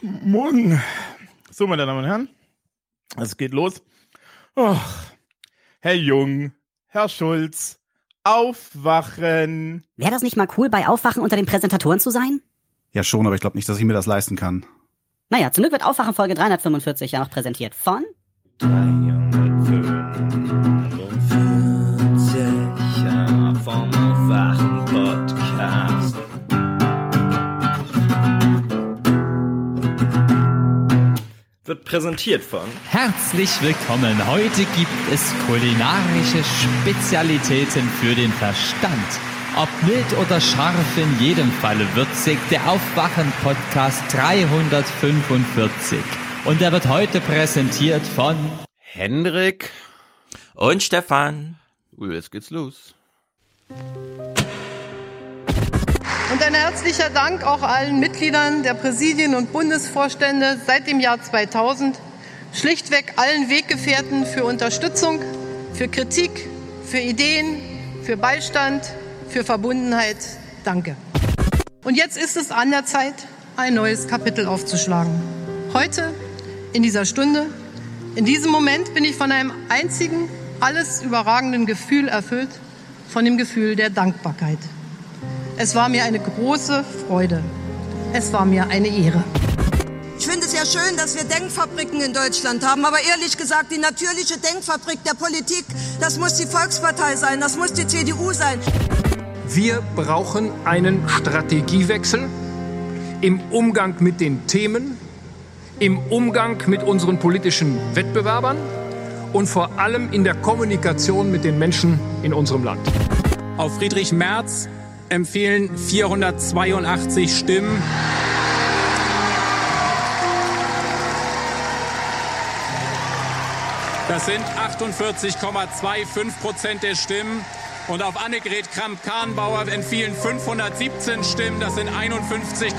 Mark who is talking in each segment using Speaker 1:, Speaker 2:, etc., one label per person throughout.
Speaker 1: Morgen. So, meine Damen und Herren, es geht los. Oh, Herr Jung, Herr Schulz, aufwachen.
Speaker 2: Wäre das nicht mal cool, bei Aufwachen unter den Präsentatoren zu sein?
Speaker 3: Ja, schon, aber ich glaube nicht, dass ich mir das leisten kann.
Speaker 2: Naja, zum Glück wird Aufwachen Folge 345 ja noch präsentiert von
Speaker 4: 345 Wird präsentiert von
Speaker 5: Herzlich willkommen. Heute gibt es kulinarische Spezialitäten für den Verstand. Ob mild oder scharf, in jedem Falle würzig, der Aufwachen-Podcast 345. Und er wird heute präsentiert von
Speaker 6: Hendrik.
Speaker 4: und Stefan.
Speaker 6: Uh, jetzt geht's los.
Speaker 7: Und ein herzlicher Dank auch allen Mitgliedern der Präsidien und Bundesvorstände seit dem Jahr 2000, schlichtweg allen Weggefährten für Unterstützung, für Kritik, für Ideen, für Beistand, für Verbundenheit. Danke. Und jetzt ist es an der Zeit, ein neues Kapitel aufzuschlagen. Heute, in dieser Stunde, in diesem Moment bin ich von einem einzigen, alles überragenden Gefühl erfüllt, von dem Gefühl der Dankbarkeit. Es war mir eine große Freude. Es war mir eine Ehre.
Speaker 8: Ich finde es ja schön, dass wir Denkfabriken in Deutschland haben, aber ehrlich gesagt, die natürliche Denkfabrik der Politik, das muss die Volkspartei sein, das muss die CDU sein.
Speaker 9: Wir brauchen einen Strategiewechsel im Umgang mit den Themen, im Umgang mit unseren politischen Wettbewerbern und vor allem in der Kommunikation mit den Menschen in unserem Land.
Speaker 10: Auf Friedrich Merz empfehlen 482 Stimmen. Das sind 48,25 Prozent der Stimmen. Und auf Annegret Kramp-Karrenbauer empfiehlen 517 Stimmen. Das sind 51,75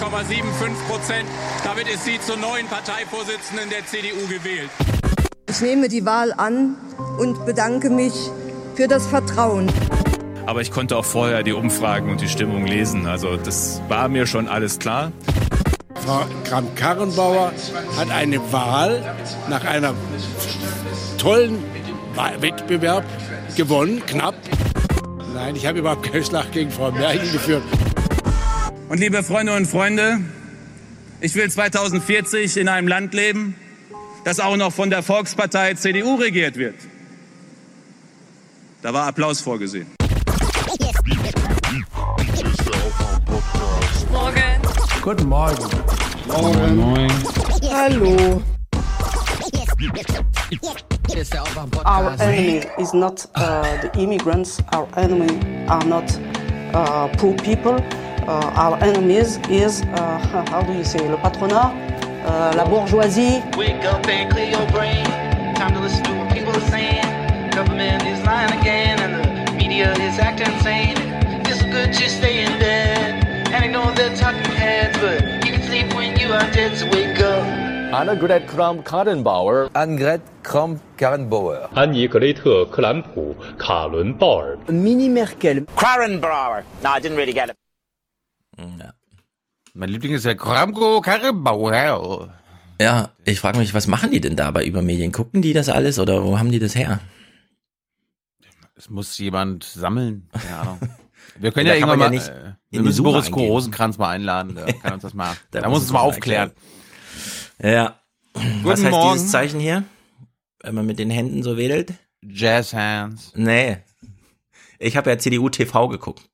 Speaker 10: Prozent. Damit ist sie zur neuen Parteivorsitzenden der CDU gewählt.
Speaker 8: Ich nehme die Wahl an und bedanke mich für das Vertrauen.
Speaker 11: Aber ich konnte auch vorher die Umfragen und die Stimmung lesen. Also das war mir schon alles klar.
Speaker 12: Frau Kramp-Karrenbauer hat eine Wahl nach einem tollen Wettbewerb gewonnen, knapp. Nein, ich habe überhaupt keinen Schlag gegen Frau Merkel geführt.
Speaker 10: Und liebe Freunde und Freunde, ich will 2040 in einem Land leben, das auch noch von der Volkspartei CDU regiert wird. Da war Applaus vorgesehen.
Speaker 9: Guten Morgen.
Speaker 1: Moin, moin.
Speaker 7: Hallo.
Speaker 13: Our enemy is not uh, the immigrants. Our enemy are not uh, poor people. Uh, our enemies is, uh, how do you say, le patronat, uh, la bourgeoisie.
Speaker 4: Wake up and clear your brain. Time to listen to what people are saying. Government is lying again, and the media is acting insane. It's good to stay in bed. And I know.
Speaker 14: Annegret Kramp-Karrenbauer. Annegret Kramp-Karrenbauer.
Speaker 15: Annie Grete Kramp Karrenbauer. Mini Bauer.
Speaker 8: Mini Merkel.
Speaker 4: Karrenbauer. No, I didn't really get it.
Speaker 6: Mm, ja. Mein Liebling ist ja Kramp-Karrenbauer.
Speaker 4: Ja, ich frage mich, was machen die denn da bei Übermedien? Gucken die das alles oder wo haben die das her?
Speaker 6: Es muss jemand sammeln. Keine Ahnung. Wir können
Speaker 4: ja,
Speaker 6: ja irgendwann mal...
Speaker 4: Ja in
Speaker 6: wir
Speaker 4: die
Speaker 6: müssen Boris
Speaker 4: eingeben.
Speaker 6: Rosenkranz mal einladen. Der kann uns das mal,
Speaker 4: Der
Speaker 6: da
Speaker 4: muss
Speaker 6: uns mal aufklären.
Speaker 4: Ja. Was heißt
Speaker 6: Morgen.
Speaker 4: dieses Zeichen hier? Wenn man mit den Händen so wedelt?
Speaker 6: Jazz Hands.
Speaker 4: Nee. Ich habe ja CDU TV geguckt.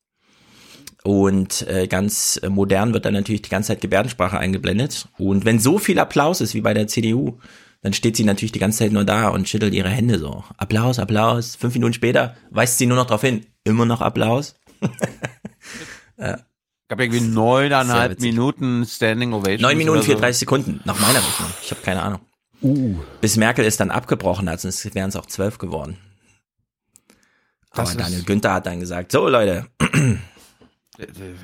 Speaker 4: Und äh, ganz äh, modern wird dann natürlich die ganze Zeit Gebärdensprache eingeblendet. Und wenn so viel Applaus ist wie bei der CDU, dann steht sie natürlich die ganze Zeit nur da und schüttelt ihre Hände so. Applaus, Applaus. Fünf Minuten später weist sie nur noch darauf hin. Immer noch Applaus.
Speaker 6: Gab irgendwie neuneinhalb. Minuten Standing Ovation.
Speaker 4: Neun Minuten,
Speaker 6: so.
Speaker 4: 34 Sekunden, nach meiner Rechnung. Ich habe keine Ahnung. Bis Merkel es dann abgebrochen hat, sonst wären es auch zwölf geworden. Aber
Speaker 6: Das ist-
Speaker 4: Daniel Günther hat dann gesagt, so Leute,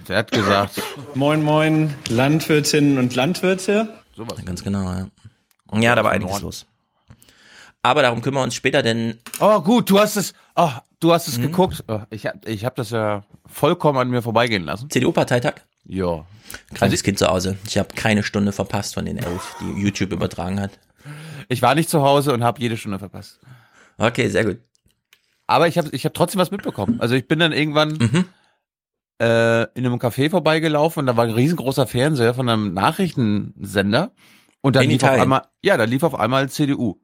Speaker 6: Der, hat gesagt,
Speaker 15: Moin, moin, Landwirtinnen und Landwirte.
Speaker 6: sowas.
Speaker 4: ganz genau, ja. Ja, da war einiges los. Aber darum kümmern wir uns später, denn
Speaker 6: Oh, gut, du hast es, oh, du hast
Speaker 4: Mhm.
Speaker 6: es geguckt. Oh, ich hab, ich hab das ja vollkommen an mir vorbeigehen lassen.
Speaker 4: CDU-Parteitag,
Speaker 6: Ja.
Speaker 4: Kleines Kind zu Hause. Ich habe keine Stunde verpasst von den elf, die YouTube übertragen hat.
Speaker 6: Ich war nicht zu Hause und habe jede Stunde verpasst.
Speaker 4: Okay, sehr gut.
Speaker 6: Aber ich habe ich hab trotzdem was mitbekommen. Also ich bin dann irgendwann
Speaker 4: Mhm.
Speaker 6: äh, in einem Café vorbeigelaufen und da war ein riesengroßer Fernseher von einem Nachrichtensender und da lief auf
Speaker 4: Italien.
Speaker 6: einmal, ja, da lief auf einmal CDU.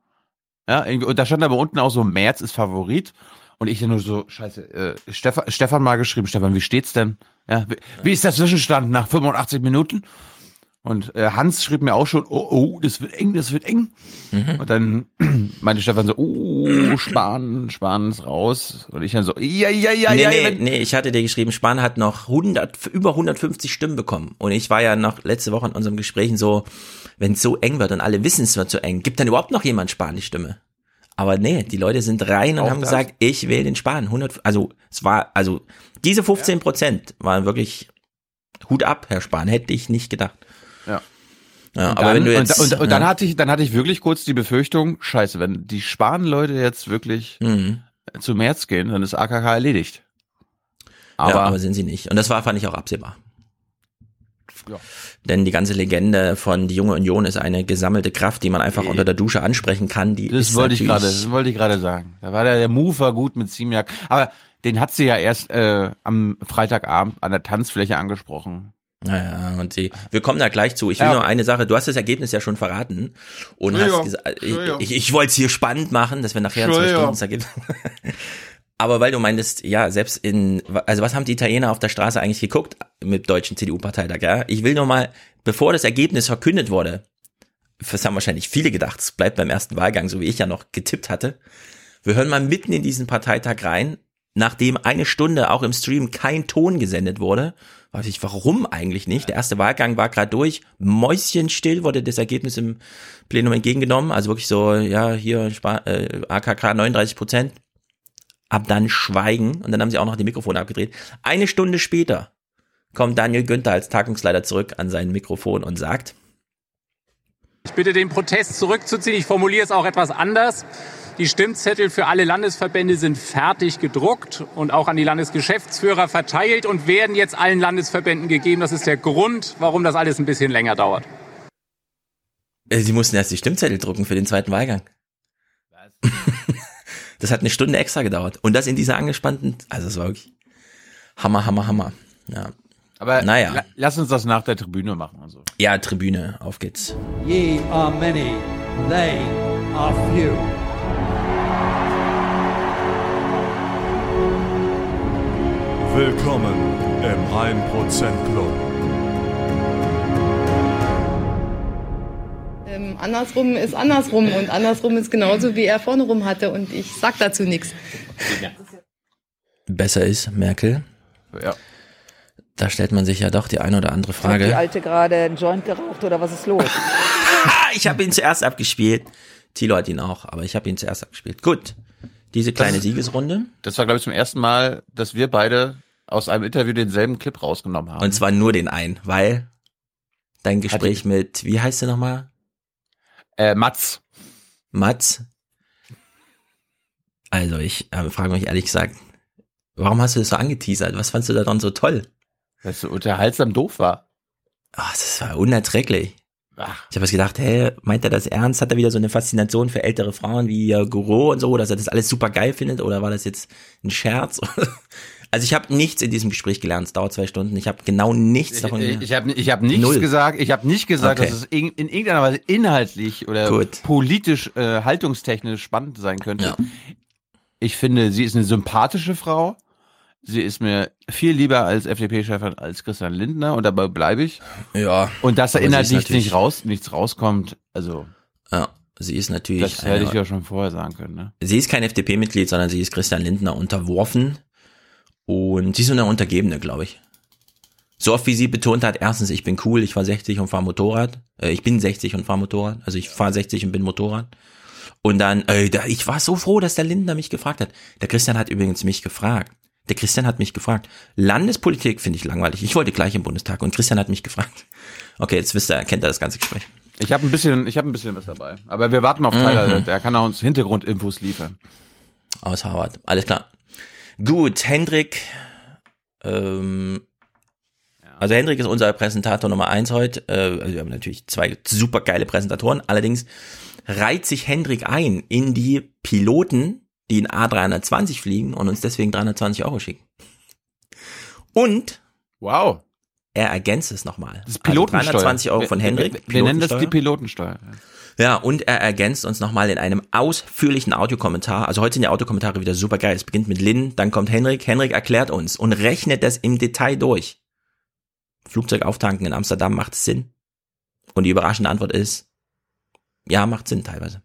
Speaker 6: Ja, irgendwie, und da stand aber unten auch so, Merz ist Favorit. Und ich dann nur so, scheiße, äh, Stefan, Stefan mal geschrieben, Stefan, wie steht's denn? Ja, wie, wie ist der Zwischenstand nach 85 Minuten? Und äh, Hans schrieb mir auch schon, oh, oh, das wird eng, das wird eng.
Speaker 4: Mhm.
Speaker 6: Und dann meinte Stefan so, oh, Spahn, Spahn ist raus. Und ich dann so, ja, ja, ja,
Speaker 4: nee,
Speaker 6: ja.
Speaker 4: nee, nee, ich hatte dir geschrieben, Spahn hat noch 100, über 150 Stimmen bekommen. Und ich war ja noch letzte Woche in unserem Gesprächen so, wenn es so eng wird und alle wissen, es wird so eng, gibt dann überhaupt noch jemand Spahn die Stimme? Aber nee, die Leute sind rein und
Speaker 6: Auch
Speaker 4: haben
Speaker 6: das?
Speaker 4: gesagt, ich wähle den Spahn. 100, also es war, also diese 15 Prozent waren wirklich Hut ab, Herr Spahn, hätte ich nicht gedacht.
Speaker 6: Ja.
Speaker 4: Ja,
Speaker 6: Und
Speaker 4: aber
Speaker 6: dann,
Speaker 4: wenn du jetzt,
Speaker 6: und, und, und dann
Speaker 4: ja.
Speaker 6: hatte ich, dann hatte ich wirklich kurz die Befürchtung, scheiße, wenn die Spahn-Leute jetzt wirklich
Speaker 4: Mhm.
Speaker 6: zu März gehen, dann ist AKK erledigt.
Speaker 4: Aber,
Speaker 6: Aber,
Speaker 4: ja, aber sind sie nicht. Und das war, fand ich auch absehbar.
Speaker 6: Ja.
Speaker 4: Denn die ganze Legende von die junge Union ist eine gesammelte Kraft, die man einfach unter der Dusche ansprechen kann. Die
Speaker 6: das wollte ich gerade, das wollte ich gerade sagen. Da war der, der Move war gut mit Ziemiak. Aber den hat sie ja erst äh, am Freitagabend an der Tanzfläche angesprochen.
Speaker 4: Naja, und die, wir kommen da gleich zu. Ich will
Speaker 6: Ja.
Speaker 4: nur eine Sache, du hast das Ergebnis ja schon verraten und hast gesagt, ich, ich, ich wollte es hier spannend machen, dass wir nachher zwei. Stunden das Ergebnis. Aber weil du meintest, ja, selbst in, also was haben die Italiener auf der Straße eigentlich geguckt mit deutschen CDU-Parteitag, ja? Ich will nur mal, bevor das Ergebnis verkündet wurde, das haben wahrscheinlich viele gedacht, es bleibt beim ersten Wahlgang, so wie ich ja noch getippt hatte. Wir hören mal mitten in diesen Parteitag rein, nachdem eine Stunde auch im Stream kein Ton gesendet wurde. Weiß ich, warum eigentlich nicht? Der erste Wahlgang war gerade durch. Mäuschenstill wurde das Ergebnis im Plenum entgegengenommen. Also wirklich so, ja, hier Spa äh, AKK 39 Prozent. Ab dann Schweigen. Und dann haben sie auch noch die Mikrofone abgedreht. Eine Stunde später kommt Daniel Günther als Tagungsleiter zurück an sein Mikrofon und sagt,
Speaker 16: Ich bitte den Protest zurückzuziehen. Ich formuliere es auch etwas anders. Die Stimmzettel für alle Landesverbände sind fertig gedruckt und auch an die Landesgeschäftsführer verteilt und werden jetzt allen Landesverbänden gegeben. Das ist der Grund, warum das alles ein bisschen länger dauert.
Speaker 4: äh, sie mussten erst die Stimmzettel drucken für den zweiten Wahlgang. Das hat eine Stunde extra gedauert. Und das in dieser angespannten, also es war wirklich Hammer, Hammer, Hammer. Ja.
Speaker 6: Aber
Speaker 4: Naja.
Speaker 6: la, lass uns das nach der Tribüne machen. Also.
Speaker 4: Ja, Tribüne, auf geht's.
Speaker 17: Ye are many, they are few.
Speaker 18: Willkommen im 1% Club.
Speaker 19: Ähm, andersrum ist andersrum und andersrum ist genauso, wie er vorne rum hatte und ich sag dazu nichts.
Speaker 4: Besser ist, Merkel.
Speaker 6: Ja.
Speaker 4: Da stellt man sich ja doch die eine oder andere
Speaker 20: Hat die
Speaker 4: Frage.
Speaker 20: Alte gerade einen Joint geraucht oder was ist los?
Speaker 4: Ich habe ihn zuerst abgespielt. Thilo hat ihn auch, aber ich habe ihn zuerst abgespielt. Gut. Diese kleine
Speaker 6: Das-
Speaker 4: Siegesrunde.
Speaker 6: Das war, glaube ich, zum ersten Mal, dass wir beide aus einem Interview denselben Clip rausgenommen haben.
Speaker 4: Und zwar nur den einen, weil dein Gespräch mit, wie heißt der nochmal?
Speaker 6: Äh, Mats.
Speaker 4: Mats. Also ich äh, frage mich ehrlich gesagt, warum hast du das so angeteasert? Was fandst du daran so toll?
Speaker 6: Weil es so unterhaltsam doof war.
Speaker 4: Ach, das war unerträglich.
Speaker 6: Ach.
Speaker 4: Ich habe jetzt gedacht, hä, meint er das ernst? Hat er wieder so eine Faszination für ältere Frauen wie äh, Goro und so, dass er das alles super geil findet? Oder war das jetzt ein Scherz? also ich habe nichts in diesem Gespräch gelernt. Es dauert zwei Stunden. Ich habe genau nichts
Speaker 6: Ich,
Speaker 4: davon gelernt.
Speaker 6: ich habe ich hab nichts
Speaker 4: Null.
Speaker 6: gesagt. Ich habe nicht gesagt,
Speaker 4: Okay.
Speaker 6: dass es in, in irgendeiner Weise inhaltlich oder
Speaker 4: Gut.
Speaker 6: politisch, äh, haltungstechnisch spannend sein könnte. Ich finde, sie ist eine sympathische Frau. Sie ist mir viel lieber als FDP-Chefin als Christian Lindner und dabei bleibe ich.
Speaker 4: Ja.
Speaker 6: Und dass da inhaltlich nicht raus, nichts rauskommt, also
Speaker 4: Ja, sie ist natürlich.
Speaker 6: das hätte ich ja schon vorher sagen können. Ne?
Speaker 4: Sie ist kein FDP-Mitglied, sondern sie ist Christian Lindner unterworfen. Und sie ist so eine Untergebene, glaube ich. So oft wie sie betont hat, erstens, ich bin cool, ich fahre 60 und fahre Motorrad. Äh, ich bin 60 und fahre Motorrad. Also ich fahre 60 und bin Motorrad. Und dann, äh, da, ich war so froh, dass der Lindner mich gefragt hat. Der Christian hat übrigens mich gefragt. Der Christian hat mich gefragt. Landespolitik finde ich langweilig. Ich wollte gleich im Bundestag und Christian hat mich gefragt. Okay, jetzt wisst ihr, kennt ihr das ganze Gespräch.
Speaker 6: Ich habe ein bisschen, ich habe ein bisschen was dabei. Aber wir warten auf
Speaker 4: Mhm.
Speaker 6: Tyler, der kann auch uns Hintergrundinfos liefern.
Speaker 4: Aus Harvard. Alles klar. Gut, Hendrik. Ähm, Also Hendrik ist unser Präsentator Nummer eins heute. Äh, also wir haben natürlich zwei super geile Präsentatoren. Allerdings reiht sich Hendrik ein in die Piloten, die in A320 fliegen und uns deswegen 320 Euro schicken. Und
Speaker 6: wow.
Speaker 4: er ergänzt es nochmal.
Speaker 6: Das ist Pilotensteuer.
Speaker 4: Also 320 Euro von
Speaker 6: Wir-
Speaker 4: Hendrik.
Speaker 6: Wir, wir nennen das die
Speaker 4: Pilotensteuer. Ja, und er ergänzt uns nochmal in einem ausführlichen Audiokommentar. Also heute sind die Audiokommentare wieder super geil. Es beginnt mit Lynn, dann kommt Henrik. Henrik erklärt uns und rechnet das im Detail durch. Flugzeug auftanken in Amsterdam macht es Sinn? Und die überraschende Antwort ist, ja, macht Sinn teilweise.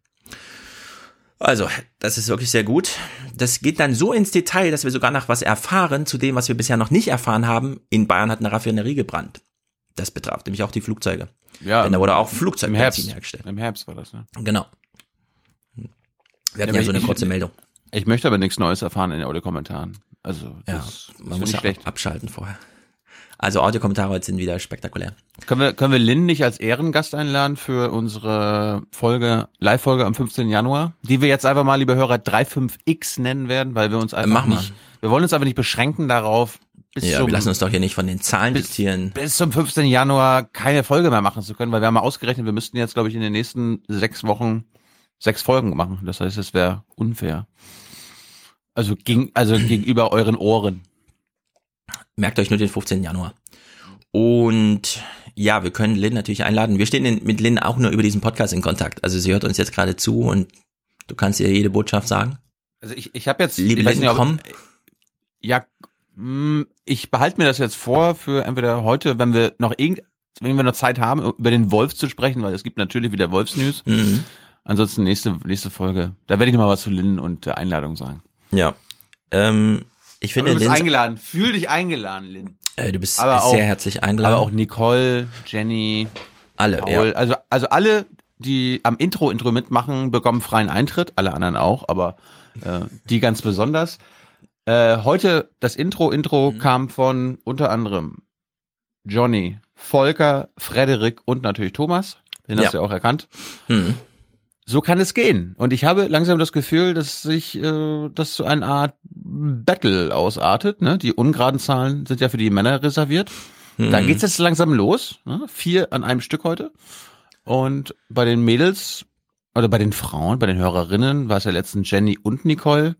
Speaker 4: Also, das ist wirklich sehr gut. Das geht dann so ins Detail, dass wir sogar noch was erfahren zu dem, was wir bisher noch nicht erfahren haben. In Bayern hat eine Raffinerie gebrannt. Das betraf nämlich auch die Flugzeuge.
Speaker 6: Ja,
Speaker 4: Denn da wurde auch Flugzeugbenzin hergestellt.
Speaker 6: Im Herbst war das, ne?
Speaker 4: Genau. Wir hatten ja,
Speaker 6: aber
Speaker 4: so eine
Speaker 6: ich-
Speaker 4: kurze Meldung.
Speaker 6: Ich möchte aber nichts Neues erfahren in den Audiokommentaren. Also,
Speaker 4: Ja,
Speaker 6: das, das
Speaker 4: man muss
Speaker 6: ich
Speaker 4: ja
Speaker 6: schlecht.
Speaker 4: abschalten vorher. Also Audiokommentare heute sind wieder spektakulär.
Speaker 6: Können wir, können wir Lynn nicht als Ehrengast einladen für unsere Folge, Live-Folge am 15. Januar, die wir jetzt einfach mal, liebe Hörer, 35X nennen werden, weil wir uns einfach
Speaker 4: Mach mal.
Speaker 6: nicht, wir wollen uns aber nicht beschränken darauf, bis
Speaker 4: ja,
Speaker 6: zum,
Speaker 4: wir lassen uns doch hier nicht von den Zahlen diktieren.
Speaker 6: bis zum 15. Januar keine Folge mehr machen zu können, weil wir haben mal ausgerechnet, wir müssten jetzt, glaube ich, in den nächsten sechs Wochen sechs Folgen machen. Das heißt, es wäre unfair. Also, gegen, also gegenüber euren Ohren.
Speaker 4: Merkt euch nur den 15. Januar. Und ja, wir können Lynn natürlich einladen. Wir stehen in, mit Lynn auch nur über diesen Podcast in Kontakt. Also sie hört uns jetzt gerade zu und du kannst ihr jede Botschaft sagen.
Speaker 6: Also ich, ich habe jetzt,
Speaker 4: Liebe Lynn, komm.
Speaker 6: Ja, ich behalte mir das jetzt vor für entweder heute, wenn wir noch irgend, wenn wir noch Zeit haben, über den Wolf zu sprechen, weil es gibt natürlich wieder Wolfsnews.
Speaker 4: Mhm.
Speaker 6: Ansonsten nächste nächste Folge. Da werde ich noch mal was zu Lynn und der Einladung sagen.
Speaker 4: Ja. Ähm, ich finde,
Speaker 6: Aber du bist
Speaker 4: Lynn,
Speaker 6: eingeladen. Fühl dich eingeladen, Lynn.
Speaker 4: äh, du bist
Speaker 6: Aber auch-
Speaker 4: sehr herzlich eingeladen.
Speaker 6: Aber auch Nicole, Jenny,
Speaker 4: alle.
Speaker 6: Paul,
Speaker 4: Ja.
Speaker 6: also also alle, die am Intro Intro mitmachen, bekommen freien Eintritt. Alle anderen auch, aber äh, die ganz besonders. Äh, heute das Intro Intro
Speaker 4: Mhm.
Speaker 6: kam von unter anderem Johnny, Volker, Frederik und natürlich Thomas. Den hast
Speaker 4: Ja.
Speaker 6: du ja auch erkannt.
Speaker 4: Mhm.
Speaker 6: So kann es gehen. Und ich habe langsam das Gefühl, dass sich äh, das zu einer Art Battle ausartet. Ne? Die ungeraden Zahlen sind ja für die Männer reserviert. Da
Speaker 4: Mhm.
Speaker 6: geht's jetzt langsam los. Ne? Vier an einem Stück heute. Und bei den Mädels oder bei den Frauen, bei den Hörerinnen war es ja letztens Jenny und Nicole.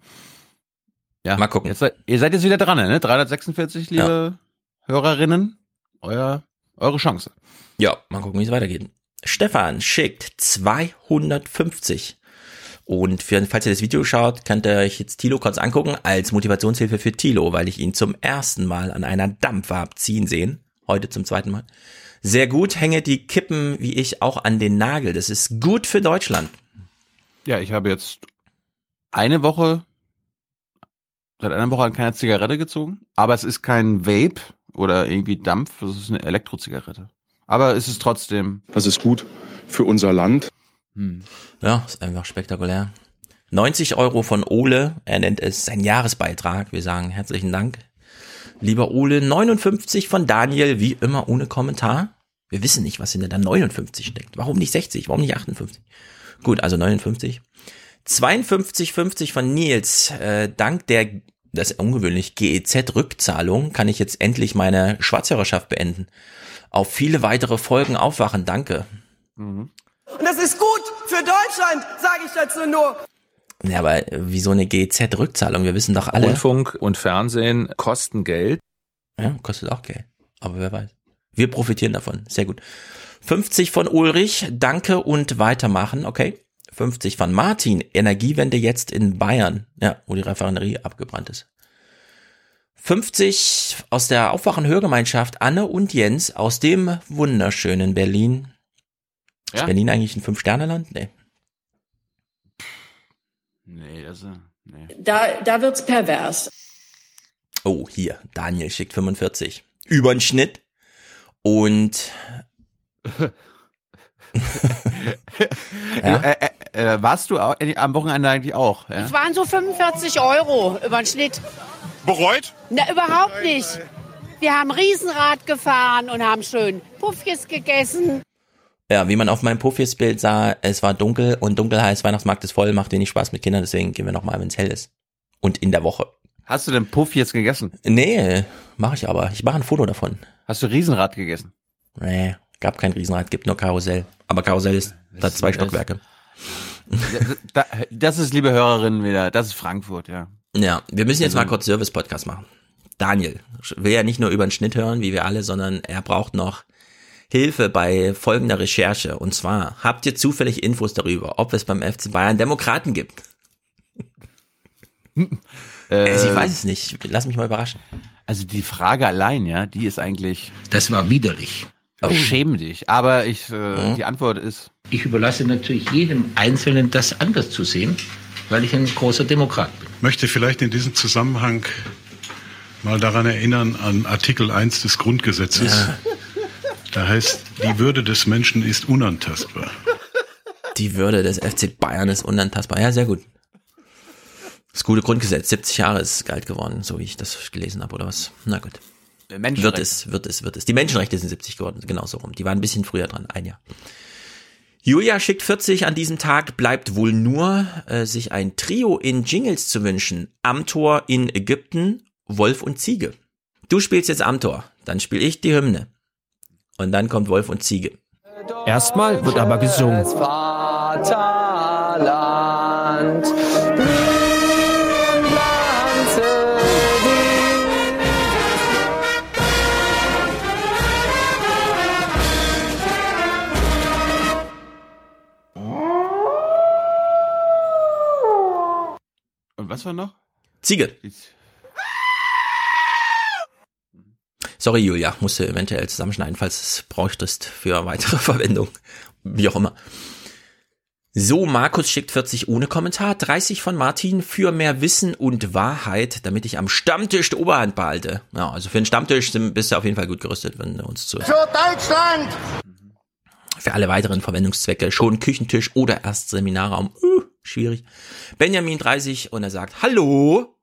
Speaker 6: Ja,
Speaker 4: Mal gucken.
Speaker 6: Jetzt ihr seid jetzt wieder dran, ne? 346, liebe Hörerinnen. Euer, eure Chance.
Speaker 4: Ja, mal gucken, wie es weitergeht. Stefan schickt 250. Und für, falls ihr das Video schaut, könnt ihr euch jetzt Tilo kurz angucken als Motivationshilfe für Tilo, weil ich ihn zum ersten Mal an einer Dampfe hab ziehen sehen. Heute zum zweiten Mal. Sehr gut, hänge die Kippen wie ich auch an den Nagel. Das ist gut für Deutschland.
Speaker 6: Ja, ich habe jetzt eine Woche, seit einer Woche keine Zigarette gezogen, aber es ist kein Vape oder irgendwie Dampf, es ist eine Elektrozigarette. Aber es ist trotzdem.
Speaker 21: Das ist gut für unser Land.
Speaker 6: Hm.
Speaker 4: Ja, ist einfach spektakulär. 90 Euro von Ole, er nennt es sein Jahresbeitrag. Wir sagen herzlichen Dank. Lieber Ole, 59 von Daniel, wie immer ohne Kommentar. Wir wissen nicht, was hinter der 59 steckt. Warum nicht 60? Warum nicht 58? Gut, also 59. 52,50 von Nils. Äh, dank der, das ist ungewöhnlich, GEZ-Rückzahlung kann ich jetzt endlich meine Schwarzhörerschaft beenden. Auf viele weitere Folgen aufwachen. Danke.
Speaker 6: Mhm.
Speaker 22: Und das ist gut für Deutschland, sage ich dazu nur.
Speaker 4: Ja, aber wieso eine GEZ-Rückzahlung? Wir wissen doch alle.
Speaker 23: Rundfunk und Fernsehen kosten Geld.
Speaker 4: Ja, kostet auch Geld. Aber wer weiß. Wir profitieren davon. Sehr gut. 50 von Ulrich. Danke und weitermachen. Okay. 50 von Martin. Energiewende jetzt in Bayern. Ja, wo die Raffinerie abgebrannt ist. 50 aus der Aufwachen-Hörgemeinschaft Anne und Jens aus dem wunderschönen Berlin. Ist
Speaker 6: Ja?
Speaker 4: Berlin eigentlich ein Fünf-Sterne-Land? Nee.
Speaker 6: Nee, das ist, nee.
Speaker 24: Da, da wird's pervers.
Speaker 4: Oh, hier. Daniel schickt 45. Über den Schnitt. Und
Speaker 6: ja? äh, äh, äh, warst du auch, äh, am Wochenende eigentlich auch? Ja?
Speaker 25: Es waren so 45 Euro über den Schnitt.
Speaker 21: Bereut?
Speaker 25: Na, überhaupt nicht. Wir haben Riesenrad gefahren und haben schön Puffjes gegessen.
Speaker 4: Ja, wie man auf meinem Puffis-Bild sah, es war dunkel und dunkel heißt, Weihnachtsmarkt ist voll, macht wenig Spaß mit Kindern, deswegen gehen wir nochmal, wenn es hell ist. Und in der Woche.
Speaker 6: Hast du den Puff jetzt gegessen?
Speaker 4: Nee, mache ich aber. Ich mache ein Foto davon.
Speaker 6: Hast du Riesenrad gegessen?
Speaker 4: Nee, gab kein Riesenrad, gibt nur Karussell. Aber Karussell ist, hat zwei Stockwerke.
Speaker 6: Da, das ist, liebe Hörerinnen, wieder, das ist Frankfurt, ja.
Speaker 4: Ja, wir müssen jetzt
Speaker 6: Also-
Speaker 4: mal kurz Service-Podcast machen. Daniel will ja nicht nur über den Schnitt hören, wie wir alle, sondern er braucht noch Hilfe bei folgender Recherche. Und zwar, habt ihr zufällig Infos darüber, ob es beim FC Bayern Demokraten gibt? Also ich weiß es nicht. Lass mich mal überraschen.
Speaker 6: Also die Frage allein, ja, die ist eigentlich.
Speaker 26: Das war widerlich.
Speaker 6: Oh. Schäm dich. Aber ich, äh,
Speaker 26: Mhm.
Speaker 6: die Antwort ist.
Speaker 26: Ich überlasse natürlich jedem Einzelnen, das anders zu sehen, weil ich ein großer Demokrat bin.
Speaker 27: möchte vielleicht in diesem Zusammenhang mal daran erinnern an Artikel 1 des Grundgesetzes. Da heißt, die Würde des Menschen ist unantastbar.
Speaker 4: Die Würde des FC Bayern ist unantastbar. Ja, sehr gut. Das gute Grundgesetz, 70 Jahre ist es alt geworden, so wie ich das gelesen habe, oder was? Na gut.
Speaker 6: Menschenrechte.
Speaker 4: Wird es, wird es, wird es. Die Menschenrechte sind 70 geworden, genauso rum. Die waren ein bisschen früher dran, ein Jahr. Julia schickt 40 an diesem Tag, bleibt wohl nur, äh, sich ein Trio in Jingles zu wünschen. Amtor in Ägypten, Wolf und Ziege. Du spielst jetzt Amtor, dann spiele ich die Hymne. Und dann kommt Wolf und Ziege.
Speaker 28: Erstmal wird aber gesungen.
Speaker 14: Vaterland.
Speaker 6: Was war noch?
Speaker 4: Ziege. Sorry, Julia, musste eventuell zusammenschneiden, falls es bräuchtest für weitere Verwendung. Wie auch immer. So, Markus schickt 40 ohne Kommentar, 30 von Martin für mehr Wissen und Wahrheit, damit ich am Stammtisch die Oberhand behalte. Ja, also für den Stammtisch bist du auf jeden Fall gut gerüstet, wenn du uns zu.
Speaker 22: Für Deutschland!
Speaker 4: Für alle weiteren Verwendungszwecke schon Küchentisch oder erst Seminarraum. Uh, schwierig. Benjamin 30 und er sagt, hallo.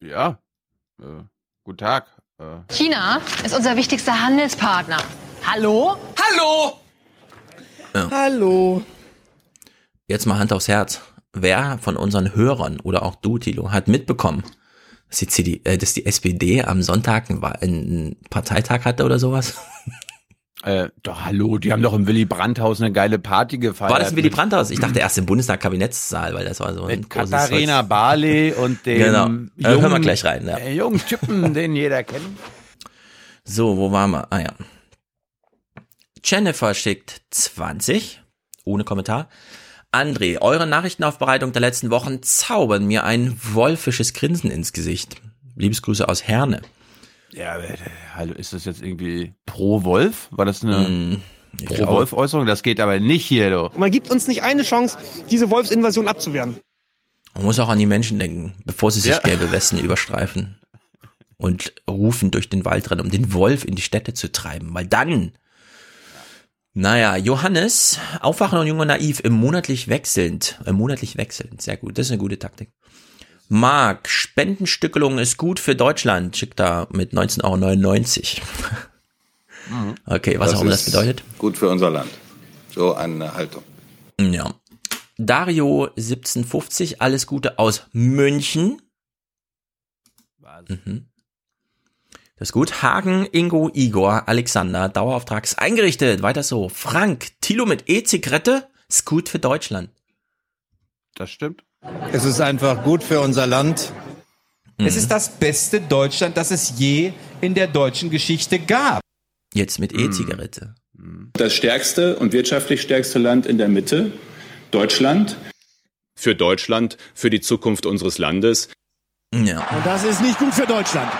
Speaker 6: Ja. Äh, guten Tag. Äh,
Speaker 29: China ist unser wichtigster Handelspartner. Hallo? Hallo?
Speaker 4: Ja.
Speaker 29: Hallo.
Speaker 4: Jetzt mal Hand aufs Herz. Wer von unseren Hörern oder auch du, Tilo, hat mitbekommen, dass die, CD, äh, dass die SPD am Sonntag einen, Parteitag hatte oder sowas?
Speaker 6: äh, doch, hallo, die haben doch im Willy Brandt-Haus eine geile Party gefeiert.
Speaker 4: War das ein Willy Brandt-Haus? Ich dachte erst im Bundestag-Kabinettssaal, weil das war so ein
Speaker 6: Mit
Speaker 4: großes
Speaker 6: Katharina Barley und dem
Speaker 4: Genau. Äh, hören wir
Speaker 6: jungen-
Speaker 4: gleich rein, ja.
Speaker 6: äh, jungen Typen, den jeder kennt.
Speaker 4: So, wo waren wir? Ah ja. Jennifer schickt 20, ohne Kommentar. André, eure Nachrichtenaufbereitung der letzten Wochen zaubern mir ein wolfisches Grinsen ins Gesicht. Liebesgrüße aus Herne.
Speaker 6: Ja, äh, hallo, ist das jetzt irgendwie pro Wolf? War das eine
Speaker 4: Mm,
Speaker 6: pro Wolf Äußerung? Das geht aber nicht hier, du.
Speaker 30: Man gibt uns nicht eine Chance, diese Wolfsinvasion abzuwehren.
Speaker 4: Man muss auch an die Menschen denken, bevor sie sich
Speaker 6: Ja.
Speaker 4: gelbe Westen überstreifen und rufen durch den Wald rennen, um den Wolf in die Städte zu treiben. Weil dann, naja, Johannes, Aufwachen und Jung und Naiv im monatlich wechselnd, äh, monatlich wechselnd, sehr gut, das ist eine gute Taktik. Marc, Spendenstückelung ist gut für Deutschland, schickt da mit 19,99 Euro. Okay, was auch immer das bedeutet.
Speaker 31: Gut für unser Land. So eine Haltung.
Speaker 4: Ja. Dario 1750, alles Gute aus München. Mhm. Das ist gut. Hagen, Ingo, Igor, Alexander, Dauerauftrag ist eingerichtet. Weiter so. Frank, Tilo mit E-Zigarette ist gut für Deutschland.
Speaker 6: Das stimmt.
Speaker 32: Es ist einfach gut für unser Land.
Speaker 33: Es ist das beste Deutschland, das es je in der deutschen Geschichte gab.
Speaker 4: Jetzt mit E-Zigarette.
Speaker 34: Das stärkste und wirtschaftlich stärkste Land in der Mitte, Deutschland.
Speaker 35: Für Deutschland, für die Zukunft unseres Landes.
Speaker 4: Ja.
Speaker 30: Und das ist nicht gut für Deutschland.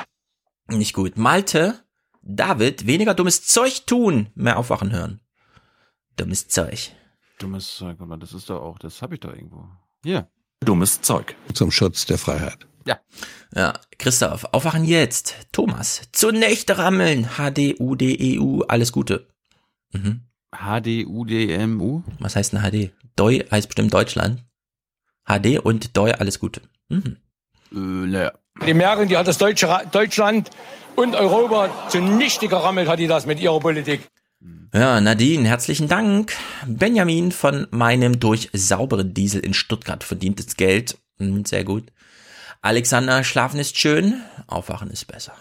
Speaker 4: Nicht gut. Malte, David, weniger dummes Zeug tun. Mehr aufwachen hören. Dummes Zeug.
Speaker 6: Dummes Zeug, aber das ist doch auch, das habe ich doch irgendwo. Hier.
Speaker 32: Dummes Zeug. Zum Schutz der Freiheit.
Speaker 6: Ja.
Speaker 4: Ja, Christoph, aufwachen jetzt. Thomas, zur Nächte rammeln. HDUDEU, E alles Gute. Mhm.
Speaker 6: HDUDMU?
Speaker 4: Was heißt denn HD? Doi heißt bestimmt Deutschland. HD und Doi, alles Gute. Mhm.
Speaker 6: Äh, naja.
Speaker 36: Die Merkel, die hat das Deutsche, Ra- Deutschland und Europa zunichte gerammelt, hat die das mit ihrer Politik.
Speaker 4: Ja, Nadine, herzlichen Dank. Benjamin von meinem durch sauberen Diesel in Stuttgart verdientes Geld. Hm, Sehr gut. Alexander, schlafen ist schön, aufwachen ist besser.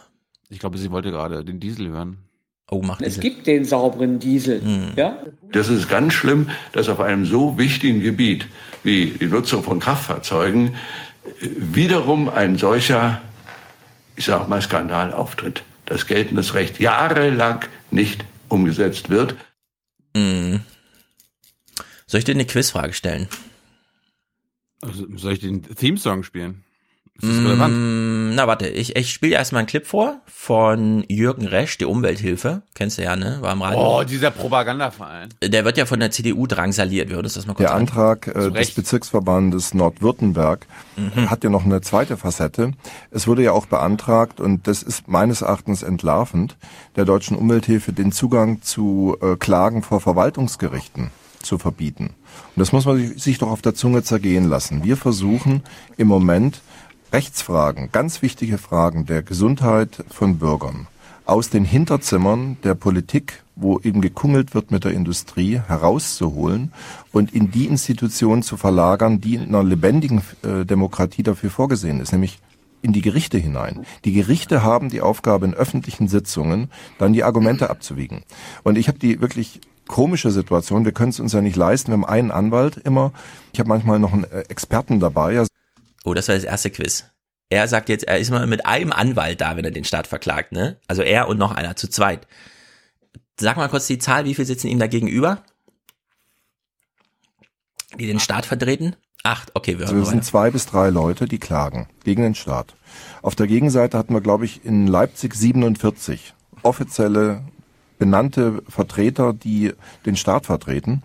Speaker 6: Ich glaube, sie wollte gerade den Diesel hören.
Speaker 4: Oh, macht
Speaker 37: Es gibt den sauberen Diesel.
Speaker 4: Hm.
Speaker 37: Ja?
Speaker 38: Das ist ganz schlimm, dass auf einem so wichtigen Gebiet wie die Nutzung von Kraftfahrzeugen äh, wiederum ein solcher, ich sag mal, Skandal auftritt. Dass geltendes Recht jahrelang nicht umgesetzt wird.
Speaker 4: Mhm. Soll ich dir eine Quizfrage stellen?
Speaker 6: Also, soll ich den Theme-Song spielen? Ist das relevant?
Speaker 4: Mm, Na warte, ich, ich spiele erstmal einen Clip vor von Jürgen Resch, die Umwelthilfe. Kennst du ja, ne? War im Radio.
Speaker 6: Oh, dieser Propagandaverein.
Speaker 4: Der wird ja von der CDU drangsaliert. Wir hören uns das mal kurz
Speaker 39: Der
Speaker 4: an.
Speaker 39: Antrag äh, des
Speaker 6: Recht.
Speaker 39: Bezirksverbandes Nordwürttemberg
Speaker 4: Mhm.
Speaker 39: hat ja noch eine zweite Facette. Es wurde ja auch beantragt, und das ist meines Erachtens entlarvend, der deutschen Umwelthilfe den Zugang zu äh, Klagen vor Verwaltungsgerichten zu verbieten. Und das muss man sich, sich doch auf der Zunge zergehen lassen. Wir versuchen im Moment Rechtsfragen, ganz wichtige Fragen der Gesundheit von Bürgern aus den Hinterzimmern der Politik, wo eben gekungelt wird mit der Industrie, herauszuholen und in die Institutionen zu verlagern, die in einer lebendigen äh, Demokratie dafür vorgesehen ist, nämlich in die Gerichte hinein. Die Gerichte haben die Aufgabe in öffentlichen Sitzungen dann die Argumente abzuwiegen. Und ich habe die wirklich komische Situation, wir können es uns ja nicht leisten, wir haben einen Anwalt immer, ich habe manchmal noch einen äh, Experten dabei, ja,
Speaker 4: Oh, das war das erste Quiz. Er sagt jetzt, er ist mal mit einem Anwalt da, wenn er den Staat verklagt, ne? Also er und noch einer zu zweit. Sag mal kurz die Zahl, wie viel sitzen ihm da gegenüber? Die den Staat vertreten? Acht, okay, wir
Speaker 39: Also
Speaker 4: hören
Speaker 39: es
Speaker 4: mal
Speaker 39: sind zwei bis drei Leute, die klagen gegen den Staat. Auf der Gegenseite hatten wir, glaube ich, in Leipzig 47 offizielle benannte Vertreter, die den Staat vertreten.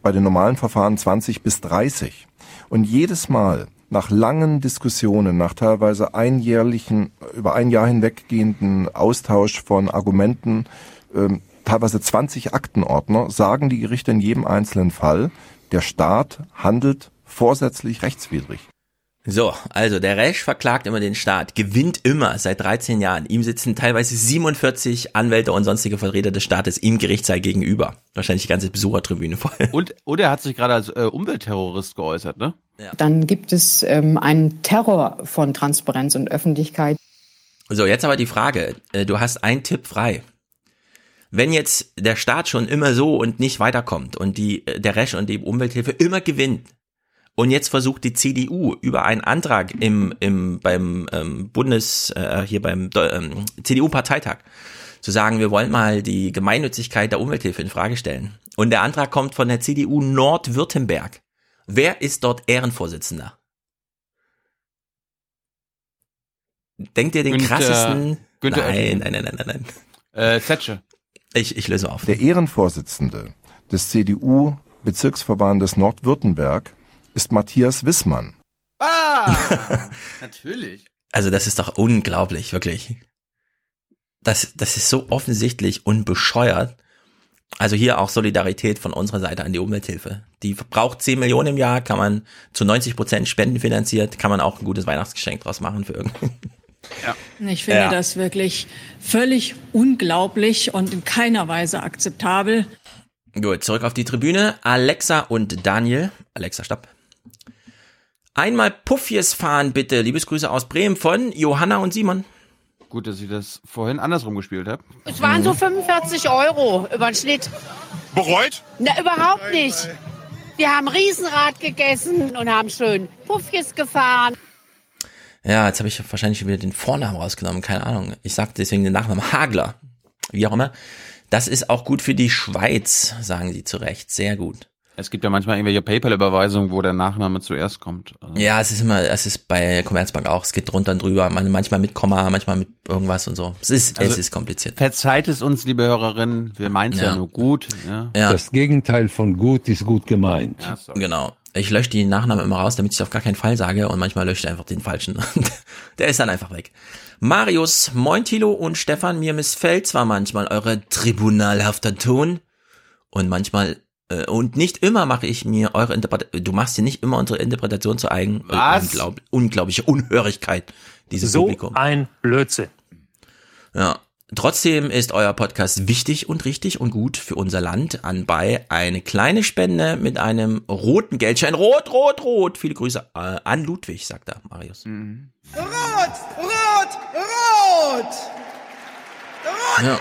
Speaker 39: Bei den normalen Verfahren 20 bis 30. Und jedes Mal nach langen Diskussionen, nach teilweise einjährlichen, über ein Jahr hinweggehenden Austausch von Argumenten, ähm, teilweise 20 Aktenordner, sagen die Gerichte in jedem einzelnen Fall, der Staat handelt vorsätzlich rechtswidrig.
Speaker 4: So, also der Resch verklagt immer den Staat, gewinnt immer seit 13 Jahren. Ihm sitzen teilweise 47 Anwälte und sonstige Vertreter des Staates im Gerichtssaal gegenüber. Wahrscheinlich die ganze Besuchertribüne voll.
Speaker 6: Und, und er hat sich gerade als äh, Umweltterrorist geäußert, ne?
Speaker 40: Dann gibt es ähm, einen Terror von Transparenz und Öffentlichkeit.
Speaker 4: So, jetzt aber die Frage. Äh, Du hast einen Tipp frei. Wenn jetzt der Staat schon immer so und nicht weiterkommt und die, äh, der Resch und die Umwelthilfe immer gewinnt und jetzt versucht die CDU über einen Antrag im, im, beim ähm, Bundes, äh, hier beim ähm, CDU-Parteitag zu sagen, wir wollen mal die Gemeinnützigkeit der Umwelthilfe in Frage stellen. Und der Antrag kommt von der CDU Nordwürttemberg. Wer ist dort Ehrenvorsitzender? Denkt ihr den
Speaker 6: Günther-
Speaker 4: krassesten?
Speaker 6: Günther
Speaker 4: nein, nein, nein, nein, nein, nein.
Speaker 6: Äh, Zetsche.
Speaker 4: Ich, ich löse auf.
Speaker 39: Der Ehrenvorsitzende des CDU-Bezirksverbandes Nordwürttemberg ist Matthias Wissmann.
Speaker 6: Ah! Natürlich.
Speaker 4: Also das ist doch unglaublich, wirklich. Das, das ist so offensichtlich und bescheuert. Also hier auch Solidarität von unserer Seite an die Umwelthilfe. Die braucht 10 Millionen im Jahr, kann man zu 90 Prozent spendenfinanziert, kann man auch ein gutes Weihnachtsgeschenk draus machen für irgendwie.
Speaker 41: Ich finde
Speaker 4: Ja.
Speaker 41: das wirklich völlig unglaublich und in keiner Weise akzeptabel.
Speaker 4: Gut, zurück auf die Tribüne. Alexa und Daniel. Alexa, stopp. Einmal Puffies fahren, bitte. Liebesgrüße aus Bremen von Johanna und Simon.
Speaker 6: Gut, dass ich das vorhin andersrum gespielt habe.
Speaker 25: Es waren so 45 Euro über den Schnitt.
Speaker 21: Bereut?
Speaker 25: Na, überhaupt nicht. Wir haben Riesenrad gegessen und haben schön Puffjes gefahren.
Speaker 4: Ja, jetzt habe ich wahrscheinlich wieder den Vornamen rausgenommen, keine Ahnung. Ich sag deswegen den Nachnamen Hagler. Wie auch immer. Das ist auch gut für die Schweiz, sagen sie zu Recht. Sehr gut.
Speaker 6: Es gibt ja manchmal irgendwelche PayPal-Überweisungen, wo der Nachname zuerst kommt. Also,
Speaker 4: Ja, es ist immer, es ist bei Commerzbank auch, es geht drunter und drüber, man- manchmal mit Komma, manchmal mit irgendwas und so. Es ist,
Speaker 6: Also,
Speaker 4: es ist kompliziert.
Speaker 6: Verzeiht es uns, liebe Hörerinnen, wir meinen es ja.
Speaker 4: Ja.
Speaker 6: nur gut. Ja.
Speaker 4: Ja.
Speaker 42: Das Gegenteil von gut ist gut gemeint.
Speaker 6: Ja.
Speaker 4: Genau. Ich lösche die Nachnamen immer raus, damit ich es auf gar keinen Fall sage und manchmal lösche ich einfach den falschen. Der ist dann einfach weg. Marius, Moin Thilo und Stefan, mir missfällt zwar manchmal eure tribunalhafter Ton und manchmal und nicht immer mache ich mir eure Interpretation, du machst dir nicht immer unsere Interpretation zu eigen. Äh,
Speaker 6: Was?
Speaker 4: unglaub, unglaubliche Unhörigkeit, dieses
Speaker 43: So
Speaker 4: Publikum.
Speaker 43: ein Blödsinn.
Speaker 4: Ja. Trotzdem ist euer Podcast wichtig und richtig und gut für unser Land. Anbei eine kleine Spende mit einem roten Geldschein. Rot, rot, rot. Viele Grüße äh, an Ludwig, sagt er, Marius.
Speaker 22: Rot, rot, rot! Rot
Speaker 4: Ja.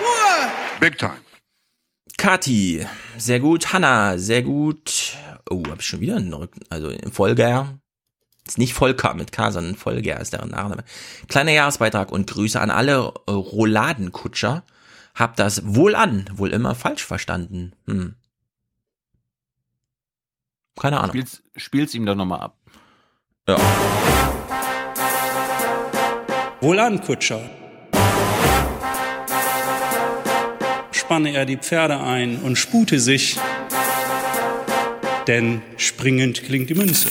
Speaker 38: Big time.
Speaker 4: Kati, sehr gut. Hanna, sehr gut. Oh, hab ich schon wieder einen Rücken. Also Volker. Ist nicht Volker mit K, sondern Volker ist deren Nachname. Kleiner Jahresbeitrag und Grüße an alle äh, Rouladenkutscher. Hab das wohl an, wohl immer falsch verstanden. Hm. Keine Ahnung.
Speaker 6: Spiel's, spiel's ihm doch nochmal ab.
Speaker 4: Ja.
Speaker 44: Wohlan, Kutscher. Spanne er die Pferde ein und spute sich, denn springend klingt die Münze.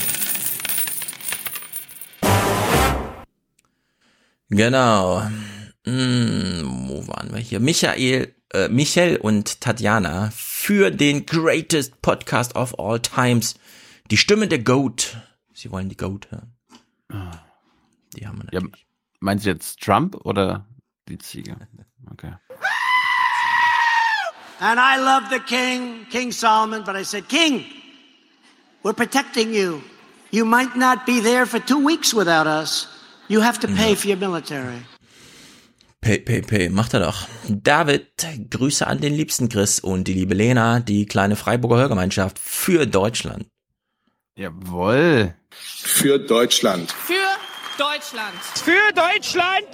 Speaker 4: Genau. Hm, wo waren wir hier? Michael, äh, Michael und Tatjana für den greatest podcast of all times. Die Stimme der Goat. Sie wollen die Goat hören. Die haben wir
Speaker 6: Ja,
Speaker 4: natürlich.
Speaker 6: meinst du jetzt Trump oder die Ziege? Okay.
Speaker 45: And I love the king, King Solomon, but I said, King, we're protecting you. You might not be there for two weeks without us. You have to pay for your military.
Speaker 4: Pay, pay, pay, macht er doch. David, Grüße an den liebsten Chris und die liebe Lena, die kleine Freiburger Hörgemeinschaft für Deutschland.
Speaker 6: Jawohl.
Speaker 35: Für Deutschland.
Speaker 22: Für Deutschland. Für Deutschland.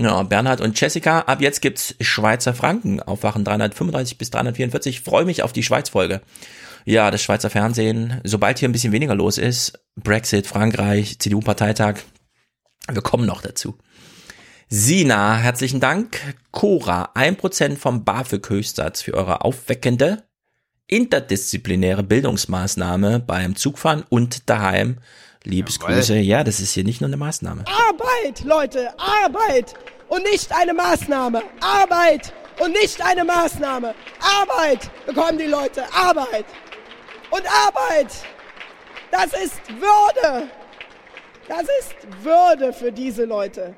Speaker 4: Ja, Bernhard und Jessica, ab jetzt gibt's Schweizer Franken. Aufwachen 335 bis 344. Freue mich auf die Schweiz-Folge. Ja, das Schweizer Fernsehen, sobald hier ein bisschen weniger los ist, Brexit, Frankreich, CDU-Parteitag, wir kommen noch dazu. Sina, herzlichen Dank. Cora, 1% vom BAföG-Höchstsatz für eure aufweckende, interdisziplinäre Bildungsmaßnahme beim Zugfahren und daheim. Liebesgrüße. Ja, das ist hier nicht nur eine Maßnahme.
Speaker 22: Arbeit, Leute, Arbeit und nicht eine Maßnahme. Arbeit und nicht eine Maßnahme. Arbeit bekommen die Leute, Arbeit. Und Arbeit, das ist Würde. Das ist Würde für diese Leute.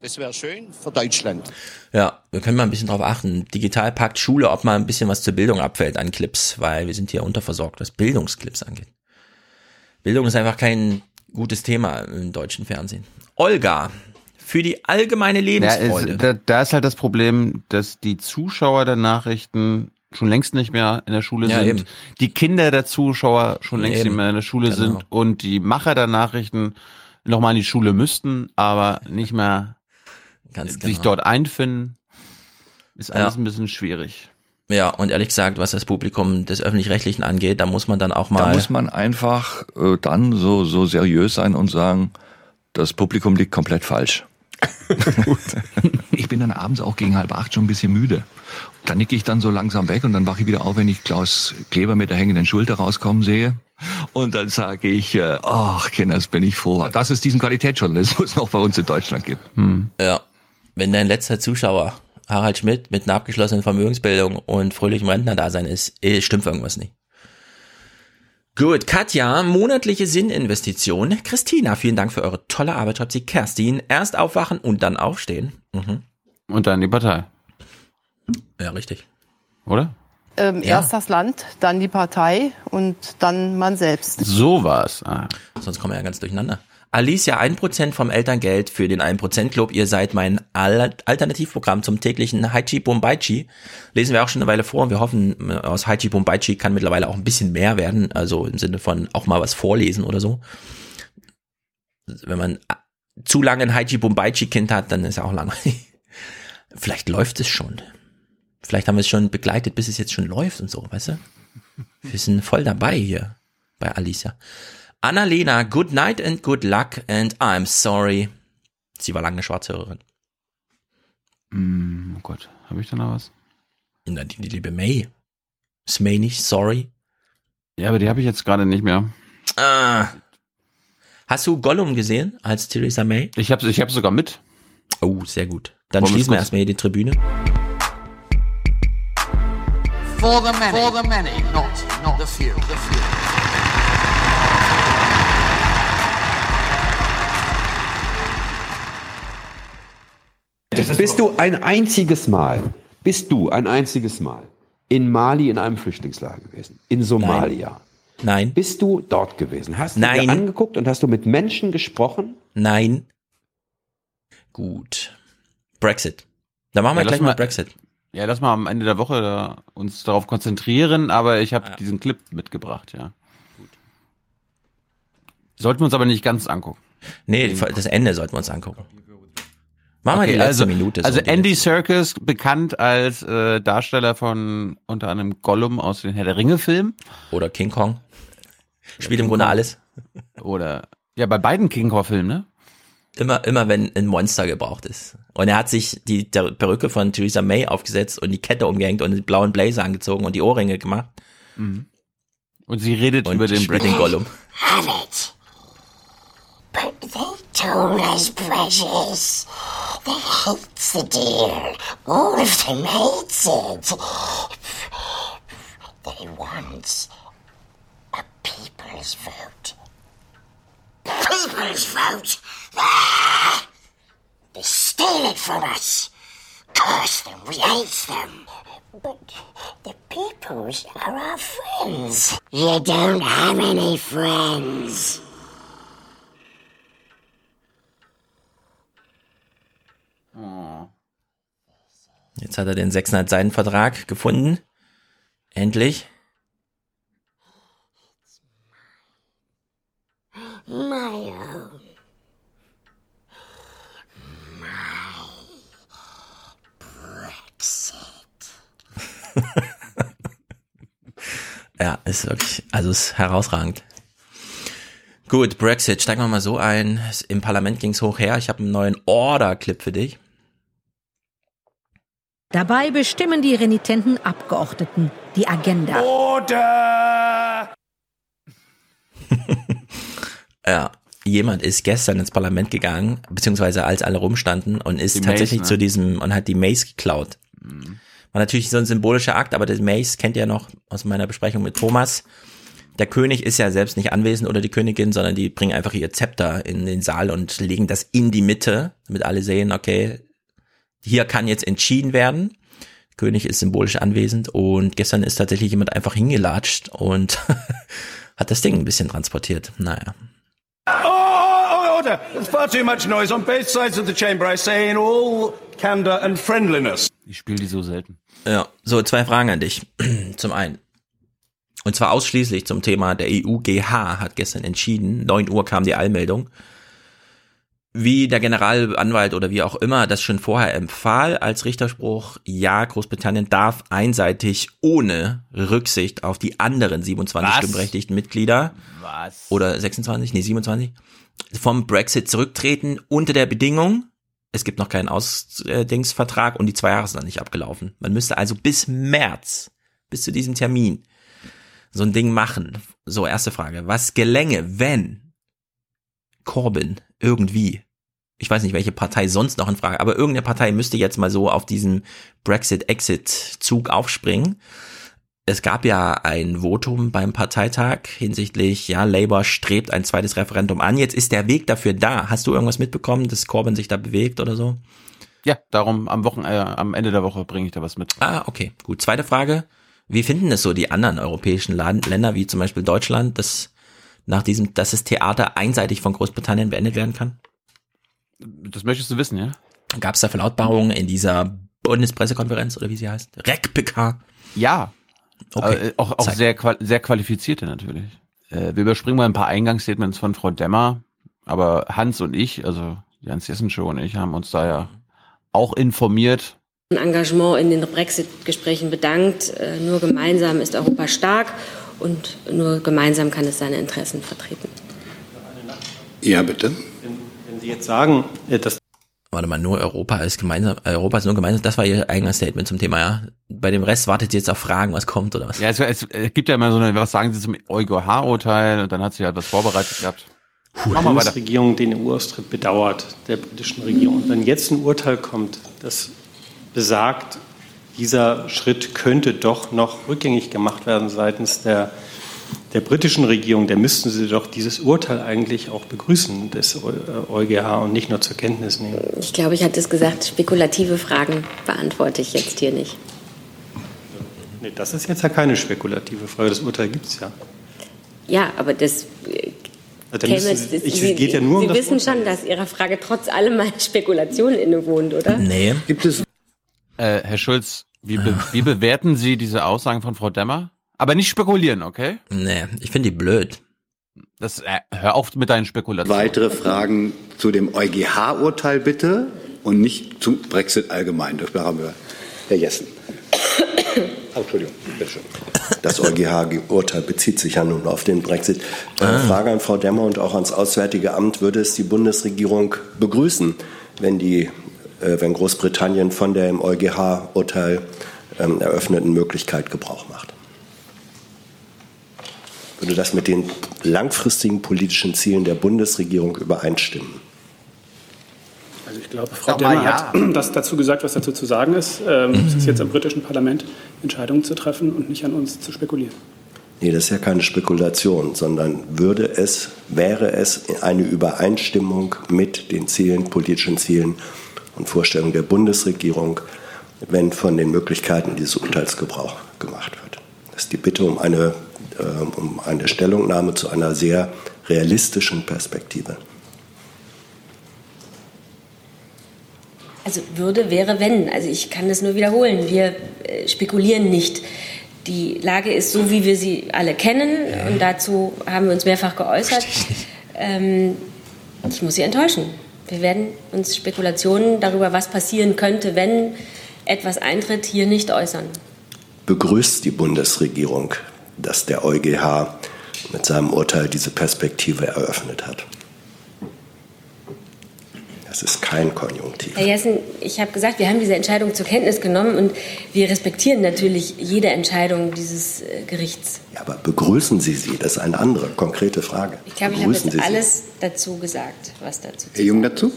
Speaker 46: Das wäre schön für Deutschland.
Speaker 4: Ja, wir können mal ein bisschen drauf achten. Digitalpakt Schule, ob mal ein bisschen was zur Bildung abfällt an Clips, weil wir sind hier unterversorgt, was Bildungsclips angeht. Bildung ist einfach kein gutes Thema im deutschen Fernsehen. Olga, für die allgemeine
Speaker 6: Ja,
Speaker 4: Lebensfreude.
Speaker 6: es, da, da ist halt das Problem, dass die Zuschauer der Nachrichten schon längst nicht mehr in der Schule
Speaker 4: Ja,
Speaker 6: sind,
Speaker 4: eben.
Speaker 6: die Kinder der Zuschauer schon längst
Speaker 4: Eben.
Speaker 6: nicht mehr in der Schule
Speaker 4: Genau.
Speaker 6: sind und die Macher der Nachrichten nochmal in die Schule müssten, aber nicht mehr
Speaker 4: Ganz
Speaker 6: sich
Speaker 4: genau.
Speaker 6: dort einfinden. Ist alles
Speaker 4: Ja.
Speaker 6: ein bisschen schwierig.
Speaker 4: Ja, und ehrlich gesagt, was das Publikum des Öffentlich-Rechtlichen angeht, da muss man dann auch
Speaker 47: Da
Speaker 4: mal.
Speaker 47: muss man einfach äh, dann so, so seriös sein und sagen, das Publikum liegt komplett falsch. ich bin dann abends auch gegen halb acht schon ein bisschen müde. Dann nicke ich dann so langsam weg und dann wache ich wieder auf, wenn ich Klaus Kleber mit der hängenden Schulter rauskommen sehe. Und dann sage ich, äh, ach, Kinders, bin ich froh, dass es diesen Qualitätsjournalismus noch bei uns in Deutschland gibt.
Speaker 4: Ja, wenn dein letzter Zuschauer Harald Schmidt mit einer abgeschlossenen Vermögensbildung und fröhlichem Rentnerdasein ist, eh, stimmt irgendwas nicht. Gut, Katja, monatliche Sinninvestition. Christina, vielen Dank für eure tolle Arbeit, schreibt sie. Kerstin, erst aufwachen und dann aufstehen. Mhm.
Speaker 6: Und dann die Partei,
Speaker 4: Ja, richtig.
Speaker 6: oder?
Speaker 47: Ähm,
Speaker 4: Ja.
Speaker 47: Erst das Land, dann die Partei und dann man selbst.
Speaker 6: So war's. Ah.
Speaker 4: Sonst kommen wir ja ganz durcheinander. Alicia, 1% vom Elterngeld für den 1% Club. Ihr seid mein Al Alternativprogramm zum täglichen Haichi Bombaichi. Lesen wir auch schon eine Weile vor. Wir hoffen, aus Haichi Bombaichi kann mittlerweile auch ein bisschen mehr werden. Also im Sinne von auch mal was vorlesen oder so. Wenn man zu lange ein Haichi Bombaichi Kind hat, dann ist er auch langweilig. Vielleicht läuft es schon. Vielleicht haben wir es schon begleitet, bis es jetzt schon läuft und so, weißt du? Wir sind voll dabei hier bei Alicia. Annalena, good night and good luck and I'm sorry. Sie war lange eine Schwarzhörerin.
Speaker 6: Mm, oh Gott, habe ich da noch was?
Speaker 4: Na, die, die liebe May. Ist May nicht sorry?
Speaker 6: Ja, aber die habe ich jetzt gerade nicht mehr.
Speaker 4: Ah. Hast du Gollum gesehen als Theresa May?
Speaker 6: Ich habe ich hab sogar mit.
Speaker 4: Oh, sehr gut. Dann
Speaker 6: Wollen
Speaker 4: schließen wir erstmal hier die Tribüne.
Speaker 46: For the many. For the many, not, not the few. The few.
Speaker 48: Bist du ein einziges Mal, bist du ein einziges Mal in Mali in einem Flüchtlingslager gewesen? In Somalia?
Speaker 4: Nein.
Speaker 48: Bist du dort gewesen? Hast du
Speaker 4: Nein.
Speaker 48: dir angeguckt und hast du mit Menschen gesprochen?
Speaker 4: Nein. Gut. Brexit. Dann machen wir
Speaker 6: Ja,
Speaker 4: gleich mal Brexit.
Speaker 6: Ja, lass mal am Ende der Woche da uns darauf konzentrieren, aber ich habe diesen Clip mitgebracht, ja. Sollten wir uns aber nicht ganz angucken.
Speaker 4: Nee, das Ende sollten wir uns angucken. Machen wir
Speaker 6: Okay,
Speaker 4: die letzte
Speaker 6: also,
Speaker 4: Minute. so,
Speaker 6: Also Andy Serkis, bekannt als äh, Darsteller von unter anderem Gollum aus den Herr der Ringe Filmen.
Speaker 4: Oder King Kong. Spielt im Grunde alles.
Speaker 6: Oder, ja, bei beiden King Kong Filmen, ne?
Speaker 4: Immer, immer wenn ein Monster gebraucht ist. Und er hat sich die der Perücke von Theresa May aufgesetzt und die Kette umgehängt und den blauen Blazer angezogen und die Ohrringe gemacht.
Speaker 6: Mhm. Und sie redet
Speaker 4: Und
Speaker 6: über den
Speaker 4: den Gollum.
Speaker 43: Have it. But they told us precious. They hates the deer. All of them hates it. They want a people's vote. People's vote? Ah! They steal it from us. Curse them, we hate them. But the peoples are our friends. You don't have any friends.
Speaker 4: Jetzt hat er den 600 Seiten Vertrag gefunden. Endlich.
Speaker 43: My own.
Speaker 4: Ja, ist wirklich, also ist herausragend. Gut, Brexit, steigen wir mal so ein. Im Parlament ging's hoch her. Ich habe einen neuen Order-Clip für dich.
Speaker 49: Dabei bestimmen die renitenten Abgeordneten die Agenda.
Speaker 43: Order!
Speaker 4: Ja, jemand ist gestern ins Parlament gegangen, beziehungsweise als alle rumstanden und ist
Speaker 6: Die
Speaker 4: tatsächlich
Speaker 6: Mace, ne?
Speaker 4: zu diesem und hat die Mace geklaut. War natürlich so ein symbolischer Akt, aber das Mace kennt ihr noch aus meiner Besprechung mit Thomas. Der König ist ja selbst nicht anwesend oder die Königin, sondern die bringen einfach ihr Zepter in den Saal und legen das in die Mitte, damit alle sehen, okay, hier kann jetzt entschieden werden. König ist symbolisch anwesend und gestern ist tatsächlich jemand einfach hingelatscht und hat das Ding ein bisschen transportiert. Naja.
Speaker 30: Oh, oh, order! There's far too much noise on both sides of the chamber. I say in all candor and friendliness.
Speaker 6: Ich spiele die so selten.
Speaker 4: Ja, so zwei Fragen an dich. Zum einen. Und zwar ausschließlich zum Thema der EUGH hat gestern entschieden, 9 Uhr kam die Eilmeldung, wie der Generalanwalt oder wie auch immer das schon vorher empfahl als Richterspruch, ja, Großbritannien darf einseitig ohne Rücksicht auf die anderen 27
Speaker 6: Was?
Speaker 4: stimmberechtigten Mitglieder
Speaker 6: Was?
Speaker 4: oder 26, nee 27, vom Brexit zurücktreten unter der Bedingung, es gibt noch keinen Ausdingsvertrag und die zwei Jahre sind noch nicht abgelaufen. Man müsste also bis März, bis zu diesem Termin, so ein Ding machen. So, erste Frage. Was gelänge, wenn Corbyn irgendwie, ich weiß nicht, welche Partei sonst noch in Frage, aber irgendeine Partei müsste jetzt mal so auf diesen Brexit-Exit-Zug aufspringen. Es gab ja ein Votum beim Parteitag hinsichtlich, ja, Labour strebt ein zweites Referendum an. Jetzt ist der Weg dafür da. Hast du irgendwas mitbekommen, dass Corbyn sich da bewegt oder so?
Speaker 6: Ja, darum am Wochen, äh, am Ende der Woche bringe ich da was mit.
Speaker 4: Ah, okay, gut. Zweite Frage. Wie finden es so die anderen europäischen Länder, wie zum Beispiel Deutschland, dass nach diesem, dass das Theater einseitig von Großbritannien beendet werden kann?
Speaker 6: Das möchtest du wissen, ja?
Speaker 4: Gab es da Verlautbarungen in dieser Bundespressekonferenz oder wie sie heißt? RECPK?
Speaker 6: Ja.
Speaker 4: Okay.
Speaker 6: Äh, auch auch sehr, sehr qualifizierte natürlich. Äh, wir überspringen mal ein paar Eingangsstatements von Frau Demmer, aber Hans und ich, also Jans Jessenschow und ich, haben uns da ja auch informiert.
Speaker 50: Engagement in den Brexit-Gesprächen bedankt. Äh, Nur gemeinsam ist Europa stark und nur gemeinsam kann es seine Interessen vertreten.
Speaker 21: Ja, bitte.
Speaker 51: Wenn Sie jetzt sagen, äh, dass
Speaker 4: Warte mal, nur Europa ist gemeinsam, Europa ist nur gemeinsam, das war ihr eigenes Statement zum Thema, ja. Bei dem Rest wartet ihr jetzt auf Fragen, was kommt oder was?
Speaker 6: Ja, es, es, gibt ja immer so eine, was sagen Sie zum EuGH-Urteil und dann hat sie halt was vorbereitet gehabt.
Speaker 51: die
Speaker 6: Machen wir.
Speaker 51: Bundesregierung den EU-Austritt bedauert, der britischen Regierung. Und wenn jetzt ein Urteil kommt, das besagt, dieser Schritt könnte doch noch rückgängig gemacht werden seitens der, der britischen Regierung, der müssten Sie doch dieses Urteil eigentlich auch begrüßen des EuGH und nicht nur zur Kenntnis nehmen.
Speaker 50: Ich glaube, ich hatte es gesagt, spekulative Fragen beantworte ich jetzt hier nicht.
Speaker 51: Nee, das ist jetzt ja keine spekulative Frage. Das Urteil gibt es ja.
Speaker 50: Ja, aber das äh,
Speaker 51: Also, Sie- ich-
Speaker 50: Sie,
Speaker 51: geht ja nur um
Speaker 50: Sie
Speaker 51: das
Speaker 50: wissen schon, dass Ihrer Frage trotz allem eine Spekulation innewohnt, oder?
Speaker 4: Nee.
Speaker 6: Gibt es. Äh, Herr Schulz, wie, be wie bewerten Sie diese Aussagen von Frau Demmer? Aber nicht spekulieren, okay?
Speaker 4: Nee, ich finde die blöd.
Speaker 6: Das, äh, hör auf mit deinen Spekulationen.
Speaker 21: Weitere Fragen zu dem EuGH-Urteil bitte und nicht zum Brexit allgemein. Das haben wir. Herr Jessen. Oh, Entschuldigung, bitte schön.
Speaker 52: Das EuGH-Urteil bezieht sich ja nun auf den Brexit. Äh, Frage an Frau Demmer und auch ans Auswärtige Amt. Würde es die Bundesregierung begrüßen, wenn, die, wenn Großbritannien von der im EuGH-Urteil ähm, eröffneten Möglichkeit Gebrauch macht? Würde das mit den langfristigen politischen Zielen der Bundesregierung übereinstimmen?
Speaker 53: Also ich glaube, Frau Demmer
Speaker 52: ja.
Speaker 53: hat das dazu gesagt, was dazu zu sagen ist. Ähm, Es ist jetzt am britischen Parlament, Entscheidungen zu treffen und nicht an uns zu spekulieren.
Speaker 52: Nee, das ist ja keine Spekulation, sondern würde es, wäre es eine Übereinstimmung mit den Zielen, politischen Zielen und Vorstellungen der Bundesregierung, wenn von den Möglichkeiten dieses Urteils Gebrauch gemacht wird. Das ist die Bitte um eine, äh, um eine Stellungnahme zu einer sehr realistischen Perspektive.
Speaker 50: Also würde, wäre, wenn. Also ich kann das nur wiederholen. Wir äh, spekulieren nicht. Die Lage ist so, wie wir sie alle kennen. Und dazu haben wir uns mehrfach geäußert. Ähm, ich muss Sie enttäuschen. Wir werden uns Spekulationen darüber, was passieren könnte, wenn etwas eintritt, hier nicht äußern.
Speaker 52: Begrüßt die Bundesregierung, dass der EuGH mit seinem Urteil diese Perspektive eröffnet hat? Das ist kein Konjunktiv.
Speaker 50: Herr Jessen, ich habe gesagt, wir haben diese Entscheidung zur Kenntnis genommen und wir respektieren natürlich jede Entscheidung dieses äh, Gerichts.
Speaker 52: Aber begrüßen Sie sie? Das ist eine andere, konkrete Frage.
Speaker 50: Ich glaube, ich habe
Speaker 52: Begrüßen
Speaker 50: jetzt
Speaker 52: Sie sie?
Speaker 50: alles dazu gesagt, was dazu
Speaker 52: Herr Jung dazu?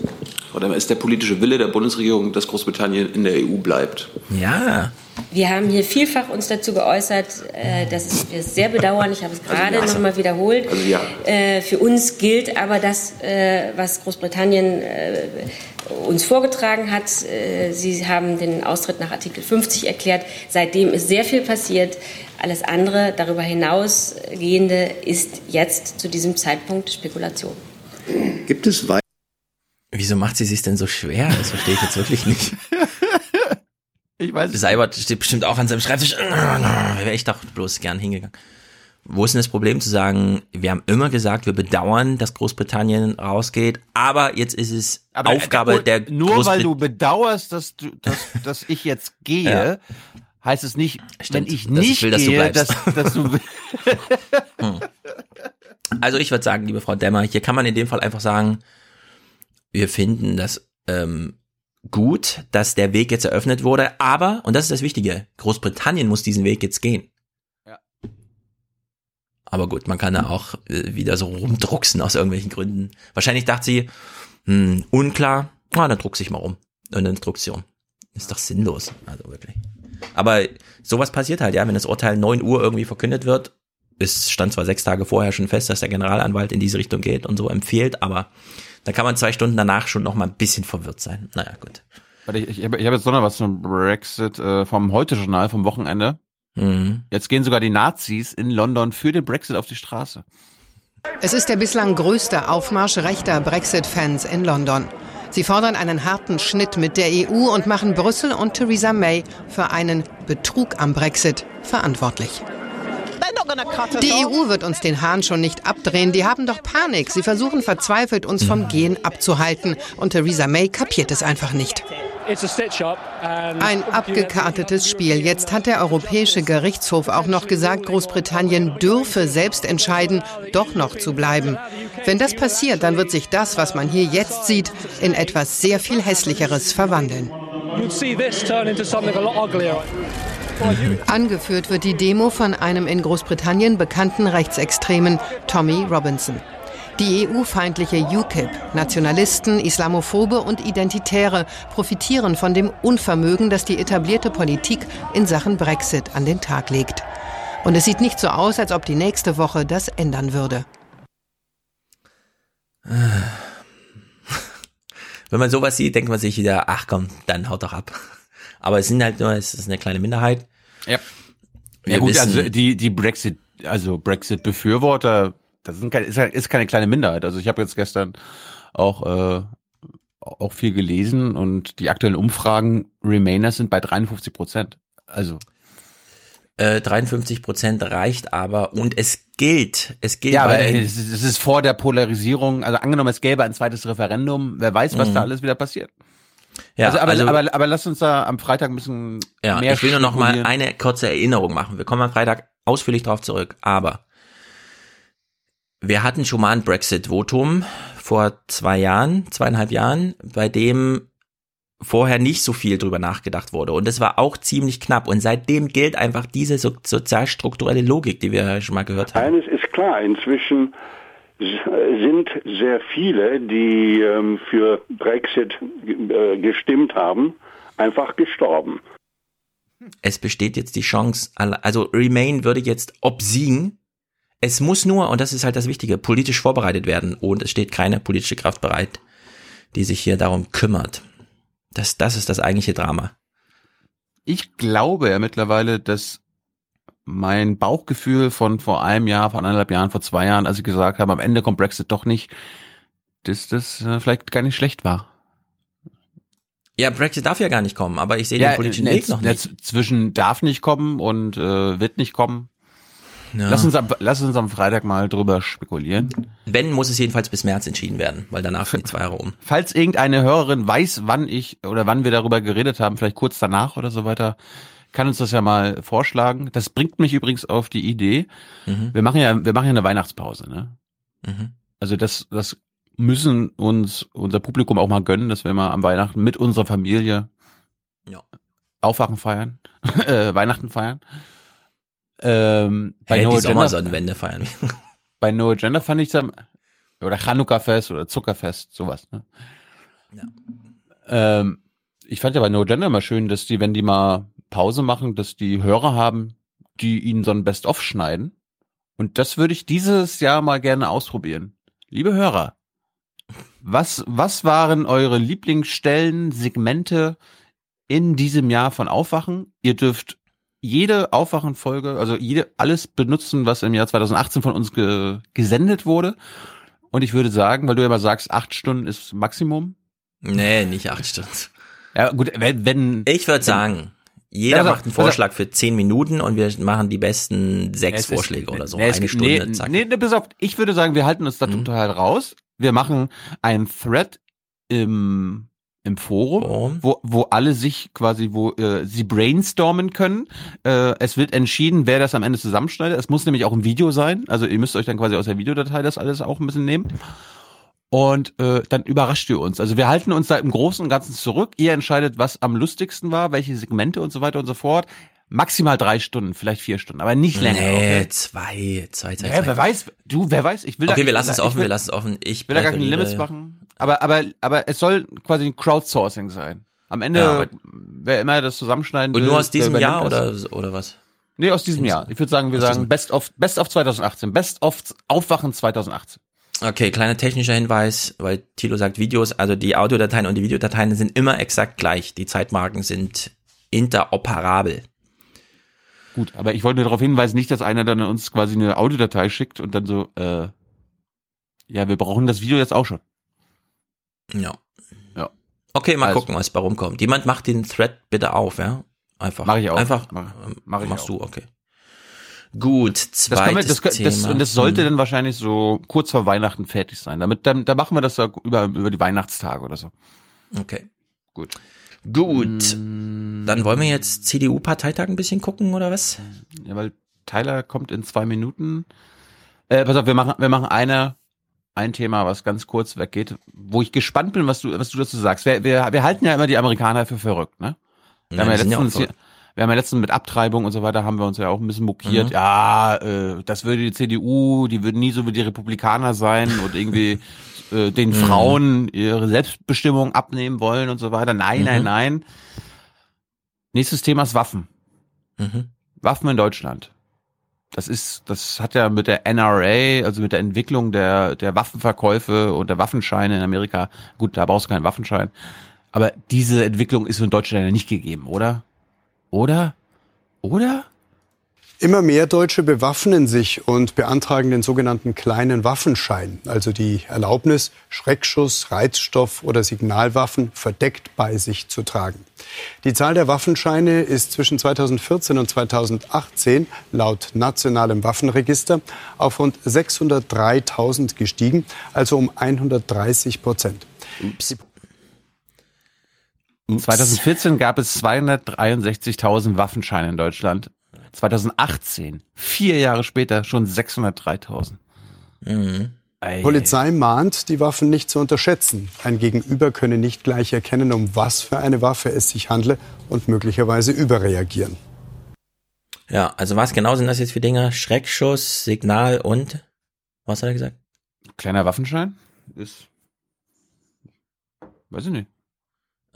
Speaker 54: Demmer, ist der politische Wille der Bundesregierung, dass Großbritannien in der EU bleibt?
Speaker 4: Ja.
Speaker 50: Wir haben hier vielfach uns dazu geäußert, äh, dass wir es sehr bedauern. Ich habe es gerade
Speaker 54: ja.
Speaker 50: noch mal wiederholt.
Speaker 54: Also ja.
Speaker 50: Äh, für uns gilt aber das, äh, was Großbritannien äh, uns vorgetragen hat. Äh, Sie haben den Austritt nach Artikel 50 erklärt. Seitdem ist sehr viel passiert. Alles andere darüber hinausgehende ist jetzt zu diesem Zeitpunkt Spekulation.
Speaker 52: Gibt es
Speaker 4: Wieso macht sie sich denn so schwer? Das verstehe ich jetzt wirklich nicht.
Speaker 6: Ich weiß
Speaker 4: Seibert steht bestimmt auch an seinem Schreibtisch. Wäre ich doch bloß gern hingegangen. Wo ist denn das Problem zu sagen, wir haben immer gesagt, wir bedauern, dass Großbritannien rausgeht, aber jetzt ist es
Speaker 6: Aber
Speaker 4: Aufgabe der
Speaker 6: Nur weil
Speaker 4: Großbrit-
Speaker 6: du bedauerst, dass, du, dass, dass ich jetzt gehe,
Speaker 4: Ja.
Speaker 6: heißt es nicht,
Speaker 4: Stimmt,
Speaker 6: wenn ich
Speaker 4: dass
Speaker 6: nicht
Speaker 4: ich will, dass du
Speaker 6: gehe,
Speaker 4: bleibst.
Speaker 6: dass, dass du.
Speaker 4: Also ich würde sagen, liebe Frau Demmer, hier kann man in dem Fall einfach sagen, wir finden das ähm, gut, dass der Weg jetzt eröffnet wurde, aber, und das ist das Wichtige, Großbritannien muss diesen Weg jetzt gehen.
Speaker 6: Ja.
Speaker 4: Aber gut, man kann da auch äh, wieder so rumdrucksen aus irgendwelchen Gründen. Wahrscheinlich dachte sie, hm, unklar, ah, dann druckse ich mal rum. Eine Instruktion. Ist doch sinnlos. Also wirklich. Aber sowas passiert halt, ja, wenn das Urteil 9 Uhr irgendwie verkündet wird, es stand zwar sechs Tage vorher schon fest, dass der Generalanwalt in diese Richtung geht und so empfiehlt, aber da kann man zwei Stunden danach schon noch mal ein bisschen verwirrt sein. Naja, gut.
Speaker 6: Ich, ich habe ich hab jetzt noch was zum Brexit äh, vom Heute-Journal vom Wochenende.
Speaker 4: Mhm.
Speaker 6: Jetzt gehen sogar die Nazis in London für den Brexit auf die Straße.
Speaker 55: Es ist der bislang größte Aufmarsch rechter Brexit-Fans in London. Sie fordern einen harten Schnitt mit der EU und machen Brüssel und Theresa May für einen Betrug am Brexit verantwortlich. Die EU wird uns den Hahn schon nicht abdrehen. Die haben doch Panik. Sie versuchen verzweifelt, uns vom Gehen abzuhalten. Und Theresa May kapiert es einfach nicht. Ein abgekartetes Spiel. Jetzt hat der Europäische Gerichtshof auch noch gesagt, Großbritannien dürfe selbst entscheiden, doch noch zu bleiben. Wenn das passiert, dann wird sich das, was man hier jetzt sieht, in etwas sehr viel Hässlicheres verwandeln. Angeführt wird die Demo von einem in Großbritannien bekannten Rechtsextremen, Tommy Robinson. Die EU-feindliche UKIP, Nationalisten, Islamophobe und Identitäre profitieren von dem Unvermögen, das die etablierte Politik in Sachen Brexit an den Tag legt. Und es sieht nicht so aus, als ob die nächste Woche das ändern würde.
Speaker 4: Wenn man sowas sieht, denkt man sich wieder, ach komm, dann haut doch ab. Aber es sind halt nur, es ist eine kleine Minderheit.
Speaker 6: Ja.
Speaker 4: Wir
Speaker 6: ja gut,
Speaker 4: wissen-
Speaker 6: also die, die Brexit, also Brexit-Befürworter, das sind keine, ist, ja- ist keine kleine Minderheit. Also ich habe jetzt gestern auch, äh, auch viel gelesen und die aktuellen Umfragen, Remainers sind bei 53 Prozent. Also
Speaker 4: Äh, 53 Prozent reicht aber und es gilt, es gilt
Speaker 6: ja, aber es ist, es ist vor der Polarisierung. Also angenommen, es gäbe ein zweites Referendum, wer weiß, was
Speaker 4: Mhm.
Speaker 6: da alles wieder passiert.
Speaker 4: Ja,
Speaker 6: also, aber,
Speaker 4: also-
Speaker 6: aber, aber lass uns da am Freitag ein bisschen
Speaker 4: Ja,
Speaker 6: mehr
Speaker 4: ich will nur noch mal eine kurze Erinnerung machen. Wir kommen am Freitag ausführlich drauf zurück, aber wir hatten schon mal ein Brexit-Votum vor zwei Jahren, zweieinhalb Jahren, bei dem vorher nicht so viel drüber nachgedacht wurde. Und es war auch ziemlich knapp. Und seitdem gilt einfach diese so, sozialstrukturelle Logik, die wir schon mal gehört haben.
Speaker 56: Eines ist klar, inzwischen sind sehr viele, die ähm, für Brexit äh, gestimmt haben, einfach gestorben.
Speaker 4: Es besteht jetzt die Chance, also Remain würde jetzt obsiegen. Es muss nur, und das ist halt das Wichtige, politisch vorbereitet werden. Und es steht keine politische Kraft bereit, die sich hier darum kümmert. Das, das ist das eigentliche Drama.
Speaker 6: Ich glaube ja mittlerweile, dass mein Bauchgefühl von vor einem Jahr, vor anderthalb Jahren, vor zwei Jahren, als ich gesagt habe, am Ende kommt Brexit doch nicht, dass das äh, vielleicht gar nicht schlecht war.
Speaker 4: Ja, Brexit darf ja gar nicht kommen, aber ich sehe den politischen
Speaker 6: äh,
Speaker 4: Weg noch nicht.
Speaker 6: Zwischen darf nicht kommen und äh, wird nicht kommen.
Speaker 4: Ja.
Speaker 6: Lass, uns am, lass uns am Freitag mal drüber spekulieren.
Speaker 4: Wenn, muss es jedenfalls bis März entschieden werden, weil danach sind die zwei Jahre um.
Speaker 6: Falls irgendeine Hörerin weiß, wann ich oder wann wir darüber geredet haben, vielleicht kurz danach oder so weiter, kann uns das ja mal vorschlagen. Das bringt mich übrigens auf die Idee.
Speaker 4: Mhm.
Speaker 6: Wir machen ja, wir machen ja eine Weihnachtspause, ne?
Speaker 4: Mhm.
Speaker 6: Also das, das müssen uns unser Publikum auch mal gönnen, dass wir mal am Weihnachten mit unserer Familie
Speaker 4: Ja.
Speaker 6: Aufwachen feiern, äh, Weihnachten feiern. Ähm, bei
Speaker 4: Hey,
Speaker 6: No
Speaker 4: die
Speaker 6: Agenda,
Speaker 4: Sommersonnenwende feiern
Speaker 6: bei No Agenda fand ich dann, oder Chanukka-Fest oder Zuckerfest, sowas, ne? Ähm, ich fand ja bei No Agenda immer schön, dass die, wenn die mal Pause machen, dass die Hörer haben, die ihnen so ein Best-of schneiden. Und das würde ich dieses Jahr mal gerne ausprobieren. Liebe Hörer, was, was waren eure Lieblingsstellen, Segmente in diesem Jahr von Aufwachen? Ihr dürft jede Aufwachenfolge, also jede, alles benutzen, was im Jahr 2018 von uns ge, gesendet wurde. Und ich würde sagen, weil du ja immer sagst, acht Stunden ist Maximum.
Speaker 4: Nee, nicht acht Stunden.
Speaker 6: Ja, gut, wenn, wenn
Speaker 4: Ich würde sagen, jeder
Speaker 6: also-
Speaker 4: macht einen Vorschlag für zehn Minuten und wir machen die besten sechs
Speaker 6: ist-
Speaker 4: Vorschläge oder so.
Speaker 6: es
Speaker 4: Eine Stunde,
Speaker 6: nee,
Speaker 4: zack.
Speaker 6: Nee, nee, pass auf, ich würde sagen, wir halten uns da total raus. Wir machen einen Thread im, im Forum, wo, wo alle sich quasi, wo äh, sie brainstormen können. Äh, es wird entschieden, wer das am Ende zusammenschneidet. Es muss nämlich auch ein Video sein. Also ihr müsst euch dann quasi aus der Videodatei das alles auch ein bisschen nehmen. Und äh, dann überrascht ihr uns. Also wir halten uns da im Großen und Ganzen zurück. Ihr entscheidet, was am lustigsten war, welche Segmente und so weiter und so fort. Maximal drei Stunden, vielleicht vier Stunden, aber nicht länger.
Speaker 4: Nee,
Speaker 6: okay?
Speaker 4: zwei, zwei, zwei,
Speaker 6: Ja,
Speaker 4: zwei.
Speaker 6: wer weiß, du, wer weiß, ich will da-
Speaker 4: Okay, wir
Speaker 6: ich
Speaker 4: lassen es
Speaker 6: da-
Speaker 4: offen,
Speaker 6: will-
Speaker 4: wir lassen es offen. Ich
Speaker 6: will da gar keine Limits machen. Aber, aber, aber es soll quasi ein Crowdsourcing sein. Am Ende,
Speaker 4: Ja,
Speaker 6: wer immer das zusammenschneiden
Speaker 4: Und
Speaker 6: will,
Speaker 4: nur aus diesem Jahr oder, oder was?
Speaker 6: Nee, aus diesem Jahr. Ich würde sagen, wir
Speaker 4: Aus
Speaker 6: sagen Best of, Best of 2018. Best of Aufwachen 2018.
Speaker 4: Okay, kleiner technischer Hinweis, weil Thilo sagt Videos, also die Audiodateien und die Videodateien sind immer exakt gleich. Die Zeitmarken sind interoperabel.
Speaker 6: Gut, aber ich wollte nur darauf hinweisen, nicht, dass einer dann uns quasi eine Audiodatei schickt und dann so, äh, ja, wir brauchen das Video jetzt auch schon.
Speaker 4: Ja.
Speaker 6: Ja.
Speaker 4: Okay, mal
Speaker 6: Also.
Speaker 4: gucken, was bei rumkommt. Jemand macht den Thread bitte auf, ja? Einfach.
Speaker 6: Mach ich auch.
Speaker 4: Einfach.
Speaker 6: Mach- mach ich
Speaker 4: machst
Speaker 6: auch.
Speaker 4: du, okay. Gut,
Speaker 6: Das, können wir,
Speaker 4: zweites
Speaker 6: das, das,
Speaker 4: Thema.
Speaker 6: und das sollte
Speaker 4: Hm.
Speaker 6: dann wahrscheinlich so kurz vor Weihnachten fertig sein. Damit, dann, dann machen wir das über, über die Weihnachtstage oder so.
Speaker 4: Okay.
Speaker 6: Gut.
Speaker 4: Gut.
Speaker 6: Mm.
Speaker 4: Dann wollen wir jetzt CDU-Parteitag ein bisschen gucken, oder was?
Speaker 6: Ja, weil Tyler kommt in zwei Minuten. Äh, pass auf, wir machen, wir machen eine, ein Thema, was ganz kurz weggeht, wo ich gespannt bin, was du, was du dazu sagst. Wir, wir, wir halten ja immer die Amerikaner für verrückt, ne? Wir,
Speaker 4: Ja,
Speaker 6: haben, ja
Speaker 4: sind ja
Speaker 6: wir haben ja letztens mit Abtreibung und so weiter, haben wir uns ja auch ein bisschen mokiert.
Speaker 4: Mhm.
Speaker 6: Ja, äh, das würde die CDU, die würden nie so wie die Republikaner sein und irgendwie äh, den
Speaker 4: Mhm.
Speaker 6: Frauen ihre Selbstbestimmung abnehmen wollen und so weiter. Nein, nein,
Speaker 4: Mhm.
Speaker 6: nein. Nächstes Thema ist Waffen.
Speaker 4: Mhm.
Speaker 6: Waffen in Deutschland. Das ist, das hat ja mit der NRA, also mit der Entwicklung der, der Waffenverkäufe und der Waffenscheine in Amerika, gut, da brauchst du keinen Waffenschein. Aber diese Entwicklung ist in Deutschland ja nicht gegeben, oder? Oder? Oder?
Speaker 57: Immer mehr Deutsche bewaffnen sich und beantragen den sogenannten kleinen Waffenschein, also die Erlaubnis, Schreckschuss, Reizstoff oder Signalwaffen verdeckt bei sich zu tragen. Die Zahl der Waffenscheine ist zwischen 2014 und 2018 laut nationalem Waffenregister auf rund 603.000 gestiegen, also um 130 Prozent.
Speaker 6: Ups. 2014 gab es 263.000 Waffenscheine in Deutschland. 2018, vier Jahre später, schon 603.000.
Speaker 4: Mhm.
Speaker 57: Die Polizei mahnt, die Waffen nicht zu unterschätzen. Ein Gegenüber könne nicht gleich erkennen, um was für eine Waffe es sich handle und möglicherweise überreagieren.
Speaker 4: Ja, also was genau sind das jetzt für Dinge? Schreckschuss, Signal und was hat er gesagt?
Speaker 6: Kleiner Waffenschein ist, weiß ich nicht.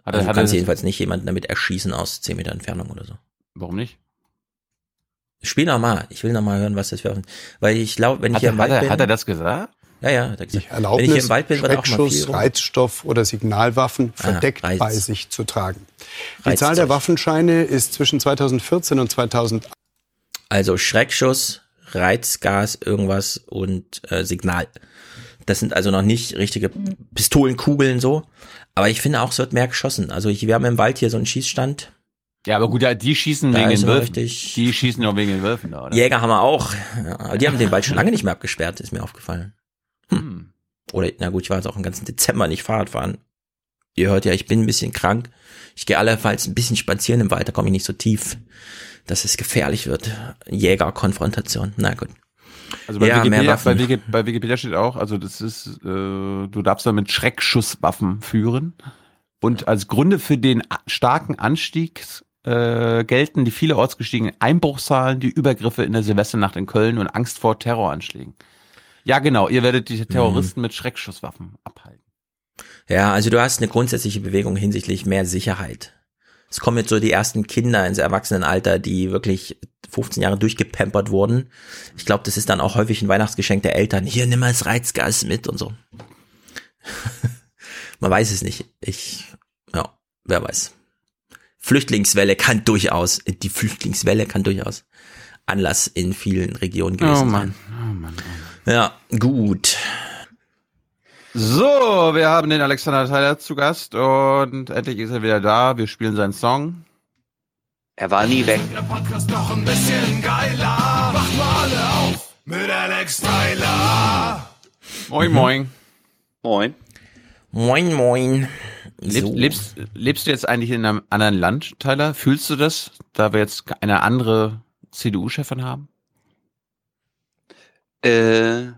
Speaker 6: Hat
Speaker 4: Also du kannst jedenfalls nicht jemanden damit erschießen aus 10 Meter Entfernung oder so.
Speaker 6: warum nicht?
Speaker 4: Spiel noch mal. Ich will noch mal hören, was das für Waffen. Weil ich glaube, wenn ich
Speaker 6: Hat
Speaker 4: hier
Speaker 6: er-
Speaker 4: im Wald
Speaker 6: hat er-
Speaker 4: bin.
Speaker 6: hat er das gesagt?
Speaker 4: Ja, ja, hat er gesagt.
Speaker 57: Die
Speaker 4: Wenn
Speaker 57: Erlaubnis,
Speaker 4: ich hier im Wald bin, wird auch mal viel rum.
Speaker 57: Reizstoff oder Signalwaffen
Speaker 4: Ah,
Speaker 57: verdeckt
Speaker 4: Reiz.
Speaker 57: bei sich zu tragen. Die
Speaker 4: Reizzeug.
Speaker 57: Zahl der Waffenscheine ist zwischen 2014 und 2000
Speaker 4: Also Schreckschuss, Reizgas, irgendwas und äh, Signal. Das sind also noch nicht richtige Pistolenkugeln so. Aber ich finde auch, es wird mehr geschossen. Also ich, wir haben im Wald hier so einen Schießstand.
Speaker 6: Ja, aber gut, ja, die schießen
Speaker 4: Da
Speaker 6: wegen den Wölfen.
Speaker 4: richtig-
Speaker 6: Die schießen ja wegen den Wölfen da, oder?
Speaker 4: Jäger haben wir auch. Ja, aber die haben den Wald schon lange nicht mehr abgesperrt, ist mir aufgefallen. Hm. Oder, na gut, ich war jetzt auch den ganzen Dezember nicht Fahrrad fahren. Ihr hört ja, ich bin ein bisschen krank. Ich gehe allenfalls ein bisschen spazieren im Wald, da komme ich nicht so tief, dass es gefährlich wird. Jägerkonfrontation. Na gut.
Speaker 6: Also bei,
Speaker 4: Ja,
Speaker 6: Wikipedia, bei, Wiki, bei Wikipedia steht auch, also das ist, äh, du darfst damit Schreckschusswaffen führen. Und als Gründe für den starken Anstieg äh, gelten die vielerorts gestiegenen Einbruchszahlen, die Übergriffe in der Silvesternacht in Köln und Angst vor Terroranschlägen. Ja, genau, ihr werdet die Terroristen mit Schreckschusswaffen abhalten.
Speaker 4: Ja, also du hast eine grundsätzliche Bewegung hinsichtlich mehr Sicherheit. Es kommen jetzt so die ersten Kinder ins Erwachsenenalter, die wirklich 15 Jahre durchgepampert wurden. Ich glaube, das ist dann auch häufig ein Weihnachtsgeschenk der Eltern. Hier, nimm mal das Reizgas mit und so. Man weiß es nicht. Ich, ja, wer weiß. Flüchtlingswelle kann durchaus, die Flüchtlingswelle kann durchaus Anlass in vielen Regionen gewesen
Speaker 6: Oh Mann,
Speaker 4: sein.
Speaker 6: oh Mann.
Speaker 4: Ja, gut.
Speaker 6: So, wir haben den Alexander Tyler zu Gast und endlich ist er wieder da. Wir spielen seinen Song.
Speaker 54: Er war nie weg.
Speaker 58: Der Podcast noch ein bisschen geiler. Macht mal alle auf mit Alex Tyler.
Speaker 6: Moin, moin.
Speaker 54: Moin.
Speaker 4: Moin, moin.
Speaker 6: Lebst,
Speaker 4: So.
Speaker 6: lebst, lebst du jetzt eigentlich in einem anderen Land, Tyler? Fühlst du das, da wir jetzt eine andere CDU-Chefin haben?
Speaker 54: Äh,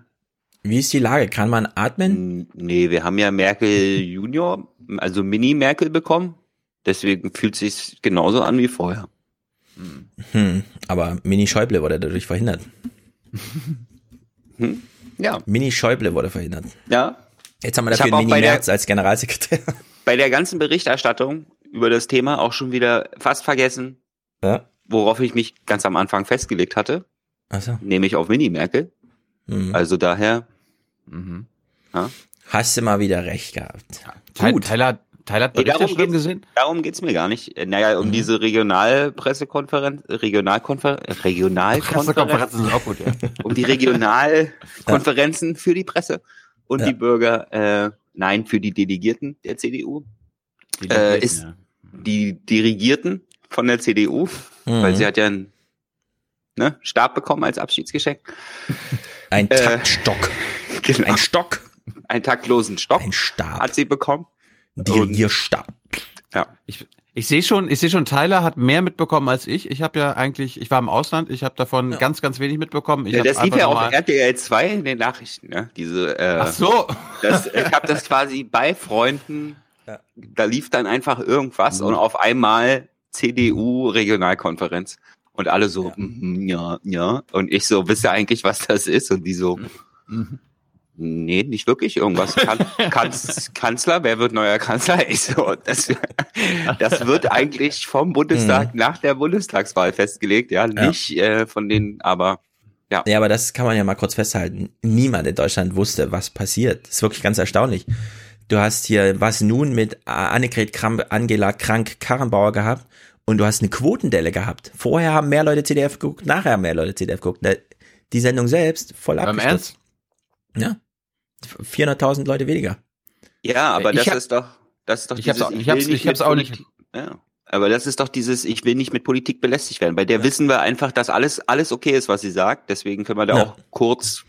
Speaker 4: Wie ist die Lage? Kann man atmen?
Speaker 54: nee, wir haben ja Merkel Junior, also Mini-Merkel bekommen. Deswegen fühlt sich genauso an wie vorher.
Speaker 4: Hm, aber Mini Schäuble wurde dadurch verhindert.
Speaker 54: Hm? Ja.
Speaker 4: Mini Schäuble wurde verhindert.
Speaker 54: Ja.
Speaker 4: Jetzt haben wir dafür
Speaker 54: hab
Speaker 4: Mini
Speaker 54: der-
Speaker 4: Merz als Generalsekretär.
Speaker 54: Bei der ganzen Berichterstattung über das Thema auch schon wieder fast vergessen,
Speaker 4: Ja.
Speaker 54: worauf ich mich ganz am Anfang festgelegt hatte.
Speaker 4: Ach so.
Speaker 54: Nämlich auf Mini-Merkel.
Speaker 4: Mhm.
Speaker 54: Also daher.
Speaker 6: Mhm.
Speaker 54: Ja.
Speaker 4: Hast du mal wieder recht gehabt.
Speaker 6: Ty-
Speaker 4: Gut.
Speaker 6: Tyler, Tyler hat
Speaker 54: Nee, darum
Speaker 6: Berichterstattung
Speaker 54: geht's,
Speaker 6: gesehen?
Speaker 54: darum geht's mir gar nicht. Äh, Naja, um diese Regionalpressekonferenz, Regionalkonfer Regionalkonferenz,
Speaker 6: Pressekonferenzen sind auch gut, ja.
Speaker 54: um die Regionalkonferenzen für die Presse und
Speaker 4: Ja.
Speaker 54: die Bürger, äh, nein, für die Delegierten der CDU,
Speaker 6: Die
Speaker 54: äh,
Speaker 6: Delegierten,
Speaker 54: ist
Speaker 6: ja.
Speaker 54: die Dirigierten von der CDU,
Speaker 4: Mhm.
Speaker 54: weil sie hat ja einen ne, Stab bekommen als Abschiedsgeschenk.
Speaker 4: Ein
Speaker 54: Äh,
Speaker 4: Taktstock.
Speaker 54: Genau.
Speaker 4: Ein Stock.
Speaker 54: Einen taktlosen Stock
Speaker 4: Ein Stab.
Speaker 54: hat sie bekommen.
Speaker 4: Dirigierstab.
Speaker 54: Ja.
Speaker 6: Ich, ich sehe schon, ich sehe schon, Tyler hat mehr mitbekommen als ich. Ich habe ja eigentlich, ich war im Ausland, ich habe davon ganz, ganz wenig mitbekommen. Ich
Speaker 54: Ja, das lief ja auf RTL 2 in den Nachrichten, ne? Diese, äh,
Speaker 6: Ach so.
Speaker 54: Das, ich habe das quasi bei Freunden, da lief dann einfach irgendwas und auf einmal CDU-Regionalkonferenz. Und alle so, mhm, ja, ja. Und ich so, wisst ihr eigentlich, was das ist? Und die so, nee, nicht wirklich irgendwas. Kan Kanz Kanzler, wer wird neuer Kanzler? Ich so, das, das wird eigentlich vom Bundestag nach der Bundestagswahl festgelegt, ja. Nicht Äh, von den, aber Ja.
Speaker 4: Ja, aber das kann man ja mal kurz festhalten. Niemand in Deutschland wusste, was passiert. Das ist wirklich ganz erstaunlich. Du hast hier was nun mit Annegret Kramp, Angela Krank-Karrenbauer gehabt und du hast eine Quotendelle gehabt. Vorher haben mehr Leute CDF geguckt, nachher haben mehr Leute CDF geguckt. Ne, Die Sendung selbst voll
Speaker 6: Beim
Speaker 4: abgestürzt. Ja. 400.000 Leute weniger.
Speaker 54: Ja, aber
Speaker 6: Ich
Speaker 54: das ist doch, das ist doch
Speaker 6: Ich hab's
Speaker 54: dieses,
Speaker 6: auch- ich
Speaker 54: will
Speaker 6: hab's- ich
Speaker 54: mit
Speaker 6: hab's auch nicht-
Speaker 54: Ja. Aber das ist doch dieses, ich will nicht mit Politik belästigt werden. Bei der wissen wir einfach, dass alles, alles okay ist, was sie sagt. Deswegen können wir da
Speaker 4: Ja.
Speaker 54: auch kurz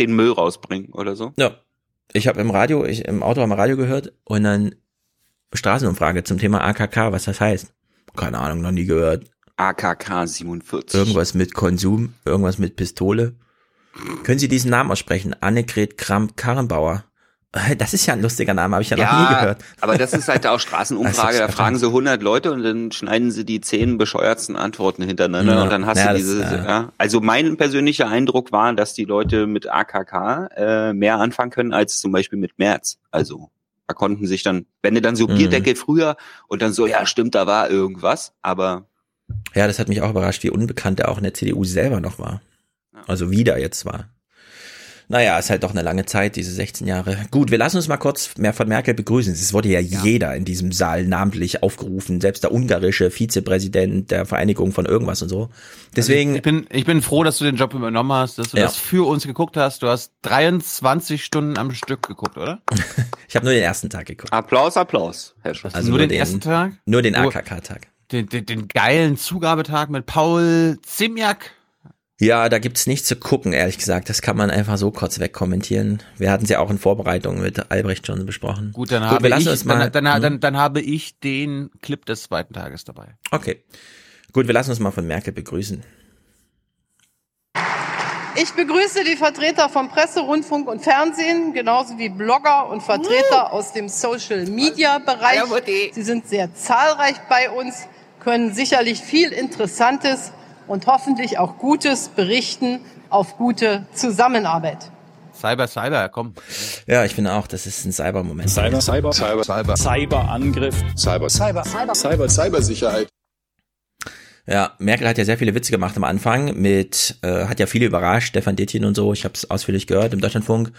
Speaker 54: den Müll rausbringen oder so.
Speaker 4: Ja. Ich habe im Radio, ich im Auto am Radio gehört und dann Straßenumfrage zum Thema AKK, was das heißt. Keine Ahnung, noch nie gehört.
Speaker 54: AKK 47.
Speaker 4: Irgendwas mit Konsum, irgendwas mit Pistole. Können Sie diesen Namen aussprechen? Annegret Kramp-Karrenbauer. Das ist ja ein lustiger Name, habe ich ja, noch nie gehört.
Speaker 54: aber das ist halt auch Straßenumfrage, da fragen sie 100 Leute und dann schneiden sie die zehn bescheuertsten Antworten hintereinander
Speaker 4: Ja.
Speaker 54: und dann hast
Speaker 4: Ja,
Speaker 54: du diese,
Speaker 4: ja.
Speaker 54: ja. Also mein persönlicher Eindruck war, dass die Leute mit AKK äh, mehr anfangen können als zum Beispiel mit März. Also da konnten sich dann, wenn du dann so
Speaker 4: Mhm.
Speaker 54: Bierdeckel früher und dann so, ja stimmt, da war irgendwas, aber
Speaker 4: Ja, das hat mich auch überrascht, wie unbekannt er auch in der CDU selber noch war. Also wieder jetzt war. Naja, ist halt doch eine lange Zeit, diese 16 Jahre. Gut, wir lassen uns mal kurz mehr von Merkel begrüßen. Es wurde ja, jeder in diesem Saal namentlich aufgerufen, selbst der ungarische Vizepräsident der Vereinigung von irgendwas und so. Deswegen,
Speaker 6: Also ich bin, ich bin froh, dass du den Job übernommen hast, dass du
Speaker 4: Ja.
Speaker 6: das für uns geguckt hast. Du hast 23 Stunden am Stück geguckt, oder?
Speaker 4: ich habe nur den ersten Tag geguckt.
Speaker 54: Applaus, Applaus, Herr Schuss.
Speaker 6: Also nur den, ersten Tag?
Speaker 4: Nur den AKK-Tag.
Speaker 6: Den, den, den geilen Zugabetag mit Paul Zimjak.
Speaker 4: Ja, da gibt's nichts zu gucken, ehrlich gesagt. Das kann man einfach so kurz wegkommentieren. Wir hatten es ja auch in Vorbereitung mit Albrecht schon besprochen.
Speaker 6: Gut, dann
Speaker 4: Gut,
Speaker 6: habe ich,
Speaker 4: mal.
Speaker 6: dann, dann,
Speaker 4: Hm?
Speaker 6: dann, dann habe ich den Clip des zweiten Tages dabei.
Speaker 4: Okay. Gut, wir lassen uns mal von Merkel begrüßen.
Speaker 7: Ich begrüße die Vertreter von Presse, Rundfunk und Fernsehen, genauso wie Blogger und Vertreter aus dem Social-Media-Bereich. Sie sind sehr zahlreich bei uns, können sicherlich viel Interessantes und hoffentlich auch Gutes berichten auf gute Zusammenarbeit.
Speaker 6: Cyber, Cyber, komm.
Speaker 4: Ja, ich finde auch, das ist ein Cyber-Moment.
Speaker 59: Cyber, Cyber, Cyber, Cyber, Cyberangriff, Cyber, Cyber, Cyber, Cyber, Cybersicherheit.
Speaker 4: Ja, Merkel hat ja sehr viele Witze gemacht am Anfang mit, äh, hat ja viele überrascht, Stefan Detjen und so, ich habe es ausführlich gehört im Deutschlandfunk.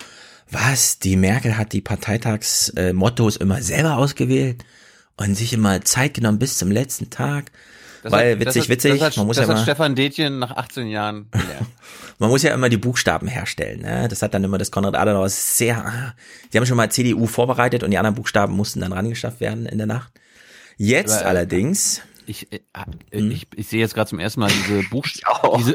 Speaker 4: Was, die Merkel hat die Parteitagsmottos äh, immer selber ausgewählt und sich immer Zeit genommen bis zum letzten Tag.
Speaker 6: Das
Speaker 4: Weil
Speaker 6: hat-
Speaker 4: witzig,
Speaker 6: das
Speaker 4: witzig,
Speaker 6: Das hat,
Speaker 4: man muss
Speaker 6: das
Speaker 4: ja
Speaker 6: hat
Speaker 4: mal,
Speaker 6: Stefan Detjen nach 18 Jahren gelernt.
Speaker 4: man muss ja immer die Buchstaben herstellen. Ne? Das hat dann immer das Konrad Adenauer sehr, ah, die haben schon mal CDU vorbereitet und die anderen Buchstaben mussten dann rangeschafft werden in der Nacht. Jetzt
Speaker 6: Aber, äh,
Speaker 4: allerdings,
Speaker 6: Ich, äh, ich, ich sehe jetzt gerade zum ersten Mal diese, Buchst diese,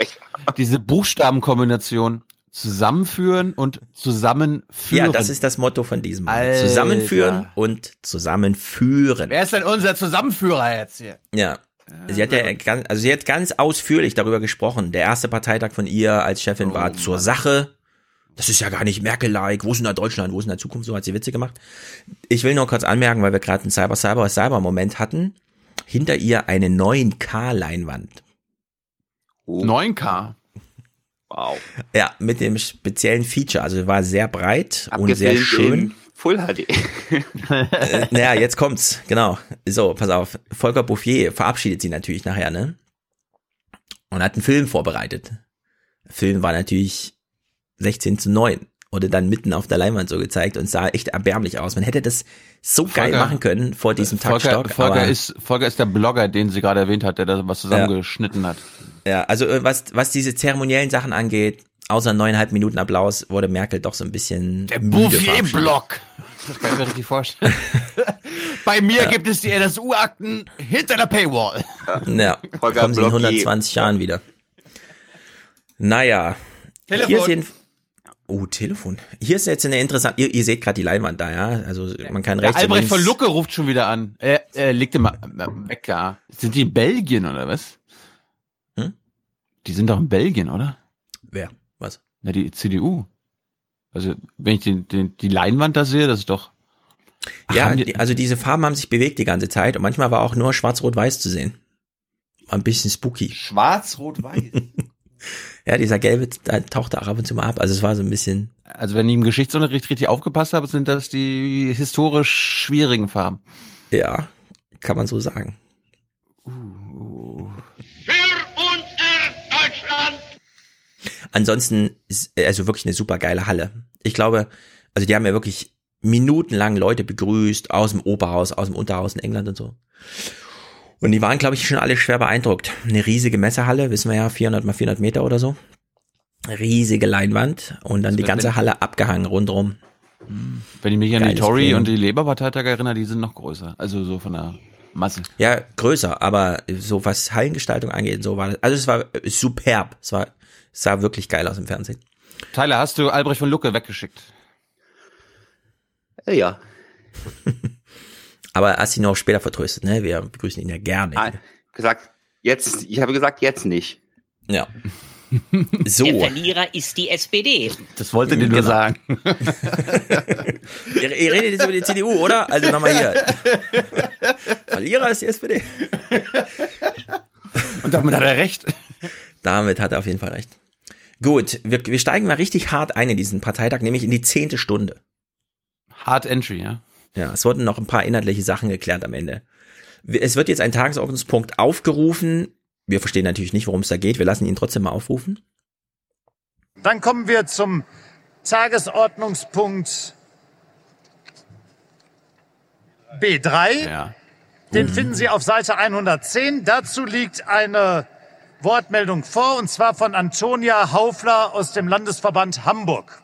Speaker 6: diese Buchstabenkombination zusammenführen und zusammenführen.
Speaker 4: ja, das ist das Motto von diesem Mal.
Speaker 6: Alter.
Speaker 4: Zusammenführen und zusammenführen.
Speaker 6: Wer ist denn unser Zusammenführer jetzt hier?
Speaker 4: Ja. Sie hat ja ganz, also sie hat ganz ausführlich darüber gesprochen. Der erste Parteitag von ihr als Chefin war zur Sache. Das ist ja gar nicht Merkel-like. Wo ist denn da Deutschland? Wo ist denn da Zukunft? So hat sie Witze gemacht. Ich will nur kurz anmerken, weil wir gerade einen Cyber, Cyber, Cyber-Moment hatten. Hinter ihr eine 9K-Leinwand.
Speaker 6: 9K.
Speaker 54: Wow.
Speaker 4: Ja, mit dem speziellen Feature. Also war sehr breit und sehr
Speaker 54: Abgefilmt
Speaker 4: schön.
Speaker 54: Full HD.
Speaker 4: äh, naja, jetzt kommt's, genau. So, pass auf. Volker Bouffier verabschiedet sie natürlich nachher, ne? Und hat einen Film vorbereitet. Der Film war natürlich 16 zu 9. Wurde dann mitten auf der Leinwand so gezeigt und sah echt erbärmlich aus. Man hätte das so geil
Speaker 6: Volker-
Speaker 4: machen können vor diesem
Speaker 6: Volker,
Speaker 4: Taktstock.
Speaker 6: Volker,
Speaker 4: aber,
Speaker 6: ist, Volker ist der Blogger, den sie gerade erwähnt hat, der da was zusammengeschnitten hat.
Speaker 4: ja, also äh, was, was diese zeremoniellen Sachen angeht, außer neuneinhalb Minuten Applaus, wurde Merkel doch so ein bisschen
Speaker 6: Der. Bouffier-Block. Das kann ich mir richtig vorstellen. Bei mir gibt es die NSU-Akten hinter der Paywall.
Speaker 4: Ja,
Speaker 54: Volker
Speaker 4: kommen sie in
Speaker 54: Blocki.
Speaker 4: 120 Jahren wieder. Naja.
Speaker 6: Telefon.
Speaker 4: Hier jeden Oh, Telefon. Hier ist jetzt eine interessante, ihr, ihr seht gerade die Leinwand da, ja? Also man kann
Speaker 6: Der
Speaker 4: rechts und
Speaker 6: Albrecht von Lucke ruft schon wieder an. Er, er legt mal äh, weg da. Sind die in Belgien oder was?
Speaker 4: Hm?
Speaker 6: Die sind doch in Belgien, oder?
Speaker 4: Wer? Was?
Speaker 6: Na, die CDU. Also, wenn ich den, den, die Leinwand da sehe, das ist doch. Ach,
Speaker 4: Ja,
Speaker 6: die-
Speaker 4: die, also diese Farben haben sich bewegt die ganze Zeit und manchmal war auch nur schwarz-rot-weiß zu sehen. War Ein bisschen spooky.
Speaker 6: Schwarz-Rot-Weiß.
Speaker 4: Ja, dieser gelbe da tauchte auch ab und zu mal ab. Also es war so ein bisschen,
Speaker 6: Also, wenn ich im Geschichtsunterricht richtig aufgepasst habe, sind das die historisch schwierigen Farben.
Speaker 4: ja, kann man so sagen. Ansonsten, also wirklich eine super geile Halle. Ich glaube, also die haben ja wirklich minutenlang Leute begrüßt aus dem Oberhaus, aus dem Unterhaus in England und so. Und die waren, glaube ich, schon alle schwer beeindruckt. Eine riesige Messehalle, wissen wir ja, 400 mal 400 Meter oder so. Riesige Leinwand und dann die ganze Halle abgehangen rundherum.
Speaker 6: Wenn ich mich an die
Speaker 4: Geiles
Speaker 6: Tory
Speaker 4: Plenum.
Speaker 6: und die Labour-Parteitage erinnere, die sind noch größer. Also so von der Masse.
Speaker 4: Ja, größer, aber so was Hallengestaltung angeht, so war das. Also es war superb. Es war, sah wirklich geil aus im Fernsehen.
Speaker 6: Tyler, hast du Albrecht von Lucke weggeschickt?
Speaker 54: Ja.
Speaker 4: Aber hast ihn auch später vertröstet, ne? Wir begrüßen ihn ja gerne.
Speaker 54: Ah, gesagt, jetzt, ich habe gesagt, jetzt nicht.
Speaker 4: Ja. So.
Speaker 60: Der Verlierer ist die SPD.
Speaker 6: Das wollte dir nur
Speaker 4: Genau.
Speaker 6: sagen.
Speaker 4: Ihr, ihr redet jetzt über die CDU, oder? Also nochmal hier. Verlierer ist die SPD.
Speaker 6: Und damit hat er recht.
Speaker 4: Damit hat er auf jeden Fall recht. Gut, wir, wir steigen mal richtig hart ein in diesen Parteitag, nämlich in die zehnte Stunde.
Speaker 6: Hard Entry, ja.
Speaker 4: Ja, es wurden noch ein paar inhaltliche Sachen geklärt am Ende. Es wird jetzt ein Tagesordnungspunkt aufgerufen. Wir verstehen natürlich nicht, worum es da geht. Wir lassen ihn trotzdem mal aufrufen.
Speaker 61: Dann kommen wir zum Tagesordnungspunkt B3.
Speaker 6: Ja.
Speaker 61: Den finden Sie auf Seite 110. Dazu liegt eine Wortmeldung vor, und zwar von Antonia Haufler aus dem Landesverband Hamburg.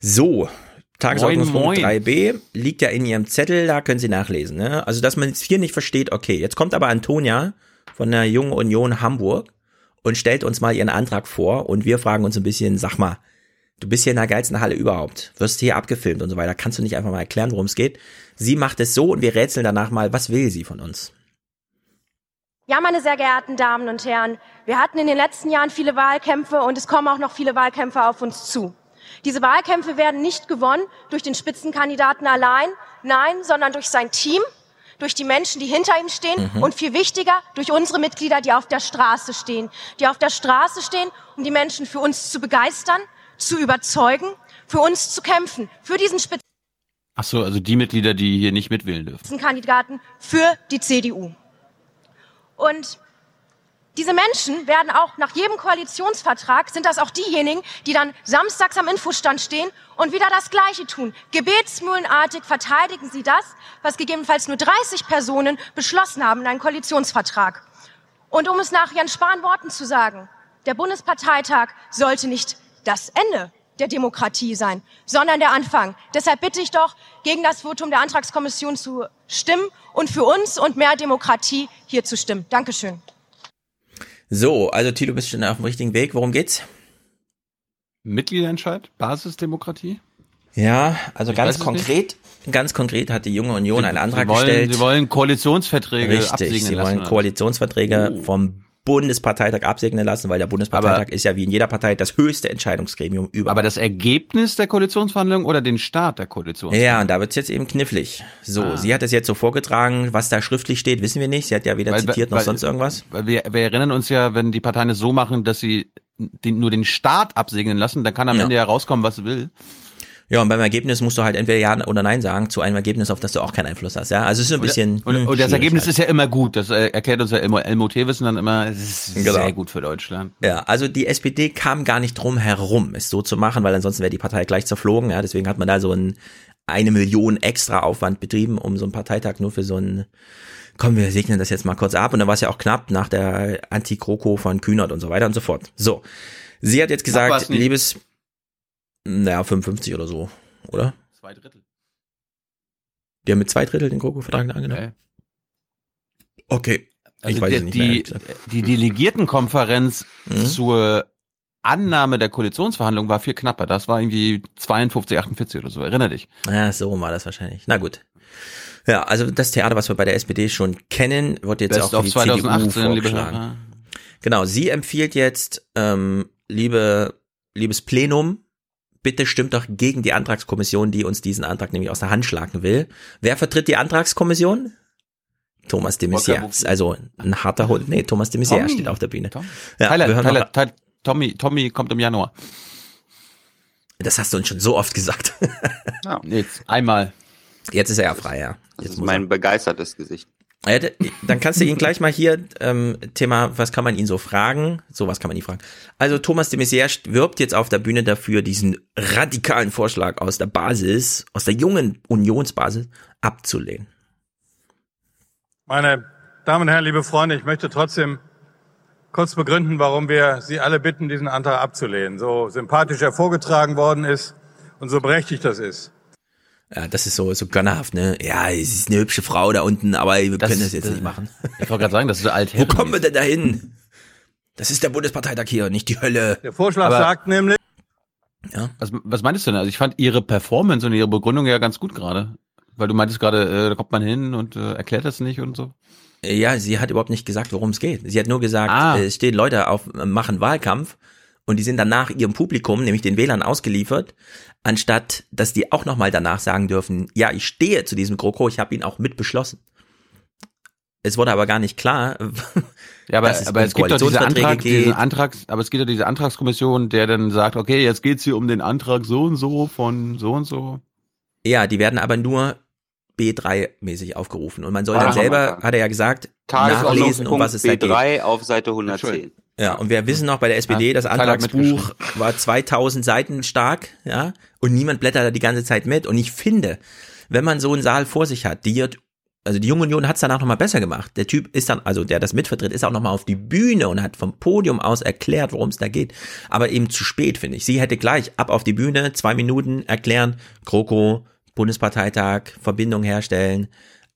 Speaker 4: So, Tagesordnungspunkt
Speaker 61: Moin, moin.
Speaker 4: 3b liegt ja in Ihrem Zettel, da können Sie nachlesen. Ne? Also, dass man es hier nicht versteht, okay. Jetzt kommt aber Antonia von der Jungen Union Hamburg und stellt uns mal ihren Antrag vor und wir fragen uns ein bisschen, sag mal, du bist hier in der geilsten Halle überhaupt, wirst hier abgefilmt und so weiter, kannst du nicht einfach mal erklären, worum es geht? Sie macht es so und wir rätseln danach mal, was will sie von uns?
Speaker 62: Ja, meine sehr geehrten Damen und Herren, wir hatten in den letzten Jahren viele Wahlkämpfe und es kommen auch noch viele Wahlkämpfe auf uns zu. Diese Wahlkämpfe werden nicht gewonnen durch den Spitzenkandidaten allein, nein, sondern durch sein Team, durch die Menschen, die hinter ihm stehen
Speaker 63: Mhm.
Speaker 62: und viel wichtiger, durch unsere Mitglieder, die auf der Straße stehen, die auf der Straße stehen, um die Menschen für uns zu begeistern, zu überzeugen, für uns zu kämpfen, für diesen
Speaker 6: Ach so, also die Mitglieder, die hier nicht mitwählen dürfen.
Speaker 62: Spitzenkandidaten für die CDU. Und diese Menschen werden auch nach jedem Koalitionsvertrag, sind das auch diejenigen, die dann samstags am Infostand stehen und wieder das Gleiche tun. Gebetsmühlenartig verteidigen sie das, was gegebenenfalls nur 30 Personen beschlossen haben in einem Koalitionsvertrag. Und um es nach Jens Spahn Worten zu sagen, der Bundesparteitag sollte nicht das Ende der Demokratie sein, sondern der Anfang. Deshalb bitte ich doch, gegen das Votum der Antragskommission zu stimmen und für uns und mehr Demokratie hier zu stimmen. Dankeschön.
Speaker 4: So, also Thilo, bist schon auf dem richtigen Weg. Worum geht's?
Speaker 6: Mitgliederentscheid? Basisdemokratie?
Speaker 4: Ja, also
Speaker 6: Ich
Speaker 4: ganz konkret, ganz konkret hat die Junge Union einen Antrag
Speaker 6: sie wollen,
Speaker 4: gestellt.
Speaker 6: Sie wollen Koalitionsverträge
Speaker 4: Richtig, sie
Speaker 6: lassen.
Speaker 4: wollen? Koalitionsverträge vom Bundesparteitag absegnen lassen, weil der Bundesparteitag ist ja wie in jeder Partei das höchste Entscheidungsgremium überhaupt.
Speaker 6: Aber das Ergebnis der Koalitionsverhandlungen oder den Start der Koalition?
Speaker 4: Ja, und da wird's jetzt eben knifflig. So,
Speaker 6: Ah.
Speaker 4: sie hat es jetzt so vorgetragen, was da schriftlich steht, wissen wir nicht. Sie hat ja weder zitiert noch
Speaker 6: weil-
Speaker 4: sonst irgendwas.
Speaker 6: Weil wir, wir erinnern uns ja, wenn die Parteien es so machen, dass sie den, nur den Start absegnen lassen, dann kann am
Speaker 4: Ja.
Speaker 6: Ende ja rauskommen, was sie will.
Speaker 4: Ja, und beim Ergebnis musst du halt entweder Ja oder Nein sagen zu einem Ergebnis, auf das du auch keinen Einfluss hast. Ja, also es ist so ein bisschen.
Speaker 6: Und,
Speaker 4: hm,
Speaker 6: und das Ergebnis
Speaker 4: halt.
Speaker 6: ist ja immer gut. Das äh, erklärt uns ja immer Elmo Tewissen dann immer. Es ist
Speaker 4: Genau.
Speaker 6: sehr gut für Deutschland.
Speaker 4: Ja, also die SPD kam gar nicht drum herum, es so zu machen, weil ansonsten wäre die Partei gleich zerflogen. Ja, deswegen hat man da so ein eine Million extra Aufwand betrieben, um so einen Parteitag nur für so ein Komm, wir segnen das jetzt mal kurz ab. Und dann war es ja auch knapp nach der Anti-Kroko von Kühnert und so weiter und so fort. So. Sie hat jetzt gesagt, liebes, naja, 55 oder so, oder?
Speaker 6: Zwei Drittel.
Speaker 4: Die haben mit zwei Drittel den Kroko-Vertrag angenommen? Okay.
Speaker 6: Also
Speaker 4: ich weiß
Speaker 6: die,
Speaker 4: nicht mehr.
Speaker 6: die, die Delegiertenkonferenz
Speaker 4: Mhm.
Speaker 6: zur Annahme der Koalitionsverhandlungen war viel knapper. Das war irgendwie 52, 48 oder so. Erinner dich.
Speaker 4: Ja, so war das wahrscheinlich. Na gut. Ja, also das Theater, was wir bei der SPD schon kennen, wird jetzt
Speaker 6: Best
Speaker 4: auch für die
Speaker 6: 2018,
Speaker 4: CDU vorgeschlagen. Genau, sie empfiehlt jetzt, ähm, liebe, liebes Plenum, bitte stimmt doch gegen die Antragskommission, die uns diesen Antrag nämlich aus der Hand schlagen will. Wer vertritt die Antragskommission? Thomas de Maizière. Ist Also ein harter Hund. Nee, Thomas de Maizière steht auf der Bühne.
Speaker 6: Tom.
Speaker 4: Ja,
Speaker 6: Tyler,
Speaker 4: wir hören
Speaker 6: Tyler, Tyler, Tommy, Tommy kommt im Januar.
Speaker 4: das hast du uns schon so oft gesagt.
Speaker 6: Jetzt einmal.
Speaker 4: Jetzt ist er ja frei, ja.
Speaker 54: Das
Speaker 4: Jetzt
Speaker 54: ist
Speaker 4: muss
Speaker 54: mein begeistertes Gesicht.
Speaker 4: D- Dann kannst du ihn gleich mal hier, ähm, Thema, was kann man ihn so fragen? So, was kann man ihn fragen? Also Thomas de Maizière wirbt jetzt auf der Bühne dafür, diesen radikalen Vorschlag aus der Basis, aus der jungen Unionsbasis abzulehnen.
Speaker 64: Meine Damen und Herren, liebe Freunde, ich möchte trotzdem kurz begründen, warum wir Sie alle bitten, diesen Antrag abzulehnen. So sympathisch er vorgetragen worden ist und so berechtigt das ist.
Speaker 4: Ja, das ist so, so gönnerhaft, ne? Ja, es ist eine hübsche Frau da unten, aber wir
Speaker 6: Das
Speaker 4: können das jetzt
Speaker 6: das-
Speaker 4: nicht machen.
Speaker 6: Ich wollte gerade sagen, das ist so alt.
Speaker 4: Wo kommen wir denn da hin? Das ist der Bundesparteitag hier, nicht die Hölle.
Speaker 64: Der Vorschlag
Speaker 6: Aber-
Speaker 64: sagt nämlich,
Speaker 4: Ja.
Speaker 6: Was, was meinst du denn? Also ich fand ihre Performance und ihre Begründung ja ganz gut gerade. Weil du meintest gerade, äh, da kommt man hin und äh, erklärt das nicht und so.
Speaker 4: Ja, sie hat überhaupt nicht gesagt, worum es geht. Sie hat nur gesagt,
Speaker 6: Ah.
Speaker 4: äh, es stehen Leute auf, äh, machen Wahlkampf und die sind danach ihrem Publikum, nämlich den Wählern, ausgeliefert, anstatt dass die auch nochmal danach sagen dürfen, ja, ich stehe zu diesem GroKo, ich habe ihn auch mit beschlossen. Es wurde aber gar nicht klar,
Speaker 6: Ja, aber,
Speaker 4: dass es
Speaker 6: aber
Speaker 4: um
Speaker 6: es gibt doch diese Antrag, diesen
Speaker 4: geht.
Speaker 6: Antrags, aber es gibt doch diese Antragskommission, der dann sagt, okay, jetzt geht's hier um den Antrag so und so von so und so.
Speaker 4: Ja, die werden aber nur B3-mäßig aufgerufen und man soll
Speaker 54: Ah,
Speaker 4: dann selber, hat er ja gesagt, nachlesen, um was es da geht.
Speaker 54: B3 auf Seite 110.
Speaker 4: Ja, und wir wissen noch bei der SPD,
Speaker 6: Ja,
Speaker 4: das Antragsbuch war 2000 Seiten stark, ja, und niemand blättert da die ganze Zeit mit. Und ich finde, wenn man so einen Saal vor sich hat, die also die Junge Union hat es danach nochmal besser gemacht. Der Typ ist dann, also der das mitvertritt, ist auch nochmal auf die Bühne und hat vom Podium aus erklärt, worum es da geht. Aber eben zu spät, finde ich. Sie hätte gleich ab auf die Bühne, zwei Minuten erklären, GroKo, Bundesparteitag, Verbindung herstellen,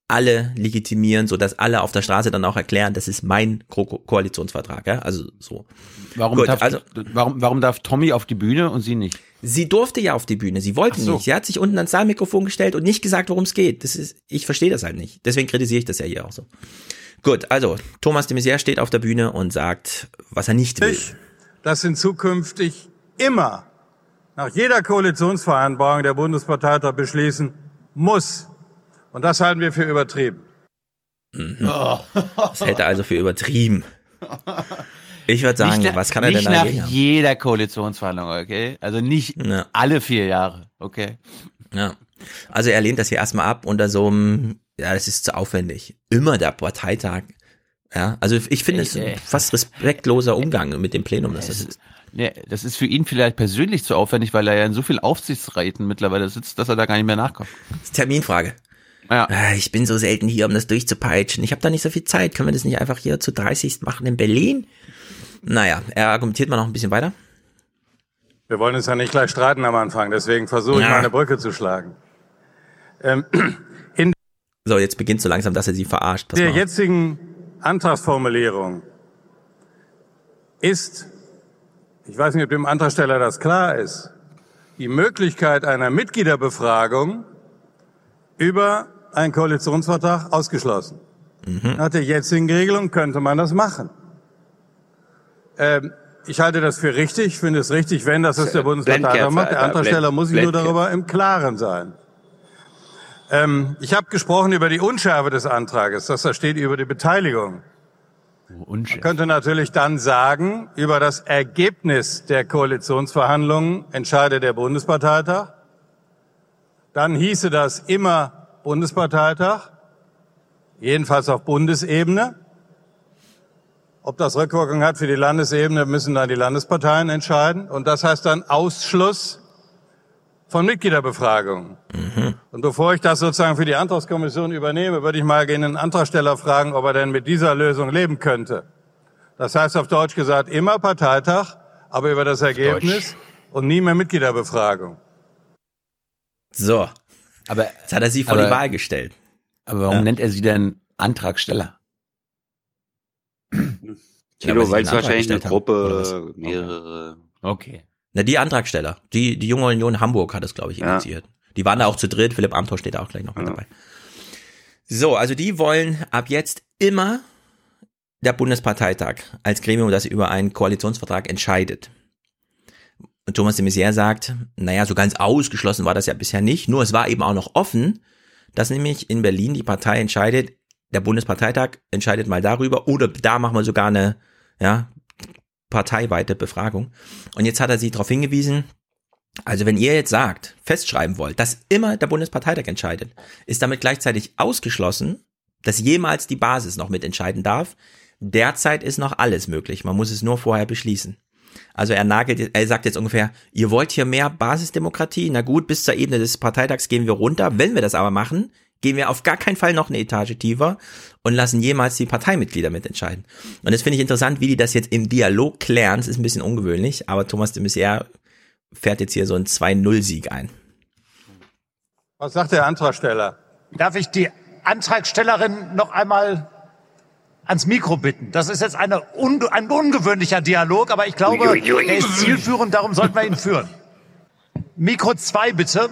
Speaker 4: alle legitimieren, so dass alle auf der Straße dann auch erklären, das ist mein Ko Koalitionsvertrag, ja, also so.
Speaker 6: Warum,
Speaker 4: Gut,
Speaker 6: darf,
Speaker 4: also
Speaker 6: warum, warum darf Tommy auf die Bühne und sie nicht?
Speaker 4: sie durfte ja auf die Bühne, sie wollte
Speaker 6: so.
Speaker 4: nicht. Sie hat sich unten ans Saalmikrofon gestellt und nicht gesagt, worum es geht. Das ist, ich verstehe das halt nicht. Deswegen kritisiere ich das ja hier auch so. Gut, also Thomas de Maizière steht auf der Bühne und sagt, was er nicht will.
Speaker 64: dass in zukünftig immer nach jeder Koalitionsvereinbarung der Bundesparteitag beschließen muss. Und das halten wir für übertrieben.
Speaker 4: Mhm. Das hält er also für übertrieben. Ich würde sagen,
Speaker 6: nicht,
Speaker 4: was kann er denn
Speaker 6: nicht nach
Speaker 4: haben?
Speaker 6: jeder Koalitionsverhandlung, okay? Also nicht alle vier Jahre, okay?
Speaker 4: Ja. Also er lehnt das hier erstmal ab unter so einem, ja, das ist zu aufwendig. Immer der Parteitag. Ja, also ich finde es
Speaker 6: Ey,
Speaker 4: fast respektloser Umgang mit dem Plenum, dass das ist.
Speaker 6: Ja, das ist für ihn vielleicht persönlich zu aufwendig, weil er ja in so viel Aufsichtsräten mittlerweile sitzt, dass er da gar nicht mehr nachkommt.
Speaker 4: Terminfrage.
Speaker 6: Ja.
Speaker 4: Ah, Ich bin so selten hier, um das durchzupeitschen. Ich habe da nicht so viel Zeit. Können wir das nicht einfach hier zu 30 machen in Berlin? Naja, er argumentiert mal noch ein bisschen weiter.
Speaker 64: Wir wollen uns ja nicht gleich streiten am Anfang, deswegen versuche ich
Speaker 4: Ja.
Speaker 64: mal eine Brücke zu schlagen. Ähm, in
Speaker 4: So, jetzt beginnt so langsam, dass er sie verarscht. Pass
Speaker 64: der
Speaker 4: mal
Speaker 64: jetzigen Antragsformulierung ist, ich weiß nicht, ob dem Antragsteller das klar ist, die Möglichkeit einer Mitgliederbefragung über einen Koalitionsvertrag ausgeschlossen.
Speaker 4: Mhm.
Speaker 64: Nach der jetzigen Regelung könnte man das machen. Ähm, ich halte das für richtig, finde es richtig, wenn das ist der Bundesparteitag
Speaker 54: Blendkerze,
Speaker 64: macht. Der Antragsteller muss sich nur darüber im Klaren sein. Ähm, ich habe gesprochen über die Unschärfe des Antrages, dass da steht über die Beteiligung. Man könnte natürlich dann sagen, über das Ergebnis der Koalitionsverhandlungen entscheidet der Bundesparteitag. Dann hieße das immer Bundesparteitag, jedenfalls auf Bundesebene. Ob das Rückwirkung hat für die Landesebene, müssen dann die Landesparteien entscheiden. Und das heißt dann Ausschluss von Mitgliederbefragungen. Und bevor ich das sozusagen für die Antragskommission übernehme, würde ich mal gerne den Antragsteller fragen, ob er denn mit dieser Lösung leben könnte. Das heißt auf Deutsch gesagt, immer Parteitag, aber über das Ergebnis und nie mehr Mitgliederbefragung.
Speaker 4: So.
Speaker 6: Aber
Speaker 4: jetzt hat er sie vor
Speaker 6: aber-
Speaker 4: die Wahl gestellt.
Speaker 6: Aber warum
Speaker 4: Ja.
Speaker 6: nennt er sie denn Antragsteller?
Speaker 4: Ja,
Speaker 54: Kilo,
Speaker 4: sie
Speaker 54: weil es wahrscheinlich eine Gruppe, mehrere.
Speaker 6: Okay.
Speaker 4: Na, die Antragsteller. Die, die Junge Union Hamburg hat es, glaube ich,
Speaker 54: Ja.
Speaker 4: initiiert. Die waren da auch zu dritt. Philipp Amthor steht da auch gleich noch mit dabei. So, also die wollen ab jetzt immer der Bundesparteitag als Gremium, das über einen Koalitionsvertrag entscheidet. Und Thomas de Maizière sagt, naja, so ganz ausgeschlossen war das ja bisher nicht, nur es war eben auch noch offen, dass nämlich in Berlin die Partei entscheidet, der Bundesparteitag entscheidet mal darüber oder da machen wir sogar eine, ja, parteiweite Befragung. Und jetzt hat er sie darauf hingewiesen, also wenn ihr jetzt sagt, festschreiben wollt, dass immer der Bundesparteitag entscheidet, ist damit gleichzeitig ausgeschlossen, dass jemals die Basis noch mitentscheiden darf. Derzeit ist noch alles möglich. Man muss es nur vorher beschließen. Also er nagelt, er sagt jetzt ungefähr, ihr wollt hier mehr Basisdemokratie? Na gut, bis zur Ebene des Parteitags gehen wir runter. Wenn wir das aber machen, gehen wir auf gar keinen Fall noch eine Etage tiefer und lassen jemals die Parteimitglieder mitentscheiden. Und das finde ich interessant, wie die das jetzt im Dialog klären. Das ist ein bisschen ungewöhnlich, aber Thomas de Maizière fährt jetzt hier so einen 2-0-Sieg ein.
Speaker 64: Was sagt der Antragsteller?
Speaker 61: Darf ich die Antragstellerin noch einmal ans Mikro bitten? Das ist jetzt eine un ein ungewöhnlicher Dialog, aber ich glaube, er ist zielführend, darum sollten wir ihn führen. Mikro 2 bitte.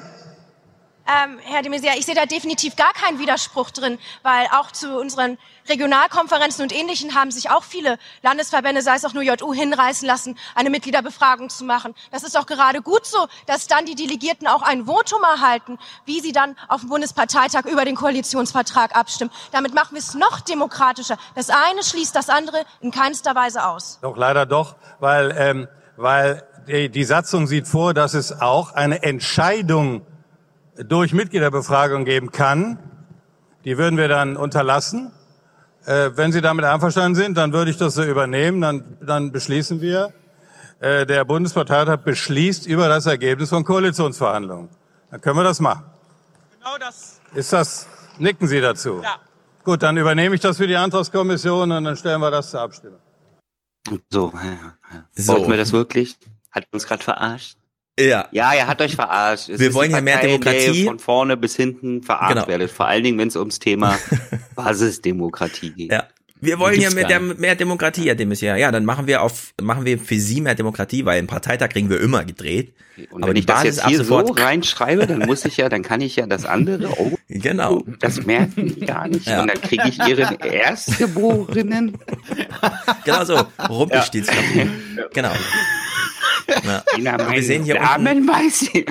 Speaker 62: Ähm, Herr de Maizière, ich sehe da definitiv gar keinen Widerspruch drin, weil auch zu unseren Regionalkonferenzen und Ähnlichen haben sich auch viele Landesverbände, sei es auch nur JU, hinreißen lassen, eine Mitgliederbefragung zu machen. Das ist auch gerade gut so, dass dann die Delegierten auch ein Votum erhalten, wie sie dann auf dem Bundesparteitag über den Koalitionsvertrag abstimmen. Damit machen wir es noch demokratischer. Das eine schließt das andere in keinster Weise aus.
Speaker 64: Doch leider doch, weil, ähm, weil die, die Satzung sieht vor, dass es auch eine Entscheidung durch Mitgliederbefragung geben kann. Die würden wir dann unterlassen. Äh, wenn Sie damit einverstanden sind, dann würde ich das so übernehmen. Dann, dann beschließen wir, äh, der Bundesparteitag beschließt über das Ergebnis von Koalitionsverhandlungen. Dann können wir das machen.
Speaker 65: Genau das.
Speaker 64: Ist das, nicken Sie dazu?
Speaker 65: Ja.
Speaker 64: Gut, dann übernehme ich das für die Antragskommission und dann stellen wir das zur Abstimmung.
Speaker 54: So, ja, ja. so. wollten wir das wirklich? Hat uns gerade verarscht?
Speaker 4: Ja.
Speaker 54: Ja, er hat euch verarscht. Es
Speaker 4: Wir wollen ja mehr
Speaker 54: ihr
Speaker 4: Demokratie.
Speaker 54: Von vorne bis hinten verarscht
Speaker 4: Genau.
Speaker 54: werdet. Vor allen Dingen, wenn es ums Thema Basisdemokratie geht.
Speaker 4: Ja. Wir wollen ja mehr, mehr Demokratie, Herr de Maizière. Ja, dann machen wir auf, machen wir für Sie mehr Demokratie, weil im Parteitag kriegen wir immer gedreht.
Speaker 54: Und
Speaker 4: Aber
Speaker 54: wenn ich das
Speaker 4: Basis
Speaker 54: jetzt
Speaker 4: ab
Speaker 54: hier so reinschreibe, dann muss ich ja, dann kann ich ja das andere, oh,
Speaker 4: Genau.
Speaker 54: das merken die gar nicht.
Speaker 4: Ja.
Speaker 54: Und dann kriege ich ihren Erstgeborenen.
Speaker 4: Genau so. Rumpelstilzchen. Genau. Ja. Wir sehen hier unten,
Speaker 54: weiß ich.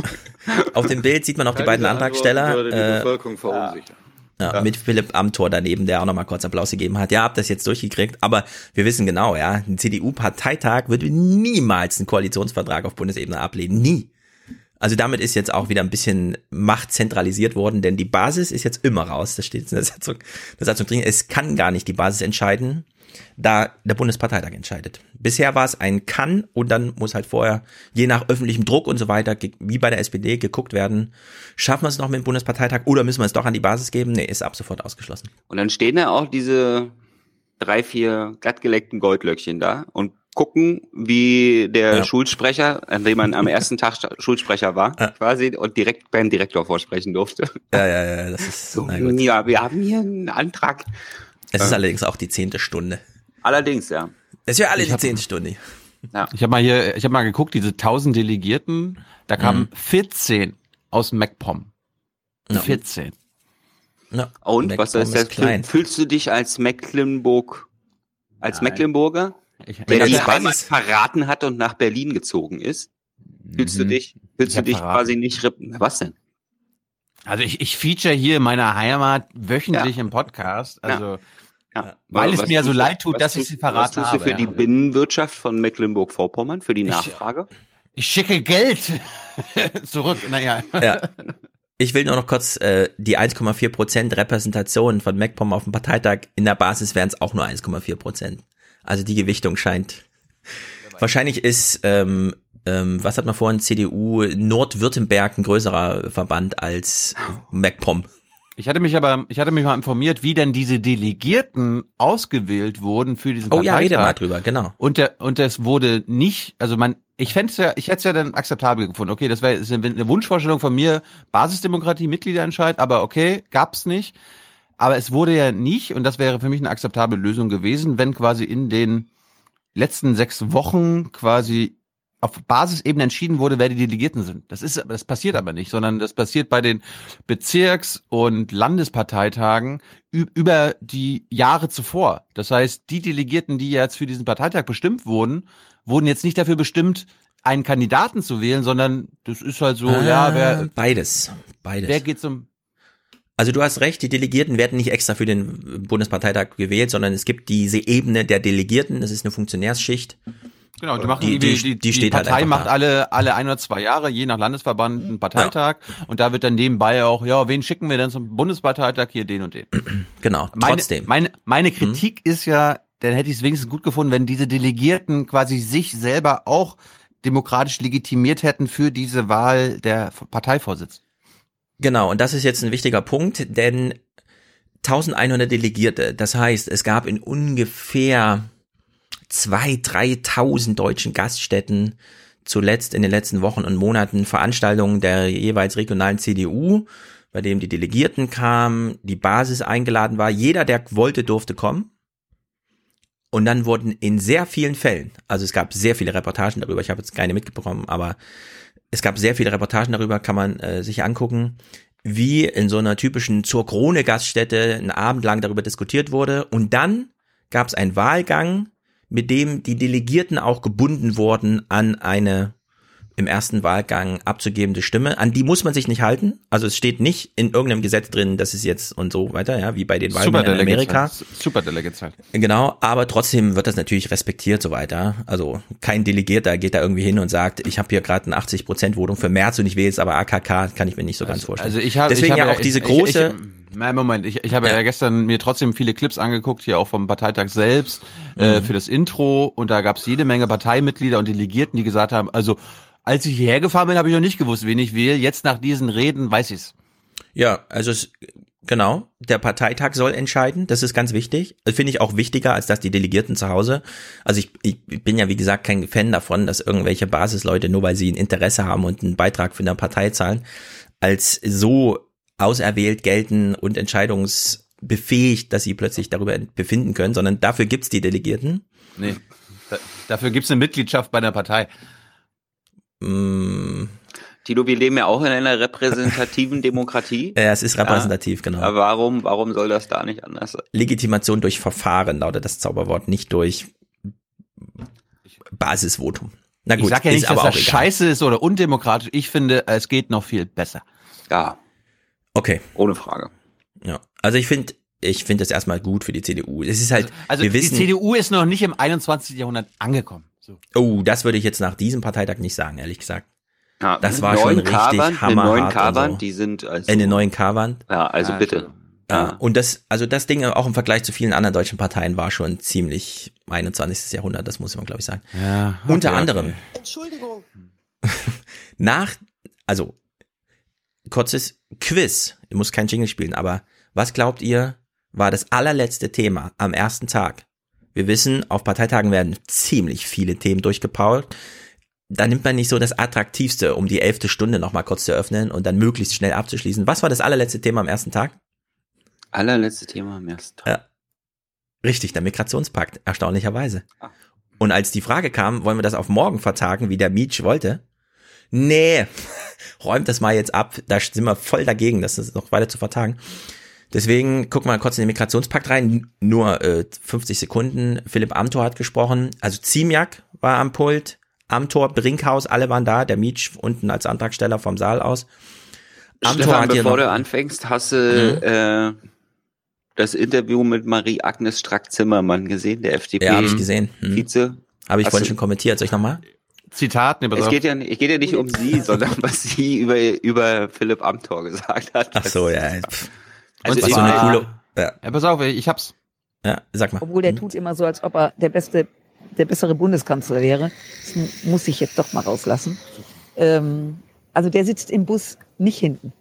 Speaker 4: auf dem Bild sieht man auch die beiden Antragsteller. Äh,
Speaker 21: verunsichern.
Speaker 4: Ja, Mit Philipp Amthor daneben, der auch nochmal kurz Applaus gegeben hat. Ja, habt das jetzt durchgekriegt. Aber wir wissen genau, ja, ein CDU-Parteitag würde niemals einen Koalitionsvertrag auf Bundesebene ablehnen. Nie. Also damit ist jetzt auch wieder ein bisschen Macht zentralisiert worden, denn die Basis ist jetzt immer raus. Das steht jetzt in der Satzung, der Satzung drin. Es kann gar nicht die Basis entscheiden, da der Bundesparteitag entscheidet. Bisher war es ein Kann und dann muss halt vorher, je nach öffentlichem Druck und so weiter, wie bei der SPD, geguckt werden, schaffen wir es noch mit dem Bundesparteitag oder müssen wir es doch an die Basis geben? Nee, ist ab sofort ausgeschlossen.
Speaker 54: Und dann stehen da auch diese drei, vier glattgeleckten Goldlöckchen da und gucken, wie der
Speaker 4: Ja.
Speaker 54: Schulsprecher, an dem man am ersten Tag Schulsprecher war, quasi, und direkt beim Direktor vorsprechen durfte.
Speaker 4: Ja, ja, ja, das ist
Speaker 54: So, ja, wir haben hier einen Antrag.
Speaker 4: Es ist
Speaker 54: Äh.
Speaker 4: allerdings auch die zehnte Stunde.
Speaker 54: Allerdings, ja.
Speaker 4: Es ist ja alle
Speaker 6: Ich
Speaker 4: die zehnte Stunde.
Speaker 6: Ich habe mal hier, ich habe mal geguckt, diese 1000 Delegierten, da kamen
Speaker 4: Mhm.
Speaker 6: 14 aus MacPom.
Speaker 4: Ja.
Speaker 6: 14.
Speaker 4: Ja.
Speaker 54: Und
Speaker 4: MacPom
Speaker 54: was ist das?
Speaker 4: ist klein.
Speaker 54: Fühlst du dich als Mecklenburg, als
Speaker 6: Nein.
Speaker 54: Mecklenburger,
Speaker 6: Ich,
Speaker 54: der
Speaker 4: Ja,
Speaker 54: die
Speaker 4: Basis-
Speaker 54: verraten hat und nach Berlin gezogen ist? Fühlst du
Speaker 6: Mhm.
Speaker 54: dich, fühlst
Speaker 6: Ich
Speaker 54: du dich
Speaker 6: verraten.
Speaker 54: quasi nicht, rep- was denn?
Speaker 6: Also ich, ich feature hier in meiner Heimat wöchentlich im Podcast. Also
Speaker 54: Ja.
Speaker 6: Weil es
Speaker 54: Was
Speaker 6: mir so
Speaker 54: tust du-
Speaker 6: leid tut,
Speaker 54: was
Speaker 6: dass ich sie verraten
Speaker 54: Was tust
Speaker 6: habe,
Speaker 54: du für
Speaker 6: ja.
Speaker 54: die Binnenwirtschaft von Mecklenburg-Vorpommern, für die Nachfrage?
Speaker 6: ich schicke Geld zurück. Naja.
Speaker 4: Ja. Ich will nur noch kurz äh, die 1,4 Prozent Repräsentation von MacPom auf dem Parteitag. In der Basis wären es auch nur 1,4 Prozent. Also die Gewichtung scheint. Wahrscheinlich ist, ähm, ähm, was hat man vorhin, CDU Nordwürttemberg ein größerer Verband als MacPom.
Speaker 6: Ich hatte mich aber, ich hatte mich mal informiert, wie denn diese Delegierten ausgewählt wurden für diesen
Speaker 4: Oh ja, rede mal
Speaker 6: Parteitag.
Speaker 4: drüber, genau.
Speaker 6: Und der, und das wurde nicht, also man, ich fände ja, ich hätte es ja dann akzeptabel gefunden. Okay, das wäre eine, eine Wunschvorstellung von mir, Basisdemokratie, Mitgliederentscheid, aber okay, gab's nicht. Aber es wurde ja nicht, und das wäre für mich eine akzeptable Lösung gewesen, wenn quasi in den letzten sechs Wochen quasi auf Basisebene entschieden wurde, wer die Delegierten sind. Das ist, das passiert aber nicht, sondern das passiert bei den Bezirks- und Landesparteitagen über die Jahre zuvor. Das heißt, die Delegierten, die jetzt für diesen Parteitag bestimmt wurden, wurden jetzt nicht dafür bestimmt, einen Kandidaten zu wählen, sondern das ist halt so, ja, wer,
Speaker 4: beides, beides.
Speaker 6: wer geht zum,
Speaker 4: Also du hast recht, die Delegierten werden nicht extra für den Bundesparteitag gewählt, sondern es gibt diese Ebene der Delegierten, das ist eine Funktionärsschicht
Speaker 6: Genau, die machen
Speaker 4: Die-
Speaker 6: die,
Speaker 4: die-
Speaker 6: die, die,
Speaker 4: halt
Speaker 6: Partei
Speaker 4: einfach
Speaker 6: macht
Speaker 4: da.
Speaker 6: alle alle ein oder zwei Jahre, je nach Landesverband, einen Parteitag und da wird dann nebenbei auch, ja, wen schicken wir denn zum Bundesparteitag hier den und den.
Speaker 4: Genau,
Speaker 6: Meine,
Speaker 4: trotzdem.
Speaker 6: meine, meine Kritik ist ja, dann hätte ich es wenigstens gut gefunden, wenn diese Delegierten quasi sich selber auch demokratisch legitimiert hätten für diese Wahl der Parteivorsitz.
Speaker 4: Genau, und das ist jetzt ein wichtiger Punkt, denn 1100 Delegierte, das heißt, es gab in ungefähr 2.000, 3.000 deutschen Gaststätten zuletzt in den letzten Wochen und Monaten Veranstaltungen der jeweils regionalen CDU, bei dem die Delegierten kamen, die Basis eingeladen war. Jeder, der wollte, durfte kommen. Und dann wurden in sehr vielen Fällen, also es gab sehr viele Reportagen darüber, ich habe jetzt keine mitbekommen, aber es gab sehr viele Reportagen darüber, kann man äh, sich angucken, wie in so einer typischen zur Krone Gaststätte einen Abend lang darüber diskutiert wurde. Und dann gab es einen Wahlgang, mit dem die Delegierten auch gebunden wurden an eine im ersten Wahlgang abzugebende Stimme. An die muss man sich nicht halten. Also es steht nicht in irgendeinem Gesetz drin, dass es jetzt und so weiter, ja, wie bei den Wahlen in Amerika.
Speaker 6: Super Delegates halt.
Speaker 4: Genau, aber trotzdem wird das natürlich respektiert so weiter. Also kein Delegierter geht da irgendwie hin und sagt, ich habe hier gerade ein 80 Prozent Votum für März und ich will jetzt aber AKK, kann ich mir nicht so ganz vorstellen.
Speaker 6: Also ich habe
Speaker 4: deswegen
Speaker 6: ich
Speaker 4: ja auch diese große.
Speaker 6: Ich, ich, nein, Moment, ich, ich habe ja. gestern mir trotzdem viele Clips angeguckt, hier auch vom Parteitag selbst, äh,
Speaker 4: Mhm.
Speaker 6: für das Intro und da gab es jede Menge Parteimitglieder und Delegierten, die gesagt haben, also als ich hierher gefahren bin, habe ich noch nicht gewusst, wen ich wähle. Jetzt nach diesen Reden weiß ich's.
Speaker 4: Ja, also es, genau, der Parteitag soll entscheiden, das ist ganz wichtig. Das finde ich auch wichtiger, als dass die Delegierten zu Hause. Also ich, ich bin ja wie gesagt kein Fan davon, dass irgendwelche Basisleute, nur weil sie ein Interesse haben und einen Beitrag für eine Partei zahlen, als so auserwählt gelten und entscheidungsbefähigt, dass sie plötzlich darüber befinden können, sondern dafür gibt's die Delegierten.
Speaker 6: Nee. Da, dafür gibt's eine Mitgliedschaft bei der Partei.
Speaker 4: Mm,
Speaker 54: Tilo, wir leben ja auch in einer repräsentativen Demokratie.
Speaker 4: Ja, es ist repräsentativ, genau.
Speaker 54: Aber warum, warum soll das da nicht anders sein?
Speaker 4: Legitimation durch Verfahren lautet das Zauberwort, nicht durch Basisvotum. Na gut,
Speaker 6: ich sag ja
Speaker 4: ist
Speaker 6: nicht, dass
Speaker 4: aber
Speaker 6: das scheiße ist oder undemokratisch. Ich finde, es geht noch viel besser.
Speaker 54: Ja.
Speaker 4: Okay.
Speaker 54: Ohne Frage.
Speaker 4: Ja. Also ich finde, ich finde das erstmal gut für die CDU. Es ist halt,
Speaker 6: Also
Speaker 4: wir
Speaker 6: die
Speaker 4: wissen,
Speaker 6: CDU ist noch nicht im 21. Jahrhundert angekommen. So.
Speaker 4: oh, das würde ich jetzt nach diesem Parteitag nicht sagen, ehrlich gesagt.
Speaker 54: Ja,
Speaker 4: das war schon
Speaker 54: neuen
Speaker 4: richtig
Speaker 54: mit
Speaker 4: hammerhart.
Speaker 54: neuen
Speaker 4: und
Speaker 54: K-Wand,
Speaker 4: so.
Speaker 54: die sind also,
Speaker 4: in den neuen K-Wand.
Speaker 54: ja, also
Speaker 6: Ja,
Speaker 54: bitte.
Speaker 4: Ja, und das, also das Ding auch im Vergleich zu vielen anderen deutschen Parteien war schon ziemlich 21. Jahrhundert, das muss man glaube ich sagen.
Speaker 6: Ja,
Speaker 4: Unter
Speaker 6: okay,
Speaker 4: anderem
Speaker 6: okay.
Speaker 66: Entschuldigung.
Speaker 4: nach, also kurzes Quiz, ich muss kein Jingle spielen, aber was glaubt ihr, war das allerletzte Thema am ersten Tag? Wir wissen, auf Parteitagen werden ziemlich viele Themen durchgepault. Da nimmt man nicht so das Attraktivste, um die elfte Stunde nochmal kurz zu öffnen und dann möglichst schnell abzuschließen. Was war das allerletzte Thema am ersten Tag?
Speaker 54: Allerletzte Thema am ersten Tag.
Speaker 4: Ja. Richtig, der Migrationspakt, erstaunlicherweise. Und als die Frage kam, wollen wir das auf morgen vertagen, wie der Mietsch wollte? Nee, räumt das mal jetzt ab. Da sind wir voll dagegen, das ist noch weiter zu vertagen. Deswegen gucken wir kurz in den Migrationspakt rein. Nur äh, 50 Sekunden. Philipp Amthor hat gesprochen. Also Ziemiak war am Pult. Amthor, Brinkhaus, alle waren da. Der Mietsch unten als Antragsteller vom Saal aus.
Speaker 54: Stefan,
Speaker 4: hier
Speaker 54: bevor du anfängst, hast du äh, das Interview mit Marie-Agnes Strack-Zimmermann gesehen, der FDP.
Speaker 4: Ja, habe ich gesehen. Hm.
Speaker 54: Vize.
Speaker 4: Habe ich
Speaker 54: Hast
Speaker 4: vorhin schon kommentiert. Soll ich nochmal?
Speaker 6: Zitat, ne,
Speaker 54: Es geht ja, es geht ja nicht um sie, sondern was sie über, über Philipp Amthor gesagt hat.
Speaker 4: Ach so, ja. Pff.
Speaker 54: Also
Speaker 4: was
Speaker 54: ich
Speaker 4: so eine
Speaker 54: war-
Speaker 4: coole. Ja,
Speaker 6: Ja, pass auf, ich hab's.
Speaker 4: ja, sag mal.
Speaker 65: Obwohl der tut immer so, als ob er der beste, der bessere Bundeskanzler wäre. Das mu- muss ich jetzt doch mal rauslassen. Ähm, also der sitzt im Bus nicht hinten.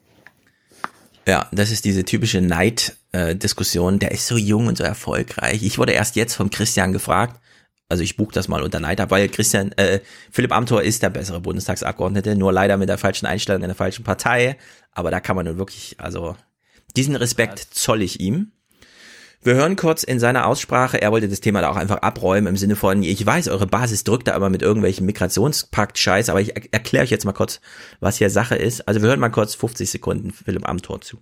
Speaker 4: Ja, das ist diese typische Neid-Diskussion. Der ist so jung und so erfolgreich. Ich wurde erst jetzt vom Christian gefragt, also ich buche das mal unter Neid ab, weil Christian, äh, Philipp Amthor ist der bessere Bundestagsabgeordnete, nur leider mit der falschen Einstellung in der falschen Partei. Aber da kann man nun wirklich, also diesen Respekt zoll ich ihm. Wir hören kurz in seiner Aussprache, er wollte das Thema da auch einfach abräumen im Sinne von, ich weiß, eure Basis drückt da immer mit irgendwelchen Migrationspakt-Scheiß, aber ich er erkläre euch jetzt mal kurz, was hier Sache ist. Also wir hören mal kurz 50 Sekunden Philipp Amthor zu.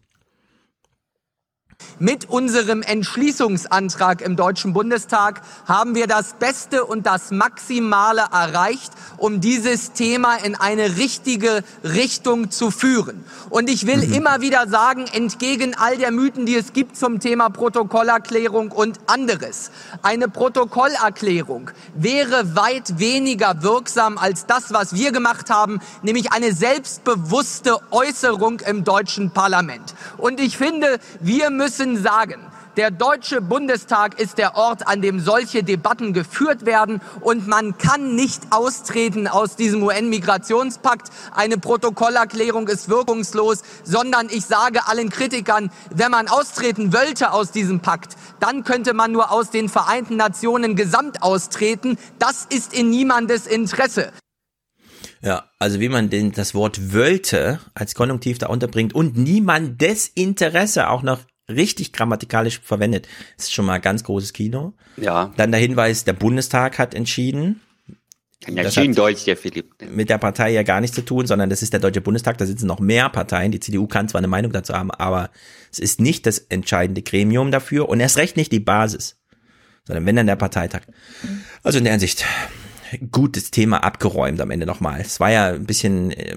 Speaker 67: Mit unserem Entschließungsantrag im Deutschen Bundestag haben wir das Beste und das Maximale erreicht, um dieses Thema in eine richtige Richtung zu führen. Und ich will mhm. immer wieder sagen, entgegen all der Mythen, die es gibt zum Thema Protokollerklärung und anderes, eine Protokollerklärung wäre weit weniger wirksam als das, was wir gemacht haben, nämlich eine selbstbewusste Äußerung im deutschen Parlament. Und ich finde, wir müssen müssen sagen, der Deutsche Bundestag ist der Ort, an dem solche Debatten geführt werden und man kann nicht austreten aus diesem UN-Migrationspakt. Eine Protokollerklärung ist wirkungslos, sondern ich sage allen Kritikern, wenn man austreten wollte aus diesem Pakt, dann könnte man nur aus den Vereinten Nationen gesamt austreten. Das ist in niemandes Interesse.
Speaker 4: Ja, also wie man den, das Wort wollte als Konjunktiv da unterbringt und niemandes Interesse auch noch richtig grammatikalisch verwendet. Das ist schon mal ganz großes Kino.
Speaker 54: Ja.
Speaker 4: Dann der Hinweis, der Bundestag hat entschieden.
Speaker 54: Kann ja schön Deutsch, der Philipp.
Speaker 4: Mit der Partei ja gar nichts zu tun, sondern das ist der Deutsche Bundestag, da sitzen noch mehr Parteien. Die CDU kann zwar eine Meinung dazu haben, aber es ist nicht das entscheidende Gremium dafür und erst recht nicht die Basis, sondern wenn dann der Parteitag. Also in der Hinsicht, gutes Thema abgeräumt am Ende nochmal. Es war ja ein bisschen äh,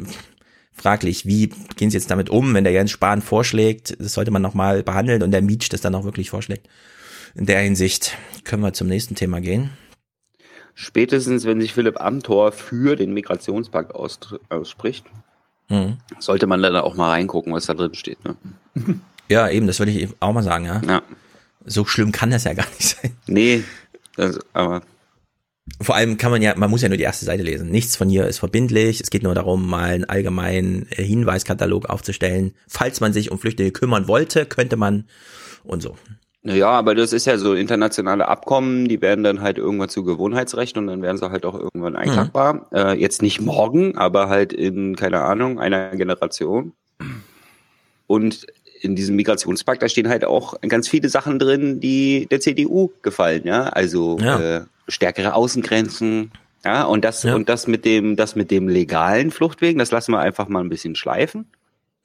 Speaker 4: fraglich, wie gehen sie jetzt damit um, wenn der Jens Spahn vorschlägt, das sollte man nochmal behandeln und der Mietsch das dann auch wirklich vorschlägt. In der Hinsicht können wir zum nächsten Thema gehen.
Speaker 54: Spätestens, wenn sich Philipp Amthor für den Migrationspakt aus, ausspricht, mhm. sollte man dann auch mal reingucken, was da drin steht. Ne?
Speaker 4: Ja, eben, das würde ich auch mal sagen, ja. ja. So schlimm kann das ja gar nicht sein.
Speaker 54: Nee, das, aber
Speaker 4: vor allem kann man ja, man muss ja nur die erste Seite lesen. Nichts von hier ist verbindlich. Es geht nur darum, mal einen allgemeinen äh, Hinweiskatalog aufzustellen. Falls man sich um Flüchtlinge kümmern wollte, könnte man und so.
Speaker 54: Naja, aber das ist ja so internationale Abkommen, die werden dann halt irgendwann zu Gewohnheitsrecht und dann werden sie halt auch irgendwann einklagbar. Mhm. Äh, jetzt nicht morgen, aber halt in, keine Ahnung, einer Generation. Und in diesem Migrationspakt, da stehen halt auch ganz viele Sachen drin, die der CDU gefallen, ja. Also ja. Äh, stärkere Außengrenzen, ja, und das, ja. und das mit dem, das mit dem legalen Fluchtwegen, das lassen wir einfach mal ein bisschen schleifen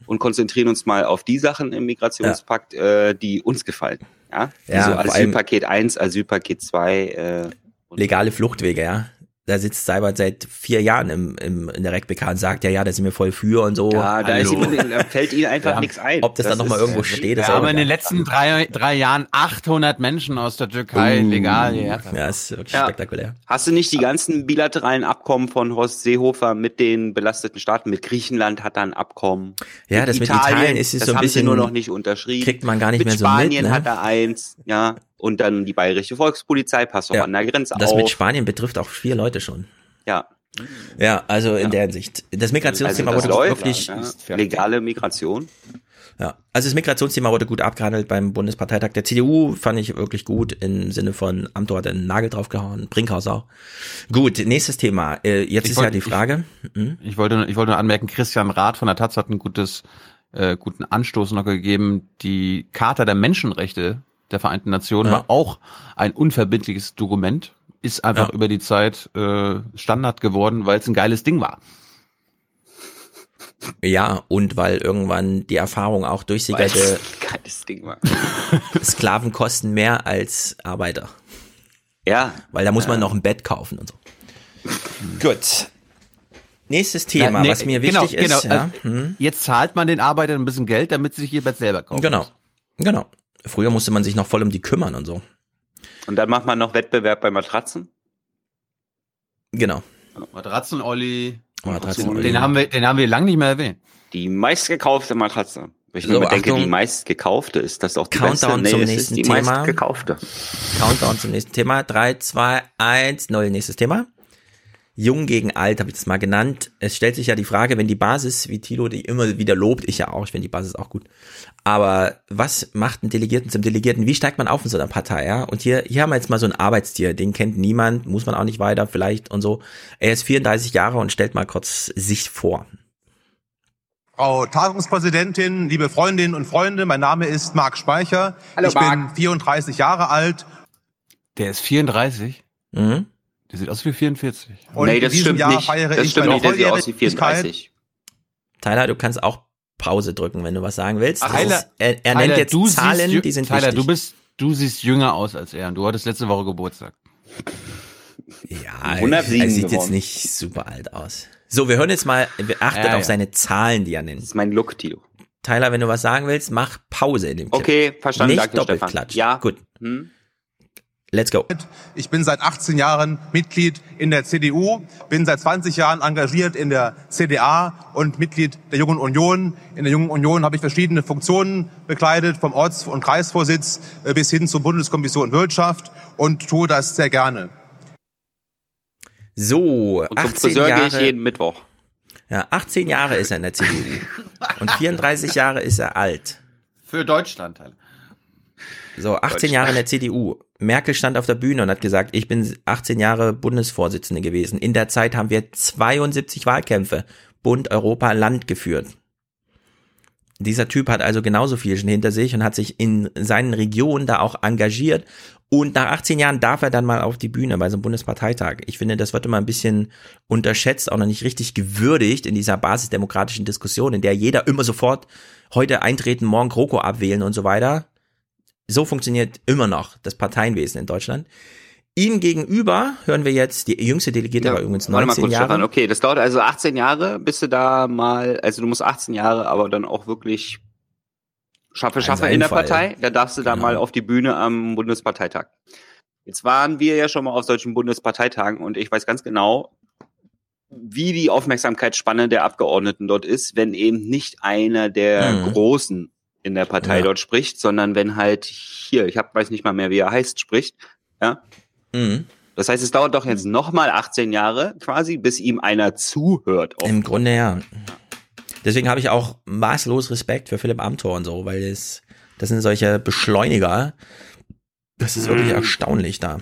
Speaker 54: und konzentrieren uns mal auf die Sachen im Migrationspakt, ja. äh, die uns gefallen. Ja, ja also Asylpaket 1, Asylpaket 2. Äh,
Speaker 4: legale Fluchtwege, ja da sitzt Seibert seit vier Jahren im, im, in der RecBK und sagt, ja, ja, da sind wir voll für und so.
Speaker 54: Ja, da, ist ihm, da fällt ihnen einfach ja, nichts ein.
Speaker 4: Ob das, das dann nochmal irgendwo steht,
Speaker 6: ist Wir haben in den letzten drei, drei Jahren 800 Menschen aus der Türkei uh, legal
Speaker 4: hierher. Ja, ist wirklich ja. spektakulär.
Speaker 54: Hast du nicht die ganzen bilateralen Abkommen von Horst Seehofer mit den belasteten Staaten? Mit Griechenland hat er ein Abkommen.
Speaker 4: Ja, das mit Italien, Italien ist es so ein bisschen.
Speaker 54: nur noch nicht unterschrieben.
Speaker 4: Kriegt man gar nicht
Speaker 54: mit
Speaker 4: mehr so
Speaker 54: Spanien
Speaker 4: mit.
Speaker 54: Spanien ne? hat er eins, ja. Und dann die bayerische Volkspolizei, passt auch ja. an der Grenze
Speaker 4: das
Speaker 54: auf.
Speaker 4: Das mit Spanien betrifft auch vier Leute schon.
Speaker 54: Ja.
Speaker 4: Ja, also in ja. der Hinsicht. Das Migrationsthema
Speaker 54: also
Speaker 4: das
Speaker 54: wurde
Speaker 4: läuft, wirklich
Speaker 54: ja. legale Migration.
Speaker 4: Ja, also das Migrationsthema wurde gut abgehandelt beim Bundesparteitag der CDU, fand ich wirklich gut im Sinne von Amtor hat einen Nagel draufgehauen, Brinkhaus auch. Gut, nächstes Thema. Äh, jetzt ich ist wollte, ja die Frage.
Speaker 6: Ich, hm? ich, wollte, ich wollte nur anmerken, Christian Rath von der Taz hat ein gutes, äh, guten Anstoß noch gegeben. Die Charta der Menschenrechte der Vereinten Nationen ja. war auch ein unverbindliches Dokument ist einfach ja. über die Zeit äh, Standard geworden, weil es ein geiles Ding war.
Speaker 4: Ja, und weil irgendwann die Erfahrung auch durchsickerte,
Speaker 54: geiles Ding war.
Speaker 4: Sklaven kosten mehr als Arbeiter.
Speaker 54: Ja.
Speaker 4: Weil da muss man noch ein Bett kaufen und so. Gut. Nächstes Thema, ja, nee, was mir genau, wichtig genau, ist. Genau. Ja.
Speaker 6: Hm. Jetzt zahlt man den Arbeitern ein bisschen Geld, damit sie sich ihr Bett selber kaufen.
Speaker 4: Genau. Genau. Früher musste man sich noch voll um die kümmern und so.
Speaker 54: Und dann macht man noch Wettbewerb bei Matratzen?
Speaker 4: Genau.
Speaker 6: Matratzen Olli. Matratzen Olli. Den haben wir, den haben wir lang nicht mehr erwähnt.
Speaker 54: Die meistgekaufte Matratze. Wenn ich so, nur denke, die meistgekaufte ist das auch die
Speaker 4: Countdown
Speaker 54: beste.
Speaker 4: zum nee, nächsten
Speaker 54: die
Speaker 4: Thema.
Speaker 54: Meistgekaufte.
Speaker 4: Countdown zum nächsten Thema. 3, 2, 1, 0. Nächstes Thema. Jung gegen alt habe ich das mal genannt. Es stellt sich ja die Frage, wenn die Basis, wie Tilo die immer wieder lobt, ich ja auch, ich finde die Basis auch gut. Aber was macht einen Delegierten zum Delegierten? Wie steigt man auf in so einer Partei, ja? Und hier, hier haben wir jetzt mal so ein Arbeitstier, den kennt niemand, muss man auch nicht weiter, vielleicht und so. Er ist 34 Jahre und stellt mal kurz sich vor.
Speaker 68: Frau Tagungspräsidentin, liebe Freundinnen und Freunde, mein Name ist Marc Speicher.
Speaker 54: Hallo,
Speaker 68: ich
Speaker 54: Marc.
Speaker 68: bin 34 Jahre alt.
Speaker 6: Der ist 34?
Speaker 4: Mhm.
Speaker 6: Der sieht aus wie 44.
Speaker 68: Und
Speaker 54: nee, das stimmt
Speaker 68: Jahr
Speaker 54: nicht.
Speaker 68: feiere
Speaker 54: das
Speaker 68: ich
Speaker 54: stimmt nicht, der sieht aus wie 34.
Speaker 4: Tyler, du kannst auch Pause drücken, wenn du was sagen willst.
Speaker 6: Ach, Tyler,
Speaker 4: ist, er, er
Speaker 6: Tyler,
Speaker 4: nennt jetzt
Speaker 6: du
Speaker 4: Zahlen,
Speaker 6: siehst,
Speaker 4: die sind
Speaker 6: Tyler,
Speaker 4: wichtig.
Speaker 6: du bist, du siehst jünger aus als er und du hattest letzte Woche Geburtstag.
Speaker 4: ja,
Speaker 54: 107
Speaker 4: er sieht jetzt
Speaker 54: geworden.
Speaker 4: nicht super alt aus. So, wir hören jetzt mal, wir achten
Speaker 6: Ja,
Speaker 4: auf
Speaker 6: ja.
Speaker 4: seine Zahlen, die er nennt.
Speaker 54: Das ist mein Look, Tilo.
Speaker 4: Tyler, wenn du was sagen willst, mach Pause in dem Clip.
Speaker 54: Okay, verstanden,
Speaker 4: Nicht
Speaker 54: danke,
Speaker 4: Doppelklatsch.
Speaker 54: Stefan. Ja.
Speaker 4: Gut.
Speaker 54: Hm?
Speaker 4: Let's go.
Speaker 68: Ich bin seit 18 Jahren Mitglied in der CDU, bin seit 20 Jahren engagiert in der CDA und Mitglied der Jungen Union. In der Jungen Union habe ich verschiedene Funktionen bekleidet, vom Orts- und Kreisvorsitz äh, bis hin zur Bundeskommission Wirtschaft und tue das sehr gerne.
Speaker 4: So,
Speaker 54: Und zum
Speaker 4: 18
Speaker 54: Friseur gehe ich
Speaker 4: Jahre.
Speaker 54: jeden Mittwoch.
Speaker 4: Ja, 18 Jahre ist er in der CDU. Und 34 Jahre ist er alt.
Speaker 6: Für Deutschland, Tyler.
Speaker 4: So, 18 Jahre in der CDU. Merkel stand auf der Bühne und hat gesagt, ich bin 18 Jahre Bundesvorsitzende gewesen. In der Zeit haben wir 72 Wahlkämpfe Bund, Europa, Land geführt. Dieser Typ hat also genauso viel schon hinter sich und hat sich in seinen Regionen da auch engagiert. Und nach 18 Jahren darf er dann mal auf die Bühne bei so einem Bundesparteitag. Ich finde, das wird immer ein bisschen unterschätzt, auch noch nicht richtig gewürdigt in dieser basisdemokratischen Diskussion, in der jeder immer sofort heute eintreten, morgen Kroko abwählen und so weiter. So funktioniert immer noch das Parteienwesen in Deutschland. Ihm gegenüber hören wir jetzt, die jüngste Delegierte war übrigens
Speaker 54: Warte mal
Speaker 4: 19
Speaker 54: kurz,
Speaker 4: Jahre.
Speaker 54: Stefan. Okay, das dauert also 18 Jahre, bis du da mal, also du musst 18 Jahre, aber dann auch wirklich schaffe,
Speaker 4: In
Speaker 54: schaffe in der
Speaker 4: Fall.
Speaker 54: Partei. Da darfst du da
Speaker 4: Genau.
Speaker 54: mal auf die Bühne am Bundesparteitag. Jetzt waren wir ja schon mal auf solchen Bundesparteitagen und ich weiß ganz genau, wie die Aufmerksamkeitsspanne der Abgeordneten dort ist, wenn eben nicht einer der
Speaker 4: Mhm.
Speaker 54: Großen in der Partei
Speaker 4: Ja.
Speaker 54: dort spricht, sondern wenn halt hier, ich hab, weiß nicht mal mehr, wie er heißt, spricht. Ja.
Speaker 4: Mhm.
Speaker 54: Das heißt, es dauert doch jetzt noch mal 18 Jahre quasi, bis ihm einer zuhört. Auch.
Speaker 4: Im Grunde ja. Deswegen habe ich auch maßlos Respekt für Philipp Amthor und so, weil es, das sind solche Beschleuniger. Das ist wirklich
Speaker 54: Mhm.
Speaker 4: erstaunlich da.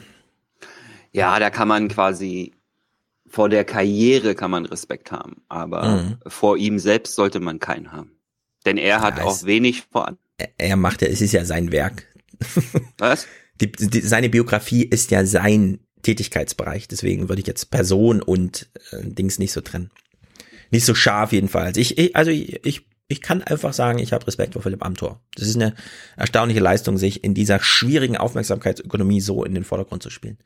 Speaker 54: Ja, da kann man quasi vor der Karriere kann man Respekt haben, aber
Speaker 4: Mhm.
Speaker 54: vor ihm selbst sollte man keinen haben. Denn er hat
Speaker 4: Ja,
Speaker 54: auch wenig voran.
Speaker 4: Er- Er macht ja, es ist ja sein Werk.
Speaker 54: Was?
Speaker 4: Die, die, seine Biografie ist ja sein Tätigkeitsbereich. Deswegen würde ich jetzt Person und äh, Dings nicht so trennen. Nicht so scharf jedenfalls. Ich, ich also ich, ich, ich kann einfach sagen, ich habe Respekt vor Philipp Amthor. Das ist eine erstaunliche Leistung, sich in dieser schwierigen Aufmerksamkeitsökonomie so in den Vordergrund zu spielen.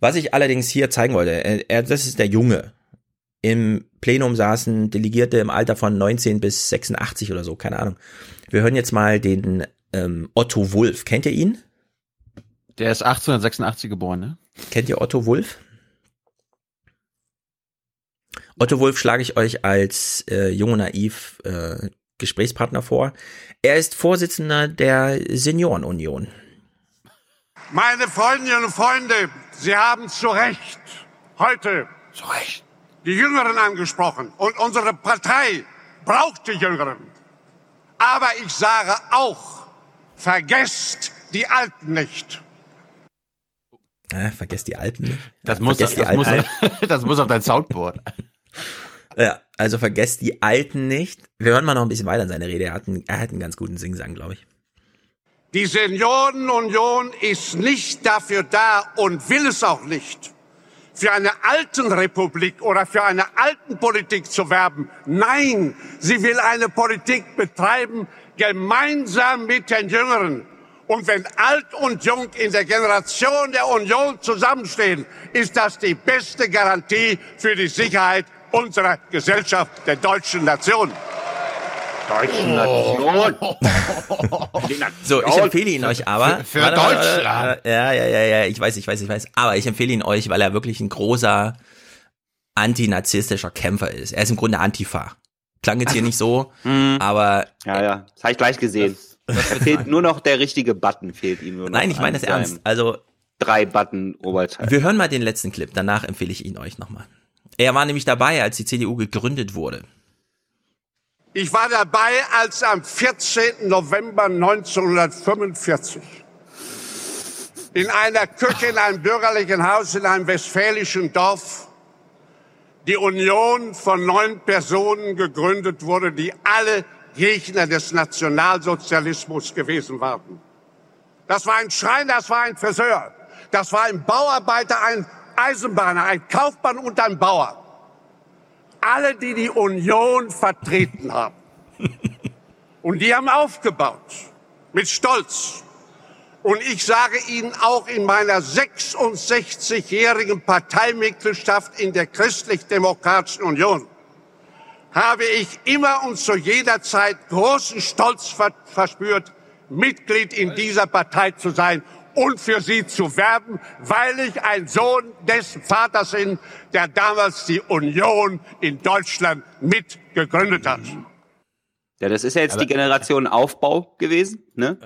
Speaker 4: Was ich allerdings hier zeigen wollte, er, er, das ist der Junge. Im Plenum saßen Delegierte im Alter von 19 bis 86 oder so, keine Ahnung. Wir hören jetzt mal den ähm, Otto Wulff. Kennt ihr ihn?
Speaker 6: Der ist 1886 geboren, ne?
Speaker 4: Kennt ihr Otto Wulff? Otto Wulff schlage ich euch als äh, jung und naiv äh, Gesprächspartner vor. Er ist Vorsitzender der Seniorenunion.
Speaker 69: Meine Freundinnen und Freunde, Sie haben zu Recht heute die Jüngeren angesprochen. Und unsere Partei braucht die Jüngeren. Aber ich sage auch, vergesst die Alten nicht.
Speaker 4: Äh, vergesst die Alten nicht.
Speaker 6: Das
Speaker 4: Ja,
Speaker 6: muss, das,
Speaker 4: die
Speaker 6: muss,
Speaker 4: Alten.
Speaker 6: das muss auf dein Soundboard.
Speaker 4: Ja, also vergesst die Alten nicht. Wir hören mal noch ein bisschen weiter in seine Rede. Er hat einen, er hat einen ganz guten Singsang, glaube ich.
Speaker 69: Die Seniorenunion ist nicht dafür da und will es auch nicht, für eine Altenrepublik oder für eine Altenpolitik zu werben. Nein, sie will eine Politik betreiben, gemeinsam mit den Jüngeren. Und wenn alt und jung in der Generation der Union zusammenstehen, ist das die beste Garantie für die Sicherheit unserer Gesellschaft, der deutschen Nation.
Speaker 54: Deutschen Nation.
Speaker 4: So, ich empfehle ihn euch aber.
Speaker 6: Für- für Deutschland.
Speaker 4: Ja, ja, ja, ja, ich weiß, ich weiß, ich weiß. Aber ich empfehle ihn euch, weil er wirklich ein großer antinazistischer Kämpfer ist. Er ist im Grunde Antifa. Klang jetzt hier nicht so, aber.
Speaker 54: Ja, ja, das habe ich gleich gesehen. Da fehlt nur noch der richtige Button, fehlt ihm nur noch.
Speaker 4: Nein, ich meine das ernst. Also,
Speaker 54: Drei Button Oberteil.
Speaker 4: wir hören mal den letzten Clip. Danach empfehle ich ihn euch nochmal. Er war nämlich dabei, als die CDU gegründet wurde.
Speaker 69: Ich war dabei, als am 14. November 1945 in einer Küche in einem bürgerlichen Haus in einem westfälischen Dorf die Union von neun Personen gegründet wurde, die alle Gegner des Nationalsozialismus gewesen waren. Das war ein Schreiner, das war ein Friseur, das war ein Bauarbeiter, ein Eisenbahner, ein Kaufmann und ein Bauer. Alle, die die Union vertreten haben. Und die haben aufgebaut. Mit Stolz. Und ich sage Ihnen auch in meiner 66-jährigen Parteimitgliedschaft in der Christlich-Demokratischen Union habe ich immer und zu jeder Zeit großen Stolz ver verspürt, Mitglied in dieser Partei zu sein und für sie zu werben, weil ich ein Sohn des Vaters bin, der damals die Union in Deutschland mit gegründet hat.
Speaker 54: Ja, das ist ja jetzt
Speaker 69: Aber-
Speaker 54: die Generation Aufbau gewesen, ne?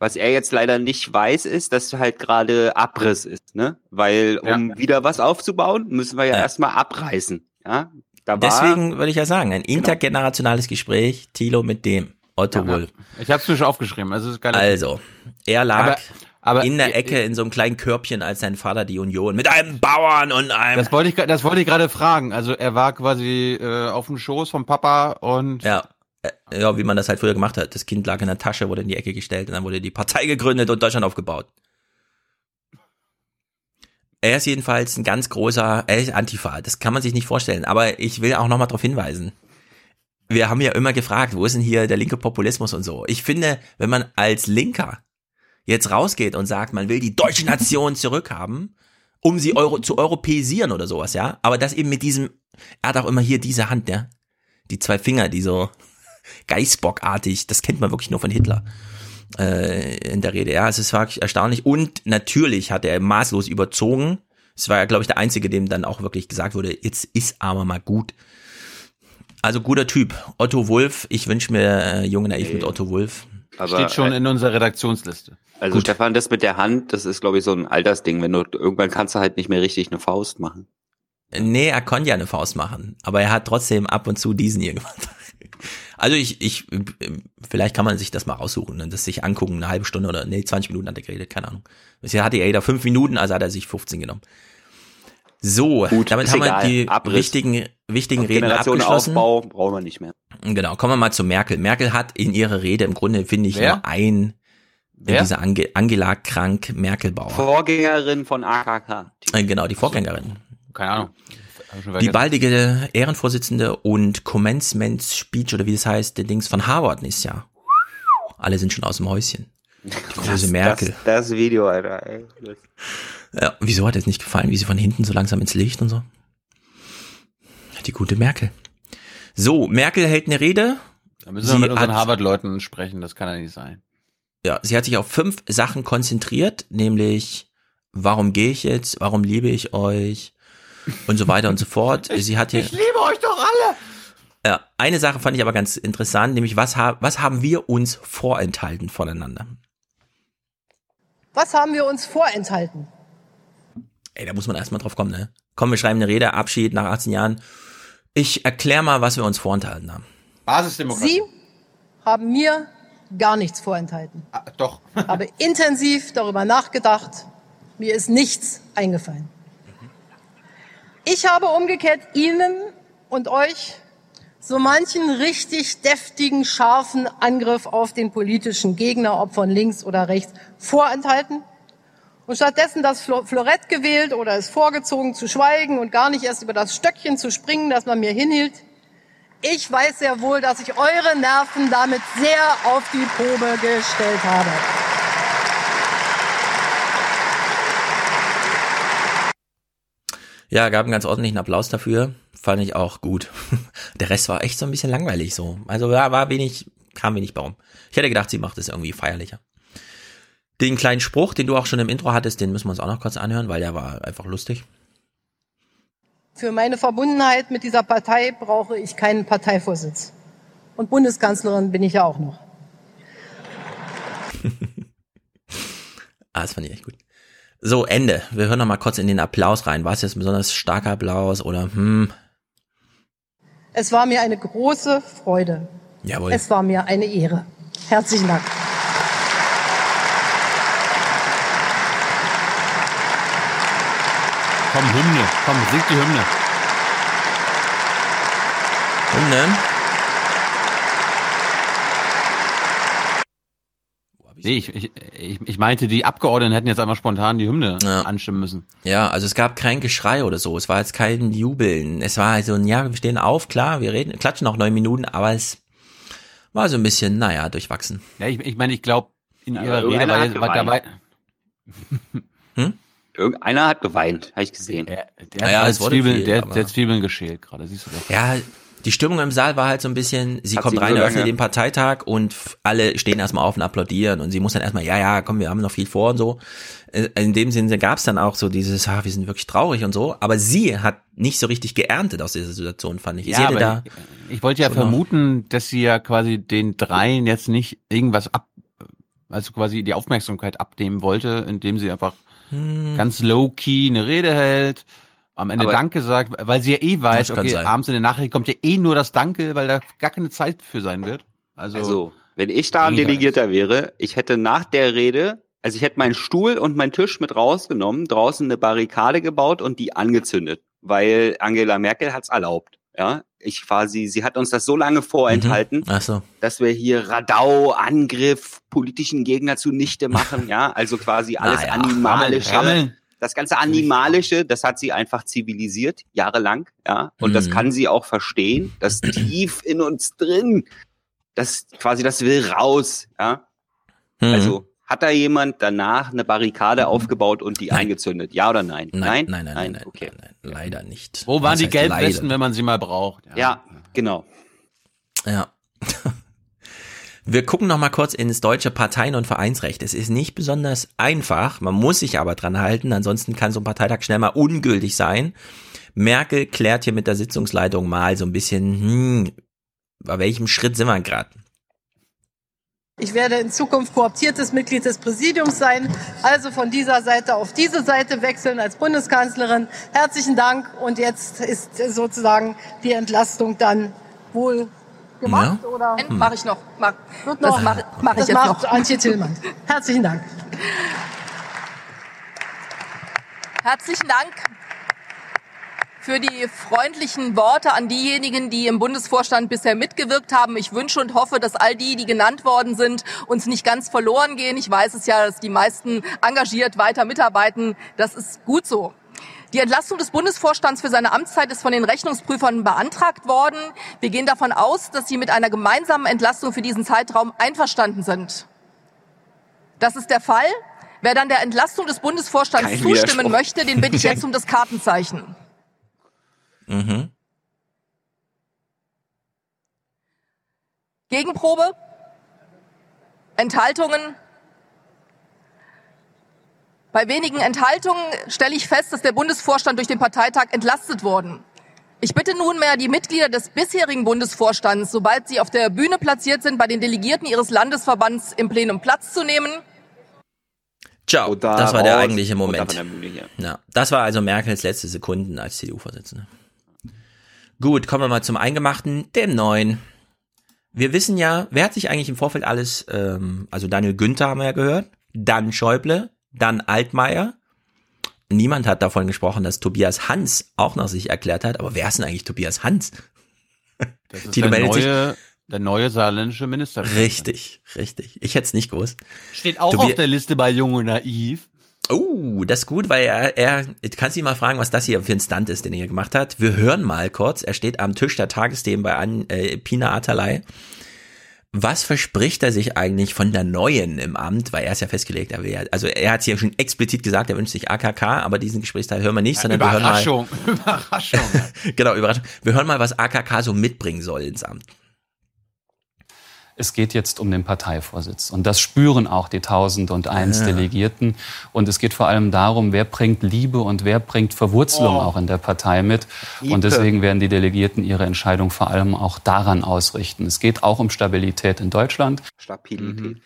Speaker 54: Was er jetzt leider nicht weiß, ist, dass halt gerade Abriss ist, ne? Weil um wieder was aufzubauen, müssen wir ja, erstmal abreißen, ja? Da war,
Speaker 4: Deswegen würde ich ja sagen, ein intergenerationales Gespräch, Thilo mit dem Otto
Speaker 6: Ja,
Speaker 4: Wolf.
Speaker 6: Ich habe es mir schon aufgeschrieben. Also, es ist geil.
Speaker 4: Also, er lag
Speaker 6: Aber- aber-
Speaker 4: in der Ecke in so einem kleinen Körbchen als sein Vater die Union mit einem Bauern und einem
Speaker 6: Das wollte ich, das wollte ich gerade fragen. Also er war quasi äh, auf dem Schoß vom Papa und
Speaker 4: Ja. Äh, Ja, wie man das halt früher gemacht hat. Das Kind lag in der Tasche, wurde in die Ecke gestellt und dann wurde die Partei gegründet und Deutschland aufgebaut. Er ist jedenfalls ein ganz großer, er ist Antifa, das kann man sich nicht vorstellen. Aber ich will auch nochmal darauf hinweisen. Wir haben ja immer gefragt, wo ist denn hier der linke Populismus und so. Ich finde, wenn man als Linker jetzt rausgeht und sagt, man will die deutsche Nation zurückhaben, um sie Euro zu europäisieren oder sowas, ja. Aber das eben mit diesem, er hat auch immer hier diese Hand, ja. Die zwei Finger, die so Geißbockartig, das kennt man wirklich nur von Hitler äh, in der Rede. Ja, es ist wirklich erstaunlich. Und natürlich hat er maßlos überzogen. Es war ja, glaube ich, der Einzige, dem dann auch wirklich gesagt wurde, jetzt ist aber mal gut. Also guter Typ. Otto Wolf, ich wünsche mir äh, Junge Naiv mit Otto Wolf.
Speaker 54: Aber,
Speaker 6: steht schon
Speaker 54: äh,
Speaker 6: in unserer Redaktionsliste.
Speaker 54: Also Stefan, das mit der Hand, das ist glaube ich so ein Altersding. Wenn du irgendwann kannst du halt nicht mehr richtig eine Faust machen.
Speaker 4: Nee, er konnte ja eine Faust machen, aber er hat trotzdem ab und zu diesen hier gemacht. Also ich, ich, vielleicht kann man sich das mal raussuchen und das sich angucken, eine halbe Stunde oder nee, 20 Minuten hat er geredet, keine Ahnung. Bisher hatte er da fünf Minuten, also hat er sich 15 genommen. So, damit
Speaker 54: ist
Speaker 4: haben
Speaker 54: egal.
Speaker 4: wir die
Speaker 54: Abriss.
Speaker 4: wichtigen, wichtigen
Speaker 54: Und
Speaker 4: Reden
Speaker 54: Generation
Speaker 4: abgeschlossen.
Speaker 54: Aufbau brauchen wir nicht mehr.
Speaker 4: Genau, kommen wir mal zu Merkel. Merkel hat in ihrer Rede im Grunde, finde ich,
Speaker 54: Wer?
Speaker 4: nur ein,
Speaker 54: Wer?
Speaker 4: diese Ange Angela Krank Merkelbauer.
Speaker 54: Vorgängerin von AKK.
Speaker 4: Äh, Genau, die Vorgängerin.
Speaker 6: Keine Ahnung.
Speaker 4: Die baldige Ehrenvorsitzende und Commencement Speech oder wie das heißt, der Dings von Harvard ist ja. Alle sind schon aus dem Häuschen. Die große Merkel.
Speaker 54: Das, das Video, Alter. Ey.
Speaker 4: Ja, wieso hat es nicht gefallen, wie sie von hinten so langsam ins Licht und so? Die gute Merkel. So, Merkel hält eine Rede.
Speaker 6: Da müssen wir mit unseren Harvard-Leuten sprechen, das kann ja nicht sein.
Speaker 4: Ja, sie hat sich auf fünf Sachen konzentriert, nämlich warum gehe ich jetzt, warum liebe ich euch und so weiter und so fort. Sie hat hier,
Speaker 6: Ich liebe euch doch alle!
Speaker 4: ja, eine Sache fand ich aber ganz interessant, nämlich was, ha was haben wir uns vorenthalten voneinander?
Speaker 7: Was haben wir uns vorenthalten?
Speaker 4: Ey, da muss man erstmal drauf kommen, ne? Komm, wir schreiben eine Rede, Abschied nach 18 Jahren. Ich erklär mal, was wir uns vorenthalten haben.
Speaker 6: Basisdemokratie.
Speaker 7: Sie haben mir gar nichts vorenthalten.
Speaker 6: Ah, doch.
Speaker 7: habe intensiv darüber nachgedacht. Mir ist nichts eingefallen. Ich habe umgekehrt Ihnen und euch so manchen richtig deftigen, scharfen Angriff auf den politischen Gegner, ob von links oder rechts, vorenthalten und stattdessen das Flo- Florett gewählt oder es vorgezogen zu schweigen und gar nicht erst über das Stöckchen zu springen, das man mir hinhielt. Ich weiß sehr wohl, dass ich eure Nerven damit sehr auf die Probe gestellt habe.
Speaker 4: Ja, gab einen ganz ordentlichen Applaus dafür. Fand ich auch gut. Der Rest war echt so ein bisschen langweilig so. Also ja, war wenig, kam wenig bei rum. Ich hätte gedacht, sie macht es irgendwie feierlicher. Den kleinen Spruch, den du auch schon im Intro hattest, den müssen wir uns auch noch kurz anhören, weil der war einfach lustig.
Speaker 7: Für meine Verbundenheit mit dieser Partei brauche ich keinen Parteivorsitz. Und Bundeskanzlerin bin ich ja auch noch.
Speaker 4: Ah, das fand ich echt gut. So, Ende. Wir hören noch mal kurz in den Applaus rein. War es jetzt ein besonders starker Applaus oder hm?
Speaker 7: Es war mir eine große Freude.
Speaker 4: Jawohl.
Speaker 7: Es war mir eine Ehre. Herzlichen Dank.
Speaker 6: Komm, Hymne. Komm, sing die Hymne.
Speaker 4: Hymne?
Speaker 6: Nee, ich, ich, ich, ich meinte, die Abgeordneten hätten jetzt einmal spontan die Hymne anstimmen müssen.
Speaker 4: Ja, also es gab kein Geschrei oder so. Es war jetzt kein Jubeln. Es war also ein, ja, wir stehen auf, klar, wir reden, klatschen noch neun Minuten, aber es war so ein bisschen, naja, durchwachsen.
Speaker 6: Ja, ich, ich meine, ich glaube, in ihrer Rede war, ja- war dabei.
Speaker 54: Irgendeiner hat geweint, habe ich gesehen.
Speaker 6: Der,
Speaker 4: Ja, ja,
Speaker 6: hat Zwiebeln,
Speaker 4: viel,
Speaker 6: der, der hat Zwiebeln geschält gerade, siehst du das?
Speaker 4: Ja, die Stimmung im Saal war halt so ein bisschen, sie
Speaker 54: Hat
Speaker 4: kommt
Speaker 54: sie
Speaker 4: rein,
Speaker 54: so
Speaker 4: öffnet
Speaker 54: lange-
Speaker 4: den Parteitag und alle stehen erstmal auf und applaudieren und sie muss dann erstmal, ja, ja, komm, wir haben noch viel vor und so. Äh, In dem Sinne gab es dann auch so dieses, ah, wir sind wirklich traurig und so, aber sie hat nicht so richtig geerntet aus dieser Situation, fand ich.
Speaker 6: aber
Speaker 4: da,
Speaker 6: ich, ich wollte ja
Speaker 4: so noch-
Speaker 6: vermuten, dass sie ja quasi den dreien jetzt nicht irgendwas ab, also quasi die Aufmerksamkeit abnehmen wollte, indem sie einfach
Speaker 4: Hm.
Speaker 6: ganz low-key eine Rede hält, am Ende
Speaker 54: Aber-
Speaker 6: Danke sagt, weil sie ja eh weiß, okay,
Speaker 4: sein.
Speaker 6: abends in der Nachricht kommt ja eh nur das Danke, weil da gar keine Zeit für sein wird. Also,
Speaker 54: Also, wenn ich da ein. Delegierter wäre, ich hätte nach der Rede, also ich hätte meinen Stuhl und meinen Tisch mit rausgenommen, draußen eine Barrikade gebaut und die angezündet, weil Angela Merkel hat's erlaubt. Ja, ich quasi, sie hat uns das so lange vorenthalten,
Speaker 4: Ach so.
Speaker 54: dass wir hier Radau, Angriff, politischen Gegner zunichte machen, ja, also quasi alles
Speaker 4: Naja,
Speaker 54: animalische.
Speaker 6: Rammeln.
Speaker 54: Das ganze Animalische, das hat sie einfach zivilisiert, jahrelang, ja. Und das
Speaker 4: Mhm.
Speaker 54: kann sie auch verstehen, das tief in uns drin, das quasi, das will raus, ja.
Speaker 4: Hm.
Speaker 54: Also, hat da jemand danach eine Barrikade aufgebaut und die
Speaker 4: Nein.
Speaker 54: angezündet? Ja oder nein?
Speaker 4: nein, nein, nein, nein, nein,
Speaker 54: okay.
Speaker 4: nein, nein, leider nicht.
Speaker 6: wo waren
Speaker 4: Was
Speaker 6: die Gelbwesten,
Speaker 4: leider?
Speaker 6: wenn man sie mal braucht?
Speaker 54: Ja, genau.
Speaker 4: Ja. Wir gucken noch mal kurz ins deutsche Parteien- und Vereinsrecht. Es ist nicht besonders einfach, man muss sich aber dran halten, ansonsten kann so ein Parteitag schnell mal ungültig sein. Merkel klärt hier mit der Sitzungsleitung mal so ein bisschen, hm, bei welchem Schritt sind wir gerade?
Speaker 7: Ich werde in Zukunft kooptiertes Mitglied des Präsidiums sein, also von dieser Seite auf diese Seite wechseln als Bundeskanzlerin. Herzlichen Dank und jetzt ist sozusagen die Entlastung dann wohl gemacht
Speaker 4: Ja.
Speaker 7: oder
Speaker 62: Mache ich noch. Mach,
Speaker 7: wird
Speaker 62: das
Speaker 7: noch?
Speaker 62: mache mach ich
Speaker 7: das
Speaker 62: jetzt
Speaker 7: macht
Speaker 62: noch.
Speaker 7: Antje Tillmann. Herzlichen Dank.
Speaker 62: Herzlichen Dank für die freundlichen Worte an diejenigen, die im Bundesvorstand bisher mitgewirkt haben. Ich wünsche und hoffe, dass all die, die genannt worden sind, uns nicht ganz verloren gehen. Ich weiß es ja, dass die meisten engagiert weiter mitarbeiten. Das ist gut so. Die Entlastung des Bundesvorstands für seine Amtszeit ist von den Rechnungsprüfern beantragt worden. Wir gehen davon aus, dass sie mit einer gemeinsamen Entlastung für diesen Zeitraum einverstanden sind. Das ist der Fall. Wer dann der Entlastung des Bundesvorstands
Speaker 54: Kein
Speaker 62: zustimmen möchte, den bitte ich jetzt um das Kartenzeichen.
Speaker 4: Mhm.
Speaker 62: Gegenprobe? Enthaltungen? Bei wenigen Enthaltungen stelle ich fest, dass der Bundesvorstand durch den Parteitag entlastet worden. Ich bitte nunmehr die Mitglieder des bisherigen Bundesvorstands, sobald sie auf der Bühne platziert sind, bei den Delegierten ihres Landesverbands im Plenum Platz zu nehmen.
Speaker 4: Ciao.
Speaker 54: Oder
Speaker 4: das war der eigentliche Moment. Ja, das war also Merkels letzte Sekunden als CDU-Vorsitzende. Gut, kommen wir mal zum Eingemachten, dem Neuen. Wir wissen ja, wer hat sich eigentlich im Vorfeld alles, ähm, also Daniel Günther haben wir ja gehört, dann Schäuble, dann Altmaier. Niemand hat davon gesprochen, dass Tobias Hans auch noch sich erklärt hat. Aber wer ist denn eigentlich Tobias Hans?
Speaker 6: Das ist
Speaker 4: Tino
Speaker 6: der
Speaker 4: meldet sich-
Speaker 6: neue, der neue saarländische Minister.
Speaker 4: Richtig, richtig. Ich hätte es nicht gewusst.
Speaker 6: Steht auch
Speaker 4: Tobi-
Speaker 6: auf der Liste bei Jung und Naiv.
Speaker 4: Oh, das ist gut, weil er, er, du kannst ihn mal fragen, was das hier für ein Stunt ist, den er hier gemacht hat. Wir hören mal kurz. Er steht am Tisch der Tagesthemen bei An, äh, Pina Atalay. Was verspricht er sich eigentlich von der Neuen im Amt? Weil er ist ja festgelegt, er will ja, also er hat hier schon explizit gesagt, er wünscht sich AKK, aber diesen Gesprächsteil hören wir nicht, sondern wir hören mal,
Speaker 6: Überraschung, Überraschung.
Speaker 4: genau, Überraschung. Wir hören mal, was AKK so mitbringen soll ins Amt.
Speaker 70: Es geht jetzt um den Parteivorsitz. Und das spüren auch die 1001
Speaker 4: Ja.
Speaker 70: Delegierten. Und es geht vor allem darum, wer bringt Liebe und wer bringt Verwurzelung
Speaker 54: Oh.
Speaker 70: auch in der Partei mit.
Speaker 54: Liebe.
Speaker 70: Und deswegen werden die Delegierten ihre Entscheidung vor allem auch daran ausrichten. Es geht auch um Stabilität in Deutschland.
Speaker 54: Stabilität.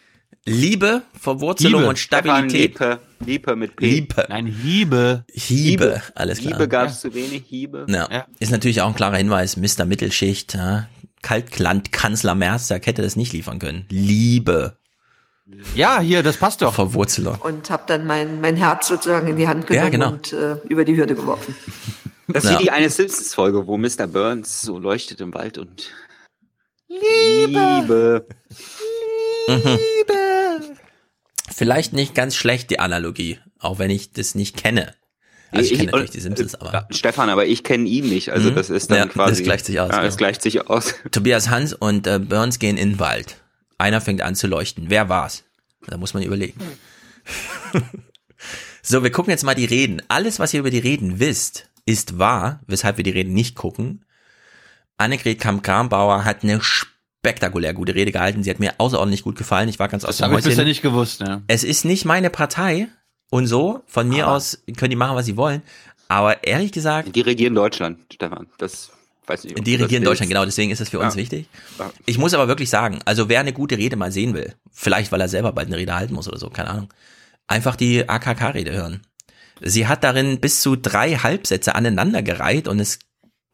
Speaker 4: Liebe, Verwurzelung
Speaker 6: Liebe.
Speaker 4: und Stabilität.
Speaker 54: Liebe, Liebe mit P.
Speaker 4: Liebe.
Speaker 6: Nein, Hiebe.
Speaker 4: Hiebe, alles klar.
Speaker 54: Liebe gab es zu wenig, Hiebe.
Speaker 4: Ja.
Speaker 6: Ja.
Speaker 4: Ist natürlich auch ein klarer Hinweis, Mr. Mittelschicht, ja. Kaltlandkanzler Merz, hätte das nicht liefern können. Liebe,
Speaker 6: Ja, hier, das passt doch.
Speaker 4: Verwurzelung.
Speaker 65: Und habe dann mein, mein Herz sozusagen in die Hand genommen
Speaker 4: Ja, genau.
Speaker 65: und äh, über die Hürde geworfen.
Speaker 54: Das ist
Speaker 4: Ja.
Speaker 54: wie die eine Simpsons-Folge, wo Mr. Burns so leuchtet im Wald und Liebe.
Speaker 4: Mhm. Vielleicht nicht ganz schlecht die Analogie, auch wenn ich das nicht kenne. Also ich,
Speaker 54: Ich-
Speaker 4: kenne natürlich die Simpsons, aber.
Speaker 54: Stefan, aber ich kenne ihn nicht. Also
Speaker 4: Mhm.
Speaker 54: das ist dann
Speaker 4: ja,
Speaker 54: quasi.
Speaker 4: Das gleicht sich aus.
Speaker 54: Ja,
Speaker 4: ja.
Speaker 54: es gleicht sich aus.
Speaker 4: Tobias Hans und äh, Burns gehen in den Wald. Einer fängt an zu leuchten. Wer war's? Da muss man überlegen. so, wir gucken jetzt mal die Reden. Alles, was ihr über die Reden wisst, ist wahr, weshalb wir die Reden nicht gucken. Annegret Kamp-Karrenbauer hat eine spektakulär gute Rede gehalten. Sie hat mir außerordentlich gut gefallen. Ich war ganz aus
Speaker 6: Das
Speaker 4: dem
Speaker 6: habe ich
Speaker 4: Häuschen.
Speaker 6: bisher nicht gewusst, ne?
Speaker 4: Es ist nicht meine Partei und so. Von mir aus können die machen, was sie wollen. Aber ehrlich gesagt.
Speaker 54: Die regieren Deutschland, Stefan. Das weiß ich. ob
Speaker 4: Die regieren. Deutschland, genau, deswegen ist das für uns
Speaker 54: Ja.
Speaker 4: wichtig.
Speaker 54: Ja.
Speaker 4: Ich muss aber wirklich sagen, also wer eine gute Rede mal sehen will, vielleicht weil er selber bald eine Rede halten muss oder so, keine Ahnung, einfach die AKK-Rede hören. Sie hat darin bis zu drei Halbsätze aneinandergereiht und es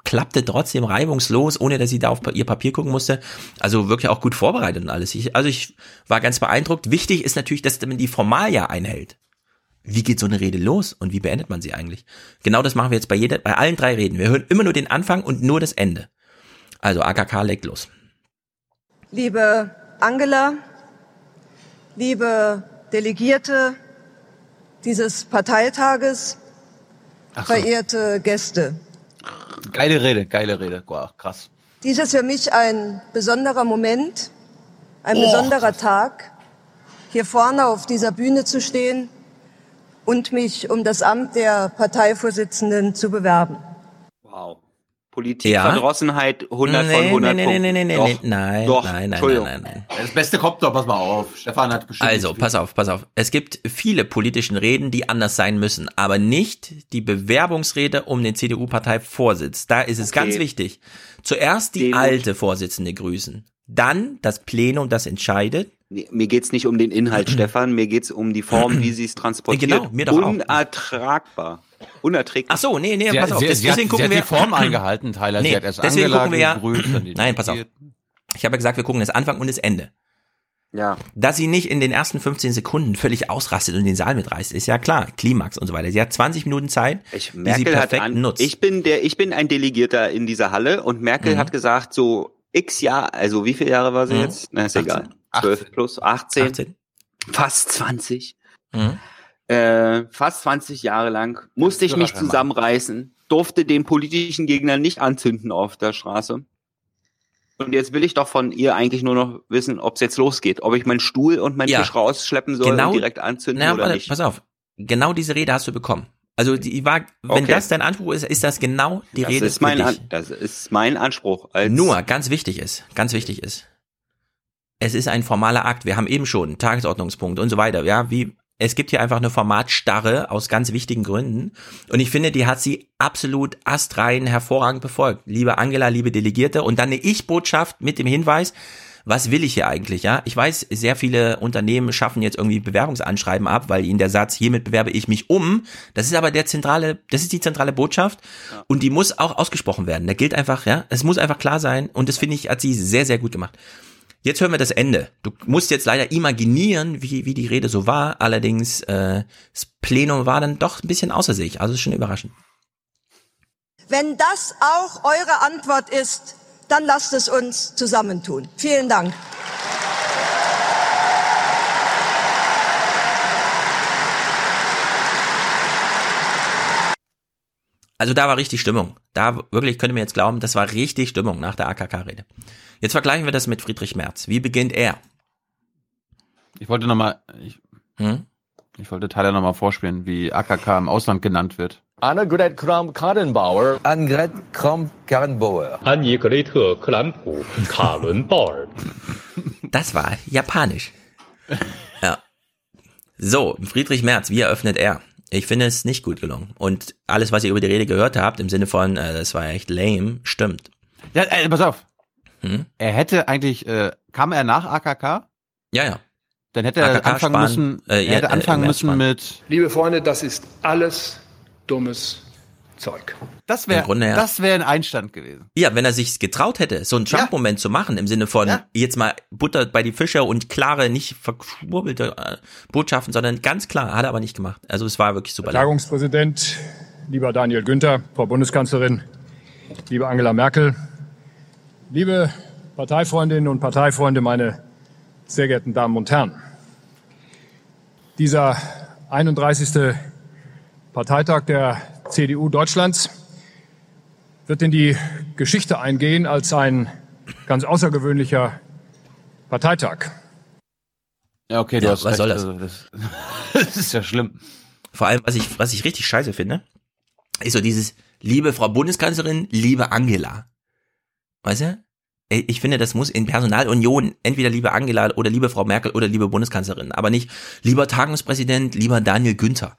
Speaker 4: klappte trotzdem reibungslos, ohne dass sie da auf ihr Papier gucken musste. Also wirklich auch gut vorbereitet und alles. Ich, also ich war ganz beeindruckt. Wichtig ist natürlich, dass man die Formalia einhält. Wie geht so eine Rede los und wie beendet man sie eigentlich? Genau das machen wir jetzt bei jeder, bei allen drei Reden. Wir hören immer nur den Anfang und nur das Ende. Also AKK legt los.
Speaker 8: Liebe Angela, liebe Delegierte dieses Parteitages,
Speaker 6: so.
Speaker 8: verehrte Gäste.
Speaker 6: Geile Rede, geile Rede. Boah, krass.
Speaker 8: Dies ist für mich ein besonderer Moment, ein
Speaker 6: Oh.
Speaker 8: besonderer Tag, hier vorne auf dieser Bühne zu stehen und mich um das Amt der Parteivorsitzenden zu bewerben.
Speaker 54: Wow. Politikverdrossenheit 100 von
Speaker 4: Nee,
Speaker 54: 100
Speaker 4: nee, nee, nee, nee, nee,
Speaker 54: Doch,
Speaker 4: nee, nein,
Speaker 54: doch,
Speaker 4: nein, nein, nein, nein, nein.
Speaker 6: Das Beste kommt doch, pass mal auf. Stefan hat bestimmt.
Speaker 4: Also, pass auf, pass auf. Es gibt viele politischen Reden, die anders sein müssen, aber nicht die Bewerbungsrede um den CDU-Parteivorsitz. Da ist es
Speaker 54: Okay.
Speaker 4: ganz wichtig. Zuerst die
Speaker 54: Den-
Speaker 4: alte Vorsitzende grüßen, dann das Plenum, das entscheidet.
Speaker 54: Mir geht's nicht um den Inhalt, Stefan. Mir geht's um die Form, wie sie es transportiert.
Speaker 4: Genau, mir doch auch.
Speaker 54: Unertragbar. Unerträglich.
Speaker 4: Ach so, nee, nee,
Speaker 6: Sie,
Speaker 4: pass auf.
Speaker 6: sie,
Speaker 4: Des-
Speaker 6: sie, hat,
Speaker 4: deswegen
Speaker 6: sie
Speaker 4: gucken
Speaker 6: hat
Speaker 4: wir
Speaker 6: die Form eingehalten, Tyler.
Speaker 4: Nee,
Speaker 6: sie hat erst
Speaker 4: deswegen gucken wir ja.
Speaker 6: die
Speaker 4: Nein, pass auf. Ich habe ja gesagt, wir gucken das Anfang und das Ende.
Speaker 54: Ja.
Speaker 4: Dass sie nicht in den ersten 15 Sekunden völlig ausrastet und den Saal mitreißt, ist ja klar. Klimax und so weiter. Sie hat 20 Minuten Zeit,
Speaker 54: Ich,
Speaker 4: die sie
Speaker 54: Merkel hat
Speaker 4: perfekt
Speaker 54: an,
Speaker 4: nutzt.
Speaker 54: ich bin der, ich bin ein Delegierter in dieser Halle und Merkel
Speaker 4: Mhm.
Speaker 54: hat gesagt, so x Jahre, also wie viele Jahre war sie
Speaker 4: Mhm.
Speaker 54: jetzt? Na, ist
Speaker 4: 18.
Speaker 54: egal. 12 plus 18,
Speaker 4: 18.
Speaker 54: fast 20.
Speaker 4: Mhm.
Speaker 54: Äh, fast 20 Jahre lang musste ich mich zusammenreißen, durfte den politischen Gegner nicht anzünden auf der Straße. Und jetzt will ich doch von ihr eigentlich nur noch wissen, ob es jetzt losgeht, ob ich meinen Stuhl und meinen
Speaker 4: Ja.
Speaker 54: Tisch rausschleppen soll
Speaker 4: Genau-
Speaker 54: und direkt anzünden
Speaker 4: Na,
Speaker 54: oder
Speaker 4: warte,
Speaker 54: nicht.
Speaker 4: pass auf. Genau diese Rede hast du bekommen. Also die war, wenn
Speaker 54: Okay.
Speaker 4: das dein Anspruch ist, ist das genau die
Speaker 54: das
Speaker 4: Rede
Speaker 54: ist mein,
Speaker 4: für
Speaker 54: An
Speaker 4: dich.
Speaker 54: das ist mein Anspruch. Als
Speaker 4: Nur, ganz wichtig ist, ganz wichtig ist, es ist ein formaler Akt. Wir haben eben schon einen Tagesordnungspunkt und so weiter. Ja, wie, es gibt hier einfach eine Formatstarre aus ganz wichtigen Gründen. Und ich finde, die hat sie absolut astrein hervorragend befolgt. Liebe Angela, liebe Delegierte. Und dann eine Ich-Botschaft mit dem Hinweis, was will ich hier eigentlich, ja? Ich weiß, sehr viele Unternehmen schaffen jetzt irgendwie Bewerbungsanschreiben ab, weil ihnen der Satz, hiermit bewerbe ich mich um. Das ist aber der zentrale, das ist die zentrale Botschaft. Und die muss auch ausgesprochen werden. Da gilt einfach, ja, es muss einfach klar sein. Und das finde ich, hat sie sehr, sehr gut gemacht. Jetzt hören wir das Ende. Du musst jetzt leider imaginieren, wie, wie die Rede so war. Allerdings, äh, das Plenum war dann doch ein bisschen außer sich. Also ist schon überraschend.
Speaker 8: Wenn das auch eure Antwort ist, dann lasst es uns zusammentun. Vielen Dank.
Speaker 4: Also da war richtig Stimmung. Da wirklich könnt ihr mir jetzt glauben, das war richtig Stimmung nach der AKK-Rede. Jetzt vergleichen wir das mit Friedrich Merz. Wie beginnt er?
Speaker 6: Ich wollte nochmal, ich,
Speaker 4: Hm?
Speaker 6: ich wollte Tyler nochmal vorspielen, wie AKK im Ausland genannt wird.
Speaker 9: Annegret Kramp-Karrenbauer.
Speaker 63: Annegret Kramp-Karrenbauer.
Speaker 9: Annegret Kramp-Karrenbauer.
Speaker 4: Das war japanisch. Ja. So, Friedrich Merz, wie eröffnet er? Ich finde es nicht gut gelungen. Und alles, was ihr über die Rede gehört habt, im Sinne von, äh, das war echt lame, stimmt.
Speaker 6: Ja, äh, pass auf.
Speaker 4: Hm?
Speaker 6: Er hätte eigentlich, äh, kam er nach AKK?
Speaker 4: Ja, ja.
Speaker 6: Dann hätte er
Speaker 4: AKK
Speaker 6: anfangen
Speaker 4: Spahn,
Speaker 6: müssen,
Speaker 4: äh,
Speaker 6: er hätte
Speaker 4: äh,
Speaker 6: anfangen müssen
Speaker 4: Spahn.
Speaker 6: mit,
Speaker 9: Liebe Freunde, das ist alles dummes Zeug.
Speaker 6: das wäre,
Speaker 4: ja.
Speaker 6: das wäre ein Einstand gewesen.
Speaker 4: Ja, wenn er sich getraut hätte, so einen Trump-Moment zu machen, im Sinne von
Speaker 6: Ja.
Speaker 4: jetzt mal Butter bei die Fische und klare, nicht verschwurbelte äh, Botschaften, sondern ganz klar, hat er aber nicht gemacht. Also es war wirklich super.
Speaker 9: Tagungspräsident, lieber Daniel Günther, Frau Bundeskanzlerin, liebe Angela Merkel, liebe Parteifreundinnen und Parteifreunde, meine sehr geehrten Damen und Herren. Dieser 31. Parteitag der CDU Deutschlands wird in die Geschichte eingehen als ein ganz außergewöhnlicher Parteitag.
Speaker 6: Ja, okay, du
Speaker 4: Ja,
Speaker 6: hast
Speaker 4: was
Speaker 6: recht.
Speaker 4: soll das?
Speaker 6: Also, das, das ist ja schlimm.
Speaker 4: Vor allem, was ich, was ich richtig scheiße finde, ist so dieses, liebe Frau Bundeskanzlerin, liebe Angela. Weißt du? Ich finde, das muss in Personalunion entweder liebe Angela oder liebe Frau Merkel oder liebe Bundeskanzlerin, aber nicht lieber Tagungspräsident, lieber Daniel Günther.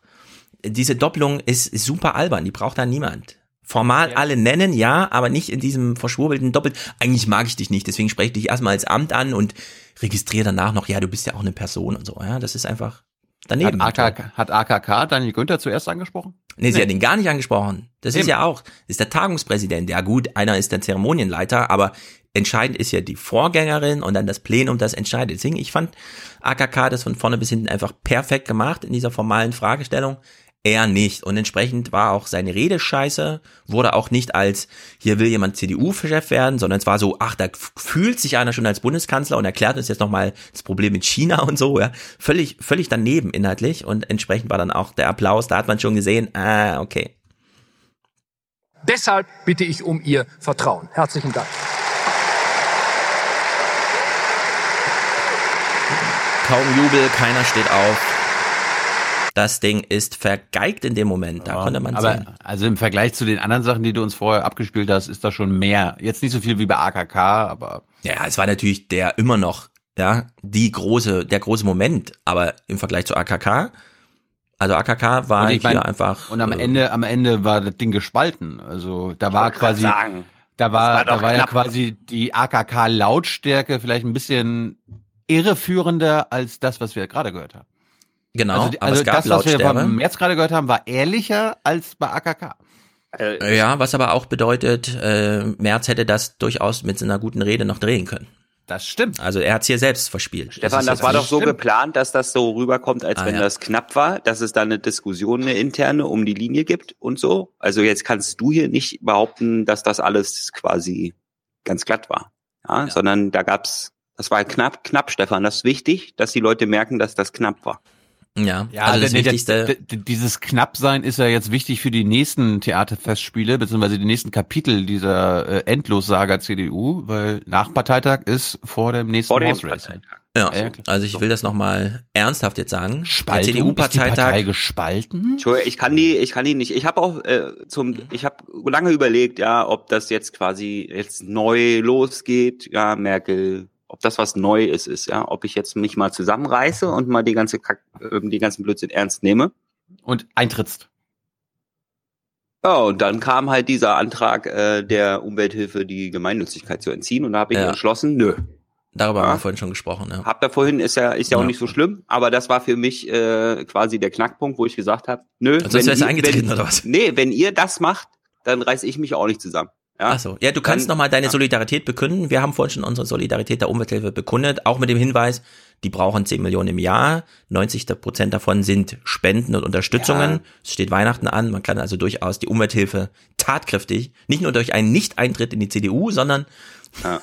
Speaker 4: Diese Doppelung ist, ist super albern, die braucht da niemand. Formal alle nennen, ja, aber nicht in diesem verschwurbelten Doppel. Eigentlich mag ich dich nicht, deswegen spreche ich dich erstmal als Amt an und registriere danach noch, ja, du bist ja auch eine Person und so. Ja, das ist einfach daneben.
Speaker 6: Hat AKK, hat AKK Daniel Günther zuerst angesprochen?
Speaker 4: Nee, sie hat ihn gar nicht angesprochen. Das ist
Speaker 6: Eben.
Speaker 4: ja auch, das ist der Tagungspräsident. Ja gut, einer ist der Zeremonienleiter, aber entscheidend ist ja die Vorgängerin und dann das Plenum, das entscheidet. Deswegen, ich fand AKK das von vorne bis hinten einfach perfekt gemacht in dieser formalen Fragestellung. Er nicht. Und entsprechend war auch seine Rede scheiße, wurde auch nicht als, hier will jemand CDU-Chef werden, sondern es war so, ach, da fühlt sich einer schon als Bundeskanzler und erklärt uns jetzt nochmal das Problem mit China und so, ja. Völlig, völlig daneben inhaltlich und entsprechend war dann auch der Applaus, da hat man schon gesehen, ah, okay.
Speaker 9: Deshalb bitte ich um Ihr Vertrauen. Herzlichen Dank.
Speaker 4: Kaum Jubel, keiner steht auf. Das Ding ist vergeigt in dem Moment, da konnte man
Speaker 6: aber
Speaker 4: sehen.
Speaker 6: also im Vergleich zu den anderen Sachen, die du uns vorher abgespielt hast, ist da schon mehr. Jetzt nicht so viel wie bei AKK, aber
Speaker 4: Ja, es war natürlich der immer noch, ja, die große, der große Moment, aber im Vergleich zu AKK, also AKK war
Speaker 6: ich
Speaker 4: hier
Speaker 6: mein,
Speaker 4: einfach.
Speaker 6: Und am
Speaker 4: äh,
Speaker 6: Ende, am Ende war das Ding gespalten. Also da war quasi,
Speaker 54: sagen,
Speaker 6: da war,
Speaker 54: das war
Speaker 6: da war ja quasi die AKK Lautstärke vielleicht ein bisschen irreführender als das, was wir gerade gehört haben.
Speaker 4: Genau,
Speaker 6: Also, die-
Speaker 4: aber
Speaker 6: also
Speaker 4: es gab
Speaker 6: das, was wir beim März gerade gehört haben, war ehrlicher als bei AKK.
Speaker 54: Äh,
Speaker 4: Ja, was aber auch bedeutet, äh, Merz hätte das durchaus mit so einer guten Rede noch drehen können.
Speaker 6: Das stimmt.
Speaker 4: Also er hat's hier selbst verspielt.
Speaker 54: Stefan, das
Speaker 4: jetzt
Speaker 54: war doch so geplant, dass das so rüberkommt, als
Speaker 4: Ah,
Speaker 54: wenn
Speaker 4: ja.
Speaker 54: das knapp war, dass es da eine Diskussion, eine interne um die Linie gibt und so. Also jetzt kannst du hier nicht behaupten, dass das alles quasi ganz glatt war. Ja, sondern da gab's, das war knapp, knapp, Stefan. Das ist wichtig, dass die Leute merken, dass das knapp war.
Speaker 4: Ja,
Speaker 6: Ja,
Speaker 4: also das
Speaker 6: nee,
Speaker 4: Wichtigste.
Speaker 6: d- d- dieses Knappsein ist ja jetzt wichtig für die nächsten Theaterfestspiele, beziehungsweise die nächsten Kapitel dieser äh, Endlossaga CDU, weil nach Parteitag ist vor dem nächsten
Speaker 54: Vor dem.
Speaker 4: Ja, also ich will das nochmal ernsthaft jetzt sagen.
Speaker 6: Spaltung?
Speaker 4: Der CDU-Parteitag.
Speaker 6: Ist die Partei gespalten?
Speaker 54: Entschuldigung, ich kann die, ich kann die nicht. Ich habe auch äh, zum, ich habe lange überlegt, ja, ob das jetzt quasi jetzt neu losgeht, ja, Merkel, ob das was Neues ist, ja, ob ich jetzt mich mal zusammenreiße und mal die ganze Kack, äh, die ganzen Blödsinn ernst nehme.
Speaker 6: Und eintrittst.
Speaker 54: Ja, und dann kam halt dieser Antrag äh, der Umwelthilfe, die Gemeinnützigkeit zu entziehen, und da habe ich
Speaker 4: Ja.
Speaker 54: entschlossen, nö.
Speaker 4: Darüber
Speaker 54: Ja.
Speaker 4: haben wir vorhin schon gesprochen. Ja.
Speaker 54: Hab da vorhin, ist ja, ist ja, auch
Speaker 4: Ja.
Speaker 54: nicht so schlimm, aber das war für mich äh, quasi der Knackpunkt, wo ich gesagt habe, nö,
Speaker 4: Also sonst wärst du eingetreten,
Speaker 54: wenn,
Speaker 4: oder was?
Speaker 54: Nee, wenn ihr das macht, dann reiß ich mich auch nicht zusammen. Ja?
Speaker 4: Ach so. Ja, du kannst nochmal deine
Speaker 54: ja.
Speaker 4: Solidarität bekünden. Wir haben vorhin schon unsere Solidarität der Umwelthilfe bekundet, auch mit dem Hinweis, die brauchen 10 Millionen im Jahr. 90 Prozent davon sind Spenden und Unterstützungen.
Speaker 54: Ja.
Speaker 4: Es steht Weihnachten an. Man kann also durchaus die Umwelthilfe tatkräftig, nicht nur durch einen Nicht-Eintritt in die CDU, sondern
Speaker 54: Ja.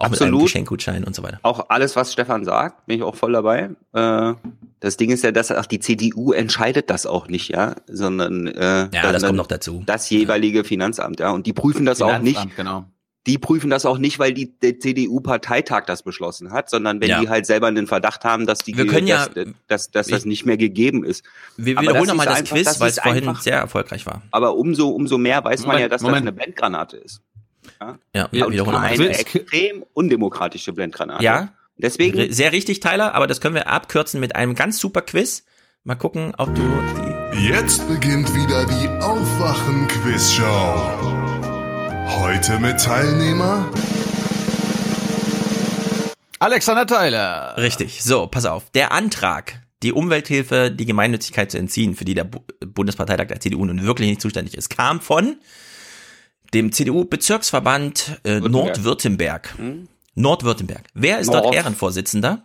Speaker 4: Auch mit einem
Speaker 54: Absolut.
Speaker 4: Geschenkgutschein und so weiter.
Speaker 54: Auch alles, was Stefan sagt, bin ich auch voll dabei. Äh, das Ding ist ja, dass auch die CDU entscheidet das auch nicht, ja, sondern äh,
Speaker 4: Ja,
Speaker 54: dann-
Speaker 4: das kommt noch dazu.
Speaker 54: Das jeweilige Finanzamt, ja, und die prüfen das auch nicht.
Speaker 6: Finanzamt, Genau.
Speaker 54: Die prüfen das auch nicht, weil die, der CDU-Parteitag das beschlossen hat, sondern wenn
Speaker 4: Ja.
Speaker 54: die halt selber einen Verdacht haben, dass die,
Speaker 4: Wir können ja-
Speaker 54: dass, dass, dass das nicht mehr gegeben ist.
Speaker 4: Wir wiederholen
Speaker 54: das
Speaker 4: nochmal
Speaker 54: ist
Speaker 4: das
Speaker 54: einfach-
Speaker 4: Quiz,
Speaker 54: das
Speaker 4: weil
Speaker 54: ist
Speaker 4: es vorhin
Speaker 54: einfach-
Speaker 4: sehr erfolgreich war.
Speaker 54: Aber umso, umso mehr weiß man
Speaker 6: Moment,
Speaker 54: ja, dass
Speaker 6: Moment.
Speaker 54: das eine Blendgranate ist. Ja,
Speaker 4: Ja,
Speaker 54: ja und
Speaker 4: wiederholen
Speaker 54: eine
Speaker 4: das Quiz.
Speaker 54: extrem undemokratische Blendgranate.
Speaker 4: Ja,
Speaker 54: Deswegen,
Speaker 4: sehr richtig, Tyler, aber das können wir abkürzen mit einem ganz super Quiz. Mal gucken, ob du die
Speaker 58: Jetzt beginnt wieder die Aufwachen-Quiz-Show. Heute mit Teilnehmer
Speaker 6: Alexander Theiler.
Speaker 4: Richtig. So, pass auf. Der Antrag, die Umwelthilfe, die Gemeinnützigkeit zu entziehen, für die der Bu Bundesparteitag der CDU nun wirklich nicht zuständig ist, kam von dem CDU-Bezirksverband äh, Nordwürttemberg. Nordwürttemberg. Wer ist dort
Speaker 54: Nord.
Speaker 4: Ehrenvorsitzender?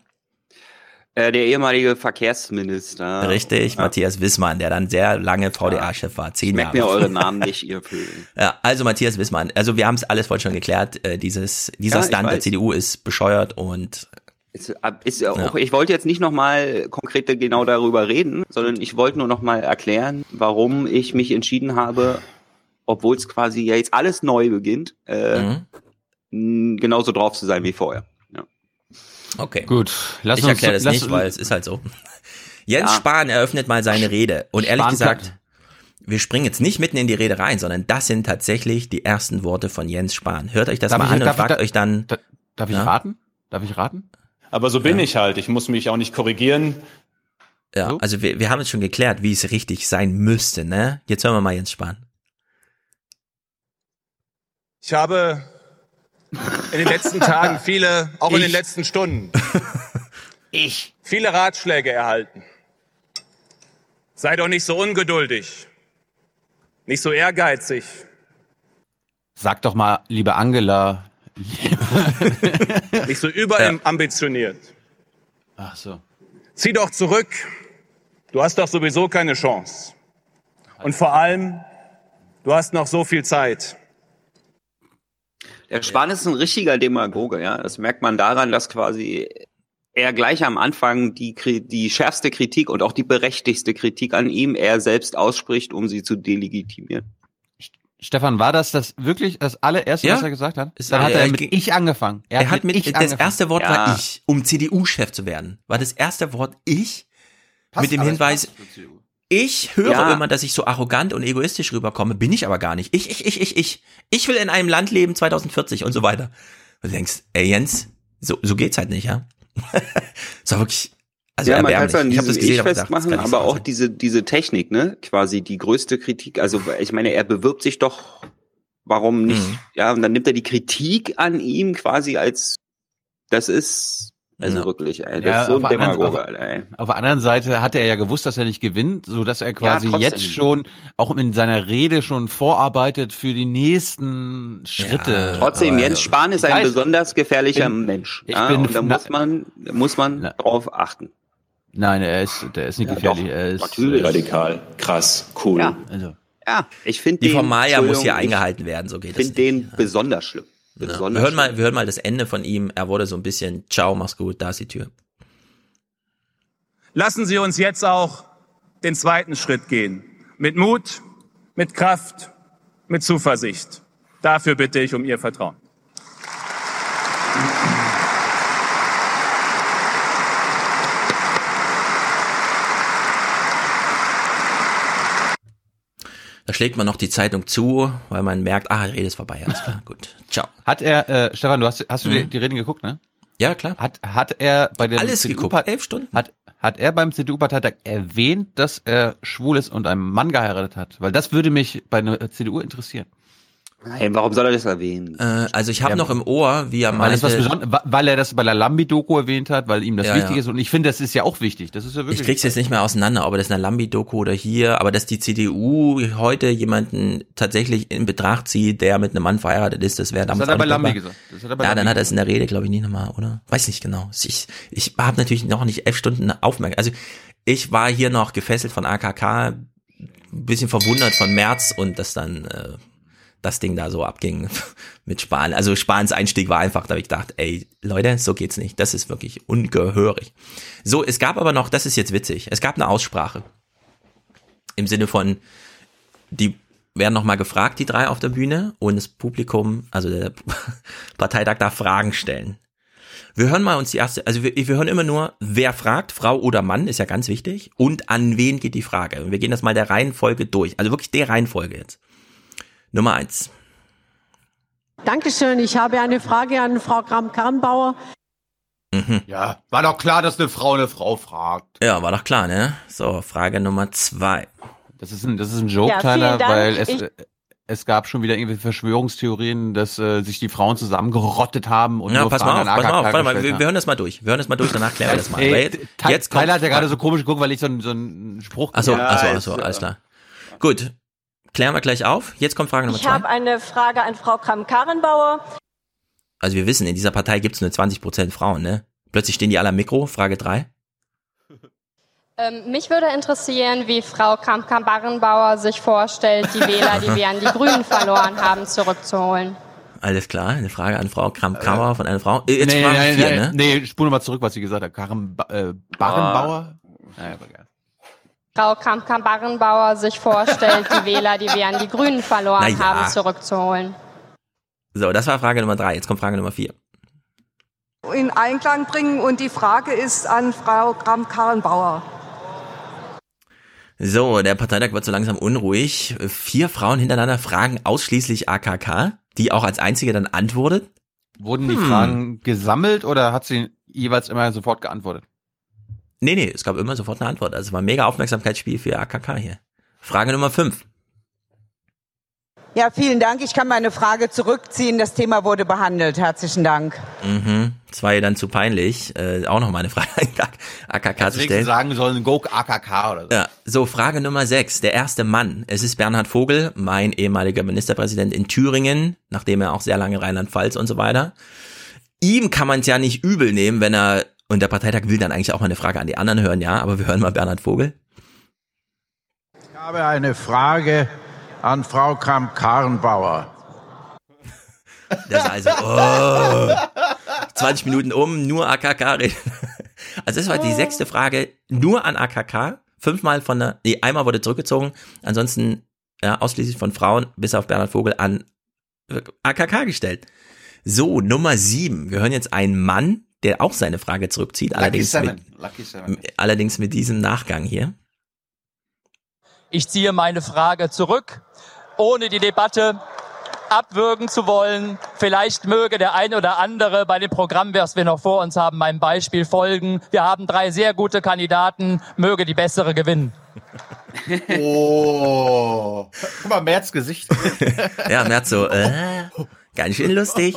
Speaker 54: äh, der ehemalige Verkehrsminister.
Speaker 4: Richtig,
Speaker 54: Ja.
Speaker 4: Matthias Wissmann, der dann sehr lange VDA-Chef war, zehn
Speaker 54: Merkt
Speaker 4: Jahre.
Speaker 54: mir eure Namen nicht, ihr Vögel.
Speaker 4: Ja, also Matthias Wissmann. Also wir haben es alles vorhin schon geklärt. Äh, dieses, dieser
Speaker 54: Ja,
Speaker 4: Stand der. CDU ist bescheuert und
Speaker 54: Ist, ist auch, Ich wollte jetzt nicht nochmal konkret genau darüber reden, sondern ich wollte nur nochmal erklären, warum ich mich entschieden habe, obwohl es quasi ja jetzt alles neu beginnt, äh, mhm. genauso drauf zu sein wie vorher. Ja.
Speaker 4: Okay.
Speaker 6: Gut,
Speaker 4: lass ich erkläre das lass, nicht, weil es ist halt so. Jens ja. Spahn eröffnet mal seine Rede. Und ehrlich Spahn gesagt, wir springen jetzt nicht mitten in die Rede rein, sondern das sind tatsächlich die ersten Worte von Jens Spahn. Hört euch das darf mal ich, an und fragt da, euch dann.
Speaker 6: Da, darf ich ja? raten? Darf ich raten?
Speaker 71: Aber so bin ja. ich halt. Ich muss mich auch nicht korrigieren.
Speaker 4: Ja, so? also wir, wir haben es schon geklärt, wie es richtig sein müsste, ne? Jetzt hören wir mal Jens Spahn.
Speaker 11: Ich habe in den letzten Tagen viele, auch ich. in den letzten Stunden,
Speaker 60: ich.
Speaker 11: viele Ratschläge erhalten. Sei doch nicht so ungeduldig, nicht so ehrgeizig.
Speaker 6: Sag doch mal, liebe Angela.
Speaker 11: nicht so überambitioniert.
Speaker 6: Ach so.
Speaker 11: Zieh doch zurück. Du hast doch sowieso keine Chance. Und vor allem, du hast noch so viel Zeit.
Speaker 54: Der Spahn ist ein richtiger Demagoge, ja. Das merkt man daran, dass quasi er gleich am Anfang die, die schärfste Kritik und auch die berechtigste Kritik an ihm er selbst ausspricht, um sie zu delegitimieren.
Speaker 6: Stefan, war das das wirklich das allererste, ja? was er gesagt hat? Dann hat er, er mit ich angefangen.
Speaker 4: Er, er hat mit, mit das angefangen. erste Wort ja. war ich, um CDU-Chef zu werden. War das erste Wort ich? Passt, mit dem Hinweis, ich höre ja. immer, dass ich so arrogant und egoistisch rüberkomme, bin ich aber gar nicht. Ich, ich, ich, ich, ich. Ich will in einem Land leben 2040 und so weiter. Und du denkst, ey Jens, so, so geht's halt nicht, ja? so wirklich, also
Speaker 54: ja, man kann es an diesem ich, ich festmachen, gedacht, aber auch diese, diese Technik, ne, quasi die größte Kritik, also ich meine, er bewirbt sich doch, warum nicht, mhm. ja, und dann nimmt er die Kritik an ihm quasi als, das ist also ja. wirklich, ey, das ja, ist so ein Demagoge,
Speaker 6: auf, ey. Auf der anderen Seite hatte er ja gewusst, dass er nicht gewinnt, so dass er quasi ja, jetzt schon auch in seiner Rede schon vorarbeitet für die nächsten Schritte. Ja,
Speaker 54: trotzdem, Jens Spahn ist ein besonders gefährlicher bin, Mensch. Ich ja, bin, und da muss man, muss man na, drauf achten.
Speaker 6: Nein, er ist, der ist nicht gefährlich. Doch, er ist
Speaker 71: natürlich radikal, krass, cool.
Speaker 54: Ja, also. ja ich finde
Speaker 4: die Formalia muss hier eingehalten werden, so geht
Speaker 54: es. Ich finde den besonders schlimm.
Speaker 4: Ja. Wir hören mal, wir hören mal das Ende von ihm. Er wurde so ein bisschen, ciao, mach's gut, da ist die Tür.
Speaker 11: Lassen Sie uns jetzt auch den zweiten Schritt gehen. Mit Mut, mit Kraft, mit Zuversicht. Dafür bitte ich um Ihr Vertrauen.
Speaker 4: Da schlägt man noch die Zeitung zu, weil man merkt, ah, Rede ist vorbei, alles klar, gut. Ciao.
Speaker 6: Hat er, äh, Stefan, du hast, hast du mhm. die, die Reden geguckt, ne?
Speaker 4: Ja, klar.
Speaker 6: Hat, hat er bei der
Speaker 4: Alles CDU geguckt, elf Stunden.
Speaker 6: Hat, hat er beim CDU-Parteitag erwähnt, dass er schwul ist und einen Mann geheiratet hat? Weil das würde mich bei einer CDU interessieren.
Speaker 54: Nein, warum soll er das erwähnen?
Speaker 4: Äh, also ich habe ja, noch im Ohr, wie er
Speaker 6: meinte, weil, weil er das bei der Lambi-Doku erwähnt hat, weil ihm das ja, wichtig ja. ist und ich finde, das ist ja auch wichtig. Das ist ja wirklich.
Speaker 4: Ich krieg's jetzt nicht mehr auseinander, ob das eine Lambi-Doku oder hier, aber dass die CDU heute jemanden tatsächlich in Betracht zieht, der mit einem Mann verheiratet ist, das wäre damals.
Speaker 6: Das hat er bei Lambi gesagt.
Speaker 4: Das hat er bei ja, Lambi dann hat er es in der Rede, glaube ich, nicht nochmal, oder? Weiß nicht genau. Ich, ich habe natürlich noch nicht elf Stunden aufmerksam. Also ich war hier noch gefesselt von AKK, ein bisschen verwundert von März und das dann. Äh, das Ding da so abging mit Spahn. Also Spahns Einstieg war einfach, da habe ich gedacht, ey, Leute, so geht's nicht. Das ist wirklich ungehörig. So, es gab aber noch, das ist jetzt witzig, es gab eine Aussprache. Im Sinne von, die werden nochmal gefragt, die drei auf der Bühne, und das Publikum, also der Parteitag darf Fragen stellen. Wir hören mal uns die erste, also wir, wir hören immer nur, wer fragt, Frau oder Mann, ist ja ganz wichtig, und an wen geht die Frage. Und wir gehen das mal der Reihenfolge durch, also wirklich der Reihenfolge jetzt. Nummer eins.
Speaker 72: Dankeschön. Ich habe eine Frage an Frau Kram-Karrenbauer.
Speaker 6: Mhm. Ja, war doch klar, dass eine Frau eine Frau fragt.
Speaker 4: Ja, war doch klar, ne? So, Frage Nummer zwei.
Speaker 6: Das ist ein, das ist ein Joke, ja, Tyler, weil es, ich es gab schon wieder irgendwie Verschwörungstheorien, dass äh, sich die Frauen zusammengerottet haben und
Speaker 4: ja, nur pass mal auf, pass mal auf, warte mal, wir, wir hören das mal durch. Wir hören das mal durch, danach klären wir das mal. Ey,
Speaker 6: jetzt Tyler hat ja gerade so komisch geguckt, weil ich so, so einen Spruch
Speaker 4: Achso, ja, achso, achso, alles klar. Gut, Klären wir gleich auf. Jetzt kommt Frage Nummer
Speaker 72: ich
Speaker 4: zwei.
Speaker 72: Ich habe eine Frage an Frau Kram-Karrenbauer.
Speaker 4: Also wir wissen, in dieser Partei gibt es nur 20 Prozent Frauen, ne? Plötzlich stehen die alle am Mikro. Frage drei.
Speaker 73: Ähm, mich würde interessieren, wie Frau Kramp-Karrenbauer sich vorstellt, die Wähler, die wir an die Grünen verloren haben, zurückzuholen.
Speaker 4: Alles klar, eine Frage an Frau Kramp-Karrenbauer von einer Frau. Äh, Jetzt
Speaker 6: nee,
Speaker 4: Frage
Speaker 6: nee,
Speaker 4: vier,
Speaker 6: nee,
Speaker 4: ne?
Speaker 6: nee, spule mal zurück, was sie gesagt hat. Karen ba äh, Barrenbauer? Naja, aber geil.
Speaker 73: Frau Kramp-Karrenbauer sich vorstellt, die Wähler, die wir an die Grünen verloren
Speaker 4: ja.
Speaker 73: haben, zurückzuholen.
Speaker 4: So, das war Frage Nummer drei. Jetzt kommt Frage Nummer vier.
Speaker 74: in Einklang bringen. Und die Frage ist an Frau Kramp-Karrenbauer.
Speaker 4: So, der Parteitag wird so langsam unruhig. Vier Frauen hintereinander fragen ausschließlich AKK, die auch als einzige dann antwortet.
Speaker 6: Wurden die
Speaker 4: Hm.
Speaker 6: Fragen gesammelt oder hat sie jeweils immer sofort geantwortet?
Speaker 4: Nee, nee, es gab immer sofort eine Antwort. Also es war ein mega Aufmerksamkeitsspiel für AKK hier. Frage Nummer fünf.
Speaker 75: Ja, vielen Dank. Ich kann meine Frage zurückziehen. Das Thema wurde behandelt. Herzlichen Dank.
Speaker 4: Mhm. Das war ihr dann zu peinlich, äh, auch noch mal eine Frage an AKK zu
Speaker 6: Deswegen
Speaker 4: stellen.
Speaker 6: sagen sollen Go AKK oder so.
Speaker 4: Ja, so Frage Nummer sechs. Der erste Mann. Es ist Bernhard Vogel, mein ehemaliger Ministerpräsident in Thüringen, nachdem er auch sehr lange Rheinland-Pfalz und so weiter. Ihm kann man es ja nicht übel nehmen, wenn er, und der Parteitag will dann eigentlich auch mal eine Frage an die anderen hören, ja, aber wir hören mal Bernhard Vogel.
Speaker 76: Ich habe eine Frage an Frau Kramp-Karrenbauer.
Speaker 4: Das also, oh, 20 Minuten um, nur AKK reden. Also das war die sechste Frage, nur an AKK. Fünfmal von der, nee, einmal wurde zurückgezogen, ansonsten ja, ausschließlich von Frauen, bis auf Bernhard Vogel, an AKK gestellt. So, Nummer sieben. Wir hören jetzt einen Mann, der auch seine Frage zurückzieht, allerdings mit,
Speaker 6: Seven. Lucky Seven.
Speaker 4: allerdings mit diesem Nachgang hier.
Speaker 77: Ich ziehe meine Frage zurück, ohne die Debatte abwürgen zu wollen. Vielleicht möge der eine oder andere bei dem Programm, was wir noch vor uns haben, meinem Beispiel folgen. Wir haben drei sehr gute Kandidaten, möge die bessere gewinnen.
Speaker 6: Oh. Guck mal, Merz Gesicht.
Speaker 4: Ja, Merz so, äh, ganz schön lustig.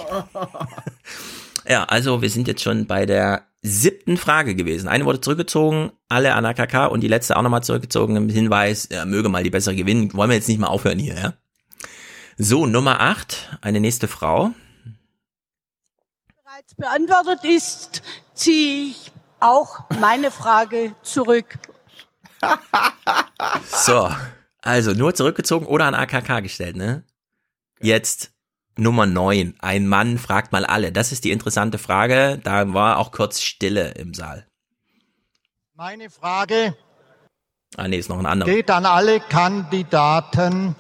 Speaker 4: Ja, also wir sind jetzt schon bei der siebten Frage gewesen. Eine wurde zurückgezogen, alle an AKK und die letzte auch nochmal zurückgezogen im Hinweis, ja, möge mal die bessere gewinnen. Wollen wir jetzt nicht mal aufhören hier, ja? So, Nummer acht, eine nächste Frau.
Speaker 72: bereits beantwortet ist, ziehe ich auch meine Frage zurück.
Speaker 4: So, also nur zurückgezogen oder an AKK gestellt, ne? Jetzt Nummer neun. Ein Mann fragt mal alle. Das ist die interessante Frage. Da war auch kurz Stille im Saal.
Speaker 76: Meine Frage
Speaker 4: Ah, nee, ist noch ein anderer.
Speaker 76: geht an alle Kandidaten.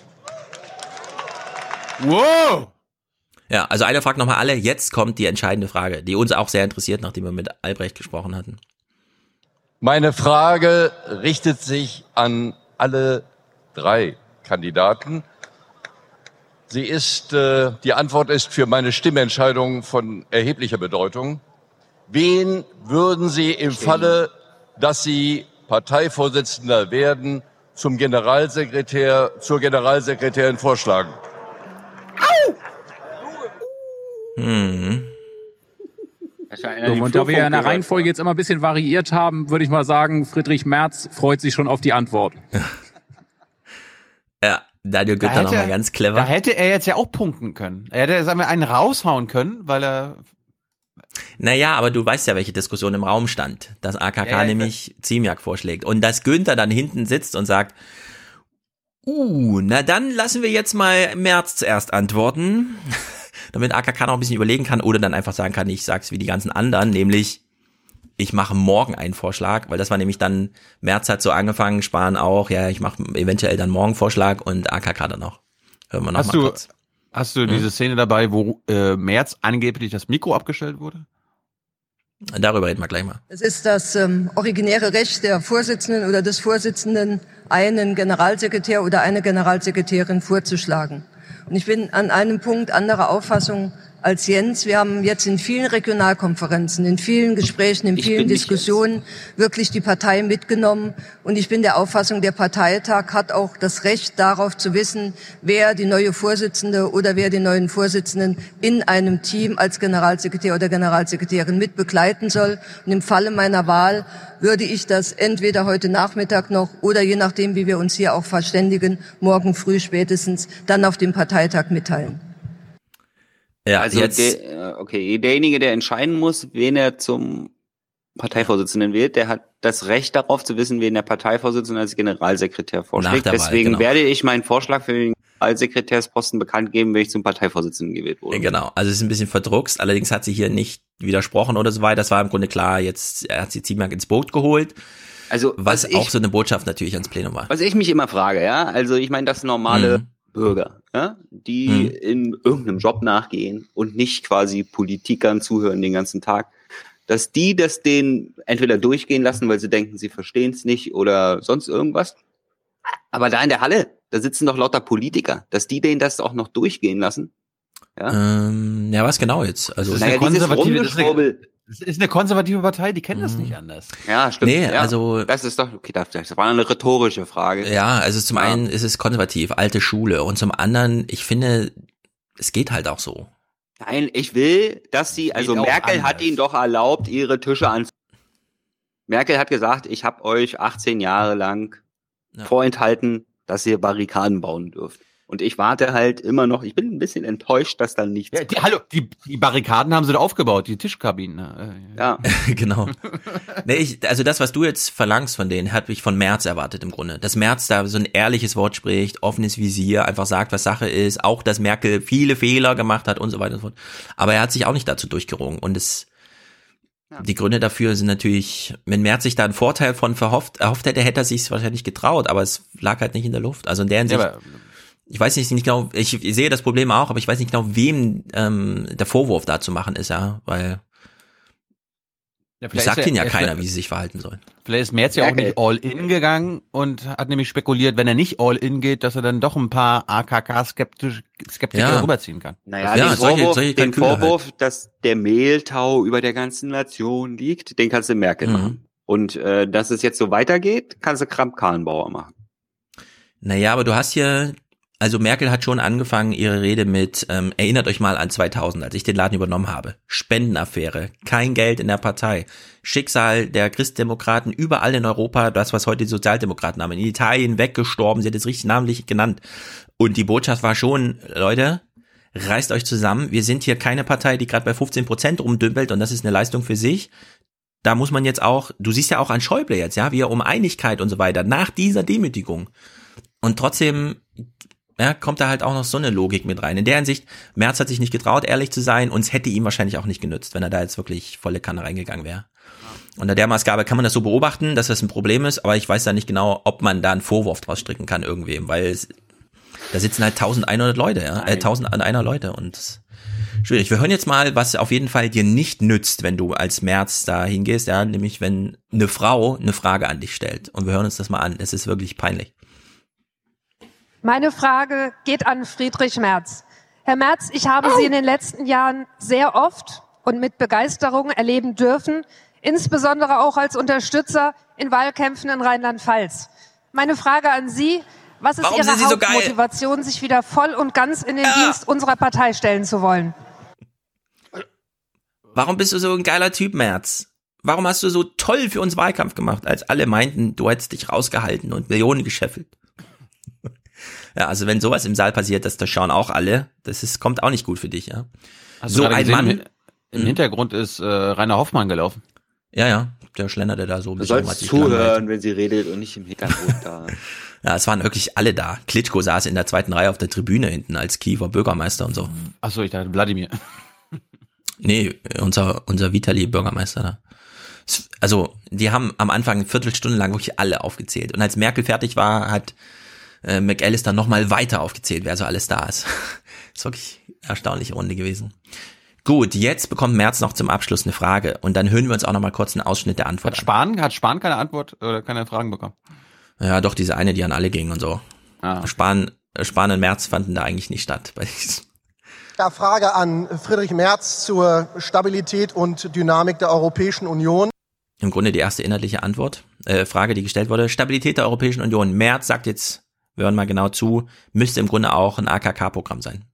Speaker 6: Wow!
Speaker 4: Ja, also einer fragt nochmal alle. Jetzt kommt die entscheidende Frage, die uns auch sehr interessiert, nachdem wir mit Albrecht gesprochen hatten.
Speaker 78: Meine Frage richtet sich an alle drei Kandidaten. Sie ist, äh, die Antwort ist für meine Stimmentscheidung von erheblicher Bedeutung. Wen würden Sie im Falle, dass Sie Parteivorsitzender werden, zum Generalsekretär, zur Generalsekretärin vorschlagen?
Speaker 4: Hm.
Speaker 10: So, und da wir ja in der Reihenfolge jetzt immer ein bisschen variiert haben, würde ich mal sagen, Friedrich Merz freut sich schon auf die Antwort.
Speaker 4: Daniel
Speaker 6: Da
Speaker 4: Günther
Speaker 6: hätte,
Speaker 4: nochmal ganz clever.
Speaker 6: da hätte er jetzt ja auch punkten können. Er hätte, sagen wir, einen raushauen können, weil er.
Speaker 4: Naja, aber du weißt ja, welche Diskussion im Raum stand. Dass AKK
Speaker 6: Ja, ja, ich
Speaker 4: nämlich Ziemiak vorschlägt. Und dass Günther dann hinten sitzt und sagt, uh, na dann lassen wir jetzt mal März zuerst antworten. Damit AKK noch ein bisschen überlegen kann oder dann einfach sagen kann, ich sag's wie die ganzen anderen, nämlich ich mache morgen einen Vorschlag, weil das war nämlich dann, März hat so angefangen, Spahn auch, ja, ich mache eventuell dann morgen Vorschlag und AKK dann noch. Hören wir noch
Speaker 6: Hast
Speaker 4: mal
Speaker 6: du,
Speaker 4: kurz.
Speaker 6: hast du
Speaker 4: Hm?
Speaker 6: diese Szene dabei, wo äh, Merz angeblich das Mikro abgestellt wurde?
Speaker 4: Darüber reden wir gleich mal.
Speaker 8: Es ist das ähm, originäre Recht der Vorsitzenden oder des Vorsitzenden, einen Generalsekretär oder eine Generalsekretärin vorzuschlagen. Und ich bin an einem Punkt anderer Auffassung als Jens. Wir haben jetzt in vielen Regionalkonferenzen, in vielen Gesprächen, in vielen Diskussionen wirklich die Partei mitgenommen. Und ich bin der Auffassung, der Parteitag hat auch das Recht darauf zu wissen, wer die neue Vorsitzende oder wer den neuen Vorsitzenden in einem Team als Generalsekretär oder Generalsekretärin mit begleiten soll. Und im Falle meiner Wahl würde ich das entweder heute Nachmittag noch oder je nachdem, wie wir uns hier auch verständigen, morgen früh spätestens dann auf dem Parteitag mitteilen.
Speaker 4: Ja,
Speaker 54: also
Speaker 4: jetzt,
Speaker 54: der, äh, okay, derjenige, der entscheiden muss, wen er zum Parteivorsitzenden wählt, der hat das Recht darauf zu wissen, wen der Parteivorsitzende als Generalsekretär vorschlägt.
Speaker 4: Wahl,
Speaker 54: Deswegen
Speaker 4: genau.
Speaker 54: werde ich meinen Vorschlag für den als Sekretärsposten bekannt geben, wenn ich zum Parteivorsitzenden gewählt wurde.
Speaker 4: Genau, also es ist ein bisschen verdruckst, allerdings hat sie hier nicht widersprochen oder so weiter. Das war im Grunde klar, jetzt hat sie Ziemiak ins Boot geholt.
Speaker 54: Also
Speaker 4: was,
Speaker 54: was
Speaker 4: auch
Speaker 54: ich-
Speaker 4: so eine Botschaft natürlich ans Plenum war.
Speaker 54: Was ich mich immer frage, ja, also ich meine, das normale
Speaker 4: Mhm.
Speaker 54: Bürger, ja, die
Speaker 4: Mhm.
Speaker 54: in irgendeinem Job nachgehen und nicht quasi Politikern zuhören den ganzen Tag, dass die das denen entweder durchgehen lassen, weil sie denken, sie verstehen es nicht oder sonst irgendwas. Aber da in der Halle, da sitzen doch lauter Politiker, dass die denen das auch noch durchgehen lassen. Ja,
Speaker 4: Ähm, ja, was genau jetzt? Also
Speaker 54: naja, dieses Rumgeschwurbel.
Speaker 6: Das ist eine konservative Partei, die kennen das nicht anders.
Speaker 54: Ja, stimmt.
Speaker 4: Nee,
Speaker 54: ja.
Speaker 4: also-
Speaker 54: das ist doch okay, das war eine rhetorische Frage.
Speaker 4: Ja, also zum
Speaker 54: Ja.
Speaker 4: einen ist es konservativ, alte Schule und zum anderen, ich finde, es geht halt auch so.
Speaker 54: Nein, ich will, dass sie, also Merkel hat
Speaker 6: anders.
Speaker 54: ihnen doch erlaubt, ihre Tische an. Merkel hat gesagt, ich habe euch 18 Jahre lang
Speaker 4: Ja.
Speaker 54: vorenthalten, dass ihr Barrikaden bauen dürft. Und ich warte halt immer noch, ich bin ein bisschen enttäuscht, dass da nichts
Speaker 6: Ja, die, hallo, die, die Barrikaden haben sie da aufgebaut, die Tischkabinen. ne?
Speaker 54: Ja,
Speaker 4: genau. Nee, ich, also das, was du jetzt verlangst von denen, hat ich von Merz erwartet im Grunde. Dass Merz da so ein ehrliches Wort spricht, offenes Visier, einfach sagt, was Sache ist, auch dass Merkel viele Fehler gemacht hat und so weiter und so fort. Aber er hat sich auch nicht dazu durchgerungen und es die Gründe dafür sind natürlich, wenn Merz sich da einen Vorteil von verhofft, erhofft hätte, hätte er sich wahrscheinlich getraut, aber es lag halt nicht in der Luft. Also in der Hinsicht,
Speaker 6: aber-
Speaker 4: ich weiß nicht, nicht genau, ich, ich sehe das Problem auch, aber ich weiß nicht genau, wem ähm, der Vorwurf da zu machen ist, ja, weil
Speaker 6: Ja,
Speaker 4: ich
Speaker 6: vielleicht
Speaker 4: sagt ihnen ja
Speaker 6: er-
Speaker 4: keiner, wie sie sich verhalten sollen.
Speaker 6: Vielleicht ist Merz ja auch nicht all in gegangen und hat nämlich spekuliert, wenn er nicht all in geht, dass er dann doch ein paar AKK-Skeptiker
Speaker 4: Ja.
Speaker 6: rüberziehen kann.
Speaker 54: naja,
Speaker 4: Ja,
Speaker 54: den,
Speaker 4: solche-
Speaker 54: Vorwurf,
Speaker 4: solche
Speaker 54: den
Speaker 4: halt.
Speaker 54: Vorwurf, dass der Mehltau über der ganzen Nation liegt, den kannst du Merkel
Speaker 4: Mhm.
Speaker 54: machen. Und äh, dass es jetzt so weitergeht, kannst du Kramp-Karrenbauer machen.
Speaker 4: Naja, aber du hast hier, also Merkel hat schon angefangen, ihre Rede mit, ähm, erinnert euch mal an 2000, als ich den Laden übernommen habe. Spendenaffäre, kein Geld in der Partei, Schicksal der Christdemokraten überall in Europa, das, was heute die Sozialdemokraten haben, in Italien weggestorben, sie hat es richtig namentlich genannt. Und die Botschaft war schon, Leute, reißt euch zusammen, wir sind hier keine Partei, die gerade bei 15 Prozent rumdümpelt und das ist eine Leistung für sich. Da muss man jetzt auch, du siehst ja auch an Schäuble jetzt, ja, wie er um Einigkeit und so weiter, nach dieser Demütigung. Und trotzdem ja, kommt da halt auch noch so eine Logik mit rein. In der Hinsicht, Merz hat sich nicht getraut, ehrlich zu sein, und es hätte ihm wahrscheinlich auch nicht genützt, wenn er da jetzt wirklich volle Kanne reingegangen wäre. Unter der Maßgabe kann man das so beobachten, dass das ein Problem ist, aber ich weiß da nicht genau, ob man da einen Vorwurf draus stricken kann irgendwem, weil es, da sitzen halt 1100 Leute, ja, äh, 1100 Leute und schwierig. Wir hören jetzt mal, was auf jeden Fall dir nicht nützt, wenn du als Merz da hingehst, ja, nämlich wenn eine Frau eine Frage an dich stellt. Und wir hören uns das mal an. Es ist wirklich peinlich.
Speaker 79: Meine Frage geht an Friedrich Merz. Herr Merz, ich habe Sie in den letzten Jahren sehr oft und mit Begeisterung erleben dürfen, insbesondere auch als Unterstützer in Wahlkämpfen in Rheinland-Pfalz. Meine Frage an Sie, was ist
Speaker 4: Warum
Speaker 79: Ihre
Speaker 4: Sie so?
Speaker 79: Hauptmotivation, sich wieder voll und ganz in den
Speaker 4: Ja.
Speaker 79: Dienst unserer Partei stellen zu wollen?
Speaker 4: Warum bist du so ein geiler Typ, Merz? Warum hast du so toll für uns Wahlkampf gemacht, als alle meinten, du hättest dich rausgehalten und Millionen gescheffelt? Ja, also wenn sowas im Saal passiert, das, das schauen auch alle. Das ist, kommt auch nicht gut für dich, ja.
Speaker 6: Hast
Speaker 4: so
Speaker 6: du
Speaker 4: ein
Speaker 6: gesehen,
Speaker 4: Mann.
Speaker 6: Im, im Hintergrund ist äh, Rainer Hoffmann gelaufen.
Speaker 4: Ja, ja, der schlenderte da so ein
Speaker 54: Du
Speaker 4: bisschen. rum,
Speaker 54: sollst zuhören, wenn sie redet und nicht im Hintergrund da.
Speaker 4: Ja, es waren wirklich alle da. Klitschko saß in der zweiten Reihe auf der Tribüne hinten als Kiewer Bürgermeister und so.
Speaker 6: Achso, ich dachte Wladimir.
Speaker 4: Nee, unser, unser Vitali Bürgermeister da. Also, die haben am Anfang eine Viertelstunde lang wirklich alle aufgezählt. Und als Merkel fertig war, hat äh, McAllister nochmal weiter aufgezählt, wer so alles da ist. ist wirklich eine erstaunliche Runde gewesen. Gut, jetzt bekommt Merz noch zum Abschluss eine Frage und dann hören wir uns auch noch mal kurz einen Ausschnitt der Antwort
Speaker 6: Hat Spahn, hat Spahn keine Antwort oder keine Fragen bekommen?
Speaker 4: an. Ja, doch, diese eine, die an alle ging und so.
Speaker 6: Ah.
Speaker 4: Spahn, Spahn und Merz fanden da eigentlich nicht statt. Bei diesem.
Speaker 80: Ja, Frage an Friedrich Merz zur Stabilität und Dynamik der Europäischen Union.
Speaker 4: Im Grunde die erste inhaltliche Antwort, äh, Frage, die gestellt wurde. Stabilität der Europäischen Union. Merz sagt jetzt, wir hören mal genau zu, müsste im Grunde auch ein AKK-Programm sein.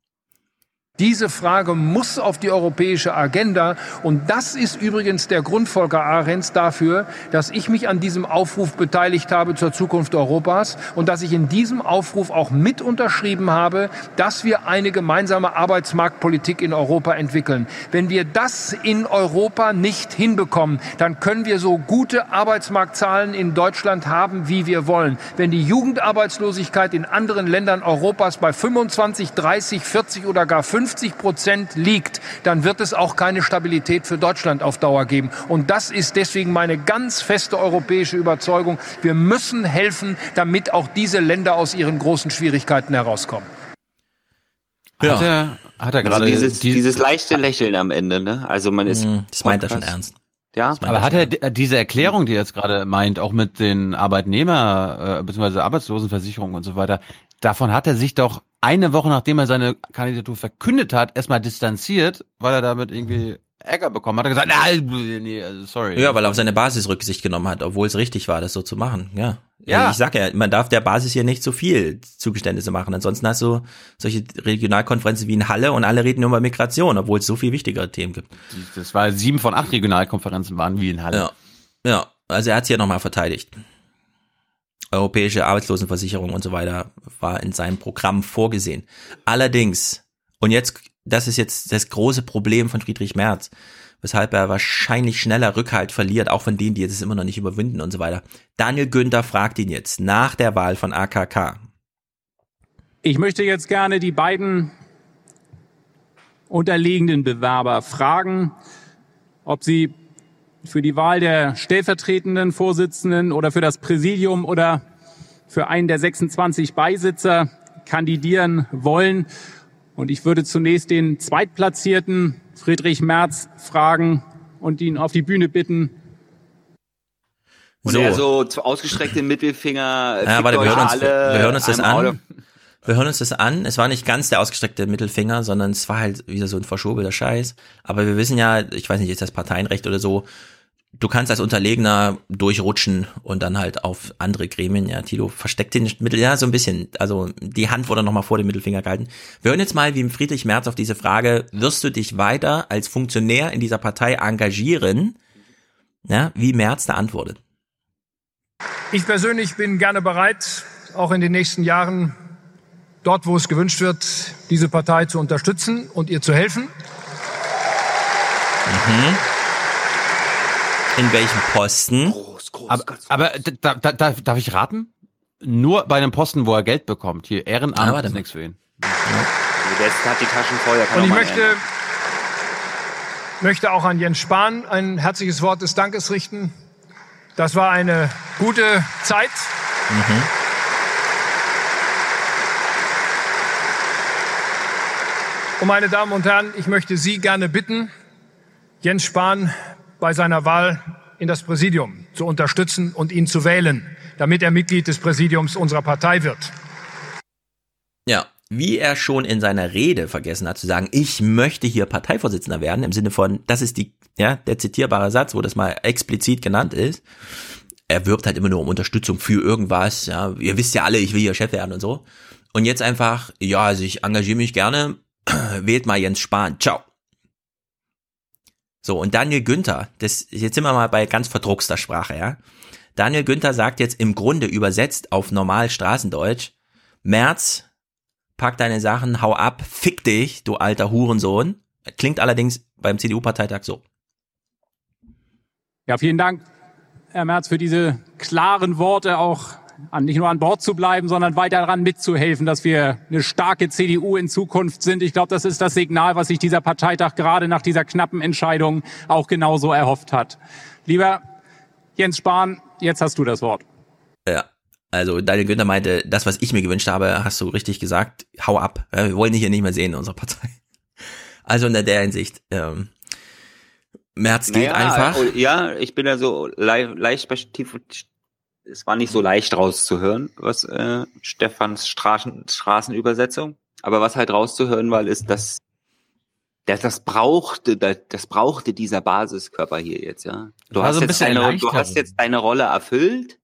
Speaker 9: Diese Frage muss auf die europäische Agenda. Und das ist übrigens der Grund, Volker Ahrens, dafür, dass ich mich an diesem Aufruf beteiligt habe zur Zukunft Europas und dass ich in diesem Aufruf auch mit unterschrieben habe, dass wir eine gemeinsame Arbeitsmarktpolitik in Europa entwickeln. Wenn wir das in Europa nicht hinbekommen, dann können wir so gute Arbeitsmarktzahlen in Deutschland haben, wie wir wollen. Wenn die Jugendarbeitslosigkeit in anderen Ländern Europas bei 25, 30, 40 oder gar 50 Prozent liegt, dann wird es auch keine Stabilität für Deutschland auf Dauer geben. Und das ist deswegen meine ganz feste europäische Überzeugung. Wir müssen helfen, damit auch diese Länder aus ihren großen Schwierigkeiten herauskommen.
Speaker 6: Hat er, hat er
Speaker 54: Also
Speaker 6: gerade
Speaker 54: dieses,
Speaker 6: die-
Speaker 54: dieses leichte Lächeln am Ende, ne? Also man ist.
Speaker 4: Mhm, das meint er schon ernst.
Speaker 54: Ja.
Speaker 6: Aber hat er diese Erklärung, die er jetzt gerade meint, auch mit den Arbeitnehmer- äh, bzw. Arbeitslosenversicherungen und so weiter, davon hat er sich doch eine Woche nachdem er seine Kandidatur verkündet hat, erstmal distanziert, weil er damit irgendwie Ärger bekommen hat. Er gesagt, nein, nee, also sorry.
Speaker 4: Ja, weil er auf seine Basis Rücksicht genommen hat, obwohl es richtig war, das so zu machen. Ja.
Speaker 6: Ja.
Speaker 4: Ich sag ja, man darf der Basis hier nicht so viel Zugeständnisse machen. Ansonsten hast du solche Regionalkonferenzen wie in Halle und alle reden nur über Migration, obwohl es so viel wichtigere Themen gibt.
Speaker 6: Das war sieben von acht Regionalkonferenzen waren wie in Halle.
Speaker 4: Ja. Ja. Also er hat es hier nochmal verteidigt. Europäische Arbeitslosenversicherung und so weiter war in seinem Programm vorgesehen. Allerdings, und jetzt, das ist jetzt das große Problem von Friedrich Merz, weshalb er wahrscheinlich schneller Rückhalt verliert, auch von denen, die jetzt immer noch nicht überwinden und so weiter. Daniel Günther fragt ihn jetzt nach der Wahl von AKK.
Speaker 10: Ich möchte jetzt gerne die beiden unterliegenden Bewerber fragen, ob sie für die Wahl der stellvertretenden Vorsitzenden oder für das Präsidium oder für einen der 26 Beisitzer kandidieren wollen. Und ich würde zunächst den Zweitplatzierten Friedrich Merz fragen und ihn auf die Bühne bitten.
Speaker 54: Und
Speaker 4: So.
Speaker 54: er so ausgestreckte Mittelfinger.
Speaker 4: Ja, warte, wir hören, uns, wir hören uns das an. Wir hören uns das an. Es war nicht ganz der ausgestreckte Mittelfinger, sondern es war halt wieder so ein verschobelter Scheiß. Aber wir wissen ja, ich weiß nicht, ist das Parteienrecht oder so, du kannst als Unterlegener durchrutschen und dann halt auf andere Gremien, ja, Tilo versteckt den Mittel, ja, so ein bisschen, also die Hand wurde nochmal vor dem Mittelfinger gehalten. Wir hören jetzt mal, wie Friedrich Merz auf diese Frage, wirst du dich weiter als Funktionär in dieser Partei engagieren, ja, wie Merz da antwortet.
Speaker 9: Ich persönlich bin gerne bereit, auch in den nächsten Jahren dort, wo es gewünscht wird, diese Partei zu unterstützen und ihr zu helfen.
Speaker 4: Mhm. In welchem Posten?
Speaker 6: Aber, aber da, da, da, darf ich raten? Nur bei einem Posten, wo er Geld bekommt. Hier
Speaker 4: Ah,
Speaker 6: Ehrenamt
Speaker 4: warte
Speaker 6: ist nichts für ihn.
Speaker 54: Der ist- hat die Taschen voll. der kann
Speaker 9: Und ich möchte, möchte auch an Jens Spahn ein herzliches Wort des Dankes richten. Das war eine gute Zeit. Und meine Damen und Herren, ich möchte Sie gerne bitten, Jens Spahn bei seiner Wahl in das Präsidium zu unterstützen und ihn zu wählen, damit er Mitglied des Präsidiums unserer Partei wird.
Speaker 4: Ja, wie er schon in seiner Rede vergessen hat zu sagen, ich möchte hier Parteivorsitzender werden, im Sinne von, das ist die, ja, der zitierbare Satz, wo das mal explizit genannt ist. Er wirbt halt immer nur um Unterstützung für irgendwas, ja, ihr wisst ja alle, ich will hier Chef werden und so. Und jetzt einfach, ja, also ich engagiere mich gerne, wählt mal Jens Spahn, ciao. So, und Daniel Günther, das, jetzt sind wir mal bei ganz verdruckster Sprache, ja. Daniel Günther sagt jetzt im Grunde übersetzt auf normal Straßendeutsch, März, pack deine Sachen, hau ab, fick dich, du alter Hurensohn. Klingt allerdings beim CDU-Parteitag so.
Speaker 10: Ja, vielen Dank, Herr Merz, für diese klaren Worte auch an, nicht nur an Bord zu bleiben, sondern weiter daran mitzuhelfen, dass wir eine starke CDU in Zukunft sind. Ich glaube, das ist das Signal, was sich dieser Parteitag gerade nach dieser knappen Entscheidung auch genauso erhofft hat. Lieber Jens Spahn, jetzt hast du das Wort.
Speaker 4: Ja. Also Daniel Günther meinte, das, was ich mir gewünscht habe, hast du richtig gesagt, hau ab. Ja, Wir wollen dich hier nicht mehr sehen in unserer Partei. Also in der Hinsicht, ähm, März geht
Speaker 54: Naja,
Speaker 4: einfach.
Speaker 54: Ja, ich bin da so leicht. Es war nicht so leicht rauszuhören, was äh, Stefans Straßen, Straßenübersetzung. Aber was halt rauszuhören war, ist, dass das, das brauchte, das, das brauchte dieser Basiskörper hier jetzt, ja. Du hast,
Speaker 6: so
Speaker 54: jetzt deine, du hast jetzt deine Rolle erfüllt.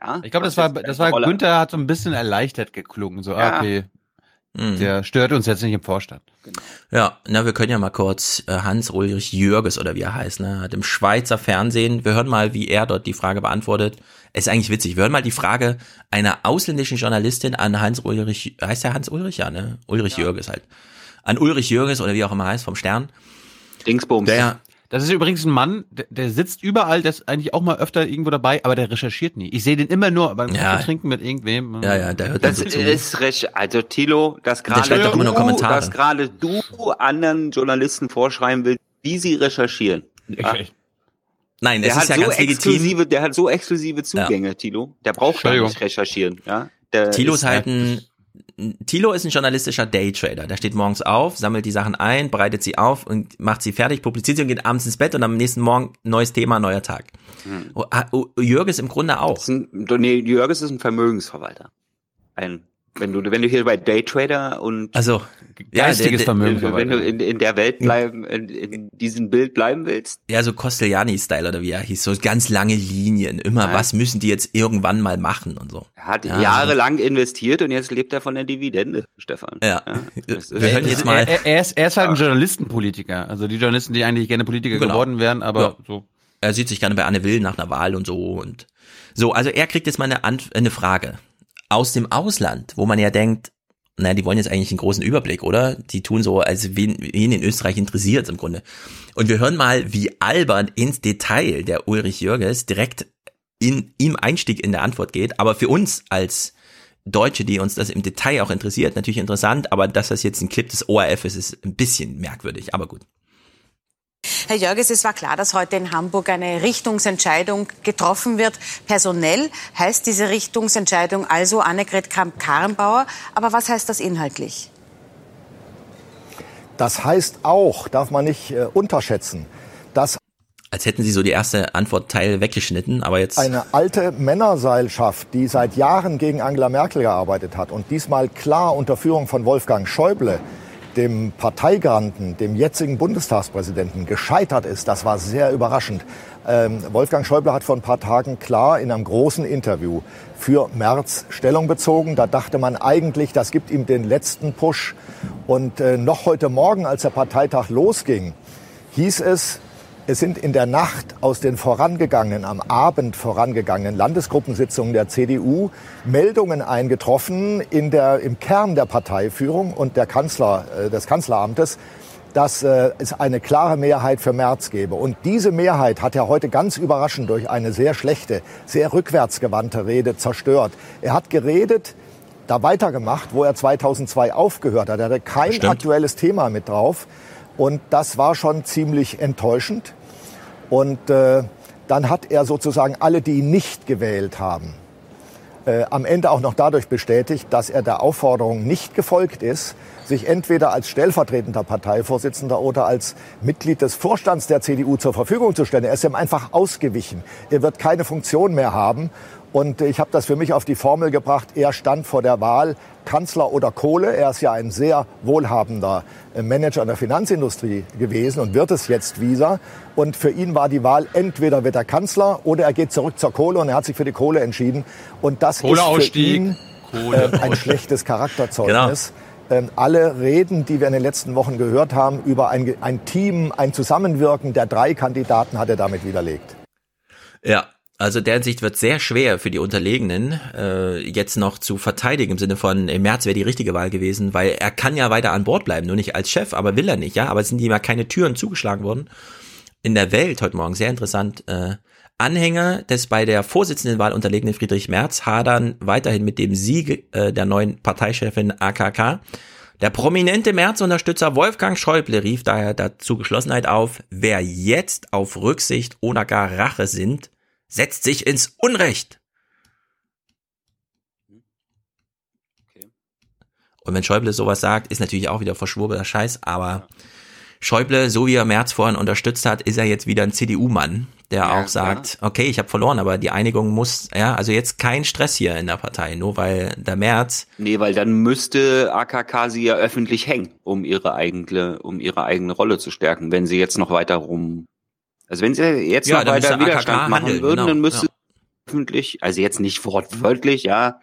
Speaker 54: Ja,
Speaker 6: Ich glaube, das war, das war, Günther hat so ein bisschen erleichtert geklungen. So, ah,
Speaker 54: Ja.
Speaker 6: okay.
Speaker 4: Mhm.
Speaker 6: Der stört uns jetzt nicht im Vorstand.
Speaker 4: Ja, na, wir können ja mal kurz äh, Hans-Ulrich Jürges oder wie er heißt, ne, hat im Schweizer Fernsehen, wir hören mal, wie er dort die Frage beantwortet. Ist eigentlich witzig. Wir hören mal die Frage einer ausländischen Journalistin an Hans-Ulrich, heißt der Hans-Ulrich? Ja, ne? Ulrich Jürges halt. An Ulrich Jürges oder wie auch immer heißt, vom Stern.
Speaker 54: Dingsbums.
Speaker 4: Der,
Speaker 6: Das ist übrigens ein Mann, der, der sitzt überall, der ist eigentlich auch mal öfter irgendwo dabei, aber der recherchiert nie. Ich sehe den immer nur beim
Speaker 4: Ja.
Speaker 6: Trinken mit irgendwem.
Speaker 4: ja, ja, der hört dann
Speaker 54: Das
Speaker 4: so zu.
Speaker 54: ist recht, also Thilo, dass
Speaker 4: Der schreibt
Speaker 54: gerade
Speaker 4: doch immer nur
Speaker 54: du,
Speaker 4: Kommentare.
Speaker 54: dass gerade du anderen Journalisten vorschreiben willst, wie sie recherchieren. Ja.
Speaker 4: Nein,
Speaker 54: Der
Speaker 4: es
Speaker 54: hat
Speaker 4: ist ja
Speaker 54: so exklusive, der hat so exklusive Zugänge, Thilo. Der braucht gar nicht recherchieren, ja. Der
Speaker 4: ist
Speaker 54: ist
Speaker 4: halt ein, Thilo ist ein journalistischer Daytrader. Der steht morgens auf, sammelt die Sachen ein, bereitet sie auf und macht sie fertig, publiziert sie und geht abends ins Bett und am nächsten Morgen neues Thema, neuer Tag.
Speaker 54: Hm.
Speaker 4: Oh, ah, oh, Jürges im Grunde auch.
Speaker 54: ein, nee, Jörges ist ein Vermögensverwalter. Ein, wenn du, wenn du hier bei Daytrader und
Speaker 4: Also,
Speaker 6: Geistiges
Speaker 4: der,
Speaker 6: Vermögen.
Speaker 54: wenn du in, in der Welt bleiben, in, in diesem Bild bleiben willst,
Speaker 4: Ja, so Costellani-Style oder wie er hieß, so ganz lange Linien. Immer,
Speaker 54: Ja.
Speaker 4: was müssen die jetzt irgendwann mal machen und so.
Speaker 54: er hat
Speaker 4: Ja,
Speaker 54: jahrelang investiert und jetzt lebt er von der Dividende, Stefan.
Speaker 4: Ja.
Speaker 54: ist-
Speaker 4: Wir hören jetzt mal.
Speaker 6: Er, er, ist, er ist halt ein Journalistenpolitiker. Also die Journalisten, die eigentlich gerne Politiker
Speaker 4: Genau.
Speaker 6: geworden wären, aber
Speaker 4: Ja.
Speaker 6: so.
Speaker 4: Er sieht sich gerne bei Anne Will nach einer Wahl und so und so. Also er kriegt jetzt mal eine, Ant eine Frage aus dem Ausland, wo man ja denkt, naja, die wollen jetzt eigentlich einen großen Überblick, oder? Die tun so, als wen, wen in Österreich interessiert im Grunde. Und wir hören mal, wie albern ins Detail der Ulrich Jürges direkt in ihm Einstieg in der Antwort geht. Aber für uns als Deutsche, die uns das im Detail auch interessiert, natürlich interessant, aber dass das jetzt ein Clip des ORF ist, ist ein bisschen merkwürdig, aber gut.
Speaker 81: Herr Jörges, es war klar, dass heute in Hamburg eine Richtungsentscheidung getroffen wird. Personell heißt diese Richtungsentscheidung also Annegret Kramp-Karrenbauer. Aber was heißt das inhaltlich?
Speaker 82: Das heißt auch, darf man nicht äh, unterschätzen, dass
Speaker 4: Als hätten sie so die erste Antwortteil weggeschnitten, aber jetzt.
Speaker 82: eine alte Männerseilschaft, die seit Jahren gegen Angela Merkel gearbeitet hat und diesmal klar unter Führung von Wolfgang Schäuble, dem Parteigaranten, dem jetzigen Bundestagspräsidenten, gescheitert ist, das war sehr überraschend. Ähm, Wolfgang Schäuble hat vor ein paar Tagen klar in einem großen Interview für Merz Stellung bezogen. Da dachte man eigentlich, das gibt ihm den letzten Push. Und äh, noch heute Morgen, als der Parteitag losging, hieß es, es sind in der Nacht aus den vorangegangenen, am Abend vorangegangenen Landesgruppensitzungen der CDU Meldungen eingetroffen in der, im Kern der Parteiführung und der Kanzler, äh, des Kanzleramtes, dass äh, es eine klare Mehrheit für Merz gebe. Und diese Mehrheit hat er heute ganz überraschend durch eine sehr schlechte, sehr rückwärtsgewandte Rede zerstört. Er hat geredet, da weitergemacht, wo er 2002 aufgehört hat. Er hatte kein
Speaker 4: Stimmt.
Speaker 82: aktuelles Thema mit drauf. Und das war schon ziemlich enttäuschend. Und äh, dann hat er sozusagen alle, die ihn nicht gewählt haben, äh, am Ende auch noch dadurch bestätigt, dass er der Aufforderung nicht gefolgt ist, sich entweder als stellvertretender Parteivorsitzender oder als Mitglied des Vorstands der CDU zur Verfügung zu stellen. Er ist ihm einfach ausgewichen. Er wird keine Funktion mehr haben. Und ich habe das für mich auf die Formel gebracht, er stand vor der Wahl Kanzler oder Kohle. Er ist ja ein sehr wohlhabender äh, Manager in der Finanzindustrie gewesen und wird es jetzt wieder. Und für ihn war die Wahl, entweder wird er Kanzler oder er geht zurück zur Kohle und er hat sich für die Kohle entschieden. Und das ist für ihn äh, ein schlechtes Charakterzeugnis. Ähm, alle Reden, die wir in den letzten Wochen gehört haben, über ein, ein Team, ein Zusammenwirken der drei Kandidaten, hat er damit widerlegt.
Speaker 4: Ja, also der Hinsicht wird sehr schwer für die Unterlegenen äh, jetzt noch zu verteidigen im Sinne von im März wäre die richtige Wahl gewesen, weil er kann ja weiter an Bord bleiben, nur nicht als Chef, aber will er nicht, ja. Aber es sind ihm ja keine Türen zugeschlagen worden. In der Welt heute Morgen sehr interessant. Äh, Anhänger des bei der Vorsitzendenwahl unterlegenen Friedrich Merz hadern weiterhin mit dem Sieg äh, der neuen Parteichefin AKK. Der prominente Merz-Unterstützer Wolfgang Schäuble rief daher dazu Geschlossenheit auf, wer jetzt auf Rücksicht oder gar Rache sind, setzt sich ins Unrecht. Und wenn Schäuble sowas sagt, ist natürlich auch wieder verschwurbelter Scheiß, aber Schäuble, so wie er Merz vorhin unterstützt hat, ist er jetzt wieder ein CDU-Mann, der
Speaker 54: Ja,
Speaker 4: auch sagt, okay, ich habe verloren, aber die Einigung muss, ja, also jetzt kein Stress hier in der Partei, nur weil der Merz,
Speaker 54: Nee, weil dann müsste AKK sie ja öffentlich hängen, um ihre eigene, um ihre eigene Rolle zu stärken, wenn sie jetzt noch weiter rum. Also wenn sie jetzt
Speaker 4: Ja,
Speaker 54: noch weiter Widerstand
Speaker 4: AKK
Speaker 54: machen
Speaker 4: handeln,
Speaker 54: würden,
Speaker 4: genau,
Speaker 54: dann müsste
Speaker 4: ja.
Speaker 54: öffentlich, also jetzt nicht wortwörtlich, ja,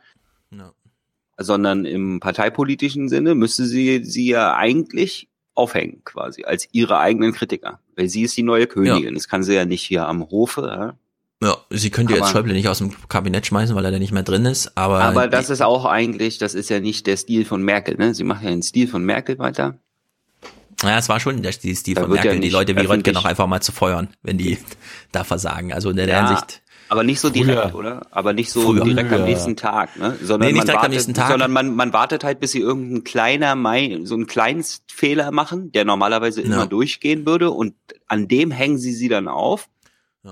Speaker 54: sondern im parteipolitischen Sinne müsste sie sie ja eigentlich aufhängen quasi als ihre eigenen Kritiker, weil sie ist die neue Königin. Das kann sie ja nicht hier am Hofe. Ja?
Speaker 4: Ja, sie könnte jetzt
Speaker 54: Aber-
Speaker 4: Schäuble nicht aus dem Kabinett schmeißen, weil er da nicht mehr drin ist, aber,
Speaker 54: Aber das ist auch eigentlich, das ist ja nicht der Stil von Merkel. Ne? Sie macht ja den Stil von Merkel weiter.
Speaker 4: Ja, es war schon der Stil
Speaker 54: Da
Speaker 4: von
Speaker 54: wird ja
Speaker 4: Merkel, die Leute wie Röntgen auch einfach mal zu feuern, wenn die da versagen. Also in der
Speaker 54: Ja,
Speaker 4: Hinsicht.
Speaker 54: aber nicht so
Speaker 4: Früher.
Speaker 54: direkt, oder? Aber nicht so
Speaker 4: Früher.
Speaker 54: direkt am
Speaker 4: Früher.
Speaker 54: nächsten Tag, ne? Sondern
Speaker 4: Nee, nicht
Speaker 54: man
Speaker 4: direkt am
Speaker 54: wartet,
Speaker 4: nächsten Tag.
Speaker 54: Sondern man, man wartet halt, bis sie irgendein kleiner Mai, so einen Kleinstfehler machen, der normalerweise immer
Speaker 4: Ja.
Speaker 54: durchgehen würde und an dem hängen sie sie dann auf,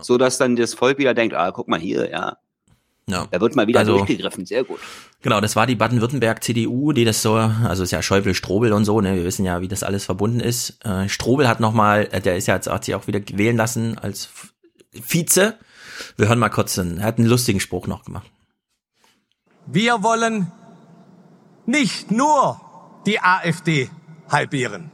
Speaker 54: so dass dann das Volk wieder denkt, ah, guck mal hier, ja.
Speaker 4: Ja.
Speaker 54: Da wird mal wieder
Speaker 4: Also-
Speaker 54: durchgegriffen, sehr gut.
Speaker 4: Genau, das war die Baden-Württemberg-CDU, die das so, also ist ja Schäuble, Strobel und so, ne, wir wissen ja, wie das alles verbunden ist. Äh, Strobel hat nochmal, der ist ja jetzt, hat sich auch wieder wählen lassen als Vize. Wir hören mal kurz, einen, er hat einen lustigen Spruch noch gemacht.
Speaker 83: Wir wollen nicht nur die AfD halbieren.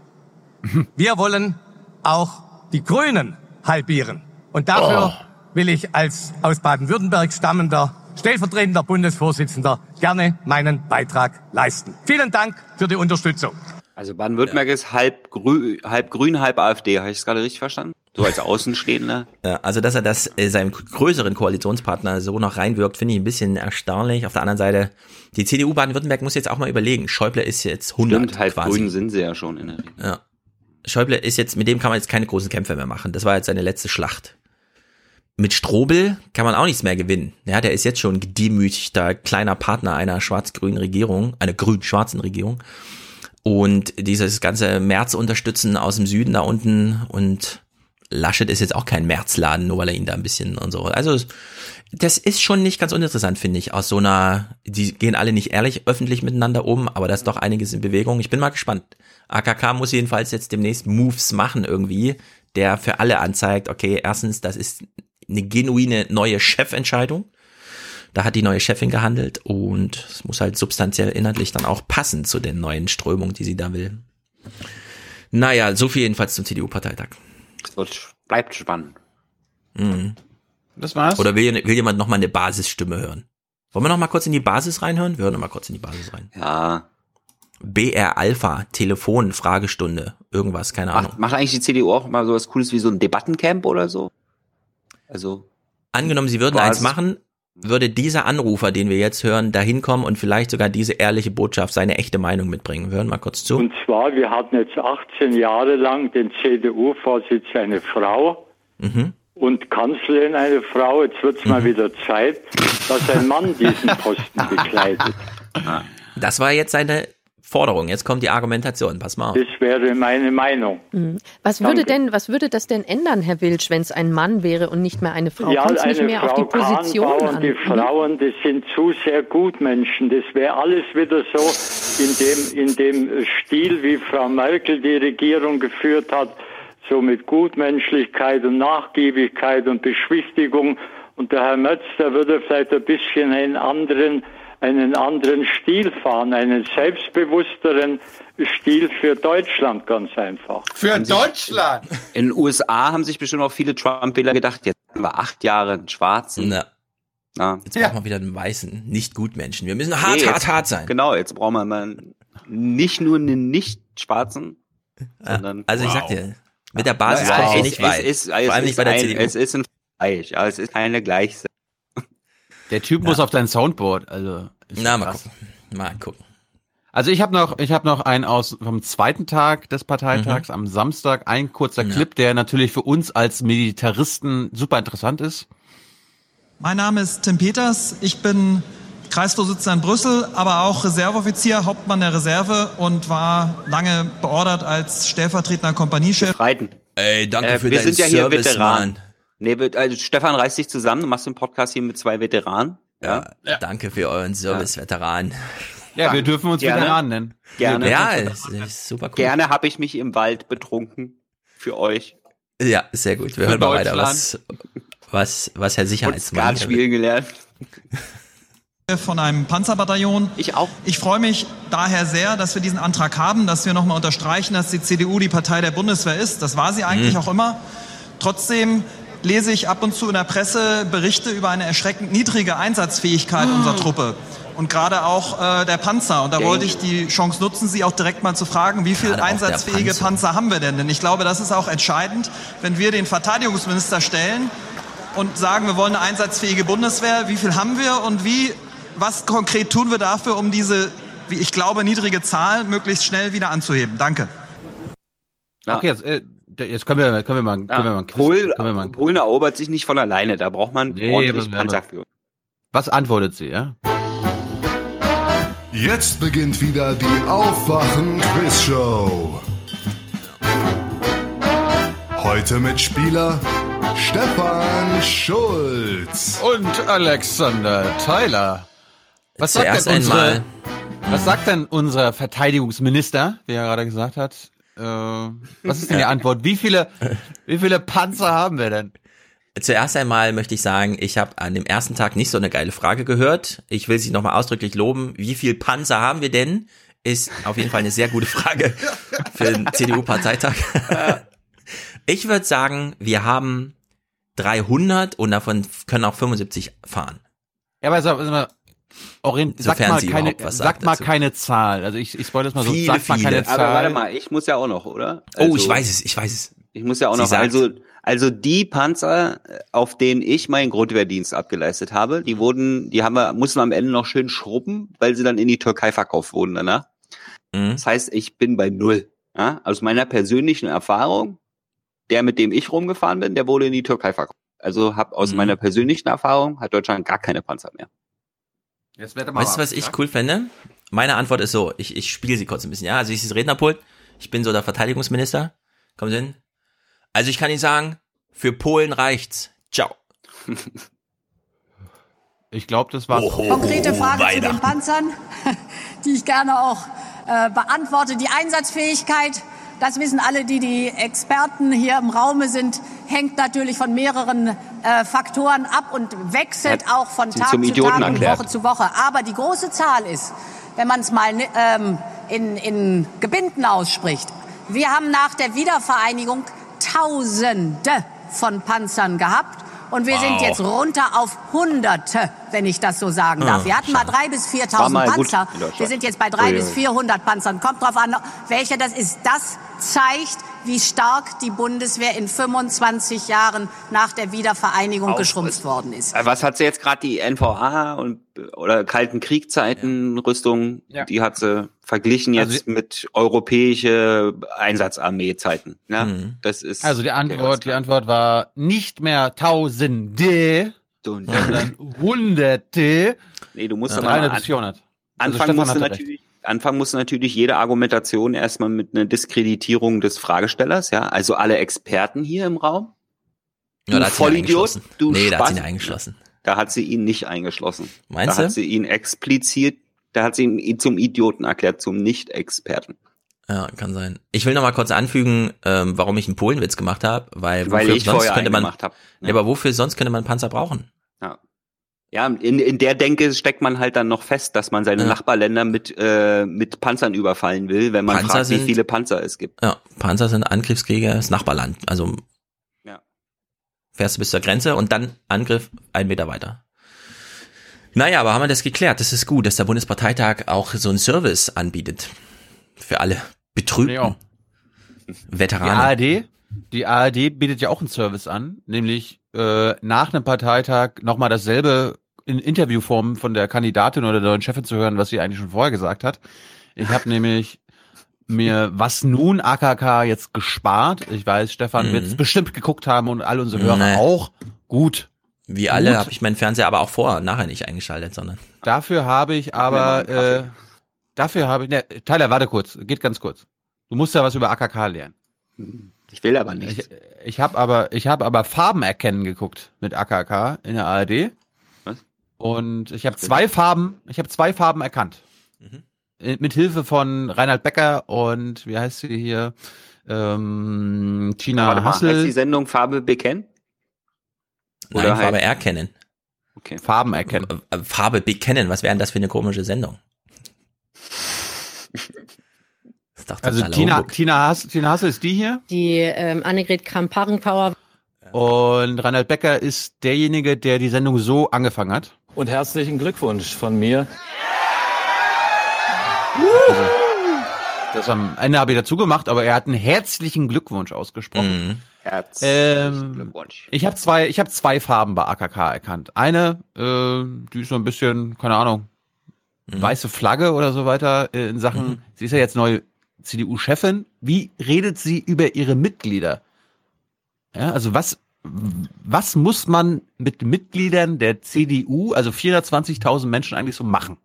Speaker 83: Wir wollen auch die Grünen halbieren. Und dafür will ich als aus Baden-Württemberg stammender stellvertretender Bundesvorsitzender gerne meinen Beitrag leisten. Vielen Dank für die Unterstützung.
Speaker 54: Also Baden-Württemberg ist halb, grü halb grün, halb AfD. Habe ich es gerade richtig verstanden? So als Außenstehender.
Speaker 4: Ja, also, dass er das äh, seinem größeren Koalitionspartner so noch reinwirkt, finde ich ein bisschen erstaunlich. Auf der anderen Seite, die CDU Baden-Württemberg muss jetzt auch mal überlegen. Schäuble ist jetzt 100
Speaker 54: Stimmt, halb
Speaker 4: quasi.
Speaker 54: grün sind sie ja schon in der Regel.
Speaker 4: Ja. Schäuble ist jetzt, mit dem kann man jetzt keine großen Kämpfe mehr machen. Das war jetzt seine letzte Schlacht. Mit Strobel kann man auch nichts mehr gewinnen. Ja, der ist jetzt schon gedemütigter kleiner Partner einer schwarz-grünen Regierung, einer grün-schwarzen Regierung. Und dieses ganze März unterstützen aus dem Süden da unten und Laschet ist jetzt auch kein Märzladen, nur weil er ihn da ein bisschen und so. Also das ist schon nicht ganz uninteressant, finde ich. Aus so einer, die gehen alle nicht ehrlich öffentlich miteinander um, aber da ist doch einiges in Bewegung. Ich bin mal gespannt. AKK muss jedenfalls jetzt demnächst Moves machen irgendwie, der für alle anzeigt, okay, erstens, das ist eine genuine neue Chefentscheidung. Da hat die neue Chefin gehandelt und es muss halt substanziell inhaltlich dann auch passen zu den neuen Strömungen, die sie da will. Naja, so viel jedenfalls zum CDU-Parteitag.
Speaker 54: Es wird, bleibt spannend.
Speaker 4: Mhm.
Speaker 6: Das war's.
Speaker 4: Oder will, will jemand noch mal eine Basisstimme hören? Wollen wir noch mal kurz in die Basis reinhören? Wir hören noch mal kurz in die Basis rein.
Speaker 54: Ja.
Speaker 4: BR Alpha, Telefon, Fragestunde, irgendwas, keine Ahnung.
Speaker 54: Macht, macht eigentlich die CDU auch mal sowas Cooles wie so ein Debattencamp oder so? Also.
Speaker 4: Angenommen, sie würden eins machen, würde dieser Anrufer, den wir jetzt hören, dahin kommen und vielleicht sogar diese ehrliche Botschaft, seine echte Meinung mitbringen. Wir hören mal kurz zu.
Speaker 84: Und zwar, wir hatten jetzt 18 Jahre lang den CDU-Vorsitz eine Frau
Speaker 4: Mhm.
Speaker 84: und Kanzlerin eine Frau. Jetzt wird es mal wieder Zeit, dass ein Mann diesen Posten bekleidet.
Speaker 4: Das war jetzt seine Forderung. Jetzt kommt die Argumentation. Pass mal auf.
Speaker 84: Das wäre meine Meinung.
Speaker 85: Mhm. Was würde
Speaker 84: Danke.
Speaker 85: denn, was würde das denn ändern, Herr Wilsch, wenn es ein Mann wäre und nicht mehr eine Frau?
Speaker 84: Ja,
Speaker 85: Kommt es nicht
Speaker 84: eine
Speaker 85: mehr
Speaker 84: Frau
Speaker 85: auf die Position an?
Speaker 84: die. Frauen, das sind zu sehr Gutmenschen. Das wäre alles wieder so in dem, in dem Stil, wie Frau Merkel die Regierung geführt hat, so mit Gutmenschlichkeit und Nachgiebigkeit und Beschwichtigung. Und der Herr Metz, der würde vielleicht ein bisschen einen anderen, einen anderen Stil fahren, einen selbstbewussteren Stil für Deutschland ganz einfach.
Speaker 54: Für Deutschland? In den USA haben sich bestimmt auch viele Trump-Wähler gedacht, jetzt haben wir acht Jahre einen Schwarzen.
Speaker 4: Na.
Speaker 54: Na.
Speaker 4: Jetzt brauchen wir wieder einen weißen, nicht Gutmenschen. Wir müssen hart,
Speaker 54: Nee,
Speaker 4: hart,
Speaker 54: jetzt-
Speaker 4: hart sein.
Speaker 54: Genau, jetzt brauchen wir mal nicht nur einen Nicht-Schwarzen, sondern.
Speaker 4: Also ich
Speaker 54: wow.
Speaker 4: sag dir, mit der Basis
Speaker 54: Ja,
Speaker 4: kommst du
Speaker 54: es-
Speaker 4: nicht
Speaker 54: es
Speaker 4: weit.
Speaker 54: Ist,
Speaker 4: Vor allem
Speaker 54: es
Speaker 4: nicht bei der
Speaker 54: ist ein,
Speaker 4: CDU.
Speaker 54: Es ist ein Fleisch, aber es ist keine Gleichsetzung.
Speaker 6: Der Typ muss auf dein Soundboard, also. ist
Speaker 4: Na, mal
Speaker 6: krass.
Speaker 4: gucken. Mal gucken.
Speaker 6: Also ich habe noch, ich habe noch einen aus vom zweiten Tag des Parteitags am Samstag, ein kurzer
Speaker 86: Ja.
Speaker 6: Clip, der natürlich für uns als Militaristen super interessant ist.
Speaker 86: Mein Name ist Tim Peters. Ich bin Kreisvorsitzender in Brüssel, aber auch Reserveoffizier, Hauptmann der Reserve und war lange beordert als stellvertretender Kompaniechef.
Speaker 54: Breiten.
Speaker 4: Ey, danke
Speaker 54: Äh,
Speaker 4: für
Speaker 54: wir
Speaker 4: deinen
Speaker 54: sind ja hier
Speaker 4: Service,
Speaker 54: Veteranen.
Speaker 4: Mann.
Speaker 54: Nee, also Stefan reißt sich zusammen, du machst den Podcast hier mit zwei Veteranen.
Speaker 4: Ja, danke für euren Service, Veteran.
Speaker 6: Ja, wir dürfen uns
Speaker 54: Gerne.
Speaker 6: Veteranen nennen.
Speaker 54: Gerne.
Speaker 4: Ja, ist, ist super cool.
Speaker 54: Gerne habe ich mich im Wald betrunken für euch.
Speaker 4: Ja, sehr gut. Wir
Speaker 54: Für
Speaker 4: hören mal weiter, was, was, was Herr
Speaker 54: Und
Speaker 4: Sicherheitsmann.
Speaker 54: Skat spielen gelernt.
Speaker 86: von einem Panzerbataillon.
Speaker 54: Ich auch.
Speaker 86: Ich freue mich daher sehr, dass wir diesen Antrag haben, dass wir nochmal unterstreichen, dass die CDU die Partei der Bundeswehr ist. Das war sie eigentlich
Speaker 4: Mhm.
Speaker 86: auch immer. Trotzdem lese ich ab und zu in der Presse Berichte über eine erschreckend niedrige Einsatzfähigkeit unserer Truppe. und gerade auch äh, der Panzer. Und da wollte ich die Chance nutzen, Sie auch direkt mal zu fragen, wie viel
Speaker 4: Gerade auch der
Speaker 86: einsatzfähige
Speaker 4: Panzer.
Speaker 86: Panzer haben wir denn? Denn ich glaube, das ist auch entscheidend, wenn wir den Verteidigungsminister stellen und sagen, wir wollen eine einsatzfähige Bundeswehr. Wie viel haben wir und wie, was konkret tun wir dafür, um diese, wie ich glaube, niedrige Zahl möglichst schnell wieder anzuheben? Danke.
Speaker 6: Okay, jetzt, äh, jetzt können wir, können wir mal, können wir mal,
Speaker 54: Polen,
Speaker 6: können wir mal
Speaker 54: Polen erobert sich nicht von alleine, da braucht man
Speaker 6: Nee,
Speaker 54: ordentlich Panzer für.
Speaker 6: Was antwortet sie, ja?
Speaker 87: Jetzt beginnt wieder die Aufwachen-Quiz-Show. Heute mit Spieler Stefan Schulz.
Speaker 6: Und Alexander Tyler. Was sagt, denn unsere,
Speaker 4: einmal-
Speaker 6: was sagt denn unser Verteidigungsminister, wie er gerade gesagt hat? Äh, was ist denn die Antwort? Wie viele, wie viele Panzer haben wir denn?
Speaker 4: Zuerst einmal möchte ich sagen, ich habe an dem ersten Tag nicht so eine geile Frage gehört. Ich will Sie nochmal ausdrücklich loben. Wie viel Panzer haben wir denn? Ist auf jeden Fall eine sehr gute Frage für den CDU-Parteitag. Ich würde sagen, wir haben 300 und davon können auch 75 fahren.
Speaker 6: Ja, aber mal, Orient, sag mal
Speaker 4: sie
Speaker 6: keine, sag
Speaker 4: sagt
Speaker 6: mal keine Zahl. Also ich, ich spoil das mal so.
Speaker 4: Viele,
Speaker 6: sag mal keine
Speaker 4: viele.
Speaker 6: Zahl.
Speaker 54: Aber warte mal, ich muss ja auch noch, oder?
Speaker 4: Oh, ich weiß es, ich weiß es.
Speaker 54: Ich muss ja auch
Speaker 4: Sie
Speaker 54: noch,
Speaker 4: sagt-
Speaker 54: also, also die Panzer, auf denen ich meinen Grundwehrdienst abgeleistet habe, die wurden, die haben wir, mussten wir am Ende noch schön schrubben, weil sie dann in die Türkei verkauft wurden danach.
Speaker 4: Mhm.
Speaker 54: Das heißt, ich bin bei Null. Ja? Aus meiner persönlichen Erfahrung, der, mit dem ich rumgefahren bin, der wurde in die Türkei verkauft. Also hab aus
Speaker 4: Mhm.
Speaker 54: meiner persönlichen Erfahrung hat Deutschland gar keine Panzer mehr.
Speaker 6: Jetzt mal
Speaker 4: Weißt du,
Speaker 6: ab,
Speaker 4: was ich
Speaker 6: ja?
Speaker 4: cool fände? Meine Antwort ist so, ich, ich spiele sie kurz ein bisschen, ja. Also ich ist Rednerpult, ich bin so der Verteidigungsminister. Kommen Sie hin. Also ich kann Ihnen sagen, für Polen reicht's. Ciao.
Speaker 6: Ich glaube, das war.
Speaker 88: Konkrete Frage zu den. Panzern, die ich gerne auch äh, beantworte. Die Einsatzfähigkeit, das wissen alle, die die Experten hier im Raume sind, hängt natürlich von mehreren äh, Faktoren ab und wechselt
Speaker 54: Hat
Speaker 88: auch von Tag zu
Speaker 54: Idioten
Speaker 88: Tag und. Woche zu Woche. Aber die große Zahl ist, wenn man es mal ähm, in, in Gebinden ausspricht, wir haben nach der Wiedervereinigung Tausende von Panzern gehabt. Und wir
Speaker 54: Wow.
Speaker 88: sind jetzt runter auf Hunderte, wenn ich das so sagen darf.
Speaker 54: Ah,
Speaker 88: Wir hatten mal drei bis
Speaker 54: War
Speaker 88: 4.000
Speaker 54: mal gut
Speaker 88: Panzer. Wir sind jetzt bei drei bis
Speaker 54: ui.
Speaker 88: 400 Panzern. Kommt drauf an, welcher das ist. Das zeigt, wie stark die Bundeswehr in 25 Jahren nach der Wiedervereinigung
Speaker 54: Auf-
Speaker 88: geschrumpft worden ist.
Speaker 54: Äh, Was hat sie jetzt gerade die NVA und oder Kalten Kriegzeiten Rüstung,
Speaker 6: Ja.
Speaker 54: die hat sie verglichen
Speaker 6: Also
Speaker 54: jetzt mit europäische Einsatzarmee-Zeiten. Ne?
Speaker 4: Mhm.
Speaker 54: Das ist
Speaker 6: Also die Antwort, die Antwort war nicht mehr Tausende, sondern Hunderte.
Speaker 54: nee, du musst
Speaker 6: Ja,
Speaker 54: doch mal
Speaker 6: 300
Speaker 54: an,
Speaker 6: bis 400. Also hatte recht.
Speaker 54: natürlich Anfang muss natürlich jede Argumentation erstmal mit einer Diskreditierung des Fragestellers, ja, also alle Experten hier im Raum.
Speaker 4: Ja,
Speaker 54: Du
Speaker 4: da hat sie ihn
Speaker 54: Vollidiot,
Speaker 4: eingeschlossen.
Speaker 54: du
Speaker 4: nee, da hat sie ihn eingeschlossen.
Speaker 54: Da hat sie ihn nicht eingeschlossen.
Speaker 4: Meinst
Speaker 54: da
Speaker 4: du?
Speaker 54: hat sie ihn explizit, da hat sie ihn zum Idioten erklärt, zum Nicht-Experten.
Speaker 4: Ja, kann sein. Ich will noch mal kurz anfügen, ähm, warum ich einen Polenwitz gemacht habe, weil,
Speaker 54: Weil
Speaker 4: wofür
Speaker 54: ich
Speaker 4: sonst könnte man,
Speaker 54: gemacht hab.
Speaker 4: Ja. aber wofür sonst könnte man Panzer brauchen?
Speaker 54: Ja. Ja, in, in der Denke steckt man halt dann noch fest, dass man seine
Speaker 4: Ja.
Speaker 54: Nachbarländer mit, äh, mit Panzern überfallen will, wenn man
Speaker 4: Panzer
Speaker 54: fragt, wie
Speaker 4: sind-
Speaker 54: viele Panzer es gibt.
Speaker 4: Ja, Panzer sind Angriffskriege, das Nachbarland. Also
Speaker 54: Ja.
Speaker 4: fährst du bis zur Grenze und dann Angriff einen Meter weiter. Naja, aber haben wir das geklärt. Das ist gut, dass der Bundesparteitag auch so einen Service anbietet. Für alle Betrübten.
Speaker 6: Ja. Die
Speaker 4: Veteranen.
Speaker 6: ARD, die ARD bietet ja auch einen Service an, nämlich äh, nach einem Parteitag nochmal dasselbe in Interviewform von der Kandidatin oder der neuen Chefin zu hören, was sie eigentlich schon vorher gesagt hat. Ich habe nämlich mir was nun AKK jetzt gespart. Ich weiß, Stefan
Speaker 4: Mhm.
Speaker 6: wird es bestimmt geguckt haben und alle unsere Hörer
Speaker 4: Nee.
Speaker 6: auch. Gut.
Speaker 4: Wie alle habe ich meinen Fernseher aber auch vorher nachher nicht eingeschaltet, sondern.
Speaker 6: Dafür habe ich aber, äh, dafür habe ich, ne, Tyler, warte kurz, geht ganz kurz. Du musst ja was über AKK lernen.
Speaker 54: Ich will aber nicht.
Speaker 6: Ich, ich habe aber, ich habe aber Farben erkennen geguckt mit AKK in der ARD.
Speaker 54: Was?
Speaker 6: Und ich habe zwei Farben, ich habe zwei Farben erkannt.
Speaker 54: Mhm.
Speaker 6: Äh, Mit Hilfe von Reinhard Becker und wie heißt sie hier? Ähm, Tina
Speaker 54: Warte mal, heißt die
Speaker 6: Hassel.
Speaker 54: Sendung Farbe bekennen?
Speaker 4: Nein,
Speaker 54: Oder
Speaker 4: Farbe
Speaker 54: halt-
Speaker 4: erkennen.
Speaker 54: Okay.
Speaker 6: Farben erkennen.
Speaker 4: Äh, Farbe bekennen, was wäre denn das für eine komische Sendung? Doch
Speaker 6: Also Tina,
Speaker 4: Humbug.
Speaker 6: Tina, Hass, Tina Hassel ist die hier.
Speaker 85: Die ähm, Annegret Kramp-Karrenbauer
Speaker 6: Und Reinhard Becker ist derjenige, der die Sendung so angefangen hat.
Speaker 89: und herzlichen Glückwunsch von mir.
Speaker 6: Das am Ende habe ich dazu gemacht, aber er hat einen herzlichen Glückwunsch ausgesprochen.
Speaker 54: Herzlichen
Speaker 6: Ähm,
Speaker 54: Glückwunsch.
Speaker 6: ich habe zwei, ich habe zwei Farben bei AKK erkannt. Eine, äh, die ist so ein bisschen, keine Ahnung, weiße Flagge oder so weiter äh, in Sachen. Sie ist ja jetzt neue CDU-Chefin. Wie redet sie über ihre Mitglieder? Ja, also was, was muss man mit Mitgliedern der CDU, also 420.000 Menschen eigentlich so machen?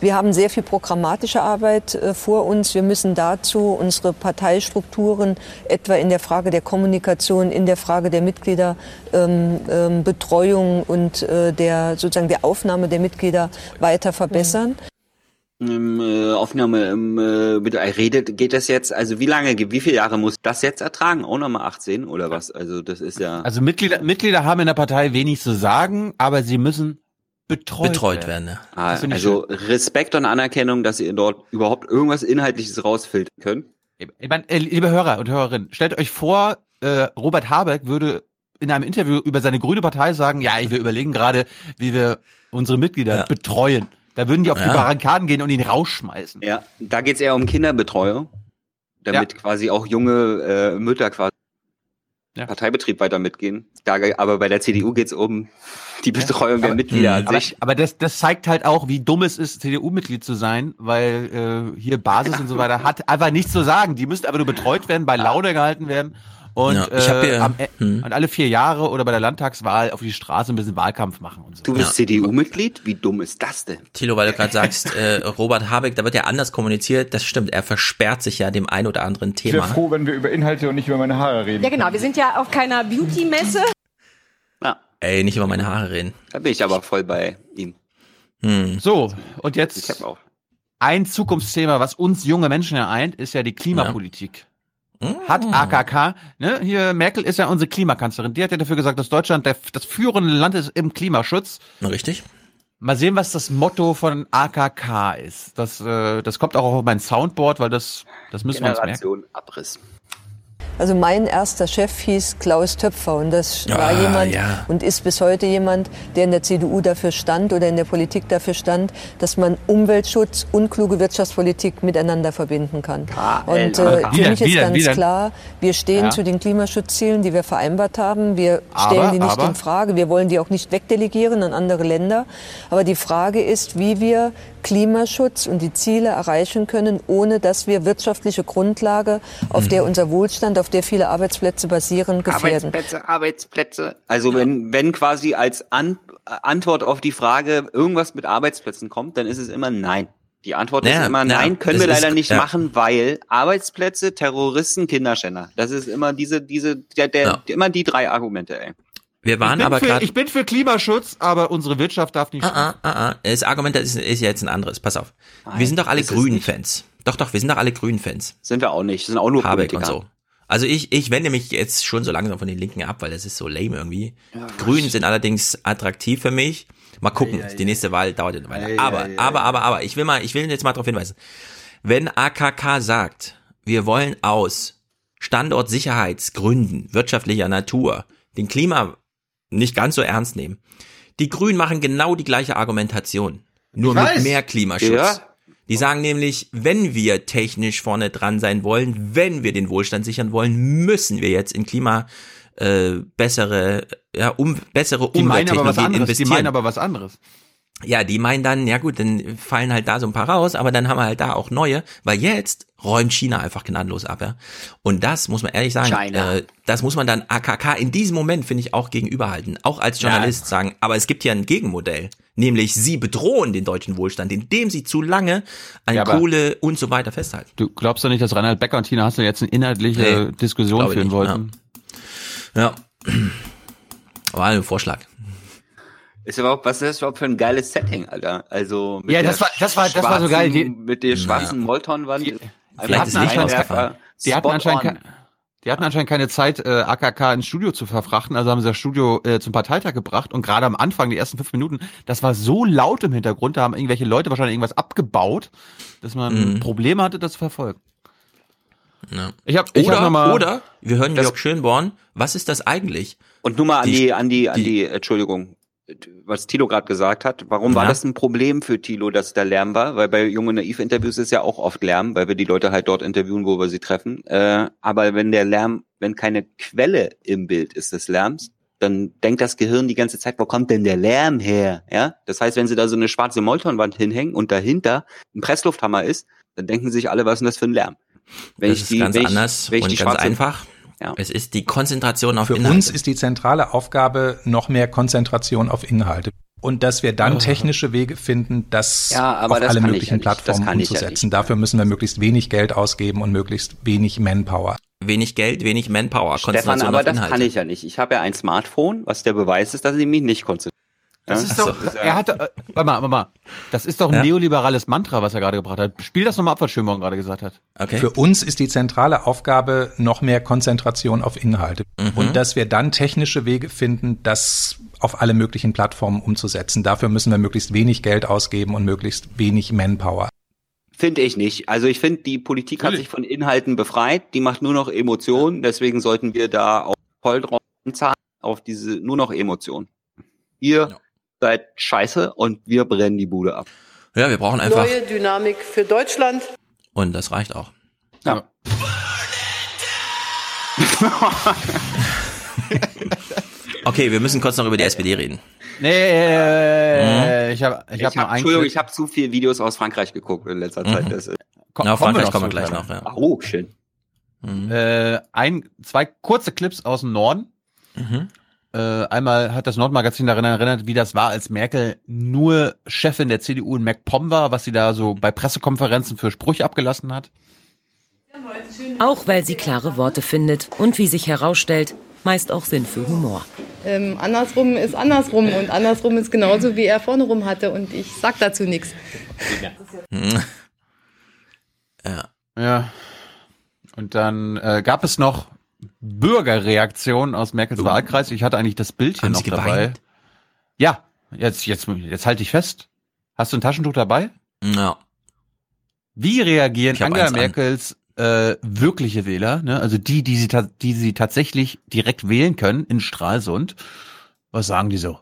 Speaker 8: Wir haben sehr viel programmatische Arbeit äh, vor uns. Wir müssen dazu unsere Parteistrukturen etwa in der Frage der Kommunikation, in der Frage der Mitgliederbetreuung ähm, ähm, und äh, der sozusagen der Aufnahme der Mitglieder weiter verbessern.
Speaker 54: Ähm, äh, Aufnahme ähm, äh, mit äh, redet, geht das jetzt, also wie lange, wie viele Jahre muss das jetzt ertragen? Auch nochmal 18 oder was? Also das ist ja.
Speaker 6: Also Mitglieder, Mitglieder haben in der Partei wenig zu sagen, aber sie müssen betreut,
Speaker 4: Betreut werden, ja.
Speaker 54: Ah, also Respekt und Anerkennung, dass ihr dort überhaupt irgendwas Inhaltliches rausfiltern könnt.
Speaker 6: Ich meine, äh, liebe Hörer und Hörerinnen, stellt euch vor, äh, Robert Habeck würde in einem Interview über seine grüne Partei sagen, ja, wir überlegen gerade, wie wir unsere Mitglieder betreuen. Da würden die auf die
Speaker 54: Ja.
Speaker 6: Barrikaden gehen und ihn rausschmeißen.
Speaker 54: Ja, da geht's eher um Kinderbetreuung, damit quasi auch junge äh, Mütter quasi Parteibetrieb weiter mitgehen. Da, aber bei der CDU geht's um die Betreuung der Mitglieder an
Speaker 6: aber,
Speaker 54: sich.
Speaker 6: aber das, das zeigt halt auch, wie dumm es ist, CDU-Mitglied zu sein, weil äh, hier Basis und so weiter hat einfach nichts zu sagen. Die müssten aber nur betreut werden, bei Laune gehalten werden und,
Speaker 4: Ja, ich hab
Speaker 6: äh, am, hm. und alle vier Jahre oder bei der Landtagswahl auf die Straße ein bisschen Wahlkampf machen und so.
Speaker 54: Du bist CDU-Mitglied? Wie dumm ist das denn?
Speaker 4: Thilo, weil du gerade sagst, äh, Robert Habeck, da wird ja anders kommuniziert. Das stimmt, er versperrt sich ja dem ein oder anderen
Speaker 90: Ich wäre
Speaker 4: Thema.
Speaker 90: froh, wenn wir über Inhalte und nicht über meine Haare reden.
Speaker 91: Ja, genau. Wir sind ja auf keiner Beauty-Messe.
Speaker 4: Ey, nicht über meine Haare reden.
Speaker 54: Da bin ich aber voll bei ihm.
Speaker 4: Hm.
Speaker 6: So, und jetzt ein Zukunftsthema, was uns junge Menschen ereint, ist ja die Klimapolitik. Hat AKK, ne, hier Merkel ist ja unsere Klimakanzlerin, die hat ja dafür gesagt, dass Deutschland der, das führende Land ist im Klimaschutz.
Speaker 4: Richtig.
Speaker 6: Mal sehen, was das Motto von AKK ist. Das, äh, das kommt auch auf mein Soundboard, weil das, das müssen wir uns merken.
Speaker 54: Generation Abriss.
Speaker 8: Also mein erster Chef hieß Klaus Töpfer und das war
Speaker 6: Ah,
Speaker 8: jemand
Speaker 6: ja.
Speaker 8: und ist bis heute jemand, der in der CDU dafür stand oder in der Politik dafür stand, dass man Umweltschutz und kluge Wirtschaftspolitik miteinander verbinden kann. Und äh, für mich ist ganz klar, wir stehen
Speaker 6: Ja.
Speaker 8: zu den Klimaschutzzielen, die wir vereinbart haben. Wir stellen
Speaker 6: Aber-
Speaker 8: die nicht
Speaker 6: aber-
Speaker 8: in Frage. Wir wollen die auch nicht wegdelegieren an andere Länder. Aber die Frage ist, wie wir Klimaschutz und die Ziele erreichen können, ohne dass wir wirtschaftliche Grundlage, auf der unser Wohlstand, auf der viele Arbeitsplätze basieren, gefährden.
Speaker 54: Arbeitsplätze, Arbeitsplätze. Also wenn, wenn quasi als An Antwort auf die Frage irgendwas mit Arbeitsplätzen kommt, dann ist es immer nein. Die Antwort
Speaker 4: Naja,
Speaker 54: ist immer
Speaker 4: naja,
Speaker 54: nein, können wir
Speaker 4: ist-
Speaker 54: leider nicht
Speaker 4: ja.
Speaker 54: machen, weil Arbeitsplätze, Terroristen, Kinderschänder. Das ist immer diese, diese, der, der, immer die drei Argumente, ey.
Speaker 4: Wir waren
Speaker 6: ich, bin
Speaker 4: aber
Speaker 6: für,
Speaker 4: gerade.
Speaker 6: ich bin für Klimaschutz, aber unsere Wirtschaft darf nicht.
Speaker 4: Ah, ah, ah, ah. Das Argument ist, ist jetzt ein anderes. Pass auf.
Speaker 54: Nein,
Speaker 4: wir sind doch alle Grünen-Fans. Doch, doch, wir sind doch alle Grünen-Fans.
Speaker 54: Sind wir auch nicht. Sind auch nur
Speaker 4: Habeck und
Speaker 54: Politiker.
Speaker 4: so. Also ich, ich wende mich jetzt schon so langsam von den Linken ab, weil das ist so lame irgendwie.
Speaker 54: Ja,
Speaker 4: Grünen sind allerdings attraktiv für mich. Mal gucken, die nächste Wahl dauert ja eine Weile.
Speaker 54: Ei,
Speaker 4: aber, aber, aber, aber, ich will mal, ich will jetzt mal darauf hinweisen. Wenn AKK sagt, wir wollen aus Standortsicherheitsgründen, wirtschaftlicher Natur, den Klima nicht ganz so ernst nehmen. Die Grünen machen genau die gleiche Argumentation. Nur
Speaker 54: Ich
Speaker 4: mit
Speaker 54: weiß.
Speaker 4: mehr Klimaschutz.
Speaker 54: Ja.
Speaker 4: Die sagen nämlich, wenn wir technisch vorne dran sein wollen, wenn wir den Wohlstand sichern wollen, müssen wir jetzt in Klima äh, bessere, ja, um, bessere Umwelttechnologien
Speaker 6: anderes. Die
Speaker 4: investieren.
Speaker 6: meinen aber was anderes.
Speaker 4: Ja, die meinen dann, ja gut, dann fallen halt da so ein paar raus, aber dann haben wir halt da auch neue, weil jetzt räumt China einfach gnadenlos ab, ja. Und das muss man ehrlich sagen, äh, das muss man dann AKK in diesem Moment, finde ich, auch gegenüberhalten. Auch als Journalist sagen, aber es gibt ja ein Gegenmodell. Nämlich, sie bedrohen den deutschen Wohlstand, indem sie zu lange an
Speaker 6: Ja,
Speaker 4: Kohle und so weiter festhalten.
Speaker 6: Du glaubst doch nicht, dass Reinhard Becker und Tina Hassel jetzt eine inhaltliche
Speaker 4: Nee,
Speaker 6: Diskussion führen
Speaker 4: nicht,
Speaker 6: wollten?
Speaker 4: Ja. War ein Vorschlag.
Speaker 54: Ist überhaupt, was ist das überhaupt für ein geiles Setting, Alter? Also mit
Speaker 6: Ja, das war- das war- das war so geil. Die-
Speaker 54: mit der schwarzen Moltonwand.
Speaker 6: Die hatten, anscheinend, die, hatten anscheinend, die hatten anscheinend keine Zeit, äh, AKK ins Studio zu verfrachten, also haben sie das Studio äh, zum Parteitag gebracht und gerade am Anfang, die ersten fünf Minuten, das war so laut im Hintergrund, da haben irgendwelche Leute wahrscheinlich irgendwas abgebaut, dass man
Speaker 4: Mhm.
Speaker 6: Probleme hatte, das zu verfolgen.
Speaker 4: Ja.
Speaker 6: Ich hab, ich
Speaker 4: oder,
Speaker 6: hab noch mal,
Speaker 4: oder wir hören Jörg Schönborn. Was ist das eigentlich?
Speaker 54: Und nur mal an
Speaker 4: Die-
Speaker 54: die, an die, an die, Entschuldigung, was Thilo gerade gesagt hat. Warum war
Speaker 4: Ja.
Speaker 54: das ein Problem für Thilo, dass da Lärm war? Weil bei Junge Naiv-Interviews ist ja auch oft Lärm, weil wir die Leute halt dort interviewen, wo wir sie treffen. Äh, aber wenn der Lärm, wenn keine Quelle im Bild ist des Lärms, dann denkt das Gehirn die ganze Zeit, wo kommt denn der Lärm her? Ja, das heißt, wenn sie da so eine schwarze Moltonwand hinhängen und dahinter ein Presslufthammer ist, dann denken sich alle, was ist denn das für ein Lärm? Wenn
Speaker 4: das
Speaker 54: ich
Speaker 4: ist
Speaker 54: die,
Speaker 4: ganz
Speaker 54: wenn ich,
Speaker 4: anders
Speaker 54: wenn ich
Speaker 4: und
Speaker 54: die
Speaker 4: ganz
Speaker 54: schwarze,
Speaker 4: einfach.
Speaker 54: Ja.
Speaker 4: Es ist die Konzentration auf
Speaker 92: Für
Speaker 4: Inhalte.
Speaker 92: uns ist die zentrale Aufgabe noch mehr Konzentration auf Inhalte. Und dass wir dann
Speaker 4: Oh.
Speaker 92: technische Wege finden, das
Speaker 54: Ja, aber
Speaker 92: auf
Speaker 54: das
Speaker 92: alle möglichen
Speaker 54: ja
Speaker 92: Plattformen
Speaker 54: ich ja
Speaker 92: umzusetzen. Dafür müssen wir möglichst wenig Geld ausgeben und möglichst wenig Manpower.
Speaker 4: Wenig Geld, wenig Manpower,
Speaker 54: Stefan, aber
Speaker 4: auf
Speaker 54: das
Speaker 4: Inhalte.
Speaker 54: kann ich ja nicht. Ich habe ja ein Smartphone, was der Beweis ist, dass ich mich nicht konzentriere.
Speaker 6: Das
Speaker 54: Ja?
Speaker 6: ist doch, er hatte, äh, warte mal, warte mal. Das ist doch ein
Speaker 92: Ja.
Speaker 6: neoliberales Mantra, was er gerade gebracht hat. Spiel das nochmal ab, was Schönborn gerade gesagt hat.
Speaker 92: Für uns ist die zentrale Aufgabe noch mehr Konzentration auf Inhalte.
Speaker 4: Mhm.
Speaker 92: Und dass wir dann technische Wege finden, das auf alle möglichen Plattformen umzusetzen. Dafür müssen wir möglichst wenig Geld ausgeben und möglichst wenig Manpower.
Speaker 54: Finde ich nicht. Also ich finde, die Politik hat sich von Inhalten befreit. Die macht nur noch Emotionen. Deswegen sollten wir da auch voll drauf zahlen, auf diese nur noch Emotionen. Ihr seid scheiße und wir brennen die Bude ab.
Speaker 4: Ja, wir brauchen einfach,
Speaker 93: Neue Dynamik für Deutschland.
Speaker 4: und das reicht auch.
Speaker 54: Ja.
Speaker 4: Okay, wir müssen kurz noch über die SPD reden.
Speaker 6: Nee, ich habe ich
Speaker 54: Ich
Speaker 6: hab
Speaker 54: hab,
Speaker 6: mal
Speaker 54: Entschuldigung, ich habe zu viele Videos aus Frankreich geguckt in letzter
Speaker 4: Mhm.
Speaker 54: Zeit. Das, ist-
Speaker 6: Ko-
Speaker 4: Na,
Speaker 6: kommen wir
Speaker 4: Frankreich
Speaker 6: noch
Speaker 4: kommen wir gleich noch, ja.
Speaker 54: oh, schön.
Speaker 6: Äh, ein, zwei kurze Clips aus dem Norden.
Speaker 4: Mhm.
Speaker 6: Äh, einmal hat das Nordmagazin daran erinnert, wie das war, als Merkel nur Chefin der CDU in MacPom war, was sie da so bei Pressekonferenzen für Sprüche abgelassen hat.
Speaker 94: Auch weil sie klare Worte findet und wie sich herausstellt, meist auch Sinn für Humor.
Speaker 93: Ähm, andersrum ist andersrum und andersrum ist genauso, wie er vorne rum hatte und ich sag dazu nichts.
Speaker 4: Ja.
Speaker 6: Ja. Und dann äh, gab es noch Bürgerreaktionen aus Merkels Wahlkreis. Ich hatte eigentlich das Bild hier noch
Speaker 4: sie
Speaker 6: dabei. Ja, jetzt, jetzt, jetzt halte ich fest. Hast du ein Taschentuch dabei?
Speaker 4: Ja.
Speaker 6: Wie reagieren Angela. Merkels äh, wirkliche Wähler, ne? also die, die sie, die sie tatsächlich direkt wählen können in Stralsund? Was sagen die so?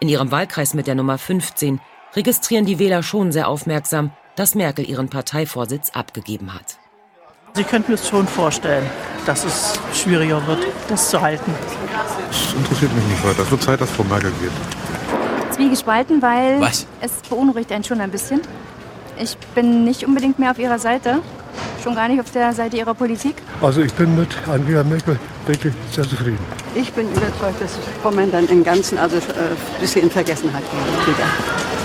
Speaker 94: In ihrem Wahlkreis mit der Nummer 15 registrieren die Wähler schon sehr aufmerksam, dass Merkel ihren Parteivorsitz abgegeben hat.
Speaker 95: Sie könnten mir schon vorstellen, dass es schwieriger wird, das zu halten.
Speaker 96: Das interessiert mich nicht weiter. Es wird Zeit, dass Frau Merkel geht.
Speaker 97: Zwiegespalten, weil
Speaker 4: Was?
Speaker 97: es beunruhigt einen schon ein bisschen. Ich bin nicht unbedingt mehr auf ihrer Seite, schon gar nicht auf der Seite ihrer Politik.
Speaker 96: Also ich bin mit Angela Merkel wirklich sehr zufrieden.
Speaker 98: Ich bin überzeugt, dass Vormann dann im Ganzen also äh, ein bisschen in Vergessenheit gerät wieder,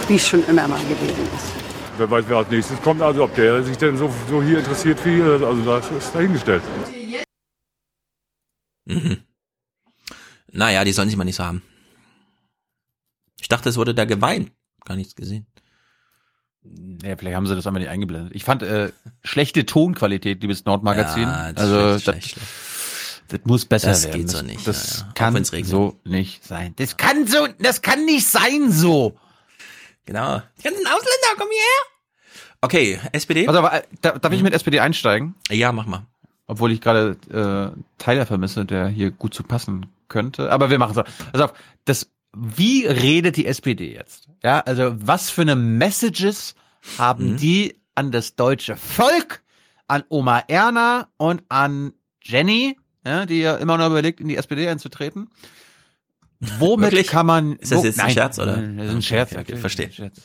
Speaker 98: wie es schon immer mal gewesen ist.
Speaker 90: Wer weiß, wer als nächstes kommt, also ob der sich denn so, so hier interessiert für hier, also das ist dahingestellt.
Speaker 4: Mhm. Naja, die sollen sich mal nicht so haben. Ich dachte, es wurde da geweint. Gar nichts gesehen.
Speaker 6: Ja, vielleicht haben sie das einfach nicht eingeblendet. Ich fand äh, schlechte Tonqualität, liebes Nordmagazin.
Speaker 4: Ja, das
Speaker 6: also
Speaker 4: ist
Speaker 6: das,
Speaker 4: schlecht,
Speaker 6: das muss besser
Speaker 4: Das
Speaker 6: werden.
Speaker 4: geht so
Speaker 6: das,
Speaker 4: nicht,
Speaker 6: Das
Speaker 4: ja, ja.
Speaker 6: Kann so nicht sein. Das kann so, das kann nicht sein so.
Speaker 4: Genau. Die ganzen Ausländer, komm hierher. Okay, SPD?
Speaker 6: Also, aber, äh, da- darf ich mit SPD einsteigen?
Speaker 4: Ja, mach mal.
Speaker 6: Obwohl ich gerade äh, Tyler vermisse, der hier gut zu passen könnte. Aber wir machen so. Also, das, wie redet die SPD jetzt? Ja, also was für eine Messages haben
Speaker 4: Mhm.
Speaker 6: die an das deutsche Volk, an Oma Erna und an Jenny, ja, die ja immer noch überlegt, in die SPD einzutreten? Womit
Speaker 4: Wirklich?
Speaker 6: kann man?
Speaker 4: Ist das
Speaker 6: wo-
Speaker 4: jetzt ein
Speaker 6: Nein,
Speaker 4: Scherz, oder?
Speaker 6: Das ist ein
Speaker 4: Okay,
Speaker 6: Scherz.
Speaker 4: okay, okay,
Speaker 6: natürlich,
Speaker 4: verstehe.
Speaker 6: ein Scherz.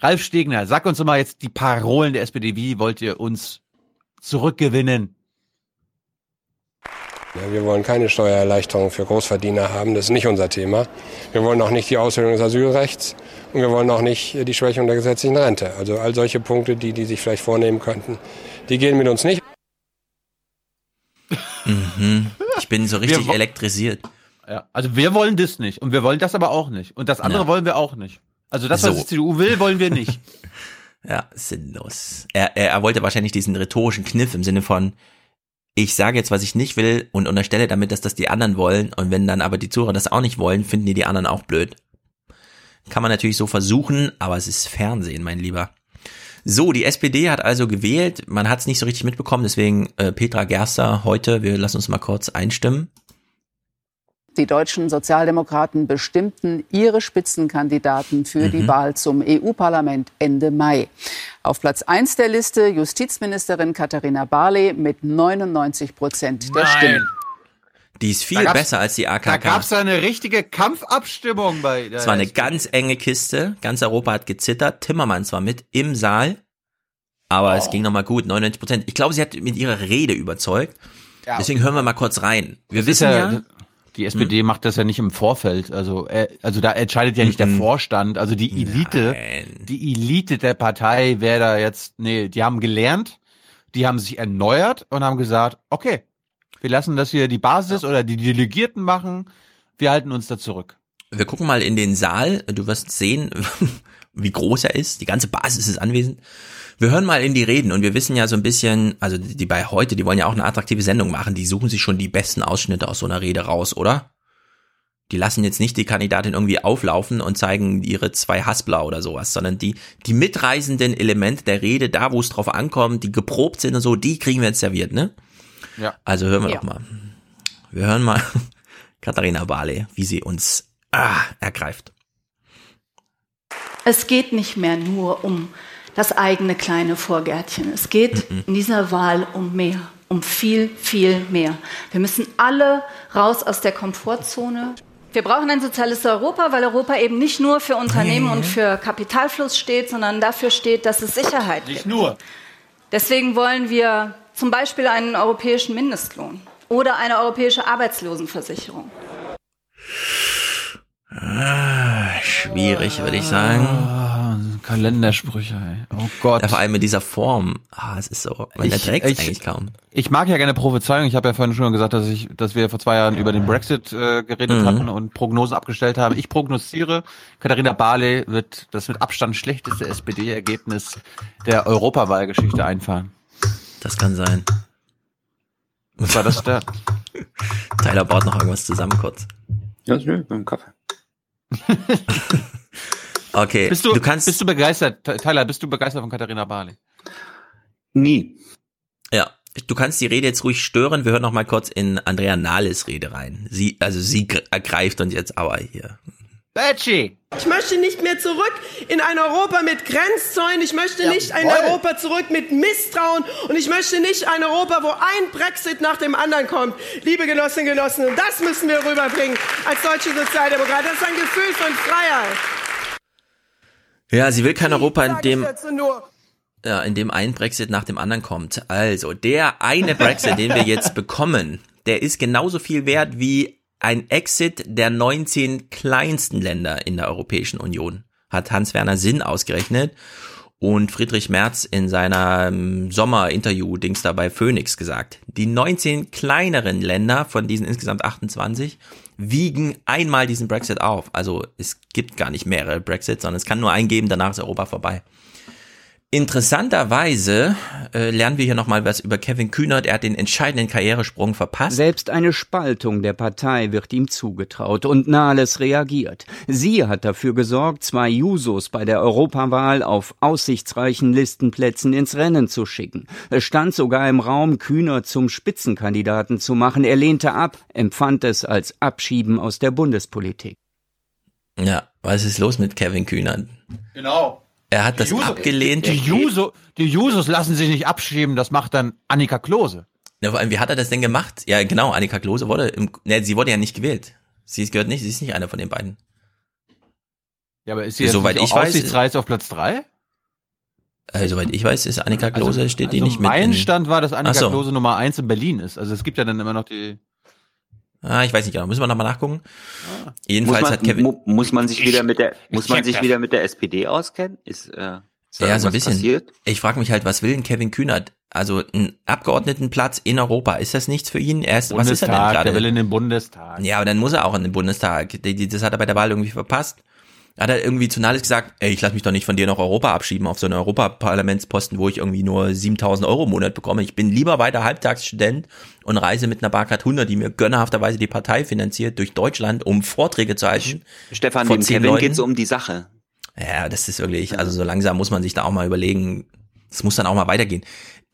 Speaker 6: Ralf Stegner, sag uns doch mal jetzt die Parolen der SPD. Wie wollt ihr uns zurückgewinnen?
Speaker 99: Ja, wir wollen keine Steuererleichterung für Großverdiener haben, das ist nicht unser Thema. Wir wollen auch nicht die Aushöhlung des Asylrechts und wir wollen auch nicht die Schwächung der gesetzlichen Rente. Also all solche Punkte, die die sich vielleicht vornehmen könnten, die gehen mit uns nicht.
Speaker 4: Mhm. Ich bin so richtig elektrisiert.
Speaker 6: Ja, also wir wollen das nicht und wir wollen das aber auch nicht und das andere
Speaker 4: Ja.
Speaker 6: wollen wir auch nicht. Also das, was
Speaker 4: So.
Speaker 6: die CDU will, wollen wir nicht.
Speaker 4: Ja, sinnlos. Er, er, er wollte wahrscheinlich diesen rhetorischen Kniff im Sinne von, ich sage jetzt, was ich nicht will und unterstelle damit, dass das die anderen wollen und wenn dann aber die Zuhörer das auch nicht wollen, finden die die anderen auch blöd. Kann man natürlich so versuchen, aber es ist Fernsehen, mein Lieber. So, die SPD hat also gewählt. Man hat es nicht so richtig mitbekommen, deswegen äh, Petra Gerster heute, wir lassen uns mal kurz einstimmen.
Speaker 98: Die deutschen Sozialdemokraten bestimmten ihre Spitzenkandidaten für die
Speaker 4: Mhm.
Speaker 98: Wahl zum EU-Parlament Ende Mai. Auf Platz 1 der Liste Justizministerin Katharina Barley mit 99 Prozent der
Speaker 6: Nein.
Speaker 98: Stimmen.
Speaker 4: Die ist viel besser als die
Speaker 6: Da
Speaker 4: AKK.
Speaker 6: gab's eine richtige Kampfabstimmung bei der
Speaker 4: Es war eine ganz enge Kiste. Ganz Europa hat gezittert. Timmermans war mit im Saal. Aber es ging nochmal gut, 99 Prozent. Ich glaube, sie hat mit ihrer Rede überzeugt.
Speaker 6: Ja.
Speaker 4: Deswegen hören wir mal kurz rein. Wir wissen ja, Hm.
Speaker 6: Die SPD macht das ja nicht im Vorfeld. Also, äh, also da entscheidet ja nicht der Vorstand. Also die Elite, die Elite der Partei wäre da jetzt, nee, die haben gelernt, die haben sich erneuert und haben gesagt, okay, wir lassen das hier die Basis oder die Delegierten machen, wir halten uns da zurück.
Speaker 4: wir gucken mal in den Saal. Du wirst sehen, wie groß er ist. Die ganze Basis ist anwesend. Wir hören mal in die Reden und wir wissen ja so ein bisschen, also die bei heute, die wollen ja auch eine attraktive Sendung machen. Die suchen sich schon die besten Ausschnitte aus so einer Rede raus, oder? Die lassen jetzt nicht die Kandidatin irgendwie auflaufen und zeigen ihre zwei Haspler oder sowas, sondern die, die mitreißenden Elemente der Rede, da wo es drauf ankommt, die geprobt sind und so, die kriegen wir jetzt serviert, ne?
Speaker 6: Ja.
Speaker 4: Also hören wir
Speaker 98: Ja.
Speaker 4: doch mal. Wir hören mal Katharina Barley, wie sie uns ah, ergreift.
Speaker 100: Es geht nicht mehr nur um das eigene kleine Vorgärtchen. Es geht in dieser Wahl um mehr, um viel, viel mehr. Wir müssen alle raus aus der Komfortzone. Wir brauchen ein soziales Europa, weil Europa eben nicht nur für Unternehmen und für Kapitalfluss steht, sondern dafür steht, dass es Sicherheit gibt.
Speaker 6: Nicht nur.
Speaker 100: Deswegen wollen wir zum Beispiel einen europäischen Mindestlohn oder eine europäische Arbeitslosenversicherung.
Speaker 4: Ah, schwierig, würde ich sagen.
Speaker 6: Ah, Kalendersprüche, ey. Oh Gott.
Speaker 4: Ja, vor allem in dieser Form. Ah, es ist so, man
Speaker 6: Ich-
Speaker 4: erträgt
Speaker 6: ich-
Speaker 4: eigentlich kaum.
Speaker 6: Ich mag ja gerne Prophezeiung. Ich habe ja vorhin schon gesagt, dass ich, dass wir vor zwei Jahren über den Brexit äh, geredet
Speaker 4: Mhm.
Speaker 6: hatten und Prognosen abgestellt haben. Ich prognostiere, Katharina Barley wird das mit Abstand schlechteste SPD-Ergebnis der Europawahlgeschichte einfahren.
Speaker 4: Das kann sein.
Speaker 6: Was war das da?
Speaker 4: Tyler baut noch irgendwas zusammen kurz.
Speaker 54: Ja, nö, mit dem Kaffee.
Speaker 4: Okay,
Speaker 6: Bist du,
Speaker 4: du kannst.
Speaker 6: bist du begeistert, Tyler, bist du begeistert von Katharina Barley?
Speaker 54: Nie.
Speaker 4: Ja, du kannst die Rede jetzt ruhig stören. Wir hören noch mal kurz in Andrea Nahles Rede rein. Sie, also sie gr- ergreift uns jetzt aber hier.
Speaker 6: Betschi!
Speaker 101: Ich möchte nicht mehr zurück in ein Europa mit Grenzzäunen. Ich möchte nicht ein
Speaker 6: Jawohl.
Speaker 101: Europa zurück mit Misstrauen. Und ich möchte nicht ein Europa, wo ein Brexit nach dem anderen kommt. Liebe Genossinnen und Genossen, und das müssen wir rüberbringen als deutsche Sozialdemokraten. Das ist ein Gefühl von Freiheit.
Speaker 4: Ja, sie will kein Europa, in dem, ja, in dem ein Brexit nach dem anderen kommt. Also, der eine Brexit, den wir jetzt bekommen, der ist genauso viel wert wie ein Exit der 19 kleinsten Länder in der Europäischen Union, hat Hans-Werner Sinn ausgerechnet und Friedrich Merz in seinem Sommerinterview-Dings da bei Phoenix gesagt. Die 19 kleineren Länder von diesen insgesamt 28 wiegen einmal diesen Brexit auf. Also es gibt gar nicht mehrere Brexits, sondern es kann nur einen geben, danach ist Europa vorbei. Interessanterweise äh, lernen wir hier nochmal was über Kevin Kühnert. Er hat den entscheidenden Karrieresprung verpasst.
Speaker 102: Selbst eine Spaltung der Partei wird ihm zugetraut und Nahles reagiert. Sie hat dafür gesorgt, zwei Jusos bei der Europawahl auf aussichtsreichen Listenplätzen ins Rennen zu schicken. Es stand sogar im Raum, Kühnert zum Spitzenkandidaten zu machen. Er lehnte ab, empfand es als Abschieben aus der Bundespolitik.
Speaker 4: Ja, was ist los mit Kevin Kühnert?
Speaker 6: Genau.
Speaker 4: Er hat das
Speaker 6: Juso-
Speaker 4: abgelehnt.
Speaker 6: Die, Juso, die Jusos lassen sich nicht abschieben, das macht dann Annika Klose.
Speaker 4: Ja, vor allem, wie hat er das denn gemacht? Ja, genau, Annika Klose wurde, im, ne, sie wurde ja nicht gewählt. Sie ist- gehört nicht, sie ist nicht einer von den beiden.
Speaker 6: Ja, aber ist sie
Speaker 4: Soweit
Speaker 6: jetzt
Speaker 4: ich weiß-
Speaker 6: aussichtsreich auf Platz drei?
Speaker 4: Äh, soweit ich weiß, ist Annika Klose, steht die
Speaker 6: also
Speaker 4: nicht mit.
Speaker 6: Mein
Speaker 4: in-
Speaker 6: Stand war, dass Annika
Speaker 4: so.
Speaker 6: Klose Nummer eins in Berlin ist. Also es gibt ja dann immer noch die.
Speaker 4: Ah, ich weiß nicht genau. Müssen wir nochmal nachgucken. Jedenfalls
Speaker 54: muss man,
Speaker 4: hat Kevin.
Speaker 54: mu muss man sich wieder mit der, muss man sich wieder mit der SPD auskennen? Ist, äh, ist
Speaker 4: Ja, so ein bisschen.
Speaker 54: Passiert?
Speaker 4: Ich frage mich halt, was will denn Kevin Kühnert? Also ein Abgeordnetenplatz in Europa, ist das nichts für ihn? Er ist, was ist er denn
Speaker 6: Bundestag,
Speaker 4: gerade?
Speaker 6: der will in den Bundestag.
Speaker 4: Ja, aber dann muss er auch in den Bundestag. Das hat er bei der Wahl irgendwie verpasst. Hat er irgendwie zu Nahles gesagt, ey, ich lasse mich doch nicht von dir nach Europa abschieben auf so einen Europaparlamentsposten, wo ich irgendwie nur 7000 Euro im Monat bekomme. Ich bin lieber weiter Halbtagsstudent und reise mit einer Barcard 100, die mir gönnerhafterweise die Partei finanziert, durch Deutschland, um Vorträge zu halten.
Speaker 54: Stefan,
Speaker 4: zehn
Speaker 54: Kevin
Speaker 4: Leuten.
Speaker 54: geht's um die Sache.
Speaker 4: Ja, das ist wirklich, also so langsam muss man sich da auch mal überlegen, Das muss dann auch mal weitergehen.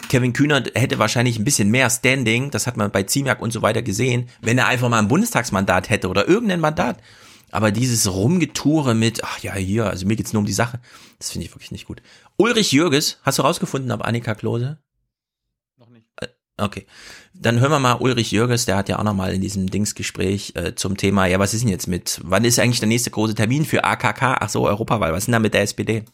Speaker 4: Kevin Kühnert hätte wahrscheinlich ein bisschen mehr Standing, das hat man bei Ziemiak und so weiter gesehen, wenn er einfach mal ein Bundestagsmandat hätte oder irgendein Mandat. Aber dieses Rumgetoure mit, ach ja, hier, also mir geht's nur um die Sache, das finde ich wirklich nicht gut. Ulrich Jürges, hast du rausgefunden, ob Annika Klose? Noch nicht. Okay, dann hören wir mal Ulrich Jürges, der hat ja auch noch mal in diesem Dingsgespräch äh, zum Thema, ja, was ist denn jetzt mit, wann ist eigentlich der nächste große Termin für AKK? Ach so, Europawahl, was ist denn da mit der SPD?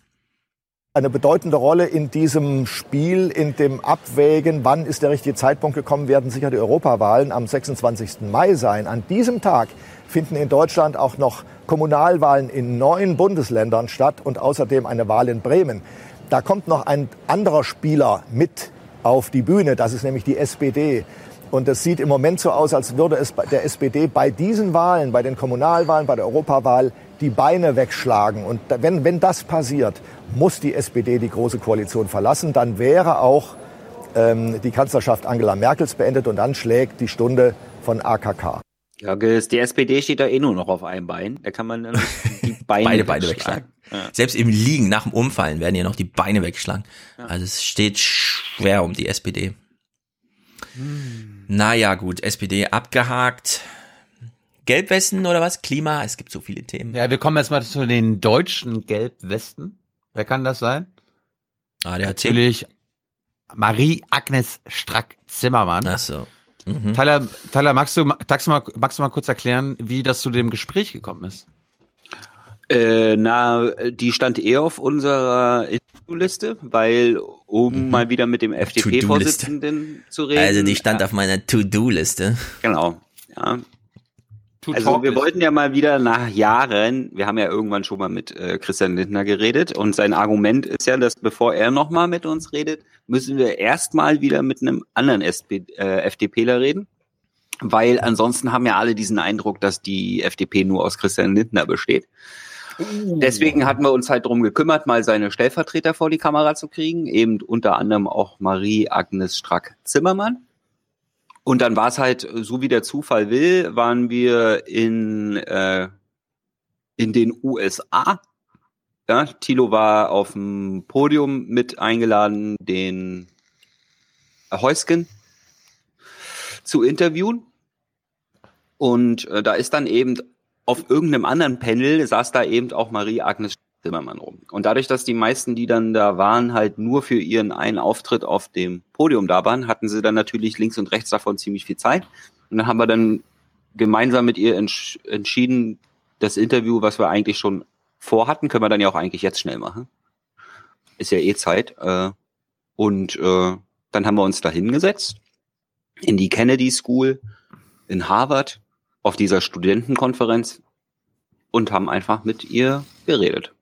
Speaker 103: eine bedeutende Rolle in diesem Spiel, in dem Abwägen, wann ist der richtige Zeitpunkt gekommen, werden sicher die Europawahlen am 26. Mai sein. An diesem Tag finden in Deutschland auch noch Kommunalwahlen in neun Bundesländern statt und außerdem eine Wahl in Bremen. Da kommt noch ein anderer Spieler mit auf die Bühne, das ist nämlich die SPD. Und es sieht im Moment so aus, als würde es der SPD bei diesen Wahlen, bei den Kommunalwahlen, bei der Europawahl, die Beine wegschlagen. Und wenn, wenn das passiert, muss die SPD die Große Koalition verlassen. Dann wäre auch ähm, die Kanzlerschaft Angela Merkels beendet und dann schlägt die Stunde von AKK.
Speaker 54: Ja, die SPD steht da eh nur noch auf einem Bein. Da kann man dann die Beine
Speaker 4: Beide Beine wegschlagen. Ja. Selbst im Liegen nach dem Umfallen werden ja noch die Beine weggeschlagen. Ja. Also es steht schwer um die SPD. Hm. Naja, gut, SPD abgehakt. Gelbwesten oder was? Klima, es gibt so viele Themen.
Speaker 6: Ja, wir kommen jetzt mal zu den deutschen Gelbwesten. Wer kann das sein?
Speaker 4: Ah, der
Speaker 6: Natürlich Marie-Agnes Strack-Zimmermann.
Speaker 4: Ach so.
Speaker 6: Mhm. Tyler, Tyler magst, du, magst, du mal, magst du mal kurz erklären, wie das zu dem Gespräch gekommen ist?
Speaker 54: Äh, na, die stand eher auf unserer To-Do-Liste, weil um mhm. mal wieder mit dem FDP-Vorsitzenden zu reden.
Speaker 4: Also die stand ja. auf meiner To-Do-Liste.
Speaker 54: Genau. Ja. Also wir wollten ja mal wieder nach Jahren, wir haben ja irgendwann schon mal mit äh, Christian Lindner geredet und sein Argument ist ja, dass bevor er nochmal mit uns redet, müssen wir erstmal wieder mit einem anderen SP, äh, FDPler reden. Weil ansonsten haben ja alle diesen Eindruck, dass die FDP nur aus Christian Lindner besteht. Uh. Deswegen hatten wir uns halt drum gekümmert, mal seine Stellvertreter vor die Kamera zu kriegen, eben unter anderem auch Marie-Agnes Strack-Zimmermann. Und dann war es halt, so wie der Zufall will, waren wir in, äh, in den USA. Ja, Thilo war auf dem Podium mit eingeladen, den Heusken zu interviewen. Und äh, da ist dann eben auf irgendeinem anderen Panel saß da eben auch Marie-Agnes Zimmermann rum. Und dadurch, dass die meisten, die dann da waren, halt nur für ihren einen Auftritt auf dem Podium da waren, hatten sie dann natürlich links und rechts davon ziemlich viel Zeit. Und dann haben wir dann gemeinsam mit ihr entsch entschieden, das Interview, was wir eigentlich schon vorhatten, können wir dann ja auch eigentlich jetzt schnell machen. Ist ja eh Zeit. Äh, und äh, dann haben wir uns da hingesetzt in die Kennedy School in Harvard auf dieser Studentenkonferenz und haben einfach mit ihr geredet.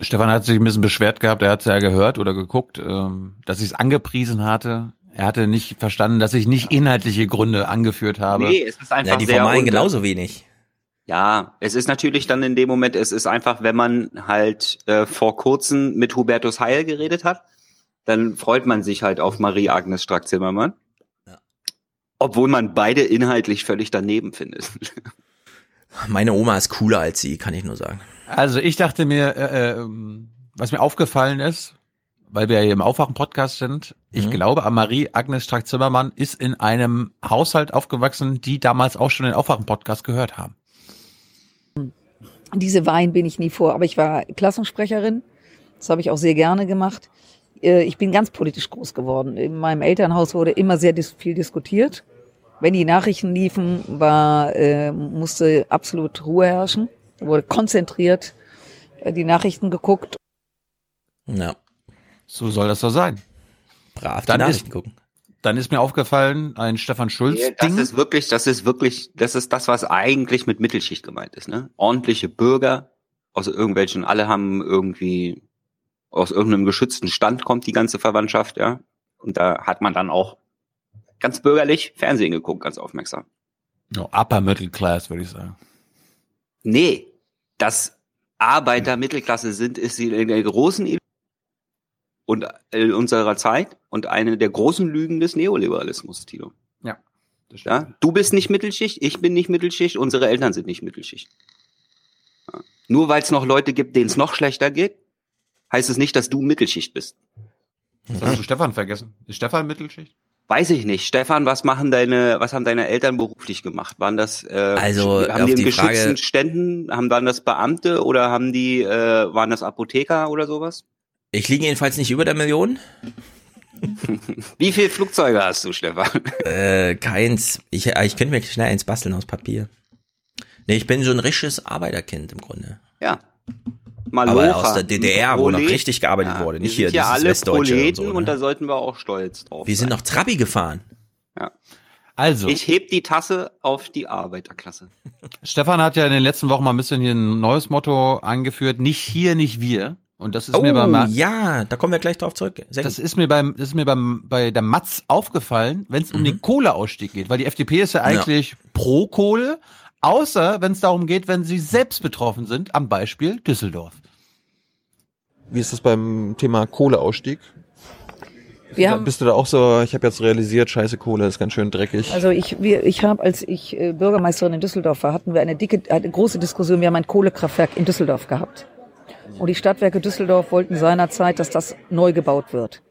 Speaker 6: Stefan hat sich ein bisschen beschwert gehabt, er hat es ja gehört oder geguckt, ähm, dass ich es angepriesen hatte. Er hatte nicht verstanden, dass ich nicht inhaltliche Gründe angeführt habe.
Speaker 54: Nee, es ist einfach
Speaker 4: ja, die
Speaker 54: sehr
Speaker 4: formalen genauso wenig.
Speaker 54: Ja, es ist natürlich dann in dem Moment, es ist einfach, wenn man halt äh, vor kurzem mit Hubertus Heil geredet hat, dann freut man sich halt auf Marie-Agnes Strack-Zimmermann. Ja. Obwohl man beide inhaltlich völlig daneben findet.
Speaker 4: Meine Oma ist cooler als sie, kann ich nur sagen.
Speaker 6: Also ich dachte mir, äh, äh, was mir aufgefallen ist, weil wir ja hier im Aufwachen-Podcast sind, ich mhm. glaube, Marie-Agnes Strack-Zimmermann ist in einem Haushalt aufgewachsen, die damals auch schon den Aufwachen-Podcast gehört haben.
Speaker 104: Diese Wein bin ich nie vor, aber ich war Klassensprecherin. Das habe ich auch sehr gerne gemacht. Äh, ich bin ganz politisch groß geworden. In meinem Elternhaus wurde immer sehr viel diskutiert. Wenn die Nachrichten liefen, war, äh, musste absolut Ruhe herrschen wurde konzentriert äh, die Nachrichten geguckt.
Speaker 4: Ja.
Speaker 6: So soll das doch sein.
Speaker 4: Brav dann die Nachrichten ist, gucken.
Speaker 6: Dann ist mir aufgefallen, ein Stefan Schulz. Nee,
Speaker 54: das ist wirklich, das ist wirklich, das ist das, was eigentlich mit Mittelschicht gemeint ist, ne? Ordentliche Bürger aus irgendwelchen, alle haben irgendwie aus irgendeinem geschützten Stand kommt die ganze Verwandtschaft, ja. Und da hat man dann auch ganz bürgerlich Fernsehen geguckt, ganz aufmerksam.
Speaker 6: No, upper Middle Class, würde ich sagen.
Speaker 54: Nee, dass Arbeiter Mittelklasse sind, ist sie in der großen und in unserer Zeit und eine der großen Lügen des Neoliberalismus, Tilo.
Speaker 6: Ja.
Speaker 54: ja. Du bist nicht Mittelschicht, ich bin nicht Mittelschicht, unsere Eltern sind nicht Mittelschicht. Ja. Nur weil es noch Leute gibt, denen es noch schlechter geht, heißt es nicht, dass du Mittelschicht bist.
Speaker 6: Das hast du Stefan vergessen. Ist Stefan Mittelschicht?
Speaker 54: Weiß ich nicht. Stefan, was machen deine, was haben deine Eltern beruflich gemacht? Waren das äh,
Speaker 4: Also,
Speaker 54: haben die in geschützten
Speaker 4: Frage-
Speaker 54: Ständen, haben waren das Beamte oder haben die, äh, waren das Apotheker oder sowas?
Speaker 4: Ich liege jedenfalls nicht über der Million.
Speaker 54: Wie viele Flugzeuge hast du, Stefan?
Speaker 4: Äh, keins. Ich, äh, ich könnte mir schnell eins basteln aus Papier. Nee, ich bin so ein richtiges Arbeiterkind im Grunde.
Speaker 54: Ja.
Speaker 4: Aber
Speaker 54: Malocha,
Speaker 4: aus der DDR, wo noch richtig gearbeitet wurde. Nicht
Speaker 54: wir
Speaker 4: hier,
Speaker 54: sind ja alle
Speaker 4: Westdeutsche
Speaker 54: Proleten
Speaker 4: und so, ne?
Speaker 54: und da sollten wir auch stolz drauf
Speaker 4: Wir sind noch Trabi gefahren.
Speaker 54: Ja.
Speaker 6: Also.
Speaker 54: Ich heb die Tasse auf die Arbeiterklasse.
Speaker 6: Stefan hat ja in den letzten Wochen mal ein bisschen hier ein neues Motto eingeführt. Nicht hier, nicht wir. Und das ist
Speaker 4: Oh,
Speaker 6: mir beim,
Speaker 4: ja, da kommen wir gleich drauf zurück. Sehr
Speaker 6: das
Speaker 4: gut.
Speaker 6: ist mir beim, das ist mir beim, bei der Matz aufgefallen, wenn es um den Kohleausstieg geht, weil die FDP ist ja eigentlich pro Kohle, außer wenn es darum geht, wenn sie selbst betroffen sind, am Beispiel Düsseldorf.
Speaker 105: Wie ist das beim Thema Kohleausstieg?
Speaker 104: Wir
Speaker 105: Da
Speaker 104: haben-
Speaker 105: Bist du da auch so, ich habe jetzt realisiert, scheiße Kohle ist ganz schön dreckig.
Speaker 104: Also ich, wir, ich habe, als ich äh, Bürgermeisterin in Düsseldorf war, hatten wir eine dicke, eine große Diskussion. Wir haben ein Kohlekraftwerk in Düsseldorf gehabt. Und die Stadtwerke Düsseldorf wollten seinerzeit, dass das neu gebaut wird.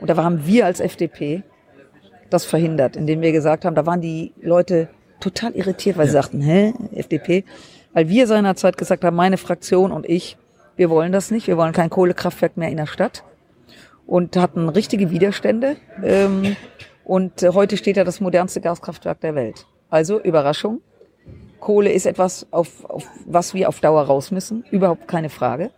Speaker 104: Und da haben wir als FDP das verhindert, indem wir gesagt haben, da waren die Leute total irritiert, weil sie sagten, hä, FDP? Weil wir seinerzeit gesagt haben, meine Fraktion und ich, wir wollen das nicht, wir wollen kein Kohlekraftwerk mehr in der Stadt und hatten richtige Widerstände. Ähm, und äh, heute steht da das modernste Gaskraftwerk der Welt. Also Überraschung. Kohle ist etwas, auf, auf was wir auf Dauer raus müssen. Überhaupt keine Frage.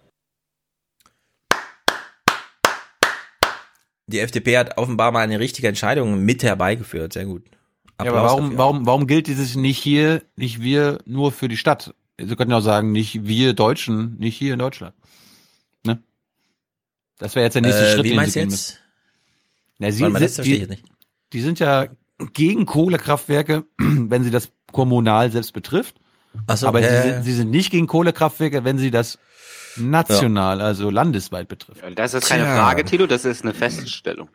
Speaker 4: Die FDP hat offenbar mal eine richtige Entscheidung mit herbeigeführt. Sehr gut.
Speaker 6: Ja, aber warum,
Speaker 4: dafür.
Speaker 6: warum, warum gilt dieses nicht hier, nicht wir nur für die Stadt? Sie könnten auch sagen, nicht wir Deutschen, nicht hier in Deutschland. Ne? Das wäre jetzt der nächste
Speaker 4: Äh,
Speaker 6: Schritt,
Speaker 4: wie
Speaker 6: den
Speaker 4: meinst
Speaker 6: sie
Speaker 4: du jetzt?
Speaker 6: Na, sie,
Speaker 4: mal, ich
Speaker 6: die, die sind ja gegen Kohlekraftwerke, wenn sie das kommunal selbst betrifft.
Speaker 4: Ach so,
Speaker 6: aber
Speaker 4: ja,
Speaker 6: sie,
Speaker 4: ja,
Speaker 6: sind,
Speaker 4: ja.
Speaker 6: sie sind nicht gegen Kohlekraftwerke, wenn sie das national, also landesweit betrifft.
Speaker 54: Das ist keine
Speaker 4: Tja.
Speaker 54: Frage, Tilo, das ist eine Feststellung.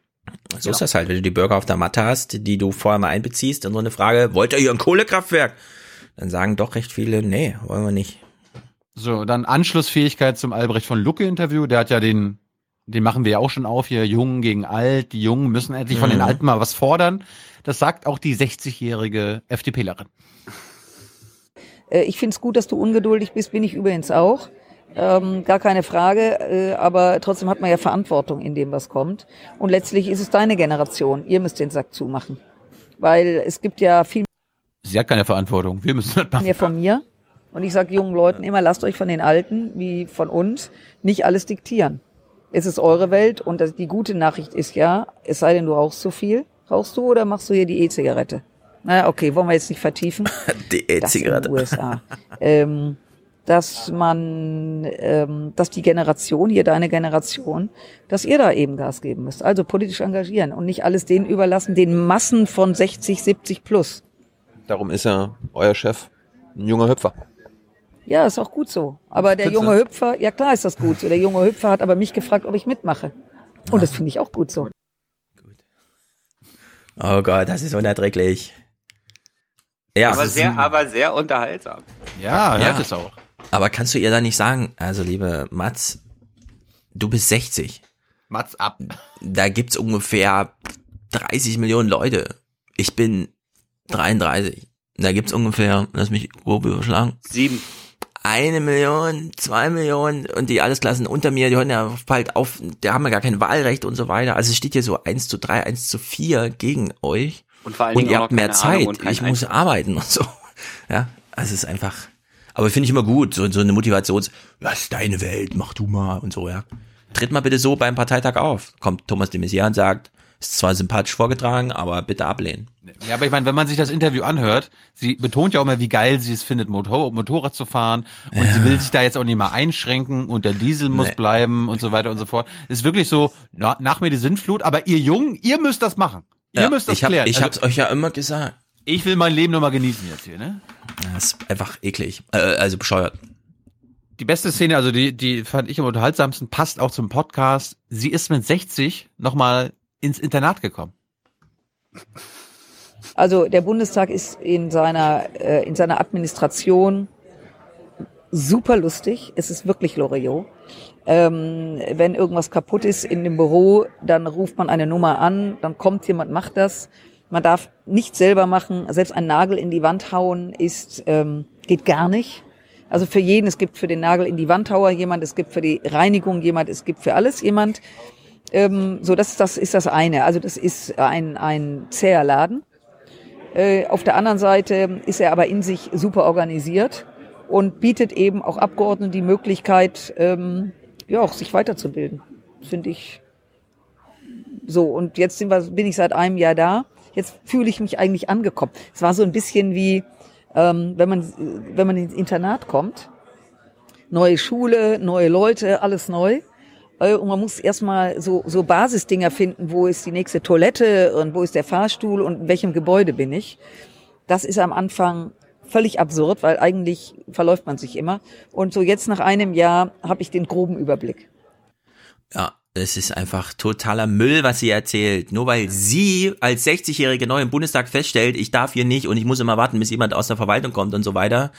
Speaker 4: So ist das halt, wenn du die Bürger auf der Matte hast, die du vorher mal einbeziehst und so eine Frage, wollt ihr hier ein Kohlekraftwerk? Dann sagen doch recht viele, nee, wollen wir nicht.
Speaker 6: So, dann Anschlussfähigkeit zum Albrecht von Lucke Interview. Der hat ja den, den machen wir ja auch schon auf hier, Jungen gegen Alt. Die Jungen müssen endlich von den
Speaker 4: Mhm.
Speaker 6: Alten mal was fordern. Das sagt auch die 60-jährige FDPlerin.
Speaker 104: Äh, ich finde es gut, dass du ungeduldig bist, bin ich übrigens auch. Ähm, gar keine Frage, äh, aber trotzdem hat man ja Verantwortung in dem, was kommt. Und letztlich ist es deine Generation. Ihr müsst den Sack zumachen. Weil es gibt ja viel
Speaker 6: Sie hat keine Verantwortung. Wir müssen das machen.
Speaker 104: mehr von mir. Und ich sage jungen Leuten immer, lasst euch von den Alten wie von uns nicht alles diktieren. Es ist eure Welt und das, die gute Nachricht ist ja, es sei denn, du rauchst zu viel. Rauchst du oder machst du hier die E-Zigarette? Na, okay, wollen wir jetzt nicht vertiefen.
Speaker 4: Die
Speaker 104: Das in
Speaker 4: E-Zigarette.
Speaker 104: den USA. ähm, dass man, ähm, dass die Generation, hier deine Generation, dass ihr da eben Gas geben müsst. Also politisch engagieren und nicht alles denen überlassen, den Massen von 60, 70 plus.
Speaker 105: Darum ist ja euer Chef ein junger Hüpfer.
Speaker 104: Ja, ist auch gut so. Aber der junge? Hüpfer, ja klar ist das gut so. Der junge Hüpfer hat aber mich gefragt, ob ich mitmache. Und das finde ich auch gut so.
Speaker 4: Oh Gott, das ist unerträglich. Ja,
Speaker 54: aber
Speaker 4: es
Speaker 54: sehr, aber sehr unterhaltsam.
Speaker 6: Ja,
Speaker 4: ja.
Speaker 6: das ist auch.
Speaker 4: Aber kannst du ihr da nicht sagen, also liebe Mats, du bist 60.
Speaker 6: Mats ab.
Speaker 4: Da gibt's ungefähr 30 Millionen Leute. Ich bin 33. Da gibt's ungefähr, lass mich grob überschlagen.
Speaker 54: Sieben.
Speaker 4: Eine Million, zwei Millionen und die Altersklassen unter mir, die hören ja bald auf, die haben ja gar kein Wahlrecht und so weiter. Also es steht hier so 1 zu 3, 1 zu 4 gegen euch.
Speaker 54: Und vor allen
Speaker 4: und
Speaker 54: Dingen
Speaker 4: ihr
Speaker 54: auch
Speaker 4: habt mehr Zeit.
Speaker 54: Und
Speaker 4: ich muss arbeiten und so. Ja, also es ist einfach. Aber finde ich immer gut, so, so eine Motivations, das ist deine Welt, mach du mal und so, ja. Tritt mal bitte so beim Parteitag auf. Kommt Thomas de Maizière und sagt, ist zwar sympathisch vorgetragen, aber bitte ablehnen.
Speaker 6: Ja, aber ich meine, wenn man sich das Interview anhört, sie betont ja auch immer, wie geil sie es findet, Motor Motorrad zu fahren. Und sie will sich da jetzt auch nicht mal einschränken und der Diesel muss
Speaker 4: Nee.
Speaker 6: bleiben und so weiter und so fort. Ist wirklich so, na, nach mir die Sintflut, aber ihr Jungen, ihr müsst das machen. Ihr
Speaker 4: Ja,
Speaker 6: müsst das
Speaker 4: ich hab,
Speaker 6: klären.
Speaker 4: ich
Speaker 6: Also,
Speaker 4: hab's euch ja immer gesagt.
Speaker 6: Ich will mein Leben nur mal genießen jetzt hier, ne?
Speaker 4: Das ist einfach eklig. Äh, also bescheuert.
Speaker 6: Die beste Szene, also die, die fand ich am unterhaltsamsten, passt auch zum Podcast. Sie ist mit 60 nochmal ins Internat gekommen.
Speaker 104: Also der Bundestag ist in seiner, äh, in seiner Administration super lustig. Es ist wirklich Loriot. Ähm, wenn irgendwas kaputt ist in dem Büro, dann ruft man eine Nummer an, dann kommt jemand, macht das. Man darf nichts selber machen. Selbst ein Nagel in die Wand hauen ist ähm, geht gar nicht. Also für jeden, es gibt für den Nagel in die Wandhauer jemand, es gibt für die Reinigung jemand, es gibt für alles jemand. Ähm, so, das, das ist das eine. Also das ist ein, ein zäher Laden. Äh, auf der anderen Seite ist er aber in sich super organisiert und bietet eben auch Abgeordneten die Möglichkeit, ähm, ja, auch sich weiterzubilden. Finde ich so. Und jetzt sind wir, bin ich seit einem Jahr da. Jetzt fühle ich mich eigentlich angekommen. Es war so ein bisschen wie, ähm, wenn man, wenn man ins Internat kommt, neue Schule, neue Leute, alles neu. Äh, Und man muss erstmal so, so Basisdinger finden, wo ist die nächste Toilette und wo ist der Fahrstuhl und in welchem Gebäude bin ich. Das ist am Anfang völlig absurd, weil eigentlich verläuft man sich immer. Und so jetzt nach einem Jahr habe ich den groben Überblick.
Speaker 4: Ja, es ist einfach totaler Müll, was sie erzählt. Nur weil sie als 60-Jährige neu im Bundestag feststellt, ich darf hier nicht und ich muss immer warten, bis jemand aus der Verwaltung kommt und so weiter.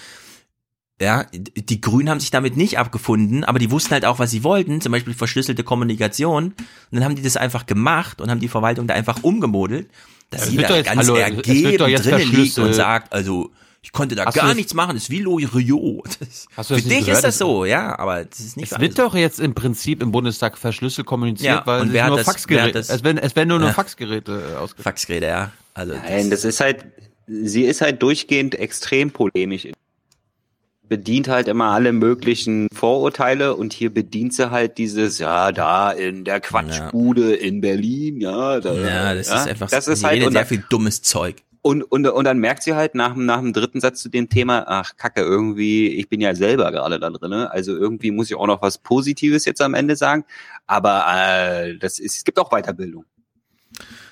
Speaker 4: Ja, die Grünen haben sich damit nicht abgefunden, aber die wussten halt auch, was sie wollten, zum Beispiel verschlüsselte Kommunikation. Und dann haben die das einfach gemacht und haben die Verwaltung da einfach umgemodelt, dass
Speaker 6: Ja,
Speaker 4: sie da
Speaker 6: jetzt-
Speaker 4: ganz
Speaker 6: hallo,
Speaker 4: ergeben drinnen liegt und sagt, also ich konnte da
Speaker 6: Hast
Speaker 4: gar
Speaker 6: das-
Speaker 4: nichts machen, das ist wie Loriot. Das- Für
Speaker 6: das
Speaker 4: dich
Speaker 6: gehört?
Speaker 4: ist das so, ja, aber das ist nicht
Speaker 6: Es wird doch jetzt im Prinzip im Bundestag verschlüsselt kommuniziert,
Speaker 4: Ja,
Speaker 6: weil
Speaker 4: und
Speaker 6: es nur
Speaker 4: das-
Speaker 6: Faxgeräte,
Speaker 4: das-
Speaker 6: es werden, es werden nur noch
Speaker 4: Ja.
Speaker 6: Faxgeräte äh, ausgeführt.
Speaker 4: Faxgeräte, ja. Also
Speaker 54: Nein, das ist halt, sie ist halt durchgehend extrem polemisch. Bedient halt immer alle möglichen Vorurteile und hier bedient sie halt dieses, ja, da in der Quatschbude in Berlin, ja, da,
Speaker 4: Ja, das ist einfach,
Speaker 54: das ist halt,
Speaker 4: sehr viel dummes Zeug.
Speaker 54: Und, und, und dann merkt sie halt nach, dem- nach dem dritten Satz zu dem Thema, ach Kacke, irgendwie, ich bin ja selber gerade da drinne, also irgendwie muss ich auch noch was Positives jetzt am Ende sagen, aber äh, das ist, es gibt auch Weiterbildung.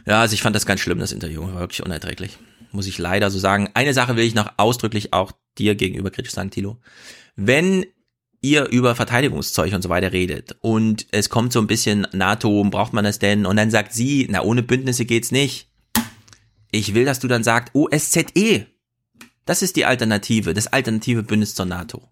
Speaker 4: Ja, also ich fand das ganz schlimm, das Interview. War wirklich unerträglich. Muss ich leider so sagen. Eine Sache will ich noch ausdrücklich auch dir gegenüber kritisch sagen, Tilo. Wenn ihr über Verteidigungszeug und so weiter redet und es kommt so ein bisschen NATO, braucht man das denn? Und dann sagt sie, na, ohne Bündnisse geht's nicht. Ich will, dass du dann sagst, OSZE. Das ist die Alternative, das alternative Bündnis zur NATO.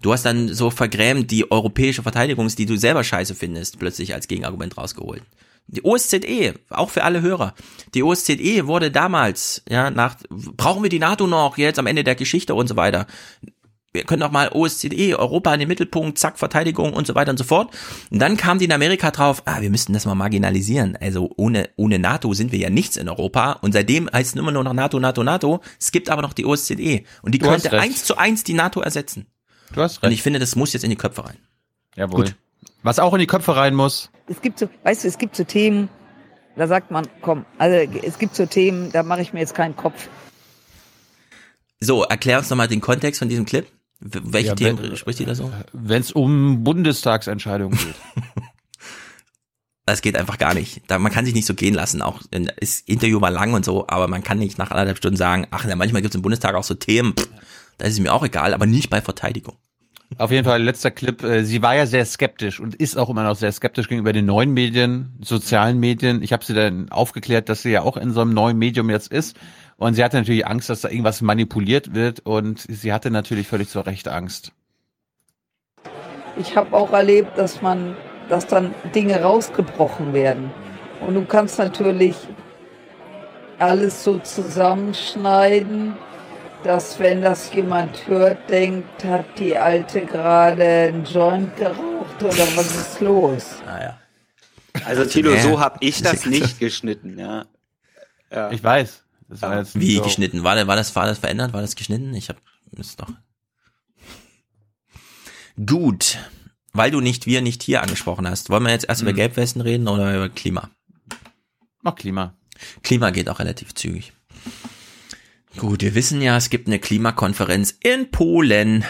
Speaker 4: Du hast dann so vergrämt die europäische Verteidigungs, die du selber scheiße findest, plötzlich als Gegenargument rausgeholt. Die OSZE, auch für alle Hörer. Die OSZE wurde damals, ja, nach, brauchen wir die NATO noch jetzt am Ende der Geschichte und so weiter. Wir können auch mal OSZE, Europa in den Mittelpunkt, zack, Verteidigung und so weiter und so fort. Und dann kam die in Amerika drauf, ah, wir müssten das mal marginalisieren. Also ohne, ohne NATO sind wir ja nichts in Europa. Und seitdem heißt es immer nur noch NATO, NATO, NATO. Es gibt aber noch die OSZE. Und die
Speaker 6: Du
Speaker 4: könnte eins zu eins die NATO ersetzen.
Speaker 6: Du hast
Speaker 4: Und
Speaker 6: recht.
Speaker 4: ich finde, das muss jetzt in die Köpfe rein.
Speaker 6: Jawohl.
Speaker 4: Gut.
Speaker 6: Was auch in die Köpfe rein muss.
Speaker 104: Es gibt so, weißt du, es gibt so Themen, da sagt man, komm, also es gibt so Themen, da mache ich mir jetzt keinen Kopf.
Speaker 4: So, erklär uns nochmal den Kontext von diesem Clip. Welche
Speaker 6: Ja,
Speaker 4: Themen
Speaker 6: wenn-
Speaker 4: spricht die da so?
Speaker 6: Wenn es um Bundestagsentscheidungen geht.
Speaker 4: Das geht einfach gar nicht. Da, man kann sich nicht so gehen lassen. Auch das Interview war lang und so, aber man kann nicht nach anderthalb Stunden sagen, ach, na, manchmal gibt es im Bundestag auch so Themen, pff, da ist es mir auch egal, aber nicht bei Verteidigung.
Speaker 6: Auf jeden Fall, letzter Clip. äh, Sie war ja sehr skeptisch und ist auch immer noch sehr skeptisch gegenüber den neuen Medien, sozialen Medien. Ich habe sie dann aufgeklärt, dass sie ja auch in so einem neuen Medium jetzt ist. Und sie hatte natürlich Angst, dass da irgendwas manipuliert wird. Und sie hatte natürlich völlig zu Recht Angst.
Speaker 104: Ich habe auch erlebt, dass man, dass dann Dinge rausgebrochen werden. Und du kannst natürlich alles so zusammenschneiden, dass wenn das jemand hört, denkt, hat die Alte gerade einen Joint geraucht oder was ist los?
Speaker 4: Naja.
Speaker 54: Also Tilo, so habe ich das nicht geschnitten, ja. ja.
Speaker 6: Ich weiß. Das war jetzt
Speaker 4: Wie
Speaker 6: so-
Speaker 4: geschnitten? War, war, das, war das verändert? War das geschnitten? Ich habe ist doch. Gut. Weil du nicht wir, nicht hier angesprochen hast, wollen wir jetzt erst
Speaker 6: Mhm.
Speaker 4: über Gelbwesten reden oder über Klima?
Speaker 6: Mach Klima.
Speaker 4: Klima geht auch relativ zügig. Gut, wir wissen ja, es gibt eine Klimakonferenz in Polen.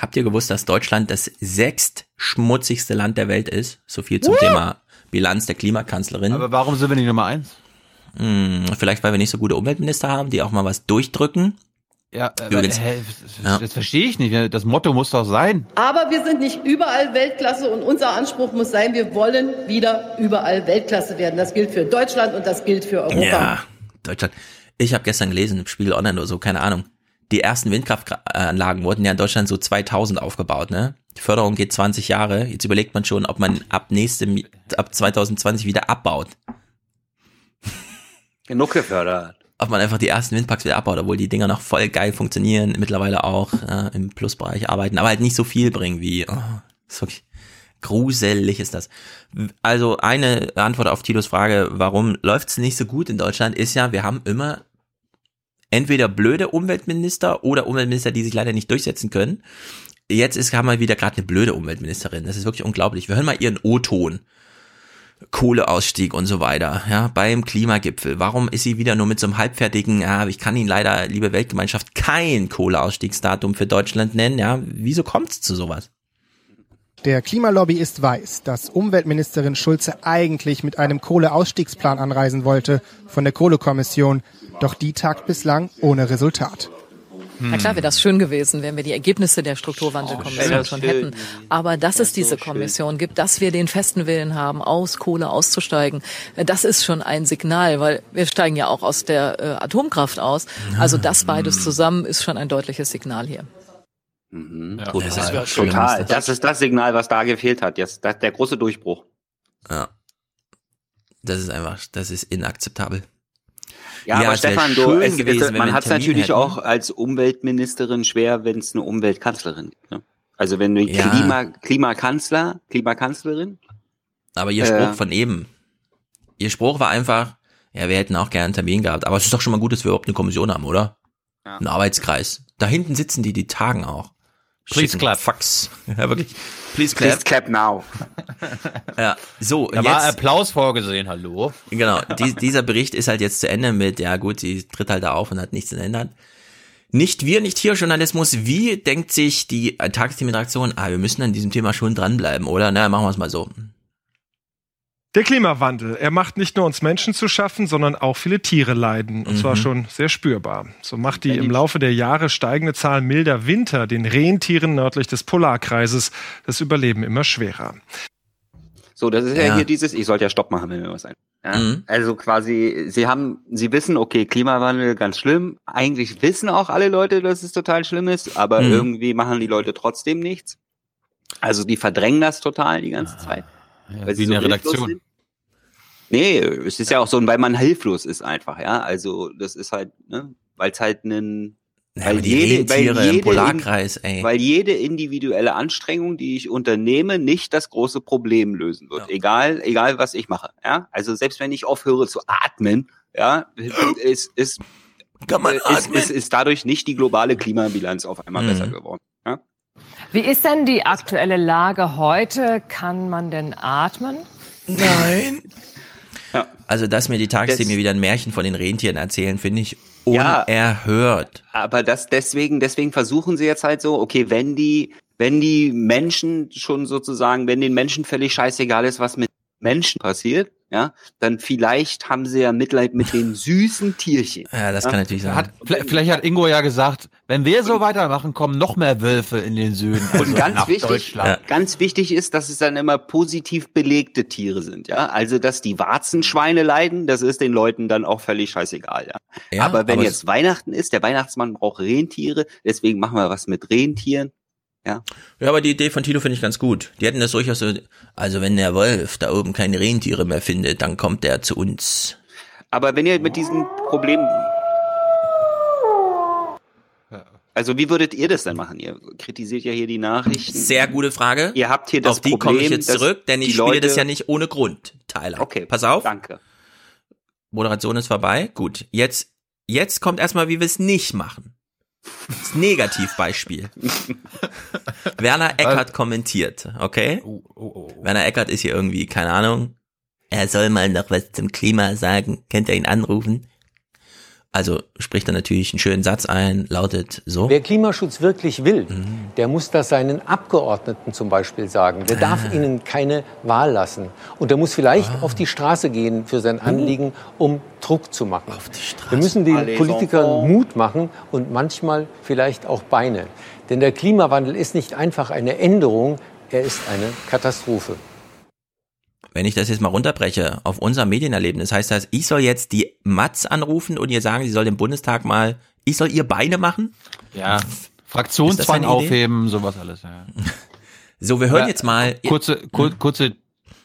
Speaker 4: Habt ihr gewusst, dass Deutschland das sechstschmutzigste Land der Welt ist? So viel zum Thema Bilanz der Klimakanzlerin.
Speaker 6: Aber warum sind wir nicht Nummer eins?
Speaker 4: Hm, vielleicht, weil wir nicht so gute Umweltminister haben, die auch mal was durchdrücken.
Speaker 6: Ja, äh,
Speaker 4: Übrigens.
Speaker 6: hä, das,
Speaker 4: Ja.
Speaker 6: das verstehe ich nicht. Das Motto muss doch sein.
Speaker 106: Aber wir sind nicht überall Weltklasse und unser Anspruch muss sein, wir wollen wieder überall Weltklasse werden. Das gilt für Deutschland und das gilt für Europa.
Speaker 4: Ja, Deutschland. Ich habe gestern gelesen, im Spiegel Online oder so, keine Ahnung. die ersten Windkraftanlagen wurden ja in Deutschland so 2000 aufgebaut, ne? Die Förderung geht 20 Jahre. Jetzt überlegt man schon, ob man ab nächstem, ab 2020 wieder abbaut.
Speaker 54: Genug gefördert.
Speaker 4: Ob man einfach die ersten Windparks wieder abbaut, obwohl die Dinger noch voll geil funktionieren, mittlerweile auch äh, im Plusbereich arbeiten, aber halt nicht so viel bringen wie, oh, ist wirklich gruselig ist das. Also eine Antwort auf Tilos Frage, warum läuft's nicht so gut in Deutschland, ist ja, wir haben immer entweder blöde Umweltminister oder Umweltminister, die sich leider nicht durchsetzen können. Jetzt ist, haben wir wieder gerade eine blöde Umweltministerin. Das ist wirklich unglaublich. Wir hören mal ihren O-Ton. Kohleausstieg und so weiter, ja, beim Klimagipfel. Warum ist sie wieder nur mit so einem halbfertigen, ja, ich kann Ihnen leider, liebe Weltgemeinschaft, kein Kohleausstiegsdatum für Deutschland nennen, ja, wieso kommt's zu sowas?
Speaker 107: Der Klimalobbyist weiß, dass Umweltministerin Schulze eigentlich mit einem Kohleausstiegsplan anreisen wollte von der Kohlekommission, doch die tagt bislang ohne Resultat.
Speaker 108: Na klar wäre das schön gewesen, wenn wir die Ergebnisse der Strukturwandelkommission
Speaker 54: Oh,
Speaker 108: schon
Speaker 54: schön.
Speaker 108: hätten. Aber dass es diese Kommission gibt, dass wir den festen Willen haben, aus Kohle auszusteigen, das ist schon ein Signal, weil wir steigen ja auch aus der äh, Atomkraft aus. Also das beides zusammen ist schon ein deutliches Signal hier.
Speaker 54: Mhm.
Speaker 4: Ja,
Speaker 54: Total.
Speaker 4: das
Speaker 54: Total.
Speaker 4: ist das.
Speaker 54: Das ist das Signal, was da gefehlt hat. Jetzt das, der große Durchbruch.
Speaker 4: Ja. Das ist einfach, das ist inakzeptabel.
Speaker 54: Ja, aber
Speaker 4: es wär
Speaker 54: Stefan, du, es,
Speaker 4: gewesen,
Speaker 54: es, man
Speaker 4: einen
Speaker 54: hat es natürlich
Speaker 4: hätten.
Speaker 54: auch als Umweltministerin schwer, wenn es eine Umweltkanzlerin gibt. Ne? Also wenn du
Speaker 4: Ja.
Speaker 54: Klima, Klimakanzler, Klimakanzlerin,
Speaker 4: Aber ihr Spruch
Speaker 54: Äh.
Speaker 4: von eben, ihr Spruch war einfach, ja, wir hätten auch gerne einen Termin gehabt. Aber es ist doch schon mal gut, dass wir überhaupt eine Kommission haben, oder?
Speaker 54: Ja.
Speaker 4: Ein Arbeitskreis. Da hinten sitzen die, die tagen auch.
Speaker 6: Please
Speaker 4: Schicken
Speaker 6: clap.
Speaker 4: Fax. Ja, wirklich. Please clap.
Speaker 54: please clap now.
Speaker 4: Ja, so,
Speaker 6: Da war
Speaker 4: jetzt,
Speaker 6: Applaus vorgesehen, hallo.
Speaker 4: genau, die, dieser Bericht ist halt jetzt zu Ende mit, ja gut, sie tritt halt da auf und hat nichts zu ändern. Nicht wir, nicht hier Journalismus, wie denkt sich die Tagesthemenredaktion, ah, wir müssen an diesem Thema schon dranbleiben, oder? Na, machen wir es mal so.
Speaker 109: Der Klimawandel, er macht nicht nur uns Menschen zu schaffen, sondern auch viele Tiere leiden. Und zwar
Speaker 4: Mhm.
Speaker 109: schon sehr spürbar. So macht die im Laufe der Jahre steigende Zahl milder Winter den Rentieren nördlich des Polarkreises das Überleben immer schwerer.
Speaker 54: So, das ist ja,
Speaker 109: Ja.
Speaker 54: hier dieses, ich sollte ja Stopp machen, wenn mir was ein. Ja?
Speaker 4: Mhm.
Speaker 54: Also quasi, sie haben, sie wissen, okay, Klimawandel ganz schlimm. Eigentlich wissen auch alle Leute, dass es total schlimm ist, aber
Speaker 4: Mhm.
Speaker 54: irgendwie machen die Leute trotzdem nichts. Also die verdrängen das total die ganze Zeit. Weil
Speaker 6: wie in der Redaktion.
Speaker 54: sind. Nee, es ist ja auch so, weil man hilflos ist einfach, ja. Also das ist halt, ne, weil es halt einen
Speaker 4: Ja,
Speaker 54: weil jede, weil jede,
Speaker 4: Polarkreis, ey.
Speaker 54: weil jede individuelle Anstrengung, die ich unternehme, nicht das große Problem lösen wird. Egal, egal was ich mache. Ja, also selbst wenn ich aufhöre zu atmen, ja, ist ist
Speaker 4: Kann man
Speaker 54: ist, ist, ist dadurch nicht die globale Klimabilanz auf einmal
Speaker 4: Mhm.
Speaker 54: besser geworden. Ja?
Speaker 110: Wie ist denn die aktuelle Lage heute? Kann man denn atmen?
Speaker 4: Nein.
Speaker 54: Ja.
Speaker 4: Also, dass mir die Tagesthemen wieder ein Märchen von den Rentieren erzählen, finde ich
Speaker 54: Ja.
Speaker 4: unerhört.
Speaker 54: Aber das deswegen, deswegen versuchen sie jetzt halt so, okay, wenn die, wenn die Menschen schon sozusagen, wenn den Menschen völlig scheißegal ist, was mit Menschen passiert, ja, dann vielleicht haben sie ja Mitleid mit den süßen Tierchen.
Speaker 4: Ja, das kann natürlich sein.
Speaker 6: Hat, vielleicht, vielleicht hat Ingo ja gesagt, wenn wir so weitermachen, kommen noch mehr Wölfe in den Süden. Also
Speaker 54: Und ganz
Speaker 6: nach
Speaker 54: wichtig,
Speaker 6: Deutschland.
Speaker 54: ganz wichtig ist, dass es dann immer positiv belegte Tiere sind, ja. Also, dass die Warzenschweine leiden, das ist den Leuten dann auch völlig scheißegal, ja.
Speaker 4: Ja,
Speaker 54: aber wenn
Speaker 4: aber
Speaker 54: jetzt Weihnachten ist, der Weihnachtsmann braucht Rentiere, deswegen machen wir was mit Rentieren, ja.
Speaker 4: Ja, aber die Idee von Tilo finde ich ganz gut. Die hätten das durchaus so, also wenn der Wolf da oben keine Rentiere mehr findet, dann kommt der zu uns.
Speaker 54: Aber wenn ihr mit diesem Problem also wie würdet ihr das denn machen? Ihr kritisiert ja hier die Nachrichten.
Speaker 4: Sehr gute Frage.
Speaker 54: Ihr habt hier das
Speaker 4: Auf die
Speaker 54: Problem,
Speaker 4: komme ich jetzt zurück, denn ich spiele
Speaker 54: Leute-
Speaker 4: das ja nicht ohne Grund, Tyler.
Speaker 54: Okay,
Speaker 4: Pass auf.
Speaker 54: Danke.
Speaker 4: Moderation ist vorbei. Gut. Jetzt, jetzt kommt erstmal, wie wir es nicht machen. Das Negativbeispiel. Werner Eckert kommentiert, okay?
Speaker 54: Oh,
Speaker 4: Werner Eckert ist hier irgendwie, keine Ahnung. Er soll mal noch was zum Klima sagen. Könnt ihr ihn anrufen? Also spricht er natürlich einen schönen Satz ein, lautet so.
Speaker 111: Wer Klimaschutz wirklich will, der muss das seinen Abgeordneten zum Beispiel sagen. Der darf
Speaker 4: Ah.
Speaker 111: ihnen keine Wahl lassen. Und der muss vielleicht auf die Straße gehen für sein Anliegen, um Druck zu machen. Wir müssen den
Speaker 54: Allez,
Speaker 111: Politikern. Mut machen und manchmal vielleicht auch Beine. Denn der Klimawandel ist nicht einfach eine Änderung, er ist eine Katastrophe.
Speaker 4: Wenn ich das jetzt mal runterbreche auf unser Medienerlebnis, heißt das, ich soll jetzt die Matz anrufen und ihr sagen, sie soll im Bundestag mal Ich soll ihr Beine machen?
Speaker 6: Ja. Fraktionszwang aufheben, sowas alles. Ja.
Speaker 4: So, wir hören
Speaker 6: Aber
Speaker 4: jetzt mal.
Speaker 6: Kurze, kur, kurze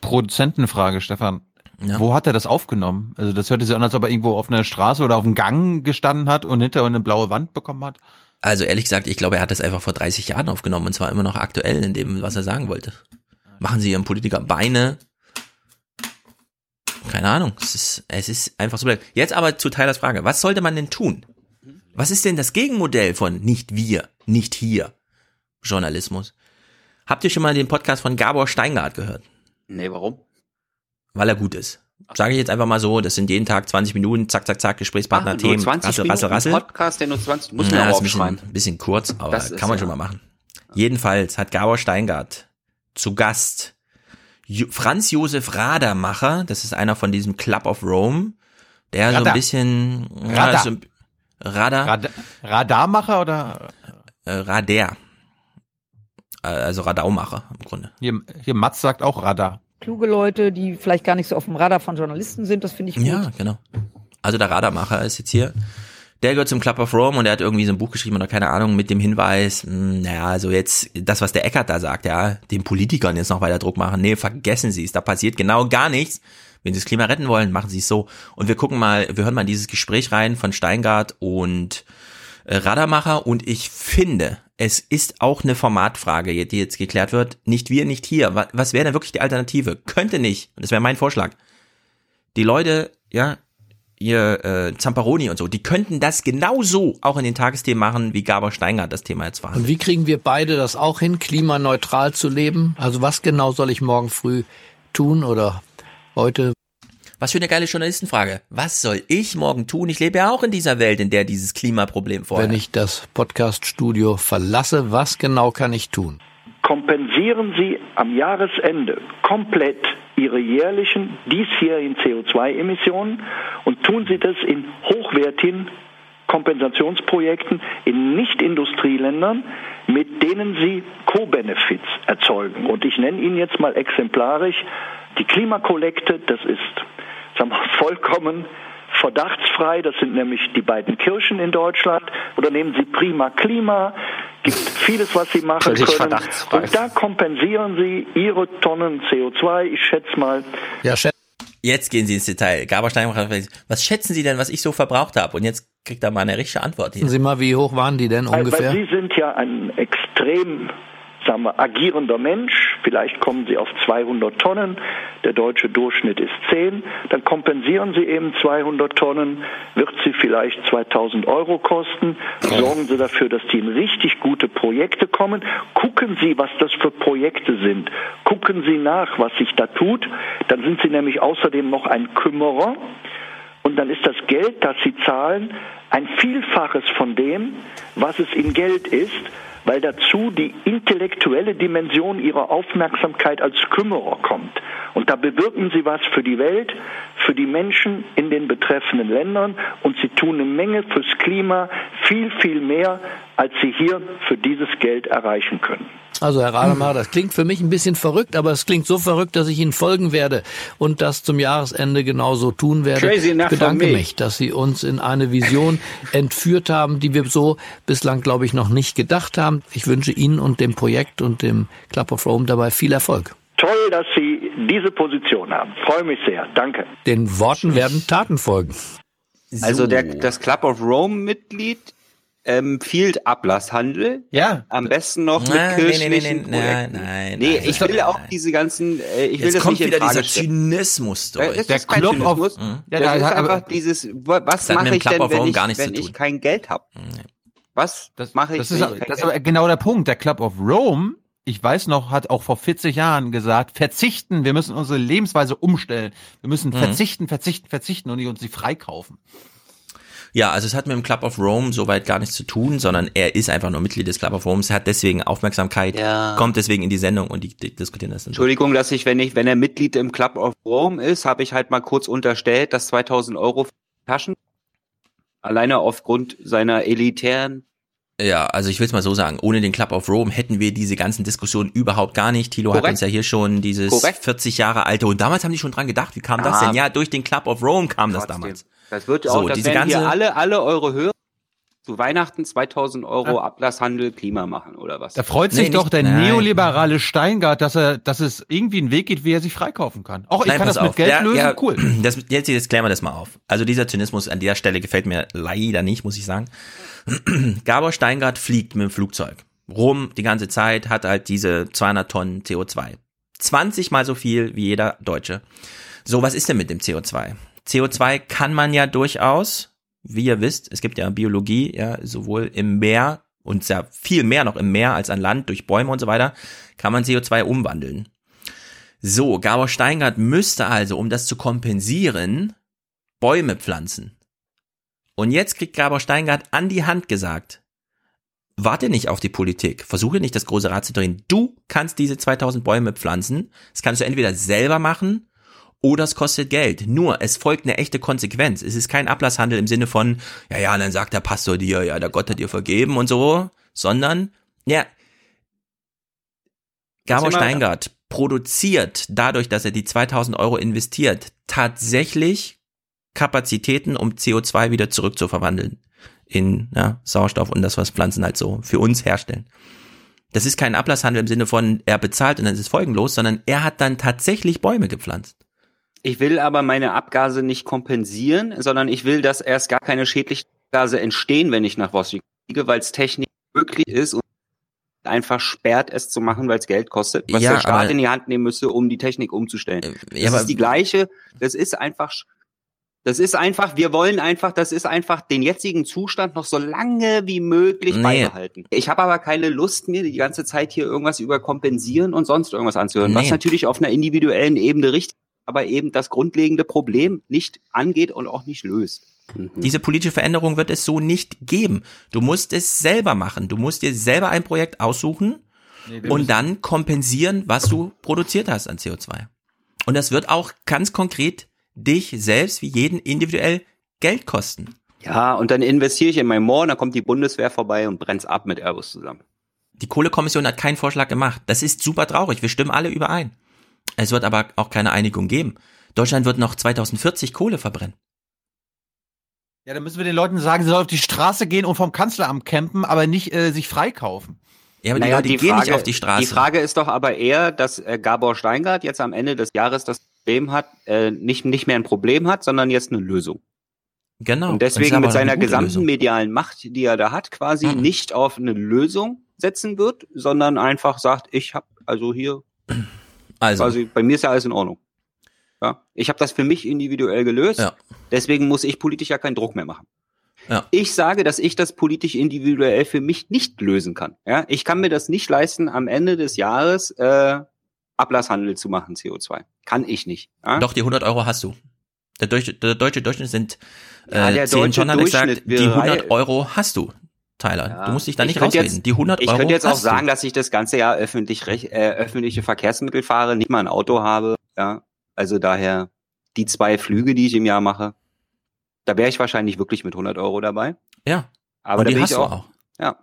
Speaker 6: Produzentenfrage, Stefan.
Speaker 4: Ja.
Speaker 6: Wo hat er das aufgenommen? Also das hörte sich an, als ob er irgendwo auf einer Straße oder auf einem Gang gestanden hat und hinterher eine blaue Wand bekommen hat.
Speaker 4: Also ehrlich gesagt, ich glaube, er hat das einfach vor 30 Jahren aufgenommen und zwar immer noch aktuell in dem, was er sagen wollte. Machen Sie Ihren Politiker Beine. Keine Ahnung. Es ist, es ist einfach so. Jetzt aber zu Tylers Frage. Was sollte man denn tun? Was ist denn das Gegenmodell von nicht wir, nicht hier Journalismus? Habt ihr schon mal den Podcast von Gabor Steingart gehört?
Speaker 54: Nee, warum?
Speaker 4: Weil er gut ist. Sage ich jetzt einfach mal so, das sind jeden Tag 20 Minuten, zack, zack, zack, Gesprächspartner,
Speaker 54: nur
Speaker 4: Themen,
Speaker 54: 20
Speaker 4: rassel,
Speaker 54: Minuten
Speaker 4: rassel, rassel.
Speaker 54: Podcast, der nur 20, muss
Speaker 4: Ja,
Speaker 54: man auch
Speaker 4: ist ein bisschen,
Speaker 54: aufschreiben.
Speaker 4: bisschen kurz, aber
Speaker 54: Das
Speaker 4: kann man
Speaker 54: ja-
Speaker 4: schon mal machen. Jedenfalls hat Gabor Steingart zu Gast Franz Josef Radermacher, das ist einer von diesem Club of Rome, der so
Speaker 6: Radar.
Speaker 4: ein bisschen
Speaker 6: Radar.
Speaker 4: so ein- Radar,
Speaker 6: Rad Radarmacher oder
Speaker 4: äh, Rader. Äh, Also Radaumacher im Grunde.
Speaker 6: hier, hier Mats sagt auch Radar.
Speaker 104: Kluge Leute, die vielleicht gar nicht so auf dem Radar von Journalisten sind, das finde ich gut.
Speaker 4: Ja, genau. Also der Radarmacher ist jetzt hier. Der gehört zum Club of Rome und der hat irgendwie so ein Buch geschrieben oder keine Ahnung mit dem Hinweis, mh, naja, also jetzt das, was der Eckert da sagt, ja, den Politikern jetzt noch weiter Druck machen. Nee, vergessen Sie es, da passiert genau gar nichts. Wenn Sie das Klima retten wollen, machen Sie es so. Und wir gucken mal, wir hören mal dieses Gespräch rein von Steingart und äh, Radarmacher und ich finde, es ist auch eine Formatfrage, die jetzt geklärt wird. Nicht wir, nicht hier. Wa- Was wäre denn wirklich die Alternative? Könnte nicht, und das wäre mein Vorschlag, die Leute, ja, ihr äh, Zamparoni und so, die könnten das genauso auch in den Tagesthemen machen, wie Gabor Steingart das Thema jetzt war.
Speaker 112: Und wie kriegen wir beide das auch hin, klimaneutral zu leben? Also was genau soll ich morgen früh tun oder heute?
Speaker 4: Was für eine geile Journalistenfrage. Was soll ich morgen tun? Ich lebe ja auch in dieser Welt, in der dieses Klimaproblem vorherrscht.
Speaker 112: Wenn ich das Podcast-Studio verlasse, was genau kann ich tun?
Speaker 113: Kompensieren Sie am Jahresende komplett Ihre jährlichen diesjährigen CO2-Emissionen und tun Sie das in hochwertigen Kompensationsprojekten in Nicht-Industrieländern, mit denen Sie Co-Benefits erzeugen. Und ich nenne Ihnen jetzt mal exemplarisch die Klimakollekte, das ist sagen wir, vollkommen verdachtsfrei, das sind nämlich die beiden Kirchen in Deutschland, oder nehmen Sie Prima Klima, gibt vieles, was Sie machen
Speaker 54: Völlig
Speaker 113: können.
Speaker 54: verdachtsfrei.
Speaker 113: Und da kompensieren Sie Ihre Tonnen CO2, ich schätze mal,
Speaker 112: Ja, Chef.
Speaker 4: Jetzt gehen Sie ins Detail. Gabor Steingart, was schätzen Sie denn, was ich so verbraucht habe? Und jetzt kriegt er mal eine richtige Antwort hier.
Speaker 112: Wissen Sie mal, wie hoch waren die denn
Speaker 113: weil,
Speaker 112: ungefähr?
Speaker 113: weil Sie sind ja ein extrem sagen wir, agierender Mensch, vielleicht kommen Sie auf 200 Tonnen, der deutsche Durchschnitt ist 10, dann kompensieren Sie eben 200 Tonnen, wird Sie vielleicht 2000 Euro kosten, sorgen Sie dafür, dass die in richtig gute Projekte kommen, gucken Sie, was das für Projekte sind, gucken Sie nach, was sich da tut, dann sind Sie nämlich außerdem noch ein Kümmerer, und dann ist das Geld, das Sie zahlen, ein Vielfaches von dem, was es in Geld ist, weil dazu die intellektuelle Dimension Ihrer Aufmerksamkeit als Kümmerer kommt. Und da bewirken Sie was für die Welt, für die Menschen in den betreffenden Ländern und Sie tun eine Menge fürs Klima, viel, viel mehr, als Sie hier für dieses Geld erreichen können.
Speaker 112: Also Herr Rademacher, das klingt für mich ein bisschen verrückt, aber es klingt so verrückt, dass ich Ihnen folgen werde und das zum Jahresende genauso tun werde.
Speaker 54: Crazy
Speaker 112: ich bedanke mich, dass Sie uns in eine Vision entführt haben, die wir so bislang, glaube ich, noch nicht gedacht haben. Ich wünsche Ihnen und dem Projekt und dem Club of Rome dabei viel Erfolg.
Speaker 113: Toll, dass Sie diese Position haben. Freue mich sehr. Danke.
Speaker 112: Den Worten werden Taten folgen.
Speaker 54: Also der, das Club of Rome-Mitglied empfiehlt Ablasshandel.
Speaker 6: Ja.
Speaker 54: Am besten noch mit
Speaker 4: Nein, nee, nee, nee,
Speaker 54: kirchlichen
Speaker 4: nee, nein,
Speaker 54: Projekten.
Speaker 4: nein,
Speaker 54: Nee,
Speaker 4: nein.
Speaker 54: ich will auch diese ganzen, äh, ich will
Speaker 4: Jetzt
Speaker 54: das
Speaker 4: kommt
Speaker 54: nicht
Speaker 4: wieder dieser. Zynismus durch.
Speaker 54: Das
Speaker 6: Der
Speaker 54: ist
Speaker 6: Club of-
Speaker 54: Zynismus.
Speaker 6: Mhm.
Speaker 54: Das
Speaker 6: Ja, da-
Speaker 54: ist
Speaker 6: aber-
Speaker 54: einfach dieses, wa- was
Speaker 4: Das
Speaker 54: mache ich
Speaker 4: Club
Speaker 54: denn,
Speaker 4: of
Speaker 54: wenn
Speaker 4: Rome
Speaker 54: ich, wenn ich kein Geld habe? Was mache ich,
Speaker 6: Das ist, das ist aber genau der Punkt. Der Club of Rome, ich weiß noch, hat auch vor 40 Jahren gesagt, verzichten, wir müssen unsere Lebensweise umstellen. Wir müssen
Speaker 4: Mhm.
Speaker 6: verzichten, verzichten, verzichten und nicht uns sie freikaufen.
Speaker 4: Ja, also es hat mit dem Club of Rome soweit gar nichts zu tun, sondern er ist einfach nur Mitglied des Club of Rome, hat deswegen Aufmerksamkeit,
Speaker 54: Ja.
Speaker 4: kommt deswegen in die Sendung und die, die diskutieren das dann.
Speaker 54: Entschuldigung, dass ich, wenn ich, wenn er Mitglied im Club of Rome ist, habe ich halt mal kurz unterstellt, dass 2000 Euro Taschen alleine aufgrund seiner elitären
Speaker 4: Ja, also ich will es mal so sagen, ohne den Club of Rome hätten wir diese ganzen Diskussionen überhaupt gar nicht. Thilo hat
Speaker 54: Korrekt.
Speaker 4: uns ja hier schon dieses
Speaker 54: Korrekt.
Speaker 4: 40 Jahre alte und damals haben die schon dran gedacht, wie kam das
Speaker 54: Ah.
Speaker 4: denn? Ja, durch den Club of Rome kam das
Speaker 54: Trotzdem.
Speaker 4: damals.
Speaker 54: Das wird
Speaker 4: So,
Speaker 54: auch, das
Speaker 4: diese
Speaker 54: werden hier
Speaker 4: ganze-
Speaker 54: alle, alle eure Hörer zu Weihnachten 2000 Euro Ablasshandel Klima machen oder was?
Speaker 6: Da freut sich
Speaker 54: Nee,
Speaker 6: doch
Speaker 54: nicht-
Speaker 6: der
Speaker 54: Nein.
Speaker 6: neoliberale Steingart, dass er, dass es irgendwie einen Weg geht, wie er sich freikaufen kann. Auch ich
Speaker 4: Nein,
Speaker 6: kann das mit
Speaker 4: auf.
Speaker 6: Geld
Speaker 4: Ja,
Speaker 6: lösen,
Speaker 4: ja,
Speaker 6: cool.
Speaker 4: Das, jetzt, jetzt klären wir das mal auf. Also dieser Zynismus an der Stelle gefällt mir leider nicht, muss ich sagen. Gabor Steingart fliegt mit dem Flugzeug rum die ganze Zeit, hat halt diese 200 Tonnen CO2. 20 mal so viel wie jeder Deutsche. So, was ist denn mit dem CO2? CO2 kann man ja durchaus, wie ihr wisst, es gibt ja Biologie, ja, sowohl im Meer und sehr viel mehr noch im Meer als an Land durch Bäume und so weiter, kann man CO2 umwandeln. So, Gabor Steingart müsste also, um das zu kompensieren, Bäume pflanzen. Und jetzt kriegt Gabor Steingart an die Hand gesagt, warte nicht auf die Politik, versuche nicht das große Rad zu drehen. Du kannst diese 2000 Bäume pflanzen. Das kannst du entweder selber machen oder es kostet Geld. Nur, es folgt eine echte Konsequenz. Es ist kein Ablasshandel im Sinne von, ja, ja, dann sagt der Pastor dir, ja, der Gott hat dir vergeben und so, sondern, ja, Gabor Steingart produziert dadurch, dass er die 2000 Euro investiert, tatsächlich Kapazitäten, um CO2 wieder zurückzuverwandeln in ja, Sauerstoff und das, was Pflanzen halt so für uns herstellen. Das ist kein Ablasshandel im Sinne von, er bezahlt und dann ist es folgenlos, sondern er hat dann tatsächlich Bäume gepflanzt.
Speaker 54: Ich will aber meine Abgase nicht kompensieren, sondern ich will, dass erst gar keine schädlichen Gase entstehen, wenn ich nach Washington fliege, weil es technisch möglich ist und einfach sperrt, es zu machen, weil es Geld kostet, was
Speaker 4: Ja,
Speaker 54: der Staat
Speaker 4: aber-
Speaker 54: in die Hand nehmen müsse, um die Technik umzustellen.
Speaker 4: ja,
Speaker 54: das ist die gleiche, das ist einfach, das ist einfach, wir wollen einfach, das ist einfach den jetzigen Zustand noch so lange wie möglich
Speaker 4: Nee.
Speaker 54: beibehalten. Ich habe aber keine Lust, mir die ganze Zeit hier irgendwas über kompensieren und sonst irgendwas anzuhören, was
Speaker 4: Nee.
Speaker 54: natürlich auf einer individuellen Ebene richtig, aber eben das grundlegende Problem nicht angeht und auch nicht löst.
Speaker 4: Diese politische Veränderung wird es so nicht geben. Du musst es selber machen. Du musst dir selber ein Projekt aussuchen
Speaker 6: wir
Speaker 4: und dann kompensieren, was du produziert hast an CO2. Und das wird auch ganz konkret dich selbst wie jeden individuell Geld kosten.
Speaker 54: Ja, und dann investiere ich in mein Moor, dann kommt die Bundeswehr vorbei und brennt's ab mit Airbus zusammen.
Speaker 4: Die Kohlekommission hat keinen Vorschlag gemacht. Das ist super traurig. Wir stimmen alle überein. Es wird aber auch keine Einigung geben. Deutschland wird noch 2040 Kohle verbrennen.
Speaker 6: Ja, dann müssen wir den Leuten sagen, sie sollen auf die Straße gehen und vom Kanzleramt campen, aber nicht äh, sich freikaufen.
Speaker 4: Ja, aber
Speaker 54: Naja,
Speaker 4: die Leute gehen nicht auf die Straße.
Speaker 54: Die Frage ist doch aber eher, dass äh, Gabor Steingart jetzt am Ende des Jahres das Problem hat, äh, nicht, nicht mehr ein Problem hat, sondern jetzt eine Lösung.
Speaker 4: Genau.
Speaker 54: Und deswegen mit
Speaker 4: eine
Speaker 54: seiner gesamten
Speaker 4: Lösung.
Speaker 54: medialen Macht, die er da hat, quasi
Speaker 4: Mhm.
Speaker 54: nicht auf eine Lösung setzen wird, sondern einfach sagt, ich habe also hier,
Speaker 4: Also.
Speaker 54: quasi, bei mir ist ja alles in Ordnung. Ja, ich habe das für mich individuell gelöst.
Speaker 4: Ja.
Speaker 54: Deswegen muss ich politisch ja keinen Druck mehr machen.
Speaker 4: Ja.
Speaker 54: Ich sage, dass ich das politisch individuell für mich nicht lösen kann. Ja, ich kann mir das nicht leisten, am Ende des Jahres äh, Ablasshandel zu machen, CO2. Kann ich nicht. Ja?
Speaker 4: Doch, die 100 Euro hast du. Der deutsche, der deutsche Durchschnitt sind
Speaker 54: Ja,
Speaker 4: äh,
Speaker 54: der
Speaker 4: 10
Speaker 54: deutsche
Speaker 4: Tonnen, hat gesagt, die 100
Speaker 54: rei-
Speaker 4: Euro hast du, Tyler.
Speaker 54: Ja.
Speaker 4: Du musst dich da
Speaker 54: Ich
Speaker 4: nicht
Speaker 54: könnte
Speaker 4: rausreden.
Speaker 54: Jetzt,
Speaker 4: die 100
Speaker 54: ich
Speaker 4: Euro
Speaker 54: könnte jetzt auch sagen,
Speaker 4: du.
Speaker 54: dass ich das ganze Jahr öffentlich, äh, öffentliche Verkehrsmittel fahre, nicht mal ein Auto habe. Ja, also daher die zwei Flüge, die ich im Jahr mache, da wäre ich wahrscheinlich wirklich mit 100 Euro dabei.
Speaker 4: Ja.
Speaker 54: Aber
Speaker 4: Und
Speaker 54: da
Speaker 4: die
Speaker 54: bin
Speaker 4: hast
Speaker 54: ich
Speaker 4: du
Speaker 54: auch.
Speaker 4: auch.
Speaker 54: Ja.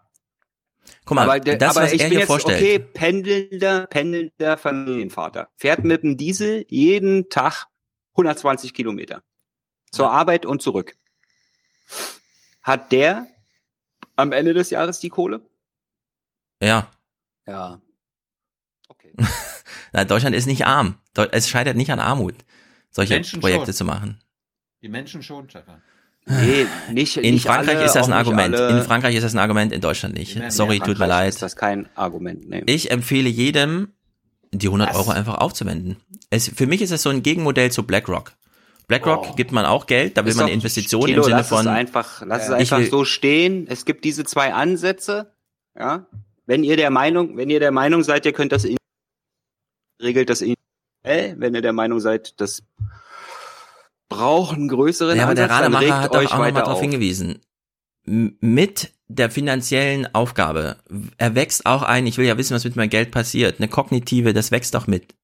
Speaker 4: Guck mal,
Speaker 54: aber
Speaker 4: das,
Speaker 54: aber
Speaker 4: was
Speaker 54: ich
Speaker 4: er
Speaker 54: bin
Speaker 4: hier
Speaker 54: jetzt,
Speaker 4: vorstellt.
Speaker 54: okay, pendelnder, pendelnder Familienvater. Fährt mit dem Diesel jeden Tag 120 Kilometer. Zur Arbeit und zurück. Hat der am Ende des Jahres die Kohle?
Speaker 4: Ja.
Speaker 54: Ja.
Speaker 4: Na, Deutschland ist nicht arm. Es scheitert nicht an Armut, solche
Speaker 6: Menschen
Speaker 4: Projekte
Speaker 6: schon.
Speaker 4: zu machen.
Speaker 6: Die Menschen schon, Stefan.
Speaker 54: Nee, nicht,
Speaker 4: In
Speaker 54: nicht
Speaker 4: Frankreich
Speaker 54: alle,
Speaker 4: ist das ein Argument. In Frankreich ist das ein Argument, in Deutschland nicht.
Speaker 54: In
Speaker 4: Sorry, tut mir leid.
Speaker 54: Ist das kein Argument? Nee.
Speaker 4: Ich empfehle jedem, die 100
Speaker 54: Was?
Speaker 4: Euro einfach aufzuwenden. Es, für mich ist es so ein Gegenmodell zu BlackRock. BlackRock gibt man auch Geld, da will
Speaker 54: Ist
Speaker 4: man Investitionen
Speaker 54: Tilo,
Speaker 4: im Sinne
Speaker 54: lass
Speaker 4: von.
Speaker 54: Es einfach, lass es
Speaker 4: Ich
Speaker 54: einfach
Speaker 4: will-
Speaker 54: so stehen. Es gibt diese zwei Ansätze. Ja. Wenn ihr der Meinung, wenn ihr der Meinung seid, ihr könnt das in, regelt das individuell. Wenn ihr der Meinung seid, das braucht einen größeren
Speaker 4: Ja, aber der
Speaker 54: Ansatz, dann
Speaker 4: Rademacher hat
Speaker 54: euch
Speaker 4: auch nochmal darauf
Speaker 54: auf.
Speaker 4: hingewiesen. Mit der finanziellen Aufgabe erwächst auch ein, ich will ja wissen, was mit meinem Geld passiert. Eine kognitive, das wächst doch mit.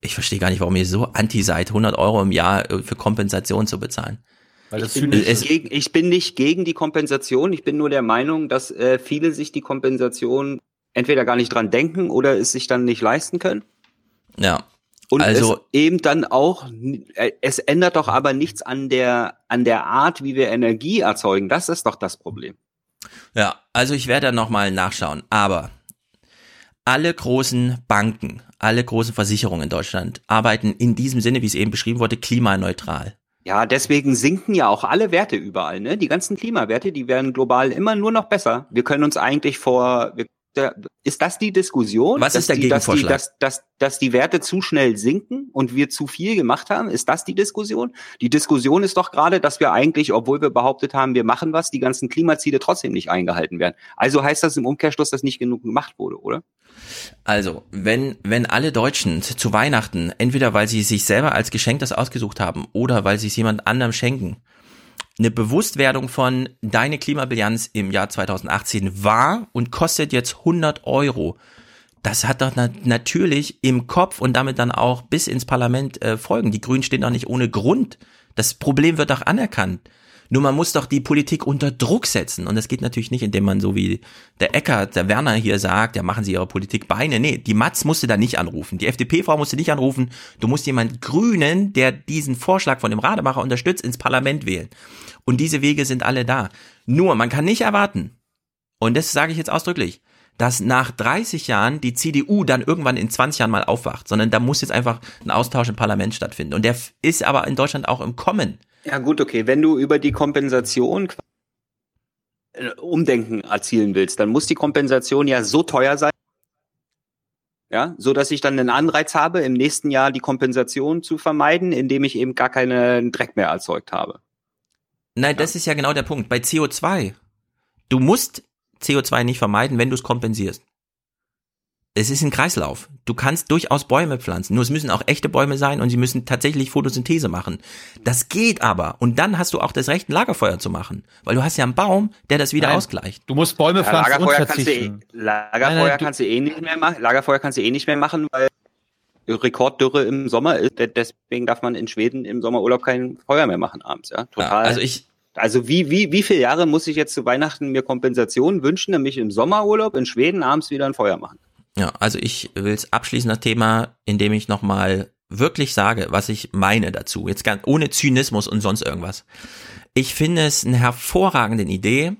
Speaker 4: Ich verstehe gar nicht, warum ihr so anti seid, 100 Euro im Jahr äh, für Kompensation zu bezahlen.
Speaker 6: Weil
Speaker 54: Ich bin, nicht gegen, ich bin nicht gegen die Kompensation. Ich bin nur der Meinung, dass äh, viele sich die Kompensation entweder gar nicht dran denken oder es sich dann nicht leisten können.
Speaker 4: Ja.
Speaker 54: Und
Speaker 4: Also-
Speaker 54: es eben dann auch, äh, es ändert doch aber nichts an der, an der Art, wie wir Energie erzeugen. Das ist doch das Problem.
Speaker 4: Ja, also ich werde da nochmal nachschauen. Aber alle großen Banken, alle großen Versicherungen in Deutschland arbeiten in diesem Sinne, wie es eben beschrieben wurde, klimaneutral.
Speaker 54: Ja, deswegen sinken ja auch alle Werte überall. Ne? Die ganzen Klimawerte, die werden global immer nur noch besser. Wir können uns eigentlich vor, wir, ist das die Diskussion?
Speaker 4: Was ist der
Speaker 54: die, dass die,
Speaker 4: Gegenvorschlag?
Speaker 54: dass, dass, dass die Werte zu schnell sinken und wir zu viel gemacht haben? Ist das die Diskussion? Die Diskussion ist doch gerade, dass wir eigentlich, obwohl wir behauptet haben, wir machen was, die ganzen Klimaziele trotzdem nicht eingehalten werden. Also heißt das im Umkehrschluss, dass nicht genug gemacht wurde, oder?
Speaker 4: Also, wenn, wenn alle Deutschen zu Weihnachten, entweder weil sie sich selber als Geschenk das ausgesucht haben oder weil sie es jemand anderem schenken, eine Bewusstwerdung von deine Klimabilanz im Jahr 2018 war und kostet jetzt 100 Euro. Das hat doch na natürlich im Kopf und damit dann auch bis ins Parlament äh, Folgen. Die Grünen stehen doch nicht ohne Grund. Das Problem wird doch anerkannt. Nur man muss doch die Politik unter Druck setzen. Und das geht natürlich nicht, indem man so wie der Eckert, der Werner hier sagt, ja, machen Sie Ihre Politik Beine. Nee, die Matz musste da nicht anrufen. Die FDP-Frau musste nicht anrufen. Du musst jemand Grünen, der diesen Vorschlag von dem Rademacher unterstützt, ins Parlament wählen. Und diese Wege sind alle da. Nur, man kann nicht erwarten, und das sage ich jetzt ausdrücklich, dass nach 30 Jahren die CDU dann irgendwann in 20 Jahren mal aufwacht, sondern da muss jetzt einfach ein Austausch im Parlament stattfinden. Und der ist aber in Deutschland auch im Kommen.
Speaker 54: Ja gut, okay. Wenn du über die Kompensation äh, Umdenken erzielen willst, dann muss die Kompensation ja so teuer sein, ja, so dass ich dann einen Anreiz habe, im nächsten Jahr die Kompensation zu vermeiden, indem ich eben gar keinen Dreck mehr erzeugt habe.
Speaker 4: Nein, das ist ja genau der Punkt. Bei CO2. Du musst CO2 nicht vermeiden, wenn du es kompensierst. Es ist ein Kreislauf. Du kannst durchaus Bäume pflanzen. Nur es müssen auch echte Bäume sein und sie müssen tatsächlich Photosynthese machen. Das geht aber. Und dann hast du auch das Recht, ein Lagerfeuer zu machen. Weil du hast ja einen Baum, der das wieder
Speaker 6: Nein.
Speaker 4: ausgleicht.
Speaker 6: Du musst Bäume
Speaker 54: Ja,
Speaker 6: pflanzen und
Speaker 54: Lagerfeuer kannst du, eh. Lagerfeuer
Speaker 6: Nein, nein, du-
Speaker 54: kannst du eh nicht mehr machen. Lagerfeuer kannst du eh nicht mehr machen, weil Rekorddürre im Sommer ist. De- Deswegen darf man in Schweden im Sommerurlaub kein Feuer mehr machen abends. Ja, total.
Speaker 4: also ich,
Speaker 54: also wie wie wie viele Jahre muss ich jetzt zu Weihnachten mir Kompensation wünschen, nämlich im Sommerurlaub in Schweden abends wieder ein Feuer machen?
Speaker 4: Ja, also ich will es abschließen, das Thema, indem ich nochmal wirklich sage, was ich meine dazu. Jetzt ganz ohne Zynismus und sonst irgendwas. Ich finde es eine hervorragende Idee,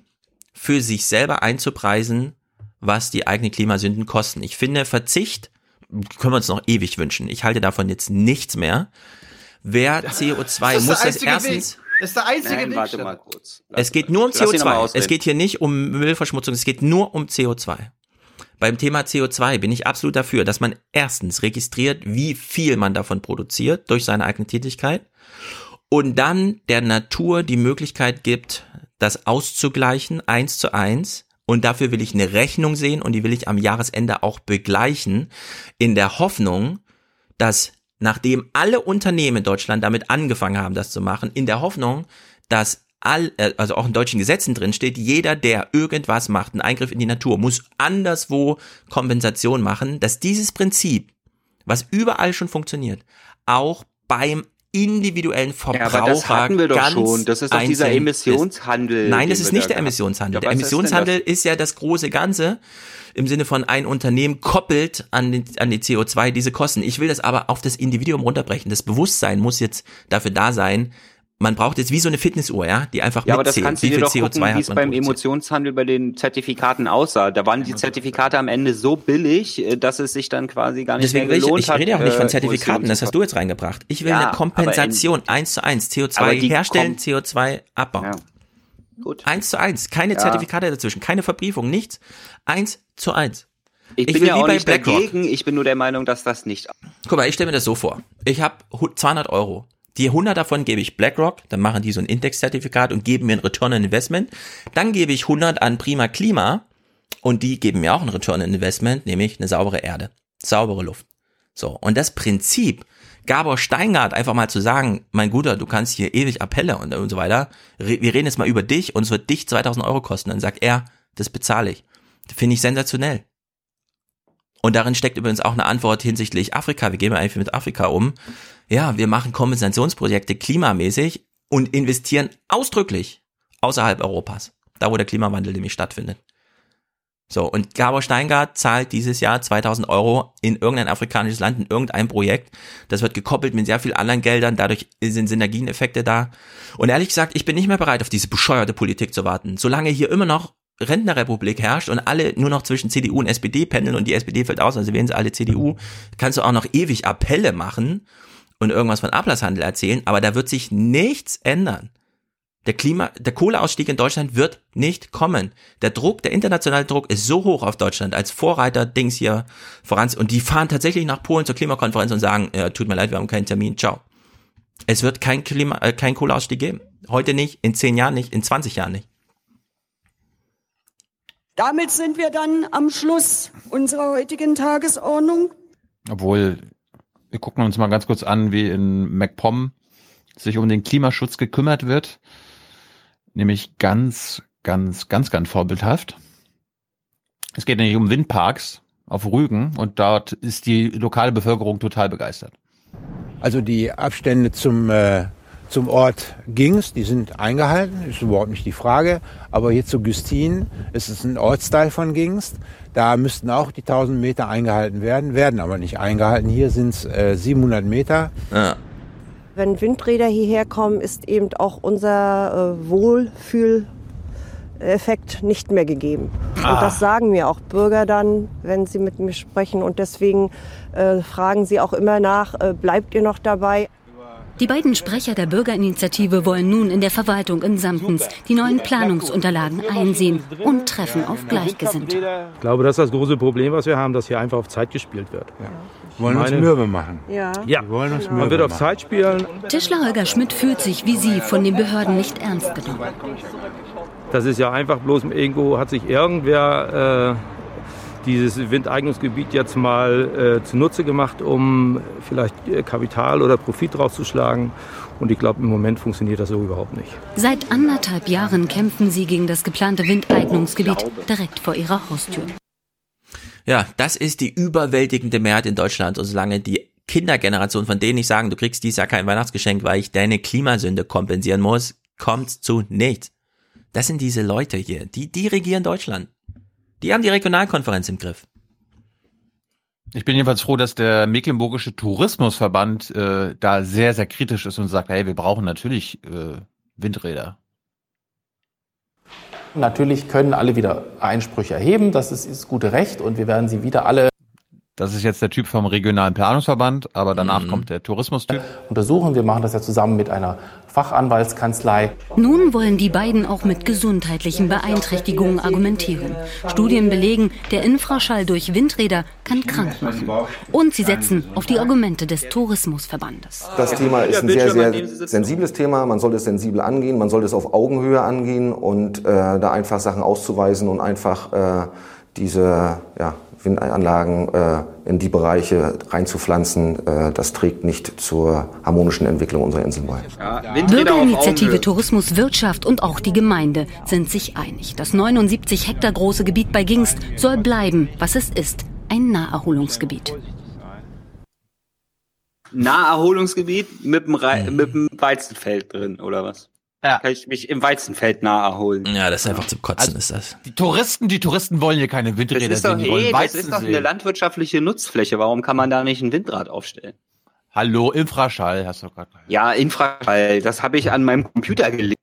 Speaker 4: für sich selber einzupreisen, was die eigenen Klimasünden kosten. Ich finde Verzicht können wir uns noch ewig wünschen. Ich halte davon jetzt nichts mehr. Wer CO2 muss das erstens
Speaker 114: Das ist der einzige
Speaker 54: Nein,
Speaker 114: Weg.
Speaker 54: warte mal kurz.
Speaker 4: es geht nur um
Speaker 54: Lass ihn noch mal
Speaker 4: CO2.
Speaker 54: ausreden.
Speaker 4: Es geht hier nicht um Müllverschmutzung, es geht nur um CO2. Beim Thema CO2 bin ich absolut dafür, dass man erstens registriert, wie viel man davon produziert durch seine eigene Tätigkeit und dann der Natur die Möglichkeit gibt, das auszugleichen, eins zu eins. Und dafür will ich eine Rechnung sehen und die will ich am Jahresende auch begleichen, in der Hoffnung, dass nachdem alle Unternehmen in Deutschland damit angefangen haben, das zu machen, in der Hoffnung, dass all, äh, also auch in deutschen Gesetzen drin steht, jeder, der irgendwas macht, einen Eingriff in die Natur, muss anderswo Kompensation machen, dass dieses Prinzip, was überall schon funktioniert, auch beim individuellen Verbraucher
Speaker 54: Ja, aber das hatten wir doch schon. Das ist doch dieser Emissionshandel,
Speaker 4: Ist. Nein, das ist nicht der Emissionshandel. Der
Speaker 54: was ist
Speaker 4: Emissionshandel ist ja das große Ganze im Sinne von ein Unternehmen koppelt an den, an die CO2 diese Kosten. Ich will das aber auf das Individuum runterbrechen. Das Bewusstsein muss jetzt dafür da sein. Man braucht jetzt wie so eine Fitnessuhr, ja, die einfach
Speaker 54: Ja, aber das kannst du
Speaker 4: wie
Speaker 54: dir
Speaker 4: viel
Speaker 54: doch
Speaker 4: CO2
Speaker 54: gucken, wie
Speaker 4: hat
Speaker 54: es beim. Emotionshandel bei den Zertifikaten aussah. Da waren die Zertifikate am Ende so billig, äh, dass es sich dann quasi gar nicht
Speaker 4: Deswegen
Speaker 54: mehr
Speaker 4: will ich,
Speaker 54: gelohnt
Speaker 4: ich
Speaker 54: hat.
Speaker 4: rede auch nicht von
Speaker 54: äh,
Speaker 4: Zertifikaten, das hast du jetzt reingebracht. Ich will
Speaker 54: Ja,
Speaker 4: eine Kompensation, eins zu eins,
Speaker 54: Aber
Speaker 4: CO2
Speaker 54: die
Speaker 4: herstellen,
Speaker 54: Kom-
Speaker 4: CO2 abbauen.
Speaker 54: Gut.
Speaker 4: Eins zu eins, keine
Speaker 54: Ja.
Speaker 4: Zertifikate dazwischen, keine Verbriefung, nichts. Eins zu eins.
Speaker 54: Ich bin
Speaker 4: will
Speaker 54: ja
Speaker 4: wie
Speaker 54: auch nicht
Speaker 4: BlackRock.
Speaker 54: dagegen, ich bin nur der Meinung, dass das nicht.
Speaker 4: Guck mal, ich stelle mir das so vor. Ich habe 200 Euro. Die 100 davon gebe ich BlackRock, dann machen die so ein Indexzertifikat und geben mir ein Return on Investment. Dann gebe ich 100 an Prima Klima und die geben mir auch ein Return on Investment, nämlich eine saubere Erde, saubere Luft. So, und das Prinzip, Gabor Steingart einfach mal zu sagen, mein Guter, du kannst hier ewig Appelle und, und so weiter, wir reden jetzt mal über dich und es wird dich 2000 Euro kosten. Dann sagt er, das bezahle ich. Finde ich sensationell. Und darin steckt übrigens auch eine Antwort hinsichtlich Afrika. Wie gehen wir eigentlich mit Afrika um? Ja, wir machen Kompensationsprojekte klimamäßig und investieren ausdrücklich außerhalb Europas. Da, wo der Klimawandel nämlich stattfindet. So, und Gabor Steingart zahlt dieses Jahr 2000 Euro in irgendein afrikanisches Land, in irgendein Projekt. Das wird gekoppelt mit sehr vielen anderen Geldern, dadurch sind Synergieneffekte da. Und ehrlich gesagt, ich bin nicht mehr bereit, auf diese bescheuerte Politik zu warten. Solange hier immer noch Rentnerrepublik herrscht und alle nur noch zwischen CDU und SPD pendeln und die SPD fällt aus, also wählen sie alle CDU, kannst du auch noch ewig Appelle machen und irgendwas von Ablasshandel erzählen, aber da wird sich nichts ändern. Der Klima, der Kohleausstieg in Deutschland wird nicht kommen. Der Druck, der internationale Druck ist so hoch auf Deutschland als Vorreiter Dings hier voran und die fahren tatsächlich nach Polen zur Klimakonferenz und sagen, ja, tut mir leid, wir haben keinen Termin, ciao. Es wird kein Klima, äh, kein Kohleausstieg geben. Heute nicht, in zehn Jahren nicht, in 20 Jahren nicht.
Speaker 114: Damit sind wir dann am Schluss unserer heutigen Tagesordnung.
Speaker 6: Obwohl, wir gucken uns mal ganz kurz an, wie in MacPom sich um den Klimaschutz gekümmert wird. Nämlich ganz, ganz, ganz, ganz vorbildhaft. Es geht nämlich um Windparks auf Rügen und dort ist die lokale Bevölkerung total begeistert.
Speaker 115: Also die Abstände zum, äh, zum Ort Gings, die sind eingehalten, ist überhaupt nicht die Frage. Aber hier zu Güstin, es ist ein Ortsteil von Gingst, da müssten auch die 1000 Meter eingehalten werden, werden aber nicht eingehalten. Hier sind es äh, 700 Meter.
Speaker 4: Ja.
Speaker 116: Wenn Windräder hierher kommen, ist eben auch unser äh, Wohlfühleffekt nicht mehr gegeben.
Speaker 117: Ah.
Speaker 116: Und das sagen mir auch Bürger dann, wenn sie mit mir sprechen. Und deswegen äh, fragen sie auch immer nach, äh, bleibt ihr noch dabei?
Speaker 118: Die beiden Sprecher der Bürgerinitiative wollen nun in der Verwaltung in Samtens die neuen Planungsunterlagen einsehen und treffen auf Gleichgesinnte.
Speaker 117: Ich glaube, das ist das große Problem, was wir haben, dass hier einfach auf Zeit gespielt wird. Ja.
Speaker 115: Wollen uns mürbe machen.
Speaker 116: Ja.
Speaker 117: Ja,
Speaker 115: Wir wollen uns
Speaker 117: man wird auf. Zeit spielen.
Speaker 118: Tischler Holger Schmidt fühlt sich wie Sie von den Behörden nicht ernst genommen.
Speaker 117: Das ist ja einfach bloß irgendwo hat sich irgendwer äh, dieses Windeignungsgebiet jetzt mal äh, zunutze gemacht, um vielleicht äh, Kapital oder Profit rauszuschlagen. Und ich glaube, im Moment funktioniert das so überhaupt nicht.
Speaker 118: Seit anderthalb Jahren kämpfen sie gegen das geplante Windeignungsgebiet direkt vor ihrer Haustür.
Speaker 4: Ja, das ist die überwältigende Mehrheit in Deutschland. Und solange die Kindergeneration, von denen ich sagen, du kriegst dieses Jahr kein Weihnachtsgeschenk, weil ich deine Klimasünde kompensieren muss, kommt zu nichts. Das sind diese Leute hier, die, die regieren Deutschland. Die haben die Regionalkonferenz im Griff.
Speaker 6: Ich bin jedenfalls froh, dass der Mecklenburgische Tourismusverband äh, da sehr, sehr kritisch ist und sagt, hey, wir brauchen natürlich äh, Windräder.
Speaker 119: Natürlich können alle wieder Einsprüche erheben, das ist das gute Recht und wir werden sie wieder alle
Speaker 6: Das ist jetzt der Typ vom Regionalen Planungsverband, aber danach kommt der Tourismustyp.
Speaker 119: untersuchen. Wir machen das ja zusammen mit einer Fachanwaltskanzlei.
Speaker 118: Nun wollen die beiden auch mit gesundheitlichen Beeinträchtigungen argumentieren. Studien belegen, der Infraschall durch Windräder kann krank machen. Und sie setzen auf die Argumente des Tourismusverbandes.
Speaker 120: Das Thema ist ein sehr, sehr sensibles Thema. Man sollte es sensibel angehen, man sollte es auf Augenhöhe angehen und äh, da einfach Sachen auszuweisen und einfach äh, diese ja, Windanlagen äh, in die Bereiche reinzupflanzen, äh, das trägt nicht zur harmonischen Entwicklung unserer Inseln bei.
Speaker 118: Bürgerinitiative Tourismus, Wirtschaft und auch die Gemeinde sind sich einig. Das 79 Hektar große Gebiet bei Gingst soll bleiben, was es ist, ein Naherholungsgebiet.
Speaker 54: Naherholungsgebiet mit dem, Rei mit dem Weizenfeld drin, oder was? Ja. Kann ich mich im Weizenfeld nah erholen?
Speaker 4: Ja, das ist einfach zum Kotzen, ist das.
Speaker 6: Die Touristen, die Touristen wollen hier keine
Speaker 54: Das
Speaker 6: Windräder
Speaker 54: ist doch,
Speaker 6: sehen, die wollen
Speaker 54: eh, das ist doch
Speaker 6: sehen.
Speaker 54: eine landwirtschaftliche Nutzfläche. Warum kann man da nicht ein Windrad aufstellen?
Speaker 6: Hallo, Infraschall, hast du gerade.
Speaker 54: Ja, Infraschall. Das habe ich an meinem Computer gelegt.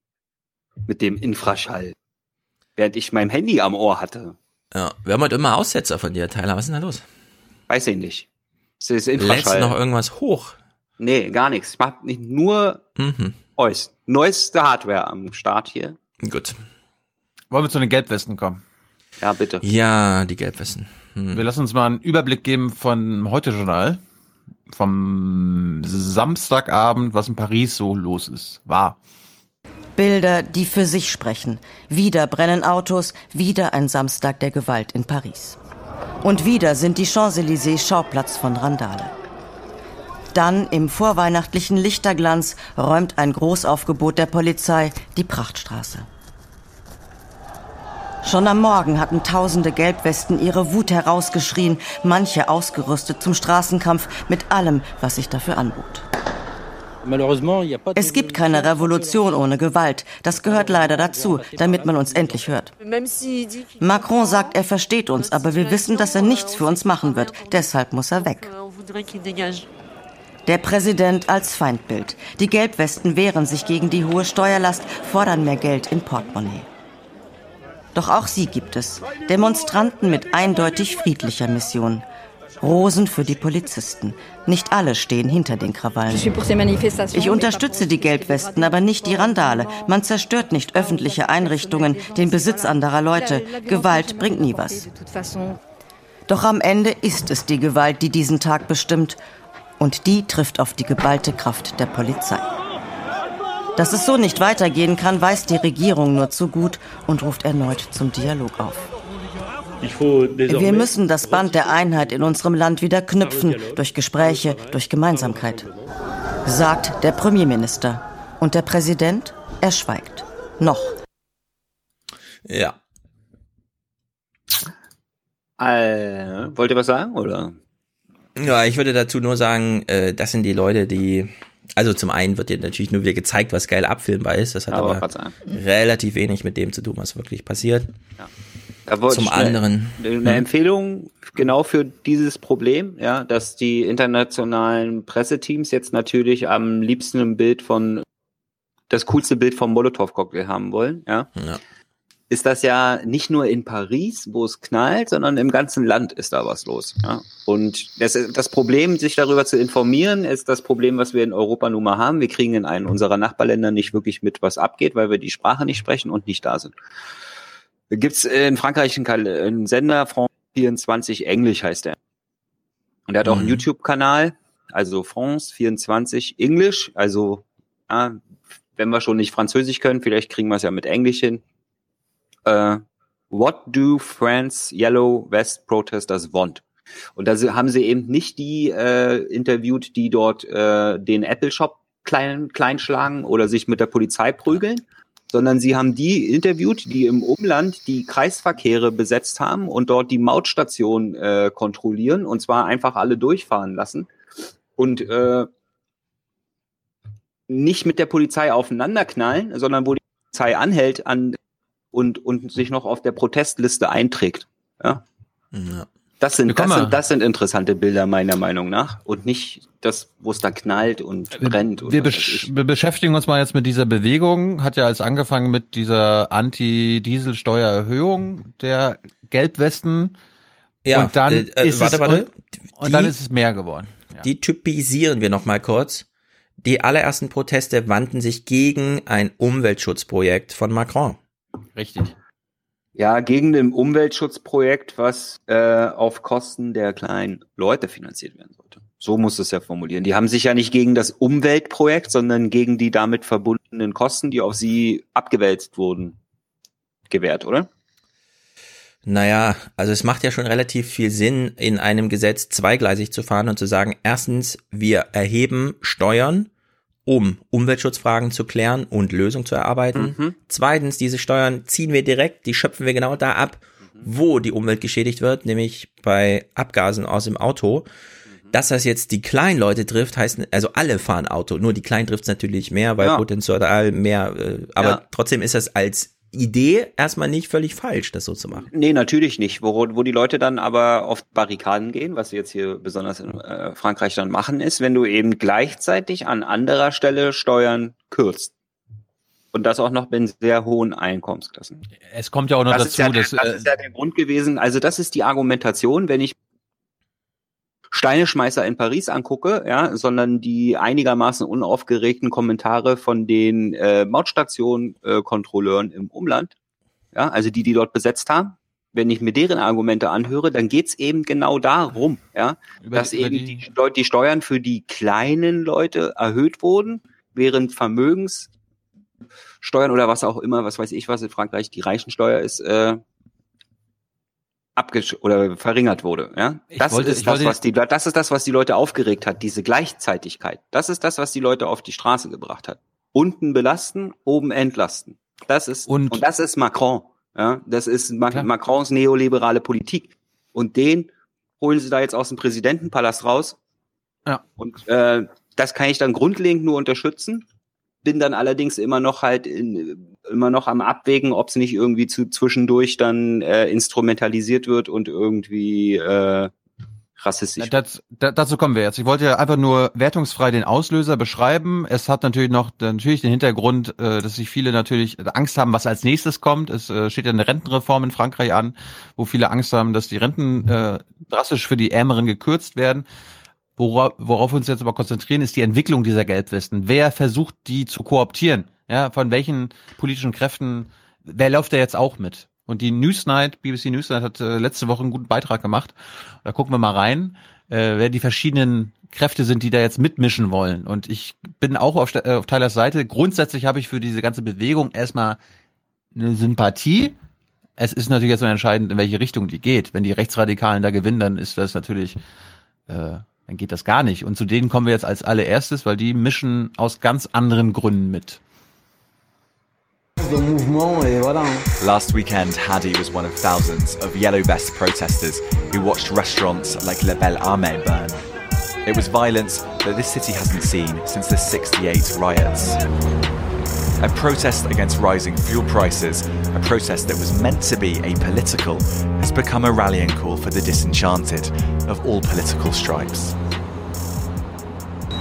Speaker 54: Mit dem Infraschall. Während ich mein Handy am Ohr hatte.
Speaker 4: Ja, wir haben heute immer Aussetzer von dir, Tyler. Was ist denn da los?
Speaker 54: Weiß ich nicht. Es ist
Speaker 4: Lädst
Speaker 54: Infraschall.
Speaker 4: du noch irgendwas hoch?
Speaker 54: Nee, gar nichts. Ich mach nicht nur
Speaker 4: Mhm.
Speaker 54: Neues. Neueste Hardware am Start hier.
Speaker 4: Gut.
Speaker 6: Wollen wir zu den Gelbwesten kommen?
Speaker 54: Ja, bitte.
Speaker 4: Ja, die Gelbwesten. Hm.
Speaker 6: Wir lassen uns mal einen Überblick geben von heute Journal. Vom Samstagabend, was in Paris so los ist. War.
Speaker 121: Bilder, die für sich sprechen. Wieder brennen Autos, wieder ein Samstag der Gewalt in Paris. Und wieder sind die Champs-Élysées Schauplatz von Randale. Dann im vorweihnachtlichen Lichterglanz räumt ein Großaufgebot der Polizei die Prachtstraße. Schon am Morgen hatten tausende Gelbwesten ihre Wut herausgeschrien, manche ausgerüstet zum Straßenkampf mit allem, was sich dafür anbot. Es gibt keine Revolution ohne Gewalt. Das gehört leider dazu, damit man uns endlich hört. Macron sagt, er versteht uns, aber wir wissen, dass er nichts für uns machen wird. Deshalb muss er weg. Der Präsident als Feindbild. Die Gelbwesten wehren sich gegen die hohe Steuerlast, fordern mehr Geld in Portemonnaie. Doch auch sie gibt es. Demonstranten mit eindeutig friedlicher Mission. Rosen für die Polizisten. Nicht alle stehen hinter den Krawallen. Ich unterstütze die Gelbwesten, aber nicht die Randale. Man zerstört nicht öffentliche Einrichtungen, den Besitz anderer Leute. Gewalt bringt nie was. Doch am Ende ist es die Gewalt, die diesen Tag bestimmt. Und die trifft auf die geballte Kraft der Polizei. Dass es so nicht weitergehen kann, weiß die Regierung nur zu gut und ruft erneut zum Dialog auf. Wir müssen das Band der Einheit in unserem Land wieder knüpfen, durch Gespräche, durch Gemeinsamkeit. Sagt der Premierminister. Und der Präsident? Er schweigt. Noch.
Speaker 4: Ja.
Speaker 54: Äh, wollt ihr was sagen, oder?
Speaker 4: Ja, ich würde dazu nur sagen, äh, das sind die Leute, die also zum einen wird dir natürlich nur wieder gezeigt, was geil abfilmbar ist. Das hat aber, aber relativ wenig mit dem zu tun, was wirklich passiert. Ja. Zum anderen.
Speaker 54: Eine, eine Empfehlung genau für dieses Problem, ja, dass die internationalen Presseteams jetzt natürlich am liebsten ein Bild von das coolste Bild vom Molotow-Cocktail haben wollen, ja. ja ist das ja nicht nur in Paris, wo es knallt, sondern im ganzen Land ist da was los. Ja? Und das, das Problem, sich darüber zu informieren, ist das Problem, was wir in Europa nun mal haben. Wir kriegen in einem unserer Nachbarländer nicht wirklich mit, was abgeht, weil wir die Sprache nicht sprechen und nicht da sind. Gibt's in Frankreich einen, einen Sender, France 24 Englisch heißt der. Und er hat auch einen mhm. YouTube-Kanal, also France 24 Englisch, also ja, wenn wir schon nicht Französisch können, vielleicht kriegen wir es ja mit Englisch hin äh, What do France Yellow Vest Protesters want? Und da haben sie eben nicht die äh, interviewt, die dort äh, den Apple Shop klein, klein schlagen oder sich mit der Polizei prügeln, sondern sie haben die interviewt, die im Umland die Kreisverkehre besetzt haben und dort die Mautstation äh, kontrollieren und zwar einfach alle durchfahren lassen und äh, nicht mit der Polizei aufeinanderknallen, sondern wo die Polizei anhält an und, und sich noch auf der Protestliste einträgt. Ja. ja. Das sind, das sind, das sind interessante Bilder meiner Meinung nach und nicht das, wo es da knallt und brennt.
Speaker 6: Wir, wir, besch wir, beschäftigen uns mal jetzt mit dieser Bewegung. Hat ja als angefangen mit dieser Anti-Dieselsteuererhöhung der Gelbwesten. Ja, und dann, äh, ist, warte, es, warte. Und, und dann ist es mehr geworden.
Speaker 4: Ja. Die typisieren wir noch mal kurz. Die allerersten Proteste wandten sich gegen ein Umweltschutzprojekt von Macron.
Speaker 6: Richtig.
Speaker 54: Ja, gegen ein Umweltschutzprojekt, was äh, auf Kosten der kleinen Leute finanziert werden sollte. So muss es ja formulieren. Die haben sich ja nicht gegen das Umweltprojekt, sondern gegen die damit verbundenen Kosten, die auf sie abgewälzt wurden, gewährt, oder?
Speaker 4: Naja, also es macht ja schon relativ viel Sinn, in einem Gesetz zweigleisig zu fahren und zu sagen, erstens, wir erheben Steuern um Umweltschutzfragen zu klären und Lösungen zu erarbeiten. Mhm. Zweitens, diese Steuern ziehen wir direkt, die schöpfen wir genau da ab, wo die Umwelt geschädigt wird, nämlich bei Abgasen aus dem Auto. Dass das jetzt die kleinen Leute trifft, heißt, also alle fahren Auto, nur die kleinen trifft es natürlich mehr, weil ja. potenziell mehr, äh, aber ja. trotzdem ist das als Idee erstmal nicht völlig falsch, das so zu machen.
Speaker 54: Nee, natürlich nicht. Wo, wo die Leute dann aber auf Barrikaden gehen, was sie jetzt hier besonders in äh, Frankreich dann machen, ist, wenn du eben gleichzeitig an anderer Stelle Steuern kürzt. Und das auch noch in sehr hohen Einkommensklassen.
Speaker 6: Es kommt ja auch noch das dazu,
Speaker 54: ist ja, dass, das ist ja der Grund gewesen. Also das ist die Argumentation, wenn ich Steineschmeißer in Paris angucke, ja, sondern die einigermaßen unaufgeregten Kommentare von den äh, Mautstationen-Kontrolleuren äh, im Umland, ja, also die, die dort besetzt haben, wenn ich mir deren Argumente anhöre, dann geht's eben genau darum, ja, über, dass über eben die, die, Leute, die Steuern für die kleinen Leute erhöht wurden, während Vermögenssteuern oder was auch immer, was weiß ich, was in Frankreich die Reichensteuer ist, äh, abgesch oder verringert wurde. Ja, das wollte, ist das, was die, das ist das, was die Leute aufgeregt hat. Diese Gleichzeitigkeit. Das ist das, was die Leute auf die Straße gebracht hat. Unten belasten, oben entlasten. Das ist und, und das ist Macron. Ja, das ist Ma klar. Macrons neoliberale Politik. Und den holen sie da jetzt aus dem Präsidentenpalast raus. Ja. Und äh, das kann ich dann grundlegend nur unterstützen. Bin dann allerdings immer noch halt in, immer noch am Abwägen, ob es nicht irgendwie zu zwischendurch dann äh, instrumentalisiert wird und irgendwie äh, rassistisch.
Speaker 6: Das, das, dazu kommen wir jetzt. Ich wollte ja einfach nur wertungsfrei den Auslöser beschreiben. Es hat natürlich noch natürlich den Hintergrund, äh, dass sich viele natürlich Angst haben, was als nächstes kommt. Es äh, steht ja eine Rentenreform in Frankreich an, wo viele Angst haben, dass die Renten äh, drastisch für die Ärmeren gekürzt werden. Worauf, worauf wir uns jetzt aber konzentrieren, ist die Entwicklung dieser Gelbwesten. Wer versucht, die zu kooptieren? Ja, von welchen politischen Kräften? Wer läuft da jetzt auch mit? Und die Newsnight, BBC Newsnight hat äh, letzte Woche einen guten Beitrag gemacht. Da gucken wir mal rein, äh, wer die verschiedenen Kräfte sind, die da jetzt mitmischen wollen. Und ich bin auch auf, äh, auf Tylers Seite. Grundsätzlich habe ich für diese ganze Bewegung erstmal eine Sympathie. Es ist natürlich jetzt entscheidend, in welche Richtung die geht. Wenn die Rechtsradikalen da gewinnen, dann ist das natürlich äh, dann geht das gar nicht. Und zu denen kommen wir jetzt als allererstes, weil die mischen aus ganz anderen Gründen mit.
Speaker 122: Last weekend, Hadi was one of thousands of Yellow Vest protesters who watched restaurants like Le Belle Armée burn. It was violence that this city hasn't seen since the 68 riots. A protest against rising fuel prices, a protest that was meant to be apolitical, has become a rallying call for the disenchanted of all political stripes.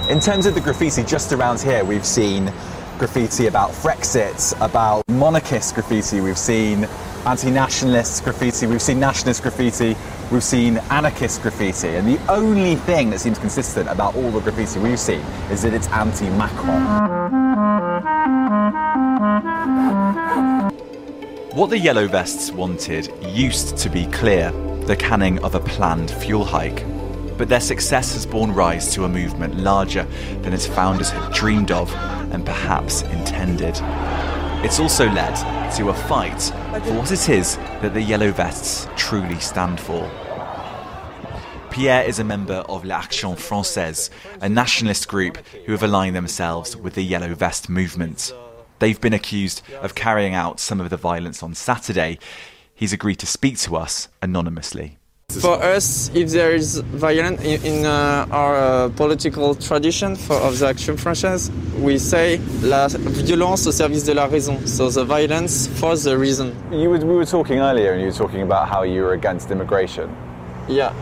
Speaker 123: In terms of the graffiti just around here, we've seen graffiti about Frexit, about monarchist graffiti, we've seen anti-nationalist graffiti, we've seen nationalist graffiti, we've seen anarchist graffiti, and the only thing that seems consistent about all the graffiti we've seen is that it's anti-Macron.
Speaker 122: What the Yellow Vests wanted used to be clear the canning of a planned fuel hike. But their success has borne rise to a movement larger than its founders had dreamed of and perhaps intended. It's also led to a fight for what it is that the Yellow Vests truly stand for. Pierre is a member of l'Action Française, a nationalist group who have aligned themselves with the Yellow Vest movement. They've been accused of carrying out some of the violence on Saturday. He's agreed to speak to us anonymously.
Speaker 124: For us, if there is violence in, in uh, our uh, political tradition for, of the Action Française, we say la violence au service de la raison. So the violence for the reason.
Speaker 123: You were, we were talking earlier, and you were talking about how you were against immigration.
Speaker 124: Yeah.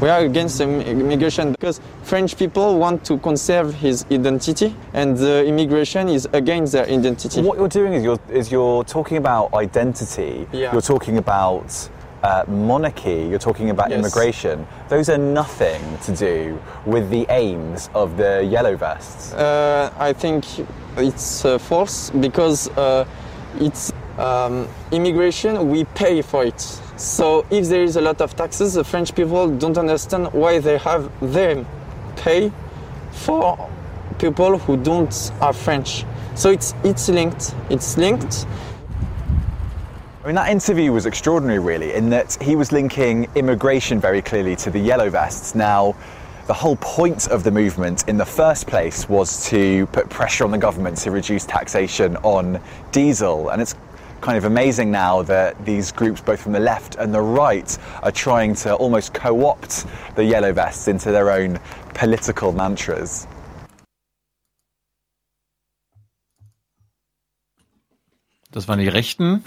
Speaker 124: We are against immigration because French people want to conserve his identity, and the immigration is against their identity.
Speaker 123: What you're doing is you're, is you're talking about identity.
Speaker 124: Yeah.
Speaker 123: You're talking about uh, monarchy. You're talking about
Speaker 124: Yes.
Speaker 123: immigration. Those are nothing to do with the aims of the yellow vests.
Speaker 124: Uh, I think it's uh, false because uh, it's um, immigration. We pay for it. So if there is a lot of taxes, the French people don't understand why they have them pay for people who don't are French. So it's it's linked. It's linked.
Speaker 123: I mean, that interview was extraordinary, really, in that he was linking immigration very clearly to the yellow vests. Now, the whole point of the movement in the first place was to put pressure on the government to reduce taxation on diesel. And it's kind of amazing now that these groups, both from the left and the right, are trying to almost co opt the yellow vests into their own political mantras.
Speaker 6: Das waren die Rechten.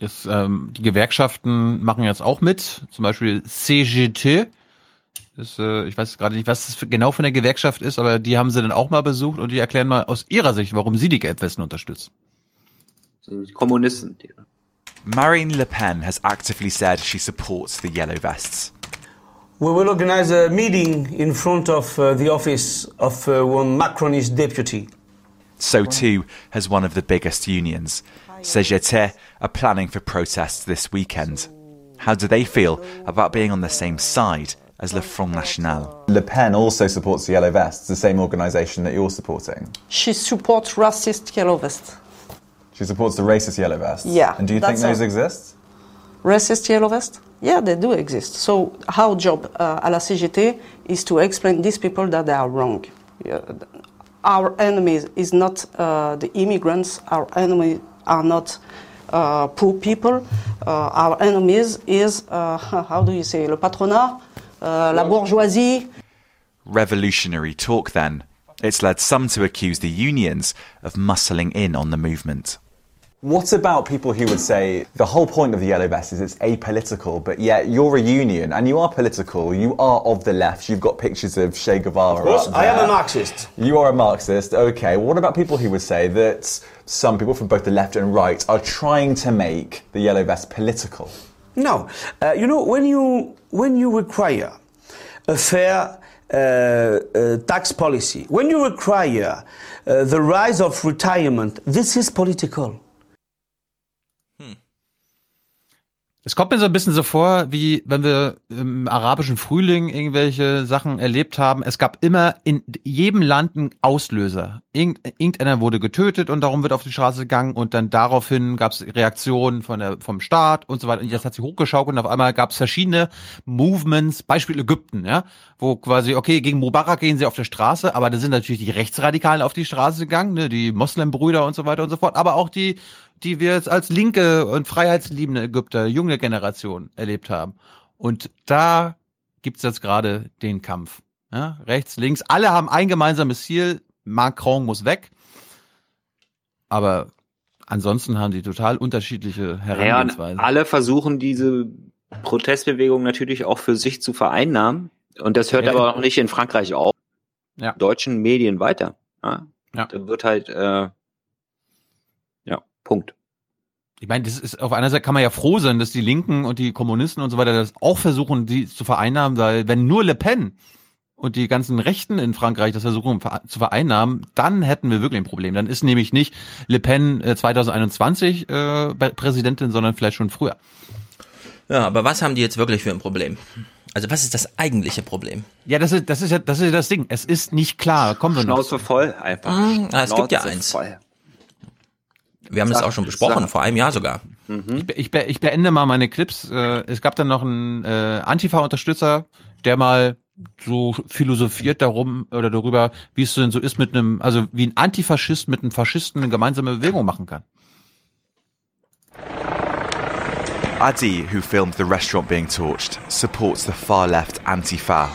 Speaker 6: Das, ähm, die Gewerkschaften machen jetzt auch mit. Zum Beispiel CGT. Das, äh, ich weiß gerade nicht, was das für, genau von der Gewerkschaft ist, aber die haben sie dann auch mal besucht und die erklären mal aus ihrer Sicht, warum sie die Gelbwesten unterstützen.
Speaker 54: Die Kommunisten. Die.
Speaker 122: Marine Le Pen has actively said she supports the Yellow Vests.
Speaker 125: We will organize a meeting in front of uh, the office of uh, one Macronist deputy.
Speaker 122: So too has one of the biggest unions. CGT are planning for protests this weekend. How do they feel about being on the same side as Le Front National?
Speaker 123: Le Pen also supports the yellow vests, the same organisation that you're supporting.
Speaker 13: She supports racist yellow vest.
Speaker 123: She supports the racist yellow vests.
Speaker 13: Yeah,
Speaker 123: And do you think those
Speaker 13: all.
Speaker 123: exist?
Speaker 13: Racist yellow vest? Yeah, they do exist. So our job uh, à la CGT is to explain these people that they are wrong. Yeah, our enemy is not uh, the immigrants. Our enemy are not uh, poor people. Uh, our enemies is uh, how do you say le patronat, uh, la bourgeoisie.
Speaker 122: Revolutionary talk then. It's led some to accuse the unions of muscling in on the movement.
Speaker 123: What about people who would say the whole point of the Yellow Vest is it's apolitical, but yet you're a union and you are political, you are of the left, you've got pictures of Che Guevara.
Speaker 125: Of course, I am a Marxist.
Speaker 123: You are a Marxist, okay. What about people who would say that some people from both the left and right are trying to make the Yellow Vest political?
Speaker 125: No, uh, you know when you when you require a fair uh, uh, tax policy, when you require uh, the rise of retirement, this is political.
Speaker 6: Es kommt mir so ein bisschen so vor, wie wenn wir im arabischen Frühling irgendwelche Sachen erlebt haben. Es gab immer in jedem Land einen Auslöser. Irgend, irgendeiner wurde getötet und darum wird auf die Straße gegangen und dann daraufhin gab es Reaktionen von der, vom Staat und so weiter. Und das hat sich hochgeschaukelt und auf einmal gab es verschiedene Movements, Beispiel Ägypten, ja, wo quasi, okay, gegen Mubarak gehen sie auf der Straße, aber da sind natürlich die Rechtsradikalen auf die Straße gegangen, ne, die Moslembrüder und so weiter und so fort, aber auch die die wir jetzt als linke und freiheitsliebende Ägypter, junge Generation erlebt haben. Und da gibt's jetzt gerade den Kampf. Ja, rechts, links, alle haben ein gemeinsames Ziel, Macron muss weg. Aber ansonsten haben die total unterschiedliche
Speaker 54: Ja,
Speaker 6: Herangehensweisen.
Speaker 54: alle versuchen diese Protestbewegung natürlich auch für sich zu vereinnahmen. Und das hört
Speaker 6: Ja.
Speaker 54: aber noch nicht in Frankreich auf.
Speaker 6: Ja.
Speaker 54: Deutschen Medien weiter. Ja.
Speaker 6: Ja.
Speaker 54: Da wird halt, äh, ja, Punkt.
Speaker 6: Ich meine, das ist auf einer Seite kann man ja froh sein, dass die Linken und die Kommunisten und so weiter das auch versuchen, die zu vereinnahmen, weil wenn nur Le Pen und die ganzen Rechten in Frankreich das versuchen ver- zu vereinnahmen, dann hätten wir wirklich ein Problem. Dann ist nämlich nicht Le Pen äh, 2021 äh, Be- Präsidentin, sondern vielleicht schon früher.
Speaker 4: Ja, aber was haben die jetzt wirklich für ein Problem? Also was ist das eigentliche Problem?
Speaker 6: Ja, das ist das ist ja das ist ja das Ding. Es ist nicht klar. Kommen wir noch.
Speaker 54: Schnauze voll, einfach.
Speaker 4: Ah, es gibt ja
Speaker 54: Schnauze
Speaker 4: eins.
Speaker 54: Voll.
Speaker 4: Wir haben das
Speaker 54: Sag-
Speaker 4: auch schon besprochen,
Speaker 54: sag.
Speaker 4: vor einem Jahr sogar.
Speaker 6: Ich, be- ich, be- ich beende mal meine Clips. Äh, es gab dann noch einen äh, Antifa-Unterstützer, der mal so philosophiert darum oder darüber, wie es denn so ist mit einem, also wie ein Antifaschist mit einem Faschisten eine gemeinsame Bewegung machen kann.
Speaker 122: Adi, who filmed the restaurant being torched, supports the far left Antifa.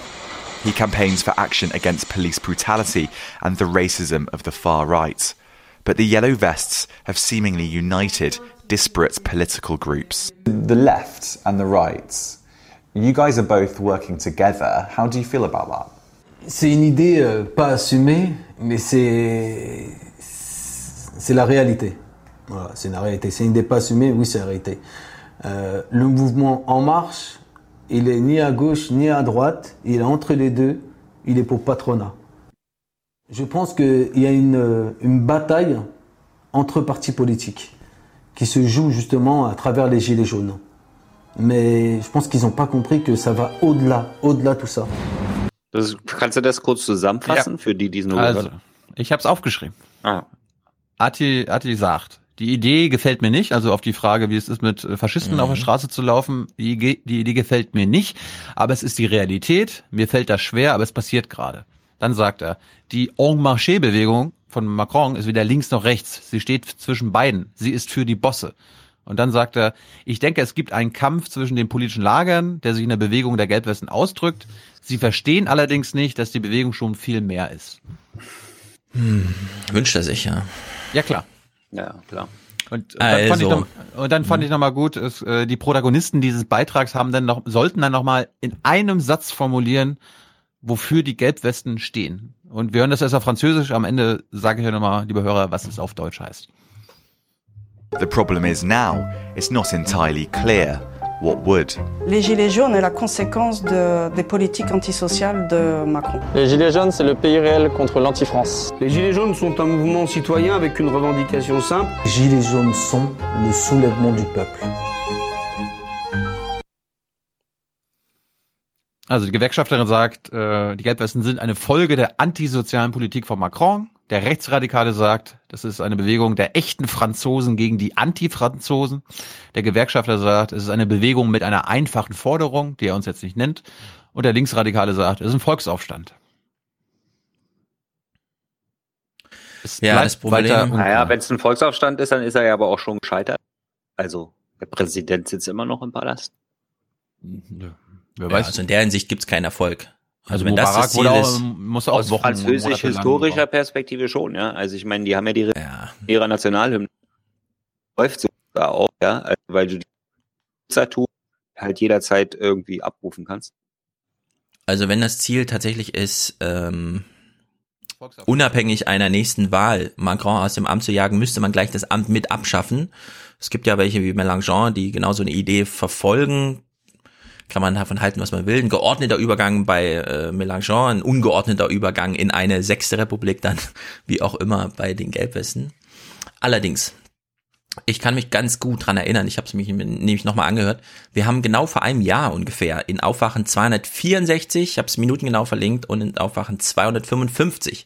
Speaker 122: He campaigns for action against police brutality and the racism of the far right. But the Yellow Vests have seemingly united disparate political groups.
Speaker 123: The left and the right, you guys are both working together. How do you feel about that?
Speaker 126: C'est une idée euh, pas assumée, mais c'est c'est la réalité. Voilà, c'est la réalité. C'est une idée pas assumée, oui, c'est la réalité. Euh, le mouvement En Marche, il est ni à gauche ni à droite, il est entre les deux, il est pour patronat. Je pense qu'il y a une, euh, une bataille entre partis politiques qui se joue justement à travers les gilets jaunes. Mais je pense qu'ils n'ont pas compris que ça va au-delà, au-delà tout ça.
Speaker 54: Das, kannst du das kurz zusammenfassen für die, die es nur
Speaker 6: Also,
Speaker 54: gehört
Speaker 6: ich habe es aufgeschrieben.
Speaker 54: Ah.
Speaker 6: Ati, Ati sagt, die Idee gefällt mir nicht, also auf die Frage, wie es ist, mit Faschisten auf der Straße zu laufen, die, die Idee gefällt mir nicht, aber es ist die Realität, mir fällt das schwer, aber es passiert gerade. Dann sagt er, die En Marché-Bewegung von Macron ist weder links noch rechts, sie steht zwischen beiden, sie ist für die Bosse. Und dann sagt er, ich denke, es gibt einen Kampf zwischen den politischen Lagern, der sich in der Bewegung der Gelbwesten ausdrückt. Sie verstehen allerdings nicht, dass die Bewegung schon viel mehr ist.
Speaker 4: Hm, wünscht er sich, ja.
Speaker 6: Ja, klar.
Speaker 54: Ja, klar.
Speaker 6: Und, und dann fand ich
Speaker 4: Also.
Speaker 6: noch, und dann fand ich noch mal gut, es, äh, die Protagonisten dieses Beitrags haben dann noch, sollten dann noch mal in einem Satz formulieren, wofür die Gelbwesten stehen. Und wir hören das erst auf Französisch. Am Ende sage ich euch noch mal, liebe Hörer, was es auf Deutsch heißt.
Speaker 122: The problem is now it's not entirely clear what would.
Speaker 13: Les Gilets jaunes est la conséquence de- des politiques antisociales de Macron.
Speaker 124: Les Gilets jaunes, c'est le pays réel contre l'anti-France.
Speaker 125: Les Gilets jaunes sont un mouvement citoyen avec une revendication simple.
Speaker 126: Les Gilets jaunes sont le soulèvement du peuple.
Speaker 6: Also die Gewerkschafterin sagt, äh, die Gelbwesten sind eine Folge der antisozialen Politik von Macron. Der Rechtsradikale sagt, das ist eine Bewegung der echten Franzosen gegen die Anti-Franzosen. Der Gewerkschafter sagt, es ist eine Bewegung mit einer einfachen Forderung, die er uns jetzt nicht nennt. Und der Linksradikale sagt, es ist ein Volksaufstand. Es
Speaker 4: Ja, das Problem-.
Speaker 54: Naja, wenn es ein Volksaufstand ist, dann ist er ja aber auch schon gescheitert. Also, der Präsident sitzt immer noch im Palast.
Speaker 6: Wer
Speaker 4: Ja,
Speaker 6: weiß.
Speaker 4: also in der Hinsicht gibt's keinen Erfolg. Also wenn das das Ziel
Speaker 6: wurde
Speaker 4: ist,
Speaker 6: auch, muss auch
Speaker 54: Aus
Speaker 6: Wochen lang
Speaker 54: französisch-historischer Perspektive schon, ja. Also ich meine, die haben ja die ihrer Nationalhymne läuft sogar auch, ja, also weil du die Tattoo halt jederzeit irgendwie abrufen kannst.
Speaker 4: Also wenn das Ziel tatsächlich ist, ähm, unabhängig einer nächsten Wahl Macron aus dem Amt zu jagen, müsste man gleich das Amt mit abschaffen. Es gibt ja welche wie Mélenchon, die genau so eine Idee verfolgen. Kann man davon halten, was man will. Ein geordneter Übergang bei äh, Mélenchon, ein ungeordneter Übergang in eine sechste Republik dann, wie auch immer, bei den Gelbwesten. Allerdings, ich kann mich ganz gut dran erinnern, ich habe es mich nämlich nochmal angehört, wir haben genau vor einem Jahr ungefähr in Aufwachen 264, ich habe es minutengenau verlinkt, und in Aufwachen 255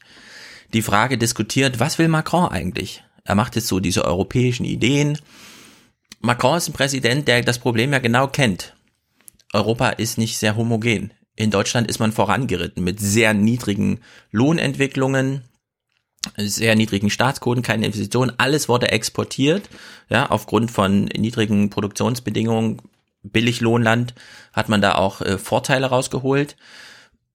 Speaker 4: die Frage diskutiert, was will Macron eigentlich? Er macht jetzt so diese europäischen Ideen. Macron ist ein Präsident, der das Problem ja genau kennt. Europa ist nicht sehr homogen. In Deutschland ist man vorangeritten mit sehr niedrigen Lohnentwicklungen, sehr niedrigen Staatsquoten, keine Investitionen, alles wurde exportiert, ja, aufgrund von niedrigen Produktionsbedingungen, Billiglohnland, hat man da auch äh, Vorteile rausgeholt.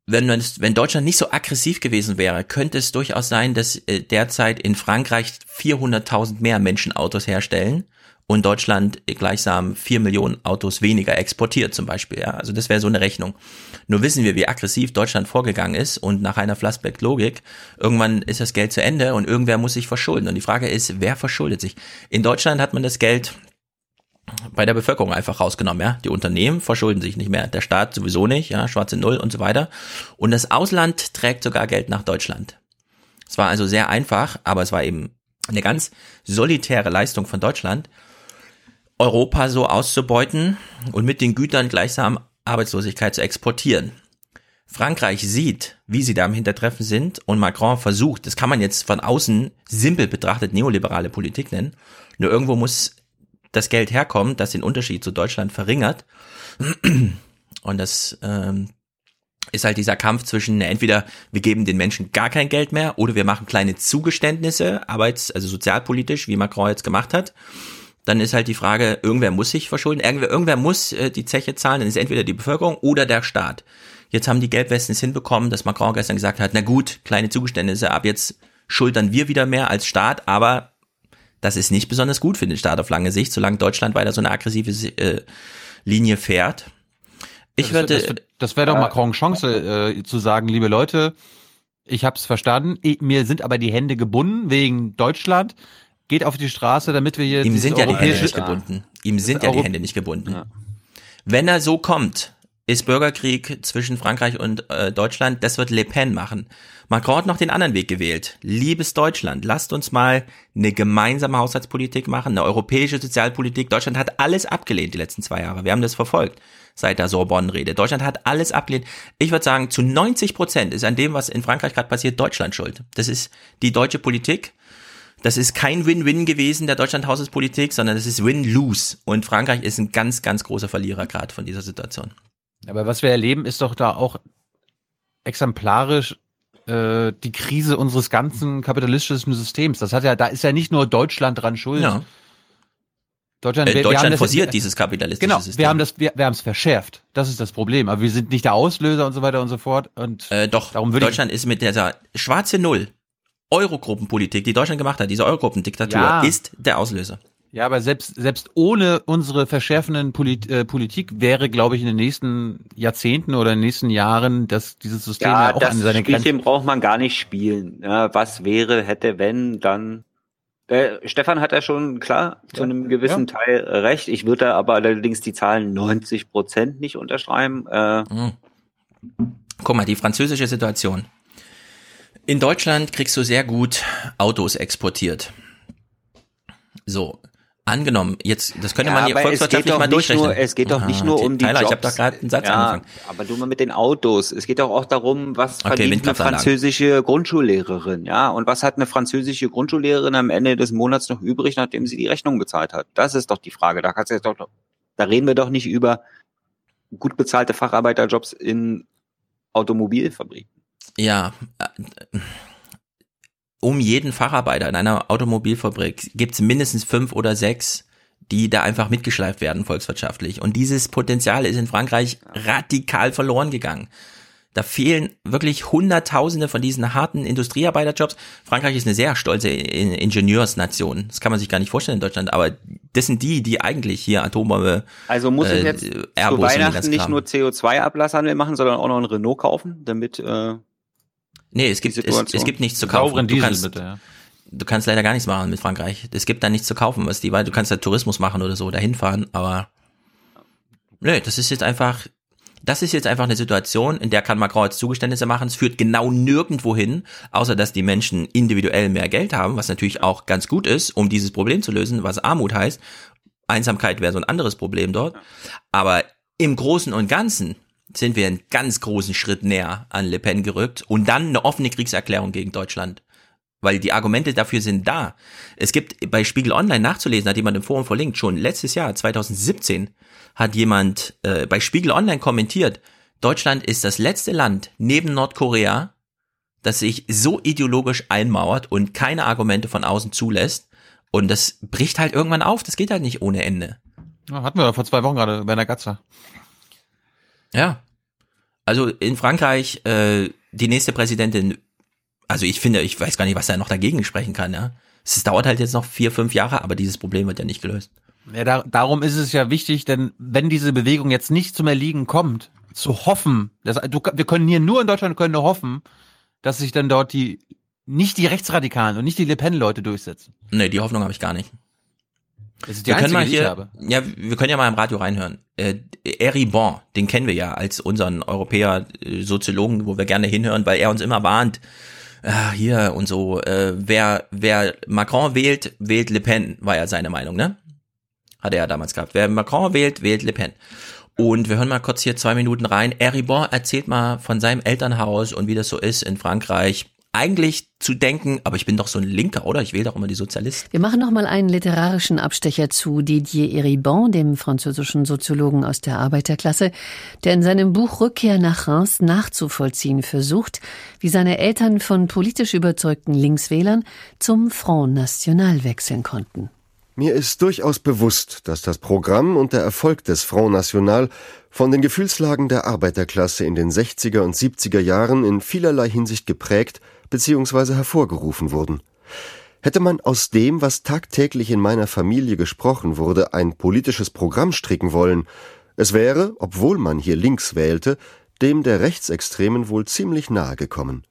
Speaker 4: Wenn, wenn Deutschland nicht so aggressiv gewesen wäre, könnte es durchaus sein, dass äh, derzeit in Frankreich 400.000 mehr Menschen Autos herstellen und Deutschland gleichsam 4 Millionen Autos weniger exportiert zum Beispiel. Ja? Also das wäre so eine Rechnung. Nur wissen wir, wie aggressiv Deutschland vorgegangen ist und nach einer Flassbeck-Logik, irgendwann ist das Geld zu Ende und irgendwer muss sich verschulden. Und die Frage ist, wer verschuldet sich? In Deutschland hat man das Geld bei der Bevölkerung einfach rausgenommen, ja. Die Unternehmen verschulden sich nicht mehr, der Staat sowieso nicht, ja, schwarze Null und so weiter. Und das Ausland trägt sogar Geld nach Deutschland. Es war also sehr einfach, aber es war eben eine ganz solitäre Leistung von Deutschland, Europa so auszubeuten und mit den Gütern gleichsam Arbeitslosigkeit zu exportieren. Frankreich sieht, wie sie da im Hintertreffen sind und Macron versucht, das kann man jetzt von außen simpel betrachtet neoliberale Politik nennen, nur irgendwo muss das Geld herkommen, das den Unterschied zu Deutschland verringert. Und das ähm, ist halt dieser Kampf zwischen entweder wir geben den Menschen gar kein Geld mehr oder wir machen kleine Zugeständnisse, arbeits-, also sozialpolitisch, wie Macron jetzt gemacht hat. Dann ist halt die Frage, irgendwer muss sich verschulden, irgendwer, irgendwer muss äh, die Zeche zahlen, dann ist entweder die Bevölkerung oder der Staat. Jetzt haben die Gelbwesten es hinbekommen, dass Macron gestern gesagt hat, na gut, kleine Zugeständnisse, ab jetzt schultern wir wieder mehr als Staat, aber das ist nicht besonders gut für den Staat auf lange Sicht, solange Deutschland weiter so eine aggressive äh, Linie fährt. Ich
Speaker 6: das,
Speaker 4: würde,
Speaker 6: das, das wäre doch Macron Chance äh, zu sagen, liebe Leute, ich habe es verstanden, mir sind aber die Hände gebunden wegen Deutschland. Geht auf die Straße, damit wir hier
Speaker 4: ihm sind ja die Hände nicht gebunden. Ihm sind ja die Hände nicht gebunden. Wenn er so kommt, ist Bürgerkrieg zwischen Frankreich und äh, Deutschland, das wird Le Pen machen. Macron hat noch den anderen Weg gewählt. Liebes Deutschland, lasst uns mal eine gemeinsame Haushaltspolitik machen, eine europäische Sozialpolitik. Deutschland hat alles abgelehnt die letzten zwei Jahre. Wir haben das verfolgt seit der Sorbonne-Rede. Deutschland hat alles abgelehnt. Ich würde sagen, zu 90 Prozent ist an dem, was in Frankreich gerade passiert, Deutschland schuld. Das ist die deutsche Politik. Das ist kein Win-Win gewesen der Deutschland-Haushaltspolitik, sondern das ist Win-Lose. Und Frankreich ist ein ganz, ganz großer Verlierer gerade von dieser Situation.
Speaker 6: Aber was wir erleben, ist doch da auch exemplarisch äh, die Krise unseres ganzen kapitalistischen Systems. Das hat ja, da ist ja nicht nur Deutschland dran schuld.
Speaker 4: Ja.
Speaker 6: Deutschland,
Speaker 4: Äh,
Speaker 6: wir,
Speaker 4: Deutschland forciert dieses kapitalistische
Speaker 6: Genau,
Speaker 4: System.
Speaker 6: wir haben das, wir, wir haben es verschärft. Das ist das Problem. Aber wir sind nicht der Auslöser und so weiter und so fort. Und
Speaker 4: Äh, doch,
Speaker 6: darum
Speaker 4: Deutschland ist mit dieser schwarze Null Eurogruppenpolitik, die Deutschland gemacht hat, diese Eurogruppendiktatur,
Speaker 6: Ja.
Speaker 4: ist der Auslöser.
Speaker 6: ja, aber selbst selbst ohne unsere verschärfenden Polit, äh, Politik wäre, glaube ich, in den nächsten Jahrzehnten oder in den nächsten Jahren, dass dieses System ja,
Speaker 54: Ja,
Speaker 6: auch
Speaker 54: das
Speaker 6: an seine Grenzen.
Speaker 54: Spielchen braucht man gar nicht spielen. Ja, was wäre, hätte, wenn, dann. Äh, Stefan hat ja schon klar zu einem gewissen Teil äh, recht. Ich würde da aber allerdings die Zahlen 90 Prozent nicht unterschreiben. Äh,
Speaker 4: Mhm. Guck mal, die französische Situation. In Deutschland kriegst du sehr gut Autos exportiert. So, angenommen, jetzt, das könnte
Speaker 54: ja,
Speaker 4: man hier volkswirtschaftlich mal
Speaker 54: nicht
Speaker 4: durchrechnen.
Speaker 54: nur, es geht doch nicht nur um die
Speaker 4: Tyler,
Speaker 54: Jobs.
Speaker 4: ich habe doch gerade einen Satz
Speaker 54: ja,
Speaker 4: angefangen.
Speaker 54: Aber du mal mit den Autos. Es geht doch auch darum, was
Speaker 4: Okay,
Speaker 54: verdient eine französische Grundschullehrerin, ja? Und was hat eine französische Grundschullehrerin am Ende des Monats noch übrig, nachdem sie die Rechnung bezahlt hat? Das ist doch die Frage. Da kannst du jetzt doch, da reden wir doch nicht über gut bezahlte Facharbeiterjobs in Automobilfabriken.
Speaker 4: Ja, äh, um jeden Facharbeiter in einer Automobilfabrik gibt's mindestens fünf oder sechs, die da einfach mitgeschleift werden volkswirtschaftlich. Und dieses Potenzial ist in Frankreich radikal verloren gegangen. Da fehlen wirklich Hunderttausende von diesen harten Industriearbeiterjobs. Frankreich ist eine sehr stolze Ingenieursnation. Das kann man sich gar nicht vorstellen in Deutschland. Aber das sind die, die eigentlich hier Atombombe.
Speaker 54: Also muss ich jetzt äh, zu Weihnachten nicht nur CO2-Ablasshandel machen, sondern auch noch ein Renault kaufen, damit. Äh,
Speaker 4: nee, es gibt es, es gibt nichts zu kaufen. Du kannst, bitte, ja. du kannst leider gar nichts machen mit Frankreich. Es gibt da nichts zu kaufen, was die, weil du kannst da Tourismus machen oder so, dahin fahren. Aber nee, das ist jetzt einfach das ist jetzt einfach eine Situation, in der kann Macron jetzt Zugeständnisse machen. Es führt genau nirgendwo hin, außer dass die Menschen individuell mehr Geld haben, was natürlich auch ganz gut ist, um dieses Problem zu lösen, was Armut heißt. Einsamkeit wäre so ein anderes Problem dort. Aber im Großen und Ganzen sind wir einen ganz großen Schritt näher an Le Pen gerückt und dann eine offene Kriegserklärung gegen Deutschland. Weil die Argumente dafür sind da. Es gibt bei Spiegel Online nachzulesen, hat jemand im Forum verlinkt, schon letztes Jahr, 2017, hat jemand äh, bei Spiegel Online kommentiert, Deutschland ist das letzte Land neben Nordkorea, das sich so ideologisch einmauert und keine Argumente von außen zulässt. Und das bricht halt irgendwann auf. Das geht halt nicht ohne Ende.
Speaker 6: Hatten wir vor zwei Wochen gerade bei der Gatzer.
Speaker 4: Ja. Also in Frankreich, äh, die nächste Präsidentin, also ich finde, ich weiß gar nicht, was er noch dagegen sprechen kann, ja. Es dauert halt jetzt noch vier, fünf Jahre, aber dieses Problem wird ja nicht gelöst.
Speaker 6: Ja, da, darum ist es ja wichtig, denn wenn diese Bewegung jetzt nicht zum Erliegen kommt, zu hoffen, dass, du, wir können hier nur in Deutschland können nur hoffen, dass sich dann dort die nicht die Rechtsradikalen und nicht die Le Pen-Leute durchsetzen.
Speaker 4: Nee, die Hoffnung habe ich gar nicht.
Speaker 6: Das ist die wir einzige, können mal hier.
Speaker 4: Ja, wir können ja mal im Radio reinhören. Äh, Eri Bon, den kennen wir ja als unseren Europäer äh, Soziologen, wo wir gerne hinhören, weil er uns immer warnt, ah, hier und so, äh, wer, wer Macron wählt, wählt Le Pen, war ja seine Meinung, ne? Hat er ja damals gehabt. Wer Macron wählt, wählt Le Pen. Und wir hören mal kurz hier zwei Minuten rein. Eribon erzählt mal von seinem Elternhaus und wie das so ist in Frankreich. Eigentlich zu denken, aber ich bin doch so ein Linker, oder? Ich wähle doch immer die Sozialisten.
Speaker 127: Wir machen noch mal einen literarischen Abstecher zu Didier Eribon, dem französischen Soziologen aus der Arbeiterklasse, der in seinem Buch Rückkehr nach Reims nachzuvollziehen versucht, wie seine Eltern von politisch überzeugten Linkswählern zum Front National wechseln konnten.
Speaker 128: Mir ist durchaus bewusst, dass das Programm und der Erfolg des Front National von den Gefühlslagen der Arbeiterklasse in den 60er und 70er Jahren in vielerlei Hinsicht geprägt bzw. hervorgerufen wurden. Hätte man aus dem, was tagtäglich in meiner Familie gesprochen wurde, ein politisches Programm stricken wollen, es wäre, obwohl man hier links wählte, dem der Rechtsextremen wohl ziemlich nahe gekommen.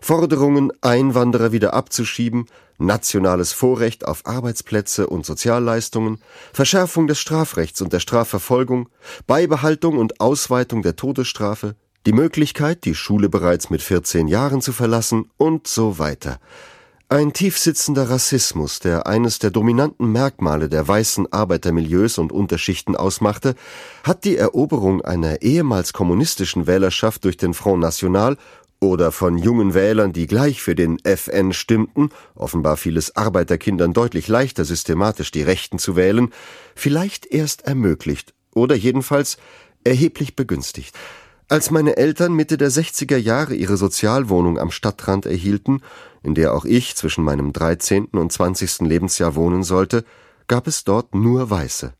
Speaker 128: Forderungen, Einwanderer wieder abzuschieben, nationales Vorrecht auf Arbeitsplätze und Sozialleistungen, Verschärfung des Strafrechts und der Strafverfolgung, Beibehaltung und Ausweitung der Todesstrafe, die Möglichkeit, die Schule bereits mit 14 Jahren zu verlassen und so weiter. Ein tiefsitzender Rassismus, der eines der dominanten Merkmale der weißen Arbeitermilieus und Unterschichten ausmachte, hat die Eroberung einer ehemals kommunistischen Wählerschaft durch den Front National oder von jungen Wählern, die gleich für den FN stimmten, offenbar fiel es Arbeiterkindern deutlich leichter, systematisch die Rechten zu wählen, vielleicht erst ermöglicht oder jedenfalls erheblich begünstigt. Als meine Eltern Mitte der 60er Jahre ihre Sozialwohnung am Stadtrand erhielten, in der auch ich zwischen meinem 13. und 20. Lebensjahr wohnen sollte, gab es dort nur Weiße.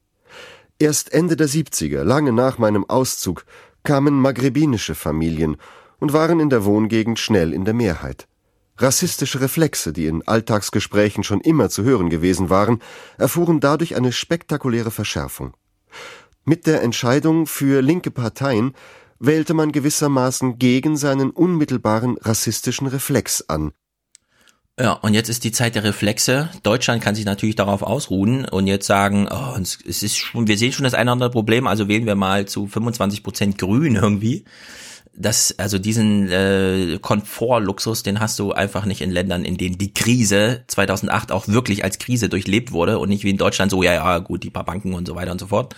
Speaker 128: Erst Ende der 70er, lange nach meinem Auszug, kamen maghrebinische Familien und waren in der Wohngegend schnell in der Mehrheit. Rassistische Reflexe, die in Alltagsgesprächen schon immer zu hören gewesen waren, erfuhren dadurch eine spektakuläre Verschärfung. Mit der Entscheidung für linke Parteien wählte man gewissermaßen gegen seinen unmittelbaren rassistischen Reflex an.
Speaker 4: Ja, und jetzt ist die Zeit der Reflexe. Deutschland kann sich natürlich darauf ausruhen und jetzt sagen, oh, es ist schon, wir sehen schon das eine oder andere Problem, also wählen wir mal zu 25 Prozent Grün irgendwie das, also diesen äh, Komfortluxus, den hast du einfach nicht in Ländern, in denen die Krise 2008 auch wirklich als Krise durchlebt wurde und nicht wie in Deutschland so, ja, ja, gut, die paar Banken und so weiter und so fort.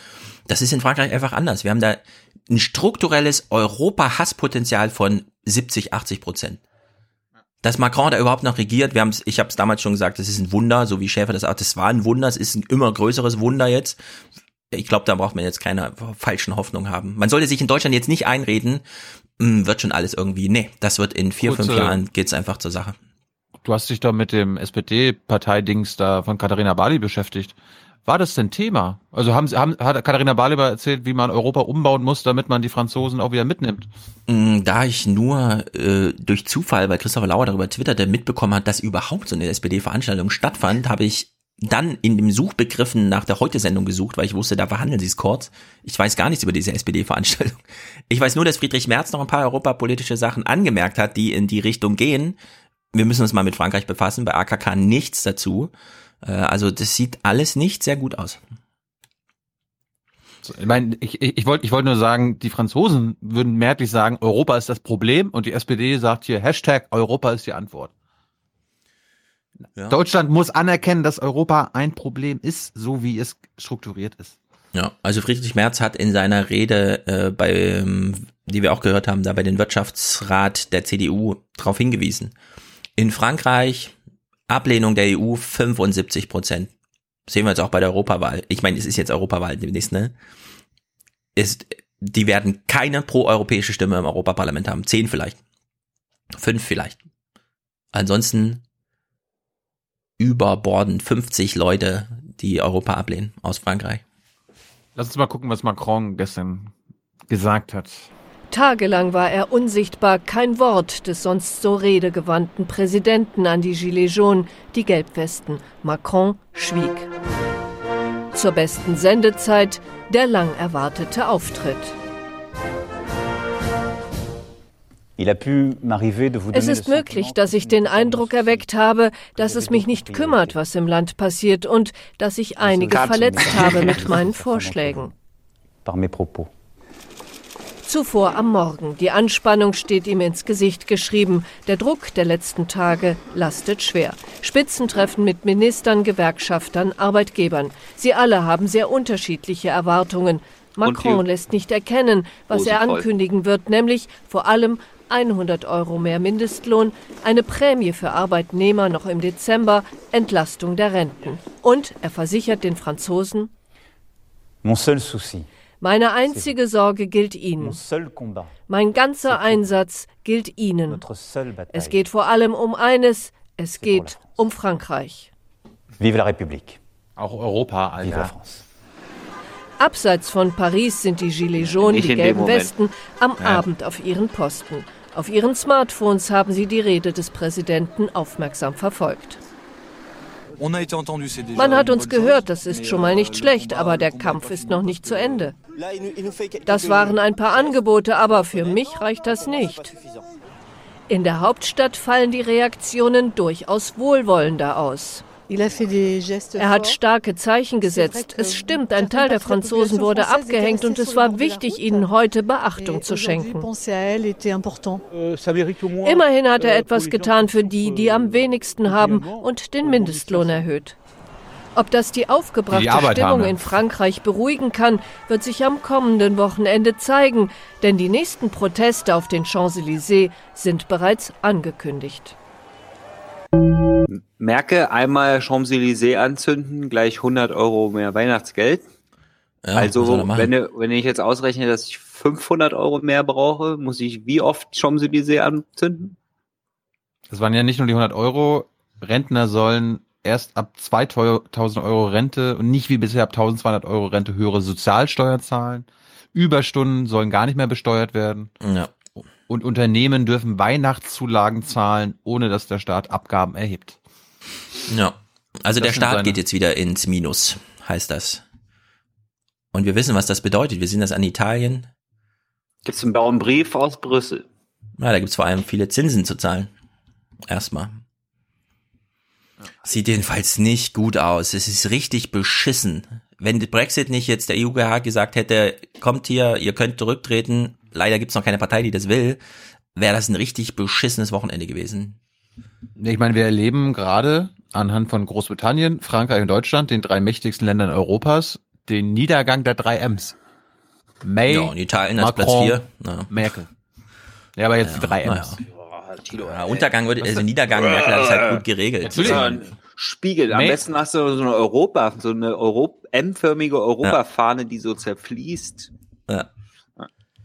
Speaker 4: Das ist in Frankreich einfach anders. Wir haben da ein strukturelles Europa-Hasspotenzial von 70, 80 Prozent. Dass Macron da überhaupt noch regiert, wir haben's, ich habe es damals schon gesagt, das ist ein Wunder, so wie Schäfer das auch, das war ein Wunder, es ist ein immer größeres Wunder jetzt ich glaube, da braucht man jetzt keine falschen Hoffnungen haben. Man sollte sich in Deutschland jetzt nicht einreden, mh, hm, wird schon alles irgendwie, nee, das wird in vier, Kurze, fünf Jahren geht's einfach zur Sache.
Speaker 6: Du hast dich da mit dem SPD-Parteidings da von Katharina Bali beschäftigt. War das denn Thema? Also haben, haben hat Katharina Barleber erzählt, wie man Europa umbauen muss, damit man die Franzosen auch wieder mitnimmt?
Speaker 4: Mm, Da ich nur äh, durch Zufall, weil Christopher Lauer darüber twitterte, mitbekommen hat, dass überhaupt so eine SPD-Veranstaltung stattfand, habe ich dann in dem Suchbegriffen nach der Heute-Sendung gesucht, weil ich wusste, da verhandeln sie es kurz. Ich weiß gar nichts über diese SPD-Veranstaltung. Ich weiß nur, dass Friedrich Merz noch ein paar europapolitische Sachen angemerkt hat, die in die Richtung gehen. Wir müssen uns mal mit Frankreich befassen, bei AKK nichts dazu. Äh, Also das sieht alles nicht sehr gut aus.
Speaker 6: Ich meine, ich, ich, ich wollte ich wollte nur sagen, die Franzosen würden mehrheitlich sagen, Europa ist das Problem und die SPD sagt hier Hashtag Europa ist die Antwort.
Speaker 4: Ja.
Speaker 6: Deutschland muss anerkennen, dass Europa ein Problem ist, so wie es strukturiert ist.
Speaker 4: Ja, also Friedrich Merz hat in seiner Rede äh, bei, ähm, die wir auch gehört haben, da bei den Wirtschaftsrat der CDU darauf hingewiesen. In Frankreich Ablehnung der EU 75 Prozent. Sehen wir jetzt auch bei der Europawahl. Ich meine, es ist jetzt Europawahl demnächst, ne? Ist, die werden keine pro-europäische Stimme im Europaparlament haben. Zehn vielleicht. Fünf vielleicht. Ansonsten überbordend 50 Leute, die Europa ablehnen aus Frankreich.
Speaker 6: Lass uns mal gucken, was Macron gestern gesagt hat.
Speaker 127: Tagelang war er unsichtbar, kein Wort des sonst so redegewandten Präsidenten an die Gilets jaunes, die Gelbwesten. Macron schwieg. Zur besten Sendezeit der lang erwartete Auftritt. Es ist möglich, dass ich den Eindruck erweckt habe, dass es mich nicht kümmert, was im Land passiert und dass ich einige verletzt habe mit meinen Vorschlägen. Zuvor am Morgen. Die Anspannung steht ihm ins Gesicht geschrieben. Der Druck der letzten Tage lastet schwer. Spitzentreffen mit Ministern, Gewerkschaftern, Arbeitgebern. Sie alle haben sehr unterschiedliche Erwartungen. Macron lässt nicht erkennen, was er ankündigen wird, nämlich vor allem 100 Euro mehr Mindestlohn, eine Prämie für Arbeitnehmer noch im Dezember, Entlastung der Renten. Und er versichert den Franzosen,
Speaker 129: Mon seul souci,
Speaker 127: meine einzige Sorge gilt Ihnen. Mein ganzer Einsatz gilt Ihnen. Es geht vor allem um eines, es geht um Frankreich.
Speaker 129: Vive la République.
Speaker 6: Auch Europa, Alter.
Speaker 129: Vive la France.
Speaker 127: Abseits von Paris sind die Gilets jaunes, die gelben. Westen, am
Speaker 129: Ja.
Speaker 127: Abend auf ihren Posten. Auf ihren Smartphones haben sie die Rede des Präsidenten aufmerksam verfolgt. Man hat uns gehört, das ist schon mal nicht schlecht, aber der Kampf ist noch nicht zu Ende. Das waren ein paar Angebote, aber für mich reicht das nicht. In der Hauptstadt fallen die Reaktionen durchaus wohlwollender aus. Er hat starke Zeichen gesetzt. Es stimmt, ein Teil der Franzosen wurde abgehängt und es war wichtig, ihnen heute Beachtung zu schenken. Immerhin hat er etwas getan für die, die am wenigsten haben und den Mindestlohn erhöht. Ob das die aufgebrachte
Speaker 6: Die
Speaker 127: Stimmung
Speaker 6: haben,
Speaker 127: in Frankreich beruhigen kann, wird sich am kommenden Wochenende zeigen, denn die nächsten Proteste auf den Champs-Élysées sind bereits angekündigt.
Speaker 54: Merke, einmal Champs-Élysées anzünden, gleich 100 Euro mehr Weihnachtsgeld.
Speaker 4: Ja,
Speaker 54: also, wenn, wenn ich jetzt ausrechne, dass ich 500 Euro mehr brauche, muss ich wie oft Champs-Élysées anzünden?
Speaker 6: Das waren ja nicht nur die 100 Euro. Rentner sollen erst ab 2000 Euro Rente und nicht wie bisher ab 1200 Euro Rente höhere Sozialsteuer zahlen. Überstunden sollen gar nicht mehr besteuert werden.
Speaker 4: Ja.
Speaker 6: Und Unternehmen dürfen Weihnachtszulagen zahlen, ohne dass der Staat Abgaben erhebt.
Speaker 4: Ja. Also
Speaker 6: Das
Speaker 4: der Staat geht jetzt wieder ins Minus, heißt das. Und wir wissen, was das bedeutet. Wir sehen das an Italien.
Speaker 54: Gibt's einen blauen Brief aus Brüssel?
Speaker 4: Ja, da gibt's vor allem viele Zinsen zu zahlen. Erstmal. Sieht jedenfalls nicht gut aus. Es ist richtig beschissen. Wenn der Brexit nicht jetzt der EUGH gesagt hätte, kommt hier, ihr könnt zurücktreten, leider gibt's noch keine Partei, die das will, wäre das ein richtig beschissenes Wochenende gewesen.
Speaker 6: Ich meine, wir erleben gerade anhand von Großbritannien, Frankreich und Deutschland, den drei mächtigsten Ländern Europas, den Niedergang der drei M's. May,
Speaker 4: Ja, und Italien als Platz
Speaker 6: Macron,
Speaker 4: vier. Ja.
Speaker 6: Merkel. Ja, aber jetzt die drei. M's.
Speaker 4: Ja, Untergang würde, also Niedergang, Merkel hat es halt gut geregelt.
Speaker 54: Ist ja ein Spiegel. Am
Speaker 4: May-
Speaker 54: besten hast du so eine Europa, so eine Euro M-förmige Europafahne, die so zerfließt.
Speaker 4: Ja.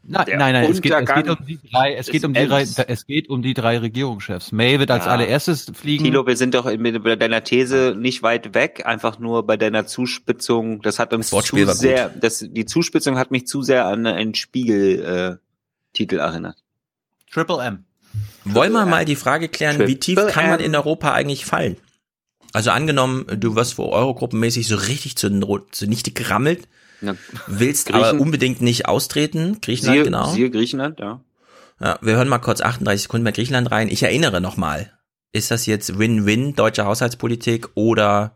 Speaker 6: Nein,
Speaker 54: Der
Speaker 6: nein, nein, es geht, es geht um die drei, es geht um die drei, es geht um die drei Regierungschefs. May wird als
Speaker 54: Ja.
Speaker 6: allererstes fliegen.
Speaker 54: Thilo, wir sind doch mit bei deiner These nicht weit weg, einfach nur bei deiner Zuspitzung. Das hat uns
Speaker 4: Das
Speaker 54: zu sehr, das, die Zuspitzung hat mich zu sehr an einen Spiegel-Titel äh, Titel erinnert.
Speaker 6: Triple M.
Speaker 4: Wollen wir mal die Frage klären, wie tief kann man in Europa eigentlich fallen? Also angenommen, du wirst vor Eurogruppenmäßig so richtig zu, zunichte gerammelt,
Speaker 54: Ja.
Speaker 4: willst
Speaker 54: Griechen-
Speaker 4: aber unbedingt nicht austreten. Griechenland,
Speaker 54: Siehe,
Speaker 4: genau.
Speaker 54: siehe Griechenland, ja.
Speaker 4: Ja, wir hören mal kurz 38 Sekunden bei Griechenland rein. Ich erinnere nochmal. Ist das jetzt Win-Win deutsche Haushaltspolitik oder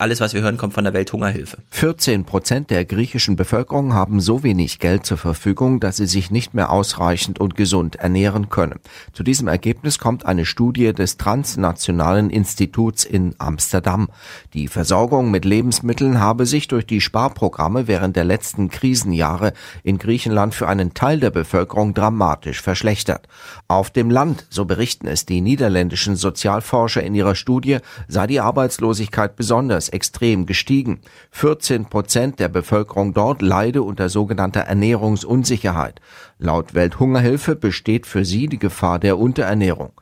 Speaker 4: alles, was wir hören, kommt von der Welthungerhilfe?
Speaker 130: 14 Prozent der griechischen Bevölkerung haben so wenig Geld zur Verfügung, dass sie sich nicht mehr ausreichend und gesund ernähren können. Zu diesem Ergebnis kommt eine Studie des Transnationalen Instituts in Amsterdam. Die Versorgung mit Lebensmitteln habe sich durch die Sparprogramme während der letzten Krisenjahre in Griechenland für einen Teil der Bevölkerung dramatisch verschlechtert. Auf dem Land, so berichten es die niederländischen Sozialforscher in ihrer Studie, sei die Arbeitslosigkeit besonders extrem gestiegen. 14 Prozent der Bevölkerung dort leide unter sogenannter Ernährungsunsicherheit. Laut Welthungerhilfe besteht für sie die Gefahr der Unterernährung.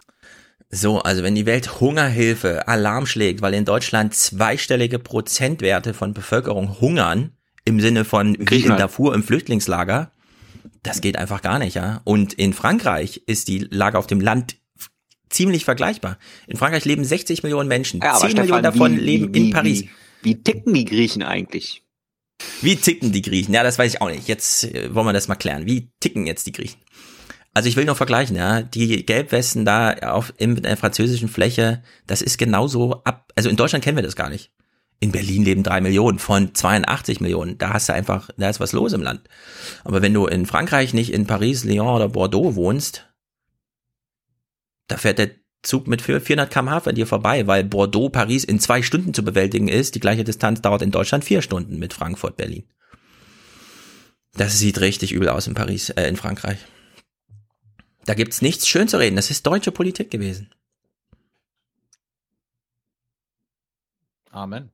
Speaker 4: So, also wenn die Welthungerhilfe Alarm schlägt, weil in Deutschland zweistellige Prozentwerte von Bevölkerung hungern, im Sinne von wie in. Darfur im Flüchtlingslager, das geht einfach gar nicht, ja. Und in Frankreich ist die Lage auf dem Land ziemlich vergleichbar. In Frankreich leben 60 Millionen Menschen,
Speaker 54: Ja, aber
Speaker 4: 10 Millionen
Speaker 54: Stefan,
Speaker 4: davon
Speaker 54: wie-
Speaker 4: leben
Speaker 54: wie-
Speaker 4: in Paris.
Speaker 54: Wie, wie ticken die Griechen eigentlich?
Speaker 4: Wie ticken die Griechen? Ja, das weiß ich auch nicht. Jetzt äh, wollen wir das mal klären. Wie ticken jetzt die Griechen? Also ich will nur vergleichen, ja. Die Gelbwesten da auf in der französischen Fläche, das ist genauso ab. Also in Deutschland kennen wir das gar nicht. In Berlin leben drei Millionen von 82 Millionen. Da hast du einfach, da ist was los im Land. Aber wenn du in Frankreich nicht in Paris, Lyon oder Bordeaux wohnst, da fährt der Zug mit 400 km/h an dir vorbei, weil Bordeaux, Paris in zwei Stunden zu bewältigen ist. Die gleiche Distanz dauert in Deutschland vier Stunden mit Frankfurt, Berlin. Das sieht richtig übel aus in Paris, äh, in Frankreich. Da gibt's nichts schön zu reden. Das ist deutsche Politik gewesen.
Speaker 6: Amen.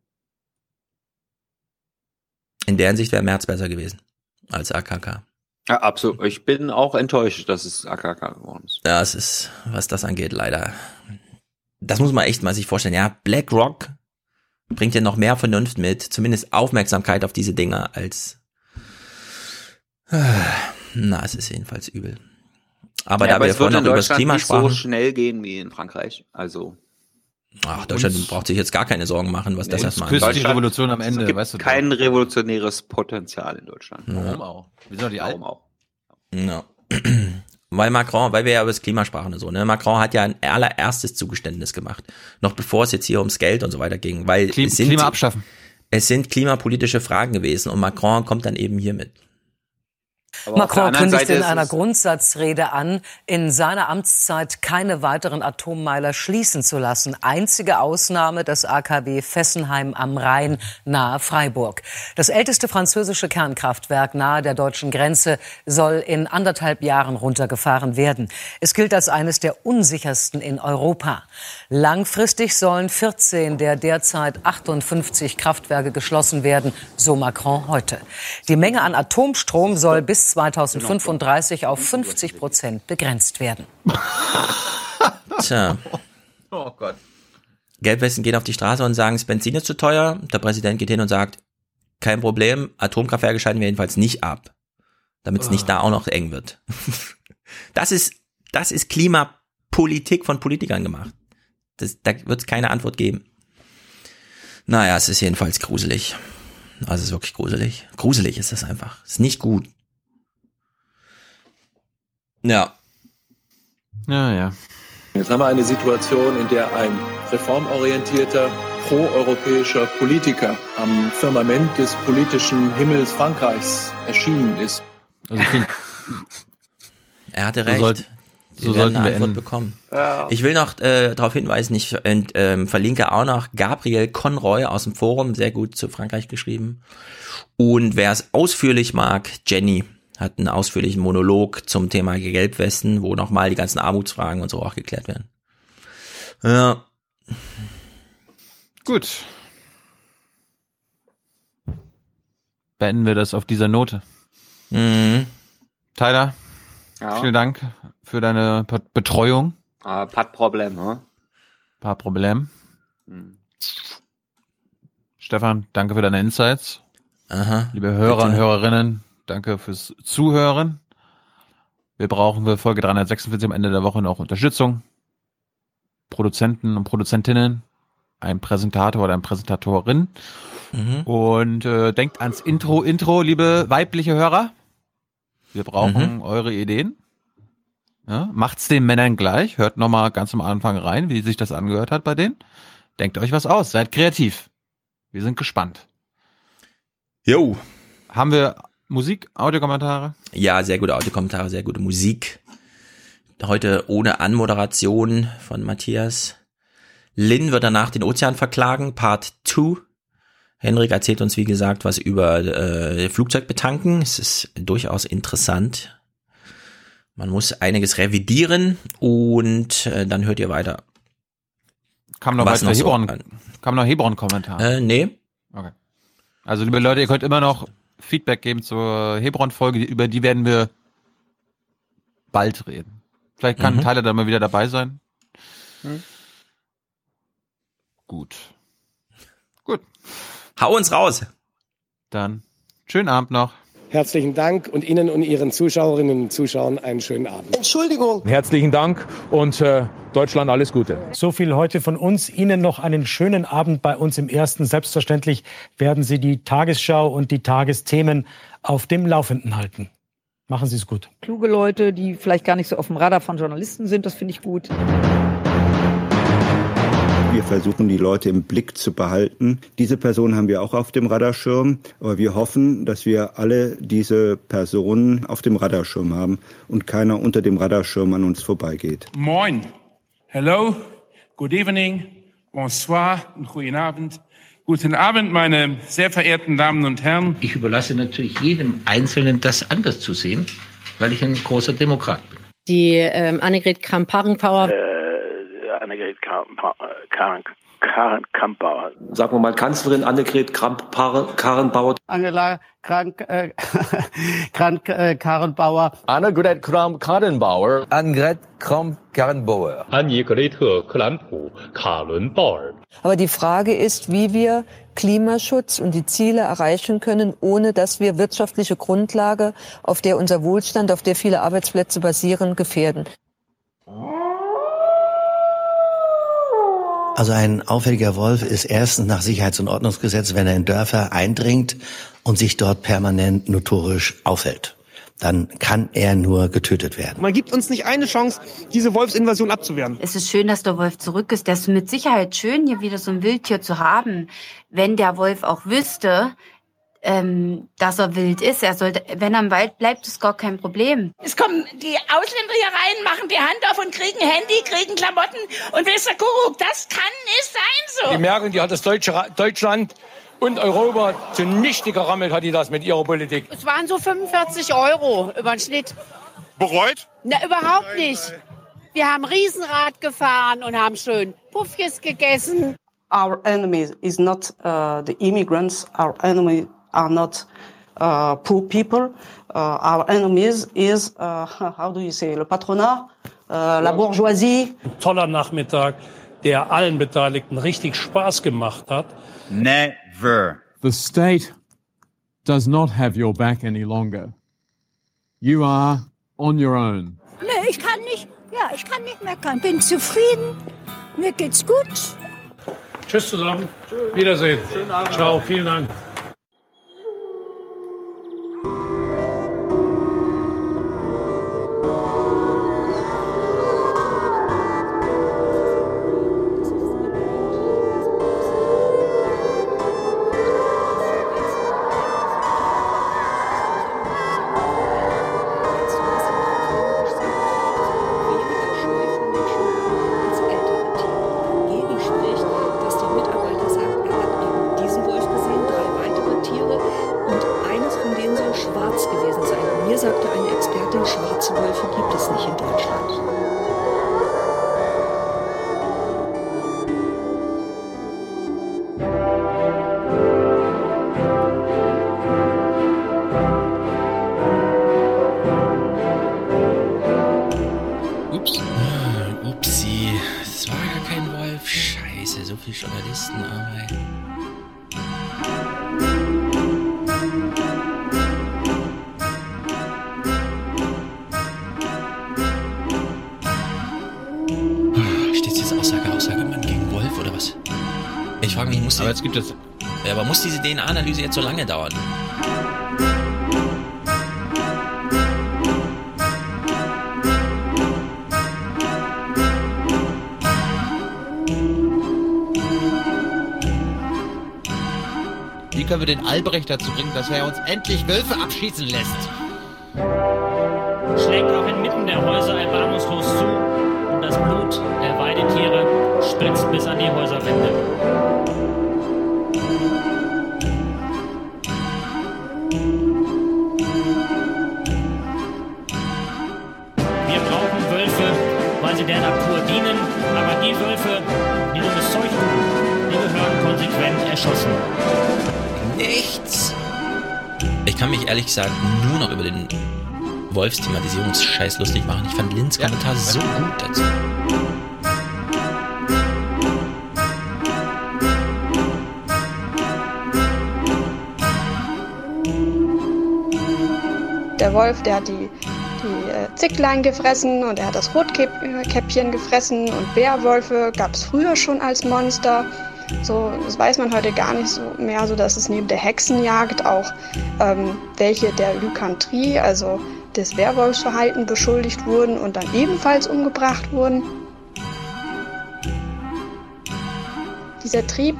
Speaker 4: In der Hinsicht wäre Merz besser gewesen als AKK.
Speaker 54: Ja, absolut. Ich bin auch enttäuscht, dass es AKK geworden ist.
Speaker 4: Ja, es ist, was das angeht, leider. Das muss man echt mal sich vorstellen. Ja, BlackRock bringt ja noch mehr Vernunft mit, zumindest Aufmerksamkeit auf diese Dinger als. Na, es ist jedenfalls übel. Aber
Speaker 54: ja,
Speaker 4: da
Speaker 54: aber
Speaker 4: wir vorhin
Speaker 54: in
Speaker 4: noch über das Klima
Speaker 54: nicht so
Speaker 4: sprachen.
Speaker 54: schnell gehen wie in Frankreich. Also
Speaker 4: Ach, Deutschland braucht sich jetzt gar keine Sorgen machen, was das erstmal
Speaker 54: küsst die
Speaker 4: angeht.
Speaker 6: Revolution am Ende,
Speaker 54: es gibt
Speaker 6: weißt du doch.
Speaker 54: kein revolutionäres Potenzial in Deutschland.
Speaker 4: Warum
Speaker 6: auch? Wir sind doch die Alten.
Speaker 54: auch.
Speaker 4: Ja. Weil Macron, weil wir ja über das Klima sprachen und so, ne? Macron hat ja ein allererstes Zugeständnis gemacht. Noch bevor es jetzt hier ums Geld und so weiter ging, weil
Speaker 6: Klim-
Speaker 4: es sind,
Speaker 6: Klima abschaffen.
Speaker 4: Es sind klimapolitische Fragen gewesen und Macron kommt dann eben hiermit.
Speaker 131: Macron kündigte in einer Grundsatzrede an, in seiner Amtszeit keine weiteren Atommeiler schließen zu lassen. Einzige Ausnahme das AKW Fessenheim am Rhein nahe Freiburg. Das älteste französische Kernkraftwerk nahe der deutschen Grenze soll in anderthalb Jahren runtergefahren werden. Es gilt als eines der unsichersten in Europa. Langfristig sollen 14 der derzeit 58 Kraftwerke geschlossen werden, so Macron heute. Die Menge an Atomstrom soll bis 2035 auf 50 Prozent begrenzt werden.
Speaker 4: Tja.
Speaker 6: Oh Gott.
Speaker 4: Gelbwesten gehen auf die Straße und sagen, das Benzin ist zu teuer. Der Präsident geht hin und sagt, kein Problem, Atomkraftwerke schalten wir jedenfalls nicht ab, damit es nicht da auch noch eng wird. Das ist, das ist Klimapolitik von Politikern gemacht. Das, da wird es keine Antwort geben. Naja, es ist jedenfalls gruselig. Also es ist wirklich gruselig. Gruselig ist das einfach. Es ist nicht gut. Ja.
Speaker 6: Ja, ja.
Speaker 132: Jetzt haben wir eine Situation, in der ein reformorientierter, proeuropäischer Politiker am Firmament des politischen Himmels Frankreichs erschienen ist.
Speaker 6: Also ich find,
Speaker 4: Er hatte recht. Wir
Speaker 6: so
Speaker 4: werden
Speaker 6: sollten
Speaker 4: eine
Speaker 6: wir
Speaker 4: Antwort
Speaker 6: enden.
Speaker 4: bekommen.
Speaker 132: Ja.
Speaker 4: Ich will noch äh, darauf hinweisen, ich äh, ähm, verlinke auch noch Gabriel Conroy aus dem Forum, sehr gut zu Frankreich geschrieben. Und wer es ausführlich mag, Jenny hat einen ausführlichen Monolog zum Thema Gelbwesten, wo nochmal die ganzen Armutsfragen und so auch geklärt werden. Ja.
Speaker 6: Gut. Beenden wir das auf dieser Note.
Speaker 4: Mhm.
Speaker 6: Tyler, ja. vielen Dank für deine Betreuung.
Speaker 54: Ah, paar Problem, ne?
Speaker 6: Paar Problem. Hm. Stefan, danke für deine Insights. Aha, Liebe Hörer bitte. und Hörerinnen, danke fürs Zuhören. Wir brauchen für Folge 346 am Ende der Woche noch Unterstützung. Produzenten und Produzentinnen, ein Präsentator oder eine Präsentatorin. Mhm. Und äh, denkt ans Intro, Intro, liebe weibliche Hörer. Wir brauchen mhm. eure Ideen. Ja, macht's den Männern gleich. Hört nochmal ganz am Anfang rein, wie sich das angehört hat bei denen. Denkt euch was aus. Seid kreativ. Wir sind gespannt.
Speaker 4: Jo.
Speaker 6: Haben wir Musik, Audiokommentare?
Speaker 4: Ja, sehr gute Audiokommentare, sehr gute Musik. Heute ohne Anmoderation von Matthias. Lynn wird danach den Ozean verklagen, Part 2. Henrik erzählt uns, wie gesagt, was über äh, Flugzeugbetanken. Es ist durchaus interessant. Man muss einiges revidieren und äh, dann hört ihr weiter.
Speaker 6: Kam noch was weiter Hebron, so, kam noch Hebron-Kommentar?
Speaker 4: Äh, nee.
Speaker 6: Okay. Also liebe Leute, ihr könnt immer noch Feedback geben zur Hebron-Folge, über die werden wir bald reden. Vielleicht kann mhm. Tyler dann mal wieder dabei sein. Mhm. Gut.
Speaker 4: Gut. Hau uns raus.
Speaker 6: Dann schönen Abend noch.
Speaker 133: Herzlichen Dank und Ihnen und Ihren Zuschauerinnen und Zuschauern einen schönen Abend.
Speaker 134: Entschuldigung.
Speaker 64: Herzlichen Dank und äh, Deutschland alles Gute.
Speaker 135: So viel heute von uns. Ihnen noch einen schönen Abend bei uns im Ersten. Selbstverständlich werden Sie die Tagesschau und die Tagesthemen auf dem Laufenden halten. Machen Sie es gut.
Speaker 104: Kluge Leute, die vielleicht gar nicht so auf dem Radar von Journalisten sind, das finde ich gut.
Speaker 124: Wir versuchen, die Leute im Blick zu behalten. Diese Person haben wir auch auf dem Radarschirm. Aber wir hoffen, dass wir alle diese Personen auf dem Radarschirm haben und keiner unter dem Radarschirm an uns vorbeigeht.
Speaker 136: Moin. Hello. Good evening. Bonsoir. Und guten Abend. Guten Abend, meine sehr verehrten Damen und Herren.
Speaker 8: Ich überlasse natürlich jedem Einzelnen, das anders zu sehen, weil ich ein großer Demokrat bin.
Speaker 137: Die ähm, Annegret Kramp-Karrenbauer.
Speaker 138: Äh Annegret Kramp-Karrenbauer.
Speaker 139: Sagen wir mal Kanzlerin Annegret Kramp-Karrenbauer.
Speaker 140: Angela Krank, äh, Krank äh, Karrenbauer.
Speaker 141: Annegret Kramp-Karrenbauer.
Speaker 142: Annegret Kramp-Karrenbauer.
Speaker 143: Annegret Kramp-Karrenbauer.
Speaker 137: Aber die Frage ist, wie wir Klimaschutz und die Ziele erreichen können, ohne dass wir wirtschaftliche Grundlage, auf der unser Wohlstand, auf der viele Arbeitsplätze basieren, gefährden.
Speaker 144: Also ein auffälliger Wolf ist erstens nach Sicherheits- und Ordnungsgesetz, wenn er in Dörfer eindringt und sich dort permanent notorisch aufhält. Dann kann er nur getötet werden.
Speaker 134: Man gibt uns nicht eine Chance, diese Wolfsinvasion abzuwehren.
Speaker 137: Es ist schön, dass der Wolf zurück ist. Das ist mit Sicherheit schön, hier wieder so ein Wildtier zu haben. Wenn der Wolf auch wüsste, ähm, dass er wild ist. Er sollte, wenn er im Wald bleibt, ist gar kein Problem.
Speaker 145: Es kommen die Ausländer hier rein, machen die Hand auf und kriegen Handy, kriegen Klamotten und wisst ihr, Kuckuck, das kann nicht sein so.
Speaker 64: Die Merkel, die hat das Deutsche, Deutschland und Europa zunichte gerammelt, hat die das mit ihrer Politik.
Speaker 145: Es waren so 45 Euro über den Schnitt.
Speaker 64: Bereut?
Speaker 145: Na, überhaupt nicht. Wir haben Riesenrad gefahren und haben schön Puffjes gegessen.
Speaker 13: Our enemy is not uh, the immigrants. Our enemy are not uh, poor people. Uh, our enemies is, uh, how do you say, le patronat, uh, la bourgeoisie.
Speaker 134: Toller Nachmittag, der allen Beteiligten richtig Spaß gemacht hat.
Speaker 64: Never.
Speaker 146: The state does not have your back any longer. You are on your own.
Speaker 145: Nee, ich kann nicht, ja, ich kann nicht meckern. Bin zufrieden. Mir geht's gut.
Speaker 134: Tschüss zusammen. Wiedersehen. Ciao, vielen Dank.
Speaker 147: Lange dauern?
Speaker 6: Wie können wir den Albrecht dazu bringen, dass er uns endlich Wölfe abschießen lässt?
Speaker 147: Ehrlich gesagt nur noch über den Wolfsthematisierungsscheiß lustig machen. Ich fand Lins Kommentar so gut dazu.
Speaker 148: Der Wolf, der hat die, die äh, Zicklein gefressen und er hat das Rotkäppchen gefressen und Bärwölfe gab es früher schon als Monster. So, das weiß man heute gar nicht so mehr, so dass es neben der Hexenjagd auch ähm, welche der Lykantrie, also des Werwolfsverhalten beschuldigt wurden und dann ebenfalls umgebracht wurden. Dieser Trieb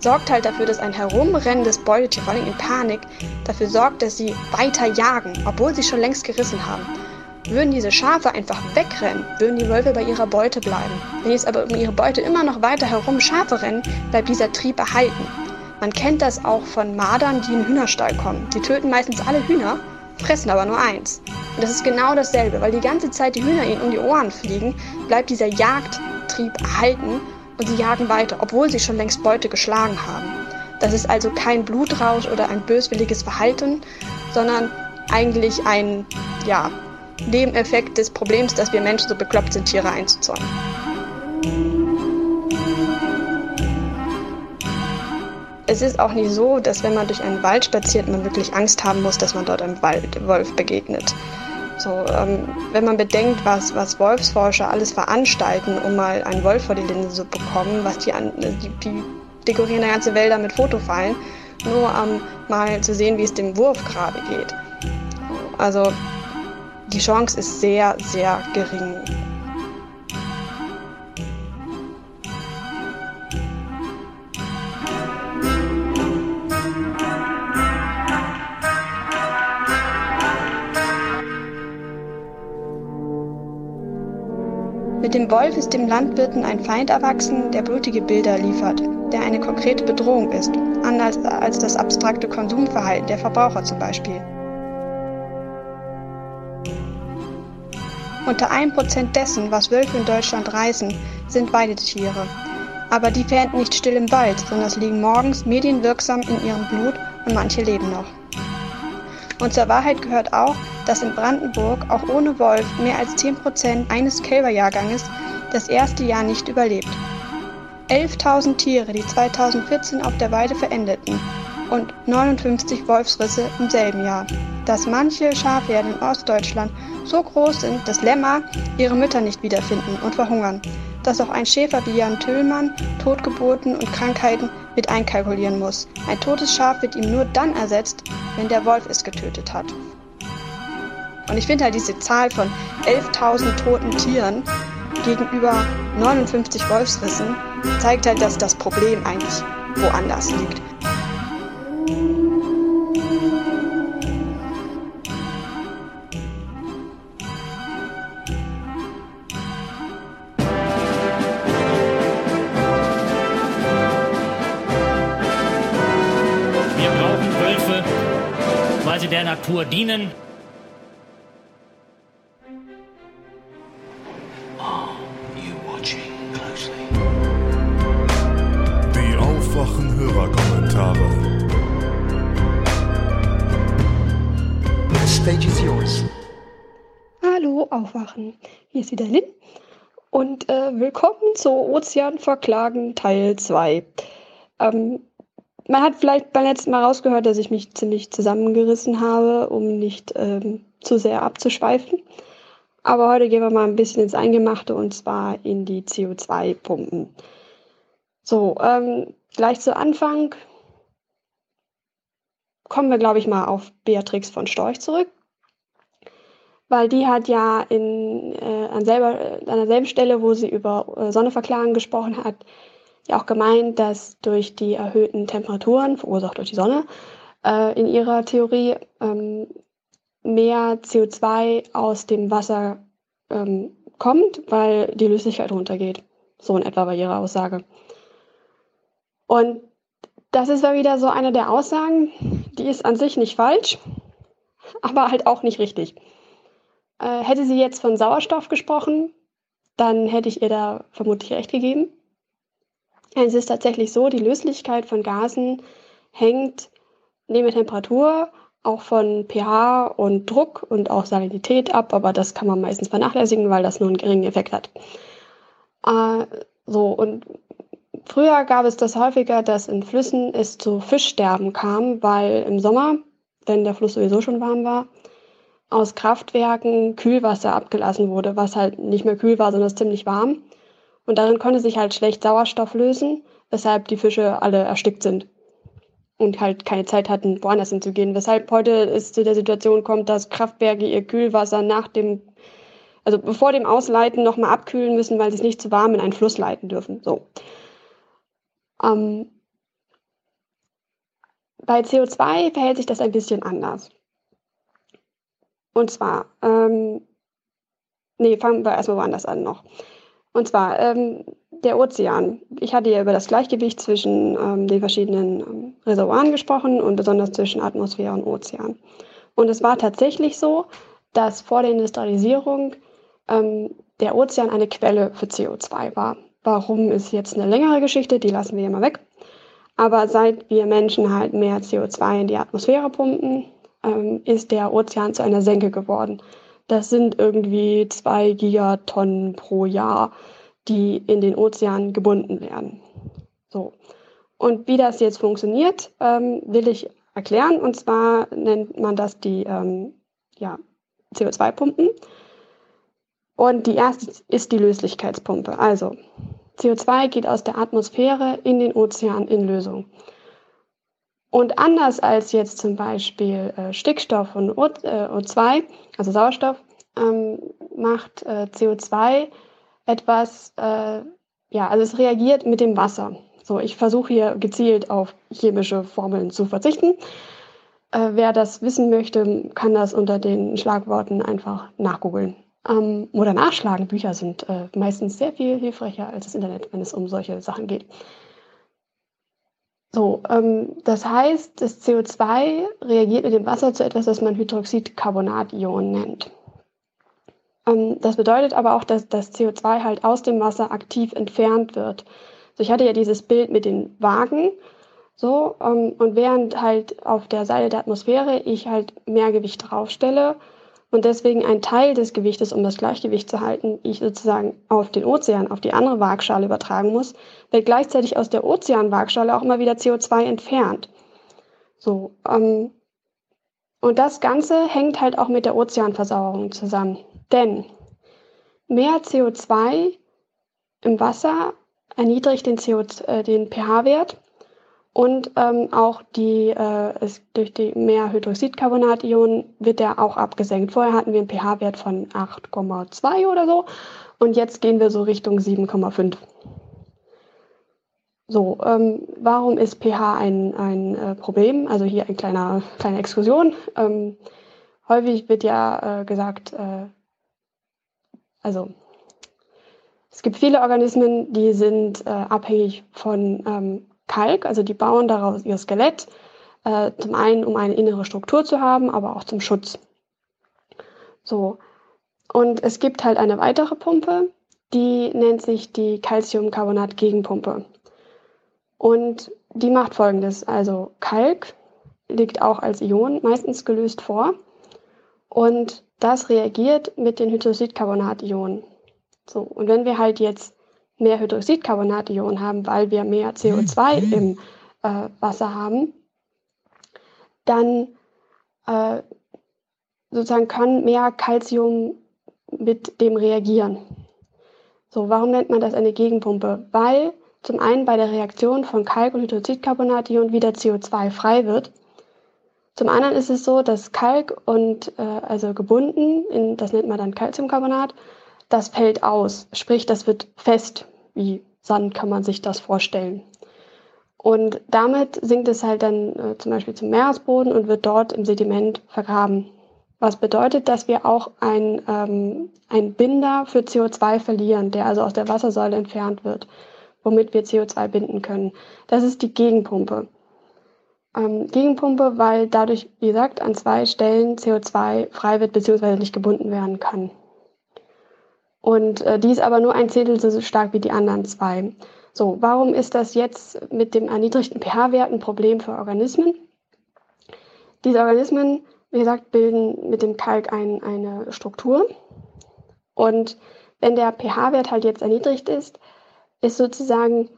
Speaker 148: sorgt halt dafür, dass ein herumrennendes Beutetier, vor allem in Panik, dafür sorgt, dass sie weiter jagen, obwohl sie schon längst gerissen haben. Würden diese Schafe einfach wegrennen, würden die Wölfe bei ihrer Beute bleiben. Wenn jetzt aber um ihre Beute immer noch weiter herum Schafe rennen, bleibt dieser Trieb erhalten. Man kennt das auch von Mardern, die in den Hühnerstall kommen. Die töten meistens alle Hühner, fressen aber nur eins. Und das ist genau dasselbe, weil die ganze Zeit die Hühner ihnen um die Ohren fliegen, bleibt dieser Jagdtrieb erhalten und sie jagen weiter, obwohl sie schon längst Beute geschlagen haben. Das ist also kein Blutrausch oder ein böswilliges Verhalten, sondern eigentlich ein, ja, Nebeneffekt des Problems, dass wir Menschen so bekloppt sind, Tiere einzuzäunen. Es ist auch nicht so, dass wenn man durch einen Wald spaziert, man wirklich Angst haben muss, dass man dort einem Wolf begegnet. So, ähm, wenn man bedenkt, was, was Wolfsforscher alles veranstalten, um mal einen Wolf vor die Linse zu bekommen, was die, an, die, die dekorieren ganze Wälder mit Fotofallen, nur um mal zu sehen, wie es dem Wurf gerade geht. Also die Chance ist sehr, sehr gering. Dem Wolf ist dem Landwirten ein Feind erwachsen, der blutige Bilder liefert, der eine konkrete Bedrohung ist, anders als das abstrakte Konsumverhalten der Verbraucher zum Beispiel. Unter 1% dessen, was Wölfe in Deutschland reißen, sind Weidetiere. Aber die verenden nicht still im Wald, sondern liegen morgens medienwirksam in ihrem Blut und manche leben noch. Und zur Wahrheit gehört auch, dass in Brandenburg auch ohne Wolf mehr als 10% eines Kälberjahrganges das erste Jahr nicht überlebt. 11.000 Tiere, die 2014 auf der Weide verendeten und 59 Wolfsrisse im selben Jahr. Dass manche Schafherden in Ostdeutschland so groß sind, dass Lämmer ihre Mütter nicht wiederfinden und verhungern. Dass auch ein Schäfer wie Jan Tüllmann Totgeburten und Krankheiten mit einkalkulieren muss. Ein totes Schaf wird ihm nur dann ersetzt, wenn der Wolf es getötet hat. Und ich finde halt diese Zahl von 11.000 toten Tieren gegenüber 59 Wolfsrissen zeigt halt, dass das Problem eigentlich woanders liegt.
Speaker 149: Der Natur dienen,
Speaker 150: Die aufwachen Hörerkommentare.
Speaker 151: The stage is yours.
Speaker 148: Hallo, aufwachen. Hier ist wieder Lynn. und äh, willkommen zu Ozeanverklagen Teil 2. Ähm, man hat vielleicht beim letzten Mal rausgehört, dass ich mich ziemlich zusammengerissen habe, um nicht ähm, zu sehr abzuschweifen. Aber heute gehen wir mal ein bisschen ins Eingemachte und zwar in die CO2-Pumpen. So, ähm, gleich zu Anfang kommen wir, glaube ich, mal auf Beatrix von Storch zurück weil die hat ja in, äh, an, selber, an derselben Stelle, wo sie über äh, Sonneverklagen gesprochen hat, ja auch gemeint, dass durch die erhöhten Temperaturen, verursacht durch die Sonne, äh, in ihrer Theorie ähm, mehr CO2 aus dem Wasser ähm, kommt, weil die Löslichkeit runtergeht. So in etwa war ihre Aussage. Und das ist ja wieder so eine der Aussagen, die ist an sich nicht falsch, aber halt auch nicht richtig. Äh, hätte sie jetzt von Sauerstoff gesprochen, dann hätte ich ihr da vermutlich recht gegeben. Es ist tatsächlich so, die Löslichkeit von Gasen hängt neben der Temperatur auch von pH und Druck und auch Salinität ab, aber das kann man meistens vernachlässigen, weil das nur einen geringen Effekt hat. Äh, so, und früher gab es das häufiger, dass in Flüssen es zu Fischsterben kam, weil im Sommer, wenn der Fluss sowieso schon warm war, aus Kraftwerken Kühlwasser abgelassen wurde, was halt nicht mehr kühl war, sondern ziemlich warm. Und darin konnte sich halt schlecht Sauerstoff lösen, weshalb die Fische alle erstickt sind und halt keine Zeit hatten, woanders hinzugehen. Weshalb heute es zu der Situation kommt, dass Kraftwerke ihr Kühlwasser nach dem, also bevor dem Ausleiten nochmal abkühlen müssen, weil sie es nicht zu warm in einen Fluss leiten dürfen. So. Ähm, bei CO2 verhält sich das ein bisschen anders. Und zwar, ähm, nee, fangen wir erstmal woanders an noch. Und zwar ähm, der Ozean. Ich hatte ja über das Gleichgewicht zwischen ähm, den verschiedenen ähm, Reservoiren gesprochen und besonders zwischen Atmosphäre und Ozean. Und es war tatsächlich so, dass vor der Industrialisierung ähm, der Ozean eine Quelle für CO2 war. Warum ist jetzt eine längere Geschichte, die lassen wir hier mal weg. Aber seit wir Menschen halt mehr CO2 in die Atmosphäre pumpen, ähm, ist der Ozean zu einer Senke geworden. Das sind irgendwie zwei Gigatonnen pro Jahr, die in den Ozean gebunden werden. So. Und wie das jetzt funktioniert, ähm, will ich erklären. Und zwar nennt man das die ähm, ja, CO2-Pumpen. Und die erste ist die Löslichkeitspumpe. Also CO2 geht aus der Atmosphäre in den Ozean in Lösung. Und anders als jetzt zum Beispiel äh, Stickstoff und O, äh, O2, also Sauerstoff, ähm, macht äh, CO2 etwas, äh, ja, also es reagiert mit dem Wasser. So, ich versuche hier gezielt auf chemische Formeln zu verzichten. Äh, wer das wissen möchte, kann das unter den Schlagworten einfach nachgoogeln. Ähm, oder nachschlagen. Bücher sind äh, meistens sehr viel hilfreicher als das Internet, wenn es um solche Sachen geht. So, ähm, das heißt, das CO2 reagiert mit dem Wasser zu etwas, das man Hydroxidcarbonation nennt. Ähm, das bedeutet aber auch, dass das CO2 halt aus dem Wasser aktiv entfernt wird. Also ich hatte ja dieses Bild mit den Wagen. So, ähm, und während halt auf der Seite der Atmosphäre ich halt mehr Gewicht draufstelle, und deswegen ein Teil des Gewichtes, um das Gleichgewicht zu halten, ich sozusagen auf den Ozean, auf die andere Waagschale übertragen muss, wird gleichzeitig aus der Ozeanwaagschale auch immer wieder CO2 entfernt. So, ähm, und das Ganze hängt halt auch mit der Ozeanversauerung zusammen. Denn mehr CO2 im Wasser erniedrigt den, äh, den pH-Wert und ähm, auch die, äh, es, durch die mehr Hydroxidcarbonationen wird der auch abgesenkt. Vorher hatten wir einen pH-Wert von 8,2 oder so und jetzt gehen wir so Richtung 7,5. So, ähm, warum ist pH ein, ein äh, Problem? Also hier eine kleine, kleine Exkursion. Ähm, häufig wird ja äh, gesagt, äh, also es gibt viele Organismen, die sind äh, abhängig von ähm, Kalk, also die bauen daraus ihr Skelett, äh, zum einen, um eine innere Struktur zu haben, aber auch zum Schutz. So. Und es gibt halt eine weitere Pumpe, die nennt sich die Calciumcarbonat-Gegenpumpe. Und die macht folgendes: Also Kalk liegt auch als Ion meistens gelöst vor und das reagiert mit den Hydroxidcarbonat-Ionen. So, und wenn wir halt jetzt mehr Hydroxidcarbonationen haben, weil wir mehr CO2 im äh, Wasser haben, dann äh, sozusagen kann mehr Calcium mit dem reagieren. So, warum nennt man das eine Gegenpumpe? Weil zum einen bei der Reaktion von Kalk und Hydroxidcarbonation wieder CO2 frei wird. Zum anderen ist es so, dass Kalk und äh, also gebunden, in, das nennt man dann Calciumcarbonat, das fällt aus. Sprich, das wird fest, wie Sand kann man sich das vorstellen. Und damit sinkt es halt dann äh, zum Beispiel zum Meeresboden und wird dort im Sediment vergraben. Was bedeutet, dass wir auch ein, ähm, ein Binder für CO2 verlieren, der also aus der Wassersäule entfernt wird, womit wir CO2 binden können. Das ist die Gegenpumpe. Ähm, Gegenpumpe, weil dadurch, wie gesagt, an zwei Stellen CO2 frei wird bzw. nicht gebunden werden kann. Und äh, die ist aber nur ein Zehntel so stark wie die anderen zwei. So, warum ist das jetzt mit dem erniedrigten pH-Wert ein Problem für Organismen? Diese Organismen wie gesagt, bilden mit dem Kalk ein, eine Struktur. Und wenn der pH-Wert halt jetzt erniedrigt ist, ist sozusagen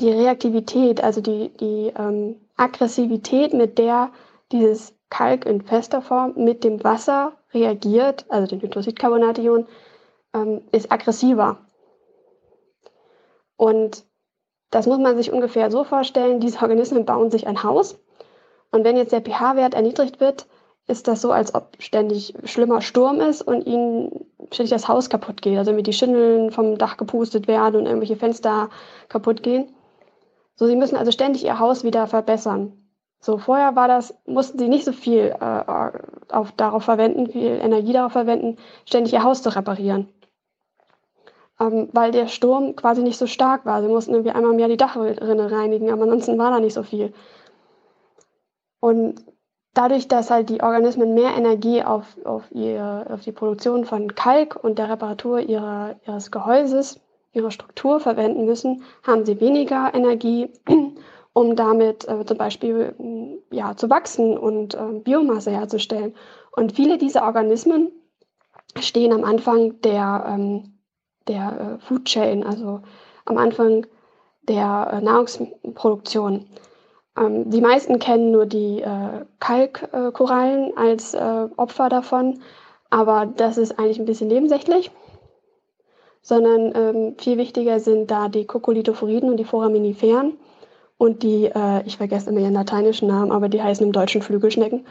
Speaker 148: die Reaktivität, also die, die ähm, Aggressivität, mit der dieses Kalk in fester Form mit dem Wasser reagiert, also dem Hydroxidcarbonation, ähm, ist aggressiver. Und das muss man sich ungefähr so vorstellen, diese Organismen bauen sich ein Haus. Und wenn jetzt der pH-Wert erniedrigt wird, ist das so, als ob ständig schlimmer Sturm ist und ihnen ständig das Haus kaputt geht. Also mit die Schindeln vom Dach gepustet werden und irgendwelche Fenster kaputt gehen. So, sie müssen also ständig ihr Haus wieder verbessern. So, vorher war das, mussten sie nicht so viel äh, auf, darauf verwenden, viel Energie darauf verwenden, ständig ihr Haus zu reparieren. Ähm, weil der Sturm quasi nicht so stark war. Sie mussten irgendwie einmal mehr die Dachrinne reinigen, aber ansonsten war da nicht so viel. Und dadurch, dass halt die Organismen mehr Energie auf, auf, ihre, auf die Produktion von Kalk und der Reparatur ihrer, ihres Gehäuses, ihrer Struktur verwenden müssen, haben sie weniger Energie, um damit äh, zum Beispiel ja, zu wachsen und äh, Biomasse herzustellen. Und viele dieser Organismen stehen am Anfang der, ähm, der äh, Food Chain, also am Anfang der äh, Nahrungsproduktion. Ähm, die meisten kennen nur die äh, Kalkkorallen als äh, Opfer davon, aber das ist eigentlich ein bisschen nebensächlich. Sondern ähm, viel wichtiger sind da die Kokolithophoriden und die Foraminiferen und die, äh, ich vergesse immer ihren lateinischen Namen, aber die heißen im Deutschen Flügelschnecken.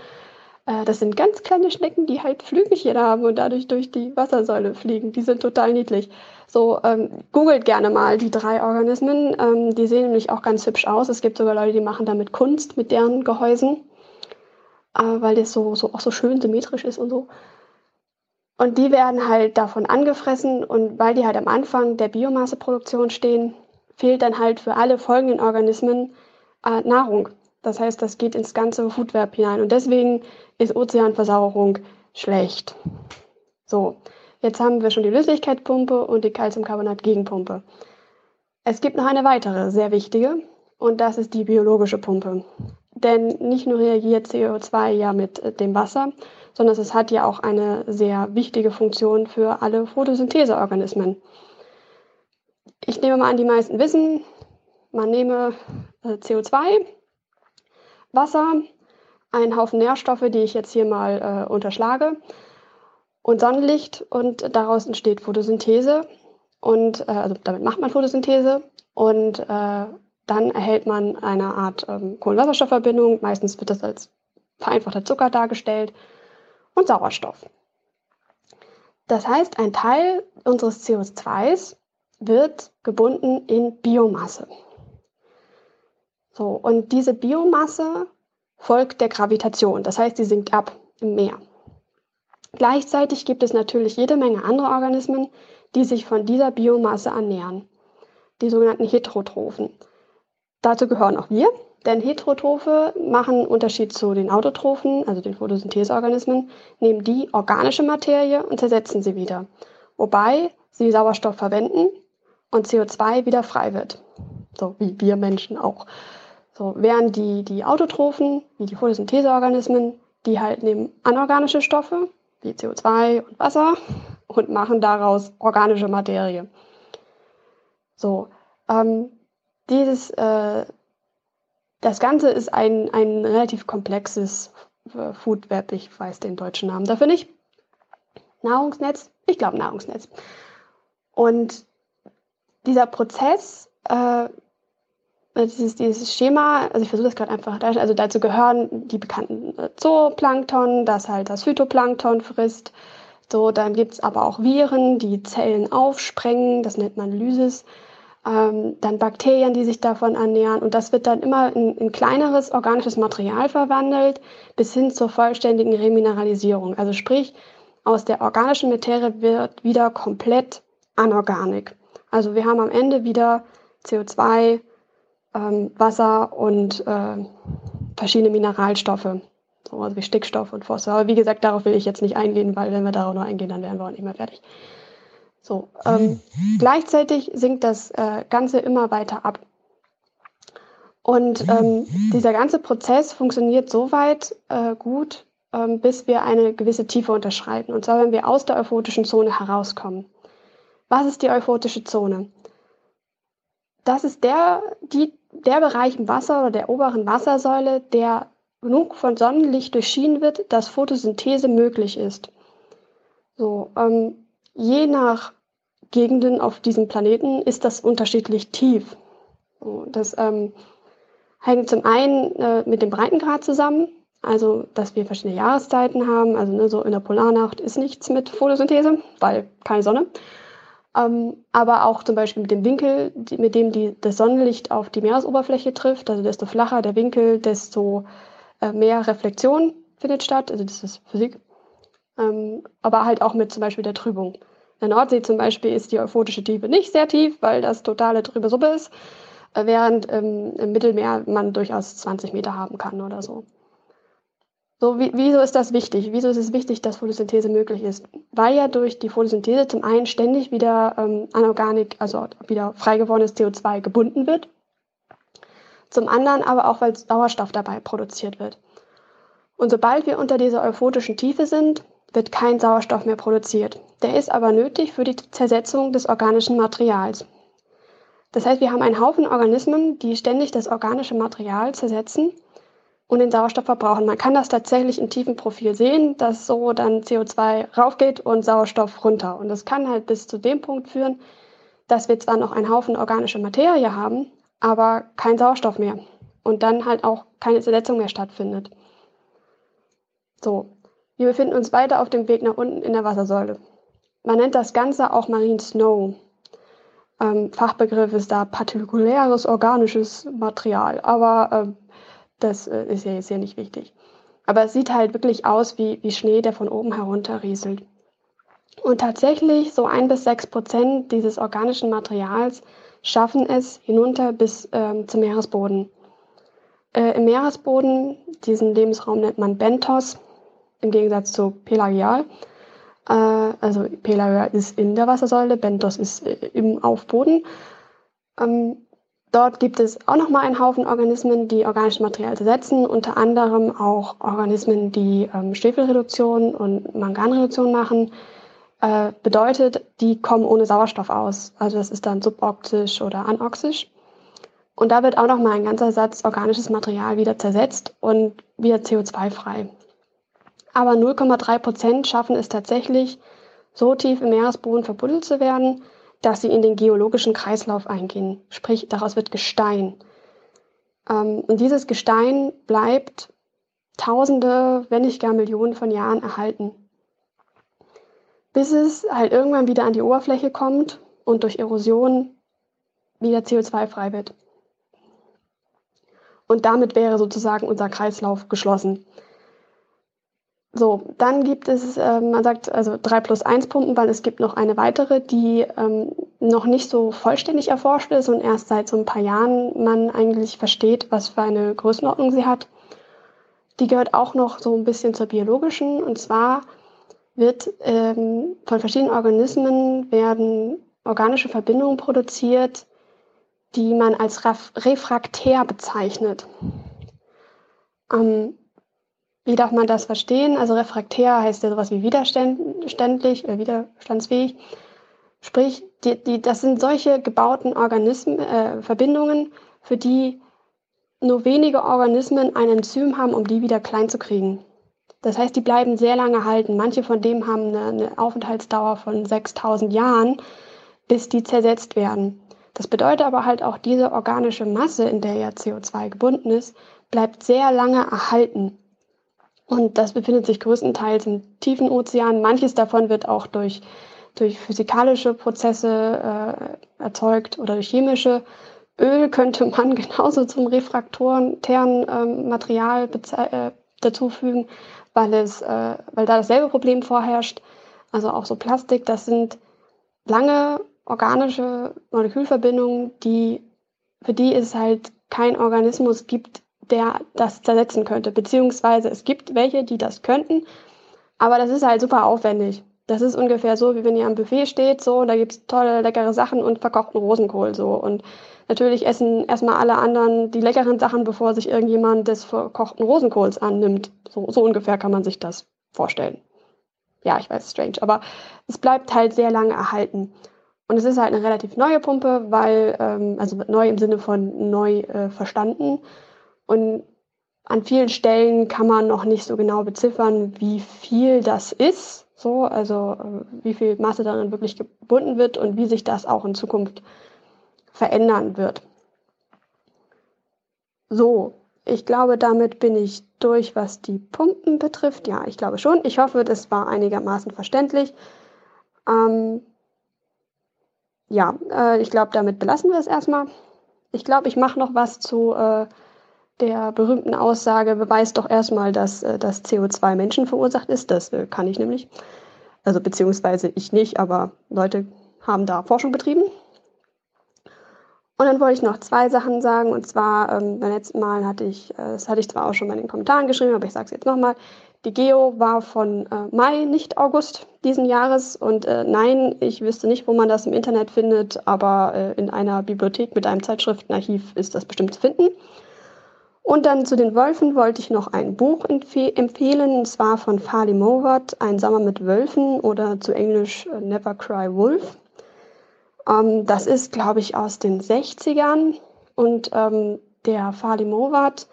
Speaker 148: Äh, das sind ganz kleine Schnecken, die halt Flügelchen haben und dadurch durch die Wassersäule fliegen. Die sind total niedlich. So, ähm, googelt gerne mal die drei Organismen. Ähm, die sehen nämlich auch ganz hübsch aus. Es gibt sogar Leute, die machen damit Kunst mit deren Gehäusen, äh, weil das so, so auch so schön symmetrisch ist und so. Und die werden halt davon angefressen und weil die halt am Anfang der Biomasseproduktion stehen, fehlt dann halt für alle folgenden Organismen äh, Nahrung. Das heißt, das geht ins ganze Foodweb hinein und deswegen ist Ozeanversauerung schlecht. So, Jetzt haben wir schon die Löslichkeitspumpe und die Calciumcarbonat-Gegenpumpe. Es gibt noch eine weitere, sehr wichtige, und das ist die biologische Pumpe. Denn nicht nur reagiert CO2 ja mit dem Wasser, sondern es hat ja auch eine sehr wichtige Funktion für alle Photosyntheseorganismen. Ich nehme mal an, die meisten wissen, man nehme äh, CO2, Wasser, einen Haufen Nährstoffe, die ich jetzt hier mal äh, unterschlage, und Sonnenlicht und daraus entsteht Photosynthese und äh, also damit macht man Photosynthese und äh, dann erhält man eine Art ähm, Kohlenwasserstoffverbindung. Meistens wird das als vereinfachter Zucker dargestellt und Sauerstoff. Das heißt, ein Teil unseres CO2s wird gebunden in Biomasse. So, und diese Biomasse folgt der Gravitation. Das heißt, sie sinkt ab im Meer. Gleichzeitig gibt es natürlich jede Menge andere Organismen, die sich von dieser Biomasse ernähren, die sogenannten Heterotrophen. Dazu gehören auch wir, denn Heterotrophe machen Unterschied zu den Autotrophen, also den Photosyntheseorganismen, nehmen die organische Materie und zersetzen sie wieder, wobei sie Sauerstoff verwenden und CO2 wieder frei wird, so wie wir Menschen auch. So, während die, die Autotrophen, wie die Photosyntheseorganismen, die halt nehmen anorganische Stoffe, wie CO2 und Wasser und machen daraus organische Materie. So, ähm, dieses, äh, das Ganze ist ein, ein relativ komplexes äh, Food Web, ich weiß den deutschen Namen dafür nicht. Nahrungsnetz, ich glaube Nahrungsnetz. Und dieser Prozess, äh, dieses, dieses Schema, also ich versuche das gerade einfach, also dazu gehören die bekannten äh, Zooplankton, das halt das Phytoplankton frisst. So, dann gibt es aber auch Viren, die Zellen aufsprengen, das nennt man Lysis. Ähm, dann Bakterien, die sich davon ernähren. Und das wird dann immer in, in kleineres organisches Material verwandelt, bis hin zur vollständigen Remineralisierung. Also sprich, aus der organischen Materie wird wieder komplett Anorganik. Also wir haben am Ende wieder CO2, ähm, Wasser und äh, verschiedene Mineralstoffe, so also wie Stickstoff und Phosphor. Aber wie gesagt, darauf will ich jetzt nicht eingehen, weil wenn wir darauf noch eingehen, dann wären wir auch nicht mehr fertig. So, ähm, gleichzeitig sinkt das äh, Ganze immer weiter ab. Und ähm, dieser ganze Prozess funktioniert so weit äh, gut, ähm, bis wir eine gewisse Tiefe unterschreiten. Und zwar, wenn wir aus der euphotischen Zone herauskommen. Was ist die euphotische Zone? Das ist der, die, der Bereich im Wasser oder der oberen Wassersäule, der genug von Sonnenlicht durchschienen wird, dass Photosynthese möglich ist. So, ähm, je nach Gegenden auf diesem Planeten ist das unterschiedlich tief. So, das ähm, hängt zum einen äh, mit dem Breitengrad zusammen, also dass wir verschiedene Jahreszeiten haben. Also ne, so in der Polarnacht ist nichts mit Photosynthese, weil keine Sonne. Ähm, aber auch zum Beispiel mit dem Winkel, mit dem die, das Sonnenlicht auf die Meeresoberfläche trifft. Also desto flacher der Winkel, desto äh, mehr Reflexion findet statt. Also das ist Physik. Ähm, aber halt auch mit zum Beispiel der Trübung. In der Nordsee zum Beispiel ist die euphotische Tiefe nicht sehr tief, weil das totale trübe Suppe ist, äh, während ähm, im Mittelmeer man durchaus 20 Meter haben kann oder so. So, wie, wieso ist das wichtig? Wieso ist es wichtig, dass Photosynthese möglich ist? Weil ja durch die Photosynthese zum einen ständig wieder ähm, Anorganik, also wieder freigewordenes CO2 gebunden wird. Zum anderen aber auch, weil Sauerstoff dabei produziert wird. Und sobald wir unter dieser euphotischen Tiefe sind, wird kein Sauerstoff mehr produziert. Der ist aber nötig für die Zersetzung des organischen Materials. Das heißt, wir haben einen Haufen Organismen, die ständig das organische Material zersetzen und den Sauerstoff verbrauchen. Man kann das tatsächlich im tiefen Profil sehen, dass so dann CO2 raufgeht und Sauerstoff runter. Und das kann halt bis zu dem Punkt führen, dass wir zwar noch einen Haufen organische Materie haben, aber kein Sauerstoff mehr. Und dann halt auch keine Zersetzung mehr stattfindet. So, wir befinden uns weiter auf dem Weg nach unten in der Wassersäule. Man nennt das Ganze auch Marine Snow. Ähm, Fachbegriff ist da partikuläres organisches Material. Aber ähm, das äh, ist ja jetzt hier nicht wichtig. Aber es sieht halt wirklich aus wie, wie Schnee, der von oben herunter rieselt. Und tatsächlich so ein bis sechs Prozent dieses organischen Materials schaffen es hinunter bis ähm, zum Meeresboden. Äh, Im Meeresboden, diesen Lebensraum nennt man Bentos, im Gegensatz zu Pelagial. Äh, also Pelagial ist in der Wassersäule, Bentos ist äh, im Aufboden. Ähm, Dort gibt es auch nochmal einen Haufen Organismen, die organisches Material zersetzen, unter anderem auch Organismen, die ähm, Schwefelreduktion und Manganreduktion machen. Äh, bedeutet, die kommen ohne Sauerstoff aus. Also das ist dann suboxisch oder anoxisch. Und da wird auch nochmal ein ganzer Satz organisches Material wieder zersetzt und wieder CO2-frei. Aber 0,3 Prozent schaffen es tatsächlich, so tief im Meeresboden verbuddelt zu werden, dass sie in den geologischen Kreislauf eingehen. Sprich, daraus wird Gestein. Ähm, und dieses Gestein bleibt Tausende, wenn nicht gar Millionen von Jahren erhalten. Bis es halt irgendwann wieder an die Oberfläche kommt und durch Erosion wieder CO2 frei wird. Und damit wäre sozusagen unser Kreislauf geschlossen. So, dann gibt es, äh, man sagt also 3 plus 1 Pumpen, weil es gibt noch eine weitere, die ähm, noch nicht so vollständig erforscht ist und erst seit so ein paar Jahren man eigentlich versteht, was für eine Größenordnung sie hat. Die gehört auch noch so ein bisschen zur biologischen und zwar wird ähm, von verschiedenen Organismen werden organische Verbindungen produziert, die man als refraktär bezeichnet. Ähm, Wie darf man das verstehen? Also refraktär heißt ja sowas wie widerständlich, äh, widerstandsfähig. Sprich, die, die, das sind solche gebauten Organismen, äh, Verbindungen, für die nur wenige Organismen ein Enzym haben, um die wieder klein zu kriegen. Das heißt, die bleiben sehr lange halten. Manche von denen haben eine, eine Aufenthaltsdauer von 6000 Jahren, bis die zersetzt werden. Das bedeutet aber halt auch, diese organische Masse, in der ja CO2 gebunden ist, bleibt sehr lange erhalten. Und das befindet sich größtenteils im tiefen Ozean. Manches davon wird auch durch, durch physikalische Prozesse äh, erzeugt oder durch chemische. Öl könnte man genauso zum refraktoren ähm, Material äh, dazufügen, weil, es, äh, weil da dasselbe Problem vorherrscht. Also auch so Plastik, das sind lange organische Molekülverbindungen, die, für die es halt kein Organismus gibt, der das zersetzen könnte. Beziehungsweise es gibt welche, die das könnten, aber das ist halt super aufwendig. Das ist ungefähr so, wie wenn ihr am Buffet steht, so, da gibt's tolle, leckere Sachen und verkochten Rosenkohl, so. Und natürlich essen erstmal alle anderen die leckeren Sachen, bevor sich irgendjemand des verkochten Rosenkohls annimmt. So, so ungefähr kann man sich das vorstellen. Ja, ich weiß, strange, aber es bleibt halt sehr lange erhalten. Und es ist halt eine relativ neue Pumpe, weil, ähm, also neu im Sinne von neu äh, verstanden, und an vielen Stellen kann man noch nicht so genau beziffern, wie viel das ist, so, also äh, wie viel Masse darin wirklich gebunden wird und wie sich das auch in Zukunft verändern wird. So, ich glaube, damit bin ich durch, was die Pumpen betrifft. Ja, ich glaube schon. Ich hoffe, das war einigermaßen verständlich. Ähm, ja, äh, ich glaube, damit belassen wir es erstmal. Ich glaube, ich mache noch was zu äh, der berühmten Aussage, beweist doch erstmal, dass äh, das CO2 Menschen verursacht ist. Das äh, kann ich nämlich. Also beziehungsweise ich nicht, aber Leute haben da Forschung betrieben. Und dann wollte ich noch zwei Sachen sagen. Und zwar, ähm, beim letzten Mal hatte ich, äh, das hatte ich zwar auch schon mal in den Kommentaren geschrieben, aber ich sage es jetzt nochmal. Die Geo war von äh, Mai, nicht August diesen Jahres. Und äh, nein, ich wüsste nicht, wo man das im Internet findet, aber in einer Bibliothek mit einem Zeitschriftenarchiv ist das bestimmt zu finden. Und dann zu den Wölfen wollte ich noch ein Buch empfehlen, und zwar von Farley Mowat, Ein Sommer mit Wölfen oder zu Englisch äh, Never Cry Wolf. Ähm, das ist, glaube ich, aus den 60ern und ähm, der Farley Mowat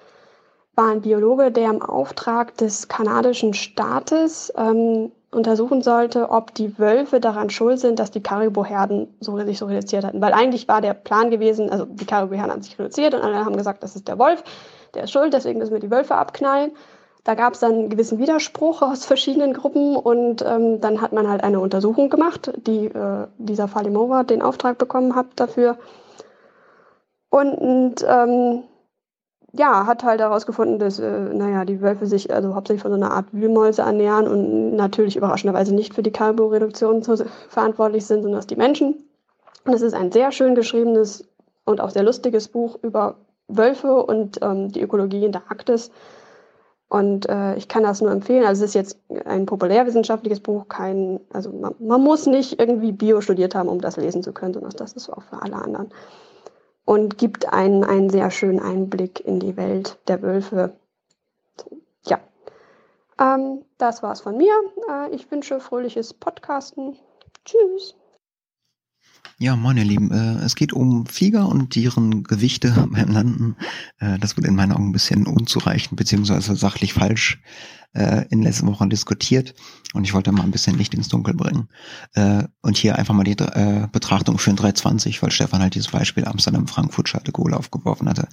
Speaker 148: war ein Biologe, der im Auftrag des kanadischen Staates ähm, untersuchen sollte, ob die Wölfe daran schuld sind, dass die Karibo-Herden so, sich so reduziert hatten. Weil eigentlich war der Plan gewesen, also die Karibo-Herden haben sich reduziert und alle haben gesagt, das ist der Wolf der ist schuld, deswegen müssen wir die Wölfe abknallen. Da gab es dann einen gewissen Widerspruch aus verschiedenen Gruppen und ähm, dann hat man halt eine Untersuchung gemacht, die äh, dieser Falimova den Auftrag bekommen hat dafür. Und, und ähm, ja, hat halt herausgefunden, dass, äh, naja, die Wölfe sich also hauptsächlich von so einer Art Wühlmäuse ernähren und natürlich überraschenderweise nicht für die Carboreduktion verantwortlich sind, sondern dass die Menschen. Und es ist ein sehr schön geschriebenes und auch sehr lustiges Buch über Wölfe und ähm, die Ökologie in der Arktis. Und äh, ich kann das nur empfehlen. Also es ist jetzt ein populärwissenschaftliches Buch, kein, also man, man, muss nicht irgendwie Bio studiert haben, um das lesen zu können, sondern das ist auch für alle anderen. Und gibt einen, einen sehr schönen Einblick in die Welt der Wölfe. So, ja. Ähm, das war's von mir. Äh, ich wünsche fröhliches Podcasten. Tschüss.
Speaker 151: Ja, meine Lieben, äh, es geht um Flieger und deren Gewichte beim Landen. Äh, das wird in meinen Augen ein bisschen unzureichend beziehungsweise sachlich falsch äh, in den letzten Wochen diskutiert. Und ich wollte mal ein bisschen Licht ins Dunkel bringen. Äh, und hier einfach mal die äh, Betrachtung für ein 320, weil Stefan halt dieses Beispiel Amsterdam-Frankfurt Charles de Gaulle aufgeworfen hatte,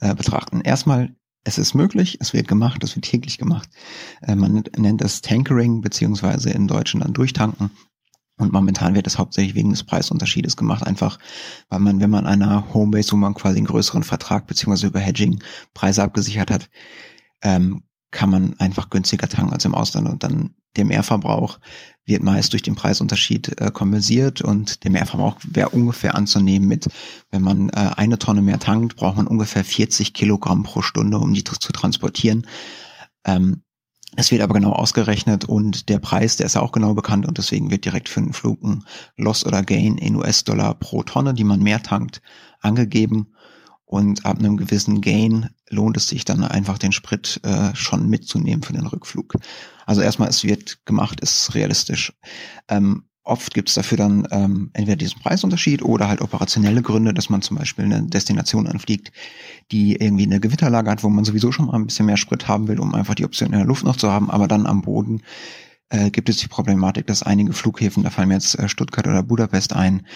Speaker 151: äh, betrachten. Erstmal es ist möglich, es wird gemacht, es wird täglich gemacht. Äh, man nennt es Tankering, beziehungsweise im Deutschen dann Durchtanken. Und momentan wird es hauptsächlich wegen des Preisunterschiedes gemacht, einfach weil man, wenn man einer Homebase, wo man quasi einen größeren Vertrag beziehungsweise über Hedging Preise abgesichert hat, ähm, kann man einfach günstiger tanken als im Ausland. Und dann der Mehrverbrauch wird meist durch den Preisunterschied äh, kompensiert. Und der Mehrverbrauch wäre ungefähr anzunehmen mit, wenn man äh, eine Tonne mehr tankt, braucht man ungefähr 40 Kilogramm pro Stunde, um die zu transportieren. Ähm, es wird aber genau ausgerechnet und der Preis, der ist ja auch genau bekannt und deswegen wird direkt für einen Flug ein Loss oder Gain in US-Dollar pro Tonne, die man mehr tankt, angegeben. Und ab einem gewissen Gain lohnt es sich dann einfach den Sprit äh, schon mitzunehmen für den Rückflug. Also erstmal, es wird gemacht, ist realistisch. Ähm, oft gibt es dafür dann ähm, entweder diesen Preisunterschied oder halt operationelle Gründe, dass man zum Beispiel eine Destination anfliegt, die irgendwie eine Gewitterlage hat, wo man sowieso schon mal ein bisschen mehr Sprit haben will, um einfach die Option in der Luft noch zu haben, aber dann am Boden äh, gibt es die Problematik, dass einige Flughäfen, da fallen mir jetzt äh, Stuttgart oder Budapest ein,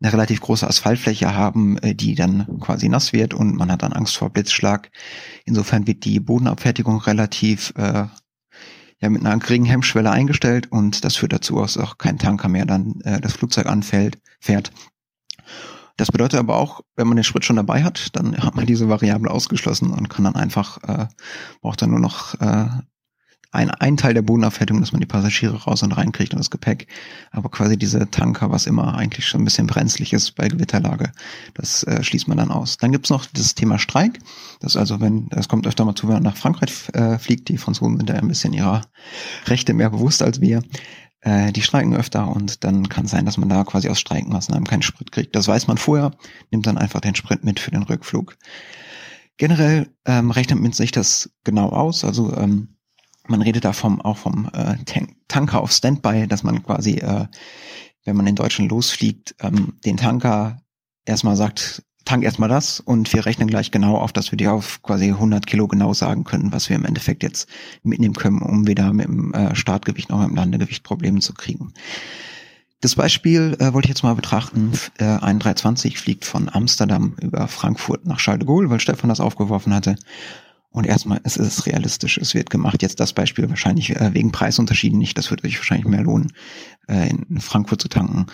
Speaker 151: eine relativ große Asphaltfläche haben, äh, die dann quasi nass wird und man hat dann Angst vor Blitzschlag. Insofern wird die Bodenabfertigung relativ äh, ja mit einer geringen Hemmschwelle eingestellt und das führt dazu, dass auch kein Tanker mehr dann äh, das Flugzeug anfällt, fährt. Das bedeutet aber auch, wenn man den Sprit schon dabei hat, dann hat man diese Variable ausgeschlossen und kann dann einfach, äh, braucht dann nur noch äh, ein, ein Teil der Bodenabfertigung, dass man die Passagiere raus und reinkriegt und das Gepäck. Aber quasi diese Tanker, was immer eigentlich schon ein bisschen brenzlig ist bei Gewitterlage, das äh, schließt man dann aus. Dann gibt's noch das Thema Streik. Das also, wenn, das kommt öfter mal zu, wenn man nach Frankreich äh, fliegt, die Franzosen sind da ein bisschen ihrer Rechte mehr bewusst als wir. Äh, die streiken öfter und dann kann sein, dass man da quasi aus Streikenmaßnahmen keinen Sprit kriegt. Das weiß man vorher, nimmt dann einfach den Sprit mit für den Rückflug. Generell ähm, rechnet man sich das genau aus. Also ähm, man redet da vom, auch vom äh, Tank Tanker auf Standby, dass man quasi, äh, wenn man in Deutschland losfliegt, ähm, den Tanker erstmal sagt, tank erstmal das und wir rechnen gleich genau auf, dass wir dir auf quasi 100 Kilo genau sagen können, was wir im Endeffekt jetzt mitnehmen können, um wieder mit dem äh, Startgewicht noch mit dem Landegewicht Probleme zu kriegen. Das Beispiel äh, wollte ich jetzt mal betrachten. Äh, ein 320 fliegt von Amsterdam über Frankfurt nach Charles de Gaulle, weil Stefan das aufgeworfen hatte. Und erstmal, es ist realistisch, es wird gemacht. Jetzt das Beispiel wahrscheinlich äh, wegen Preisunterschieden nicht. Das würde sich wahrscheinlich mehr lohnen, äh, in Frankfurt zu tanken.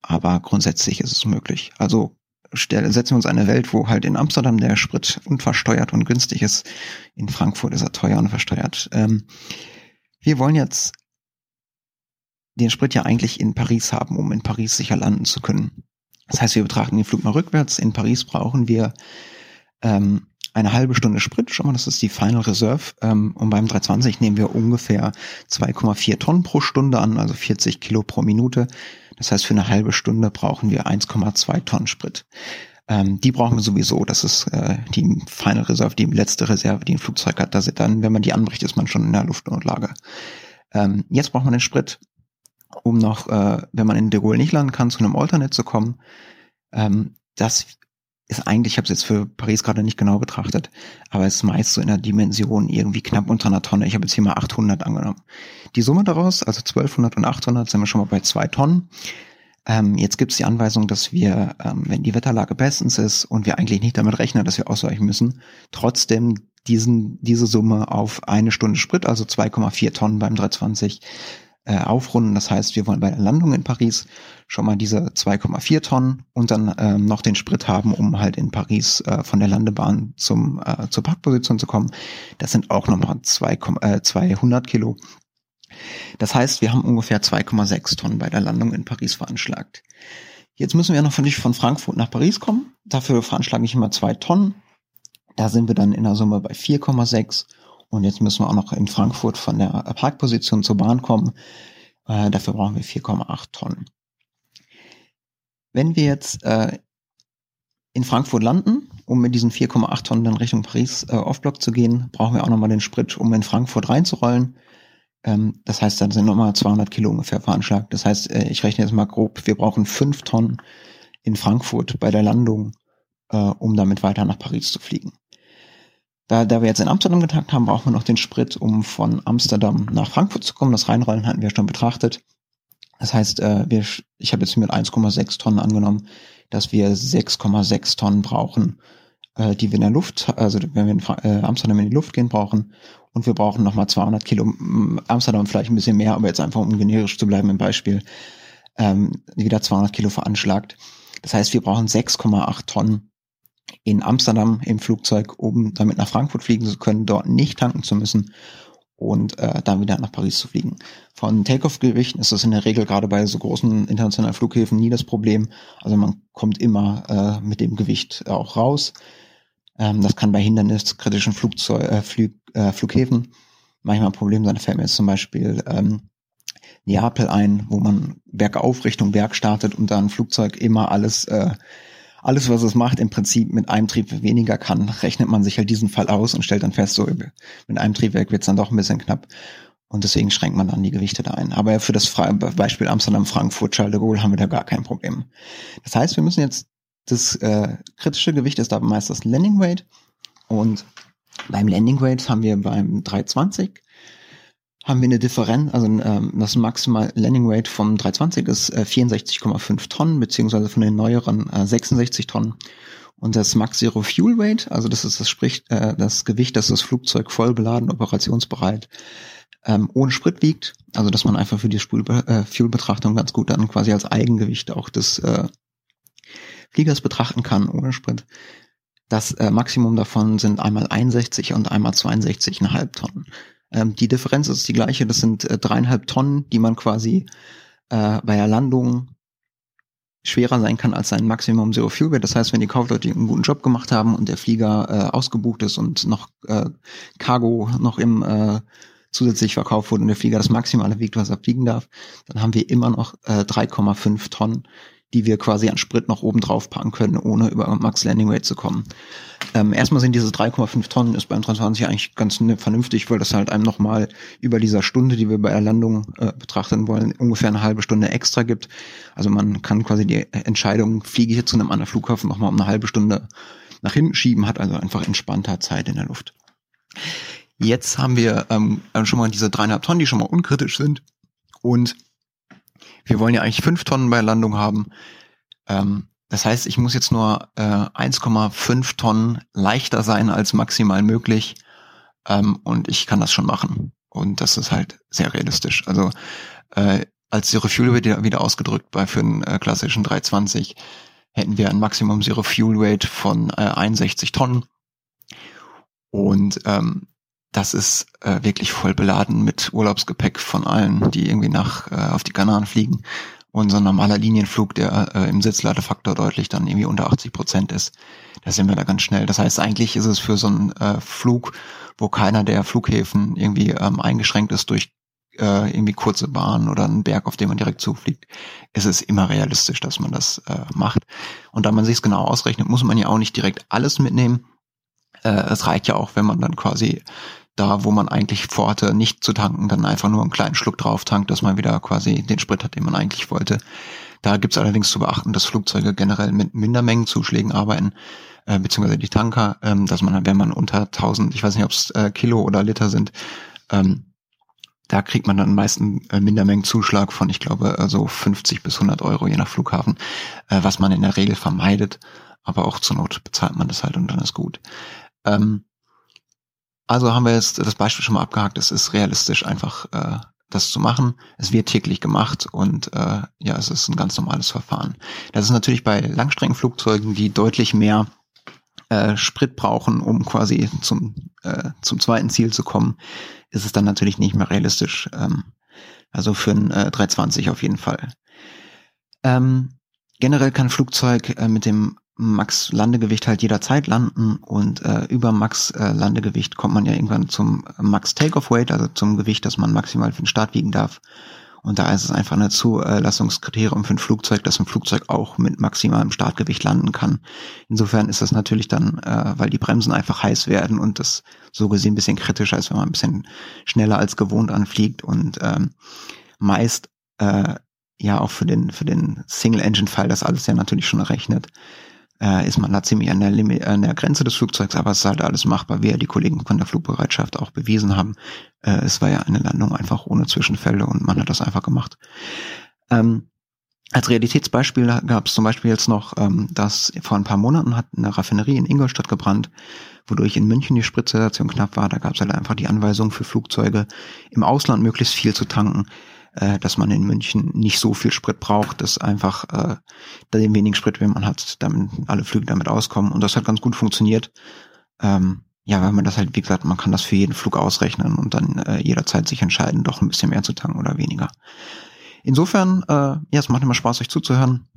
Speaker 151: Aber grundsätzlich ist es möglich. Also setzen wir uns eine Welt, wo halt in Amsterdam der Sprit unversteuert und günstig ist. In Frankfurt ist er teuer und versteuert. Ähm, wir wollen jetzt den Sprit ja eigentlich in Paris haben, um in Paris sicher landen zu können. Das heißt, wir betrachten den Flug mal rückwärts. In Paris brauchen wir ähm, eine halbe Stunde Sprit, schon mal, das ist die Final Reserve. Ähm, und beim 320 nehmen wir ungefähr 2,4 Tonnen pro Stunde an, also 40 Kilo pro Minute. Das heißt, für eine halbe Stunde brauchen wir 1,2 Tonnen Sprit. Ähm, die brauchen wir sowieso. Das ist äh, die Final Reserve, die letzte Reserve, die ein Flugzeug hat. Da sind dann, wenn man die anbricht, ist man schon in der Luftnotlage. Ähm, jetzt braucht man den Sprit, um noch, äh, wenn man in De Gaulle nicht landen kann, zu einem Alternate zu kommen. Ähm, das ist eigentlich, ich habe es jetzt für Paris gerade nicht genau betrachtet, aber es ist meist so in der Dimension irgendwie knapp unter einer Tonne. Ich habe jetzt hier mal 800 angenommen. Die Summe daraus, also 1200 und 800, sind wir schon mal bei zwei Tonnen. Ähm, jetzt gibt es die Anweisung, dass wir, ähm, wenn die Wetterlage bestens ist und wir eigentlich nicht damit rechnen, dass wir ausweichen müssen, trotzdem diesen, diese Summe auf eine Stunde Sprit, also 2,4 Tonnen beim 320, äh, aufrunden. Das heißt, wir wollen bei der Landung in Paris schon mal diese 2,4 Tonnen und dann ähm, noch den Sprit haben, um halt in Paris äh, von der Landebahn zum äh, zur Parkposition zu kommen. Das sind auch nochmal 2, äh, 200 Kilo. Das heißt, wir haben ungefähr 2,6 Tonnen bei der Landung in Paris veranschlagt. Jetzt müssen wir noch von, von Frankfurt nach Paris kommen. Dafür veranschlage ich immer zwei Tonnen. Da sind wir dann in der Summe bei 4,6 und jetzt müssen wir auch noch in Frankfurt von der Parkposition zur Bahn kommen. Äh, dafür brauchen wir 4,8 Tonnen. Wenn wir jetzt äh, in Frankfurt landen, um mit diesen 4,8 Tonnen dann Richtung Paris äh, Offblock zu gehen, brauchen wir auch nochmal den Sprit, um in Frankfurt reinzurollen. Ähm, das heißt, dann sind nochmal 200 Kilo ungefähr veranschlagt. Das heißt, äh, ich rechne jetzt mal grob, wir brauchen 5 Tonnen in Frankfurt bei der Landung, äh, um damit weiter nach Paris zu fliegen. Da, da wir jetzt in Amsterdam getankt haben, brauchen wir noch den Sprit, um von Amsterdam nach Frankfurt zu kommen. Das Reinrollen hatten wir schon betrachtet. Das heißt, äh, wir, ich habe jetzt mit 1,6 Tonnen angenommen, dass wir 6,6 Tonnen brauchen, äh, die wir in der Luft, also wenn wir in äh, Amsterdam in die Luft gehen, brauchen. Und wir brauchen nochmal 200 Kilo. Amsterdam vielleicht ein bisschen mehr, aber jetzt einfach um generisch zu bleiben im Beispiel, ähm, wieder 200 Kilo veranschlagt. Das heißt, wir brauchen 6,8 Tonnen in Amsterdam im Flugzeug, um damit nach Frankfurt fliegen zu können, dort nicht tanken zu müssen und äh, dann wieder nach Paris zu fliegen. Von Takeoff-Gewichten ist das in der Regel gerade bei so großen internationalen Flughäfen nie das Problem. Also man kommt immer äh, mit dem Gewicht auch raus. Ähm, das kann bei hinderniskritischen Flugzeug, äh, Flug, äh, Flughäfen manchmal ein Problem sein. Da fällt mir jetzt zum Beispiel ähm, Neapel ein, wo man bergauf Richtung Berg startet und dann Flugzeug immer alles äh, alles, was es macht, im Prinzip mit einem Triebwerk weniger kann, rechnet man sich halt diesen Fall aus und stellt dann fest, so mit einem Triebwerk wird es dann doch ein bisschen knapp. Und deswegen schränkt man dann die Gewichte da ein. Aber für das Beispiel Amsterdam-Frankfurt, Charles de Gaulle haben wir da gar kein Problem. Das heißt, wir müssen jetzt, das äh, kritische Gewicht ist da meist das Landing Weight. Und beim Landing Weight haben wir beim 320 haben wir eine Differenz, also ähm, das maximal Landing Weight vom 320 ist äh, 64,5 Tonnen, beziehungsweise von den neueren äh, 66 Tonnen. Und das Max Zero Fuel Weight, also das ist das spricht äh, das Gewicht, dass das Flugzeug voll beladen, operationsbereit, ähm, ohne Sprit wiegt, also dass man einfach für die Spul äh, Fuel-Betrachtung ganz gut dann quasi als Eigengewicht auch des äh, Fliegers betrachten kann ohne Sprit. Das äh, Maximum davon sind einmal 61 und einmal 62,5 Tonnen. Ähm, die Differenz ist die gleiche, das sind äh, dreieinhalb Tonnen, die man quasi äh, bei der Landung schwerer sein kann als sein Maximum Zero Fuel Weight. Das heißt, wenn die Kaufleute einen guten Job gemacht haben und der Flieger äh, ausgebucht ist und noch äh, Cargo noch im äh, zusätzlich verkauft wurde und der Flieger das Maximale wiegt, was er fliegen darf, dann haben wir immer noch äh, 3,5 Tonnen, die wir quasi an Sprit noch oben drauf packen können, ohne über Max Landing Weight zu kommen. Ähm, erstmal sind diese 3,5 Tonnen ist beim 23 eigentlich ganz ne, vernünftig, weil das halt einem nochmal über dieser Stunde, die wir bei der Landung äh, betrachten wollen, ungefähr eine halbe Stunde extra gibt. Also man kann quasi die Entscheidung, fliege ich jetzt zu einem anderen Flughafen, nochmal um eine halbe Stunde nach hinten schieben, hat also einfach entspannter Zeit in der Luft. Jetzt haben wir ähm, schon mal diese dreieinhalb Tonnen, die schon mal unkritisch sind. Und wir wollen ja eigentlich fünf Tonnen bei Landung haben. Ähm, das heißt, ich muss jetzt nur äh, 1,5 Tonnen leichter sein als maximal möglich. Ähm, und ich kann das schon machen. Und das ist halt sehr realistisch. Also äh, als Zero Fuel wird wieder ausgedrückt bei für einen äh, klassischen 320 hätten wir ein Maximum Zero Fuel Weight von äh, 61 Tonnen. Und ähm, das ist äh, wirklich voll beladen mit Urlaubsgepäck von allen, die irgendwie nach äh, auf die Kanaren fliegen. Und so ein normaler Linienflug, der äh, im Sitzladefaktor deutlich dann irgendwie unter 80 Prozent ist, da sind wir da ganz schnell. Das heißt, eigentlich ist es für so einen äh, Flug, wo keiner der Flughäfen irgendwie ähm, eingeschränkt ist durch äh, irgendwie kurze Bahn oder einen Berg, auf dem man direkt zufliegt, ist es immer realistisch, dass man das äh, macht. Und da man sich es genau ausrechnet, muss man ja auch nicht direkt alles mitnehmen. Äh, es reicht ja auch, wenn man dann quasi da, wo man eigentlich vorhatte, nicht zu tanken, dann einfach nur einen kleinen Schluck drauf tankt, dass man wieder quasi den Sprit hat, den man eigentlich wollte. Da gibt's allerdings zu beachten, dass Flugzeuge generell mit Mindermengenzuschlägen arbeiten, äh, beziehungsweise die Tanker, ähm, dass man, wenn man unter 1000, ich weiß nicht, ob es äh, Kilo oder Liter sind, ähm, da kriegt man dann meistens äh, Mindermengenzuschlag von, ich glaube, äh, so 50 bis 100 Euro je nach Flughafen, äh, was man in der Regel vermeidet. Aber auch zur Not bezahlt man das halt und dann ist gut. Ähm, also haben wir jetzt das Beispiel schon mal abgehakt. Es ist realistisch einfach äh, das zu machen. Es wird täglich gemacht und äh, ja, es ist ein ganz normales Verfahren. Das ist natürlich bei Langstreckenflugzeugen, die deutlich mehr äh, Sprit brauchen, um quasi zum, äh, zum zweiten Ziel zu kommen, ist es dann natürlich nicht mehr realistisch. Ähm, also für ein äh, 320 auf jeden Fall. Ähm, generell kann Flugzeug äh, mit dem Max Landegewicht halt jederzeit landen und äh, über Max äh, Landegewicht kommt man ja irgendwann zum Max Takeoff Weight, also zum Gewicht, das man maximal für den Start wiegen darf. Und da ist es einfach eine Zulassungskriterium für ein Flugzeug, dass ein Flugzeug auch mit maximalem Startgewicht landen kann. Insofern ist das natürlich dann, äh, weil die Bremsen einfach heiß werden und das so gesehen ein bisschen kritischer ist, wenn man ein bisschen schneller als gewohnt anfliegt und ähm, meist äh, ja auch für den für den Single-Engine-Fall das alles ja natürlich schon errechnet äh, ist man da ziemlich an der, an der Grenze des Flugzeugs, aber es ist halt alles machbar, wie ja die Kollegen von der Flugbereitschaft auch bewiesen haben. Äh, es war ja eine Landung einfach ohne Zwischenfälle und man hat das einfach gemacht. Ähm, als Realitätsbeispiel gab es zum Beispiel jetzt noch, ähm, dass vor ein paar Monaten hat eine Raffinerie in Ingolstadt gebrannt, wodurch in München die Spritzsituation knapp war. Da gab es halt einfach die Anweisung für Flugzeuge im Ausland möglichst viel zu tanken äh, dass man in München nicht so viel Sprit braucht, dass einfach äh, den wenigen Sprit, wenn man hat, damit alle Flüge damit auskommen. Und das hat ganz gut funktioniert. Ähm, ja, weil man das halt, wie gesagt, man kann das für jeden Flug ausrechnen und dann äh, jederzeit sich entscheiden, doch ein bisschen mehr zu tanken oder weniger. Insofern, äh, ja, es macht immer Spaß, euch zuzuhören.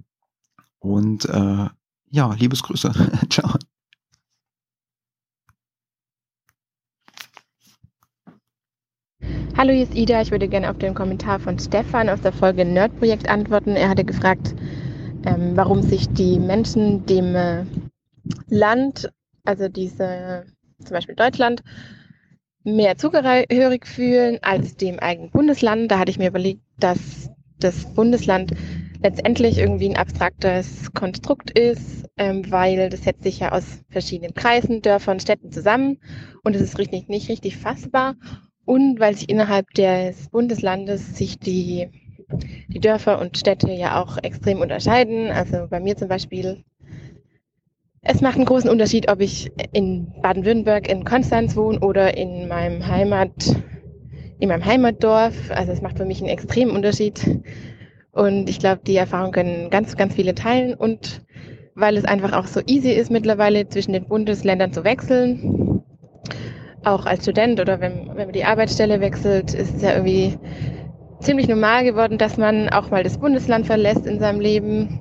Speaker 151: Und äh, ja, Liebesgrüße. Ciao.
Speaker 152: Hallo, hier ist Ida. Ich würde gerne auf den Kommentar von Stefan aus der Folge Nerdprojekt antworten. Er hatte gefragt, ähm, warum sich die Menschen dem äh, Land, also diese zum Beispiel Deutschland, mehr zugehörig fühlen als dem eigenen Bundesland. Da hatte ich mir überlegt, dass das Bundesland letztendlich irgendwie ein abstraktes Konstrukt ist, ähm, weil das setzt sich ja aus verschiedenen Kreisen, Dörfern, Städten zusammen und es ist richtig, nicht richtig fassbar und weil sich innerhalb des Bundeslandes sich die, die Dörfer und Städte ja auch extrem unterscheiden. Also bei mir zum Beispiel, es macht einen großen Unterschied, ob ich in Baden-Württemberg in Konstanz wohne oder in meinem Heimat, in meinem Heimatdorf. Also es macht für mich einen extremen Unterschied. Und ich glaube, die Erfahrung können ganz, ganz viele teilen. Und weil es einfach auch so easy ist, mittlerweile zwischen den Bundesländern zu wechseln, auch als Student oder wenn, wenn man die Arbeitsstelle wechselt, ist es ja irgendwie ziemlich normal geworden, dass man auch mal das Bundesland verlässt in seinem Leben.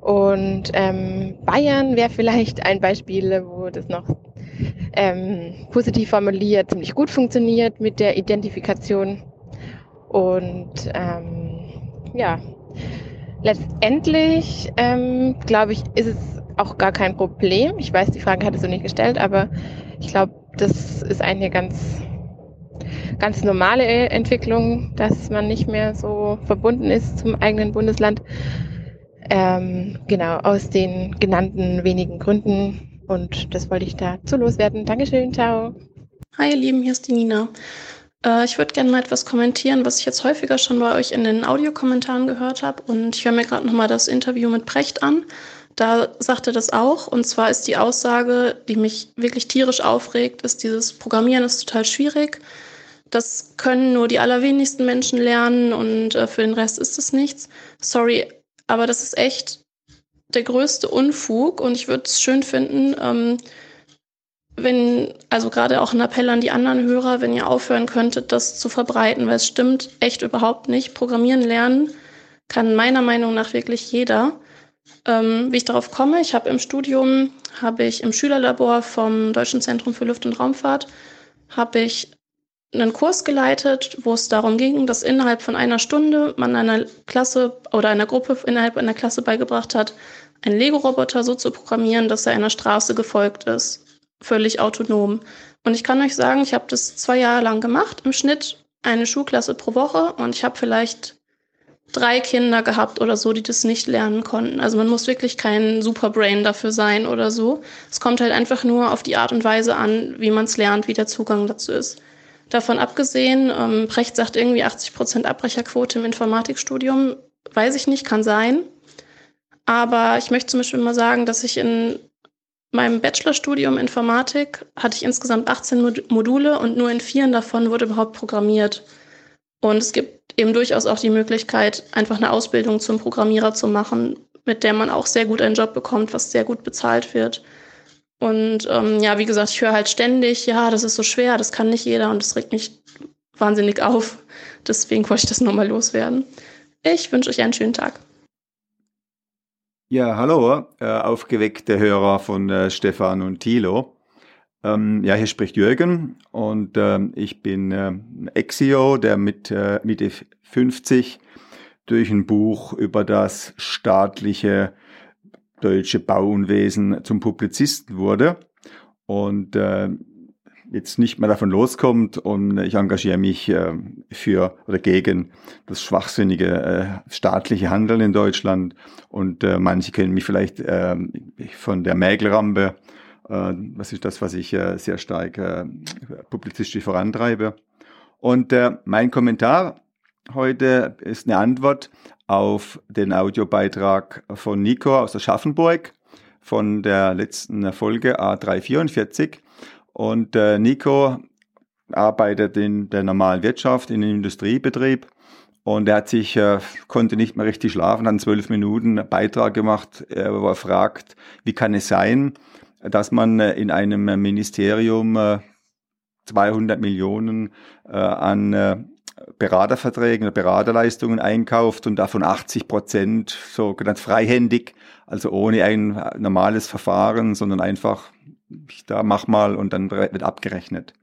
Speaker 152: Und ähm, Bayern wäre vielleicht ein Beispiel, wo das noch ähm, positiv formuliert ziemlich gut funktioniert mit der Identifikation. Und ähm, ja, letztendlich ähm, glaube ich, ist es auch gar kein Problem. Ich weiß, die Frage hattest du nicht gestellt, aber ich glaube, das ist eine ganz, ganz normale Entwicklung, dass man nicht mehr so verbunden ist zum eigenen Bundesland. Ähm, genau, aus den genannten wenigen Gründen. Und das wollte ich dazu loswerden. Dankeschön, ciao.
Speaker 153: Hi, ihr Lieben, hier ist die Nina. Äh, ich würde gerne mal etwas kommentieren, was ich jetzt häufiger schon bei euch in den Audiokommentaren gehört habe. Und ich höre mir gerade nochmal das Interview mit Precht an. Da sagt er das auch. Und zwar ist die Aussage, die mich wirklich tierisch aufregt, ist dieses Programmieren ist total schwierig. Das können nur die allerwenigsten Menschen lernen und äh, für den Rest ist es nichts. Sorry, aber das ist echt der größte Unfug und ich würde es schön finden, ähm, wenn, also gerade auch ein Appell an die anderen Hörer, wenn ihr aufhören könntet, das zu verbreiten, weil es stimmt echt überhaupt nicht. Programmieren lernen kann meiner Meinung nach wirklich jeder. Ähm, wie ich darauf komme, ich habe im Studium, habe ich im Schülerlabor vom Deutschen Zentrum für Luft- und Raumfahrt, habe ich einen Kurs geleitet, wo es darum ging, dass innerhalb von einer Stunde man einer Klasse oder einer Gruppe innerhalb einer Klasse beigebracht hat, einen Lego-Roboter so zu programmieren, dass er einer Straße gefolgt ist völlig autonom. Und ich kann euch sagen, ich habe das zwei Jahre lang gemacht, im Schnitt eine Schulklasse pro Woche und ich habe vielleicht drei Kinder gehabt oder so, die das nicht lernen konnten. Also man muss wirklich kein Superbrain dafür sein oder so. Es kommt halt einfach nur auf die Art und Weise an, wie man es lernt, wie der Zugang dazu ist. Davon abgesehen, ähm, Brecht sagt irgendwie 80 Prozent Abbrecherquote im Informatikstudium. Weiß ich nicht, kann sein. Aber ich möchte zum Beispiel mal sagen, dass ich in meinem Bachelorstudium Informatik hatte ich insgesamt 18 Module und nur in vier davon wurde überhaupt programmiert. Und es gibt eben durchaus auch die Möglichkeit, einfach eine Ausbildung zum Programmierer zu machen, mit der man auch sehr gut einen Job bekommt, was sehr gut bezahlt wird. Und ähm, ja, wie gesagt, ich höre halt ständig, ja, das ist so schwer, das kann nicht jeder und das regt mich wahnsinnig auf. Deswegen wollte ich das nochmal loswerden. Ich wünsche euch einen schönen Tag.
Speaker 154: Ja, hallo, äh, aufgeweckte Hörer von äh, Stefan und Thilo. Ähm, ja, hier spricht Jürgen und äh, ich bin äh, Exio, der mit äh, Mitte 50 durch ein Buch über das staatliche deutsche Bauunwesen zum Publizisten wurde. Und äh, jetzt nicht mehr davon loskommt und ich engagiere mich äh, für oder gegen das schwachsinnige äh, staatliche Handeln in Deutschland und äh, manche kennen mich vielleicht äh, von der Mägelrampe. Das ist das, was ich äh, sehr stark äh, publizistisch vorantreibe. Und äh, mein Kommentar heute ist eine Antwort auf den Audiobeitrag von Nico aus Aschaffenburg von der letzten Folge A344. Und Nico arbeitet in der normalen Wirtschaft, in einem Industriebetrieb. Und er hat sich, äh, konnte nicht mehr richtig schlafen, hat zwölf Minuten Beitrag gemacht, äh, wo er fragt, wie kann es sein, dass man äh, in einem Ministerium äh, 200 Millionen äh, an äh, Beraterverträgen, Beraterleistungen einkauft und davon 80 Prozent sogenannt freihändig, also ohne ein normales Verfahren, sondern einfach ich da mach mal und dann wird abgerechnet.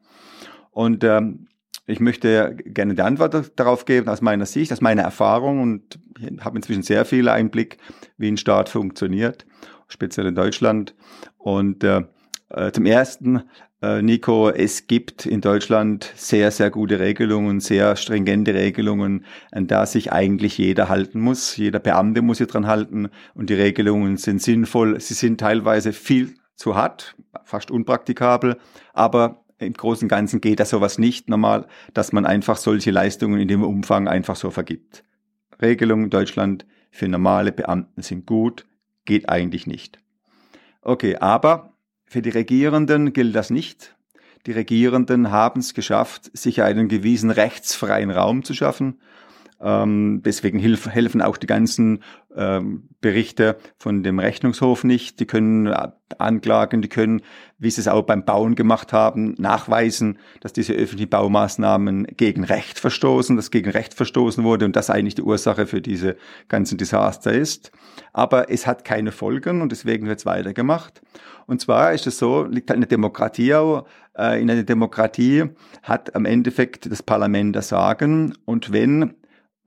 Speaker 154: Und ähm, ich möchte gerne die Antwort darauf geben aus meiner Sicht, aus meiner Erfahrung und habe inzwischen sehr viel Einblick, wie ein Staat funktioniert, speziell in Deutschland. Und äh, äh, zum Ersten, äh, Nico, es gibt in Deutschland sehr, sehr gute Regelungen, sehr stringente Regelungen, an da sich eigentlich jeder halten muss. Jeder Beamte muss sich dran halten und die Regelungen sind sinnvoll. Sie sind teilweise viel zu hart, fast unpraktikabel, aber im Großen und Ganzen geht das sowas nicht normal, dass man einfach solche Leistungen in dem Umfang einfach so vergibt. Regelungen in Deutschland für normale Beamten sind gut, geht eigentlich nicht. Okay, aber für die Regierenden gilt das nicht. Die Regierenden haben es geschafft, sich einen gewissen rechtsfreien Raum zu schaffen. Ähm, deswegen hilf, helfen auch die ganzen ähm, Berichte von dem Rechnungshof nicht. Die können äh, anklagen, die können, wie sie es auch beim Bauen gemacht haben, nachweisen, dass diese öffentlichen Baumaßnahmen gegen Recht verstoßen, dass gegen Recht verstoßen wurde und das eigentlich die Ursache für diese ganzen Desaster ist. Aber es hat keine Folgen und deswegen wird es weitergemacht. Und zwar ist es so, liegt halt eine Demokratie auch. Äh, in einer Demokratie hat am Endeffekt das Parlament das Sagen und wenn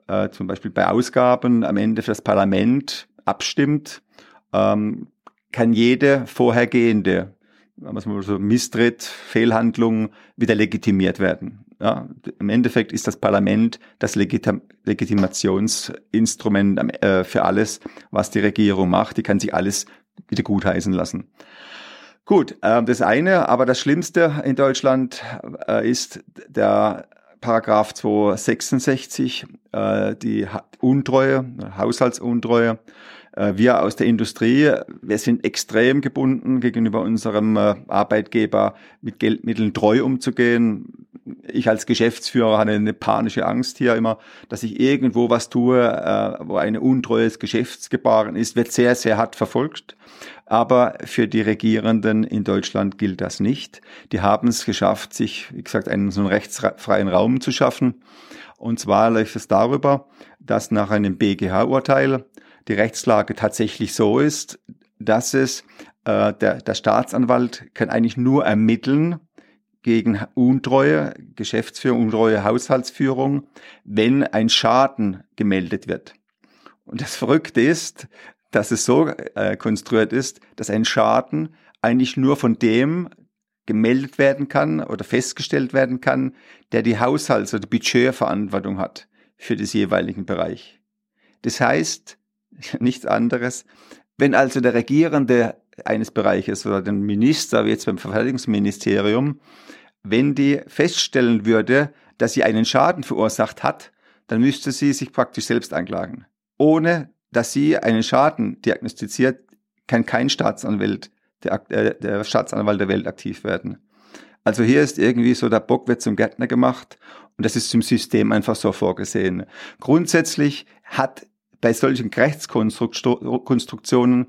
Speaker 154: äh, zum Beispiel bei Ausgaben am Ende für das Parlament abstimmt, ähm, kann jede vorhergehende was man so Misstritt, Fehlhandlung wieder legitimiert werden. Ja, Im Endeffekt ist das Parlament das Legitim Legitimationsinstrument äh, für alles, was die Regierung macht. Die kann sich alles wieder gutheißen lassen. Gut, äh, das eine, aber das Schlimmste in Deutschland äh, ist der Paragraph 266, äh, die Untreue, Haushaltsuntreue. Äh, wir aus der Industrie, wir sind extrem gebunden gegenüber unserem äh, Arbeitgeber, mit Geldmitteln treu umzugehen. Ich als Geschäftsführer hatte eine panische Angst hier immer, dass ich irgendwo was tue, äh, wo eine untreues Geschäftsgebaren ist, wird sehr, sehr hart verfolgt. Aber für die Regierenden in Deutschland gilt das nicht. Die haben es geschafft, sich, wie gesagt, einen so einen rechtsfreien Raum zu schaffen. Und zwar läuft es darüber, dass nach einem BGH-Urteil die Rechtslage tatsächlich so ist, dass es äh, der, der Staatsanwalt kann eigentlich nur ermitteln gegen Untreue, Geschäftsführung, untreue Haushaltsführung, wenn ein Schaden gemeldet wird. Und das Verrückte ist, dass es so äh, konstruiert ist, dass ein Schaden eigentlich nur von dem gemeldet werden kann oder festgestellt werden kann, der die Haushalts- oder Budgetverantwortung hat für das jeweiligen Bereich. Das heißt, nichts anderes, wenn also der Regierende eines Bereiches oder den Minister, wie jetzt beim Verteidigungsministerium, wenn die feststellen würde, dass sie einen Schaden verursacht hat, dann müsste sie sich praktisch selbst anklagen, ohne dass sie einen Schaden diagnostiziert, kann kein Staatsanwalt, der, äh, der Staatsanwalt der Welt aktiv werden. Also hier ist irgendwie so, der Bock wird zum Gärtner gemacht und das ist zum System einfach so vorgesehen. Grundsätzlich hat bei solchen Rechtskonstruktionen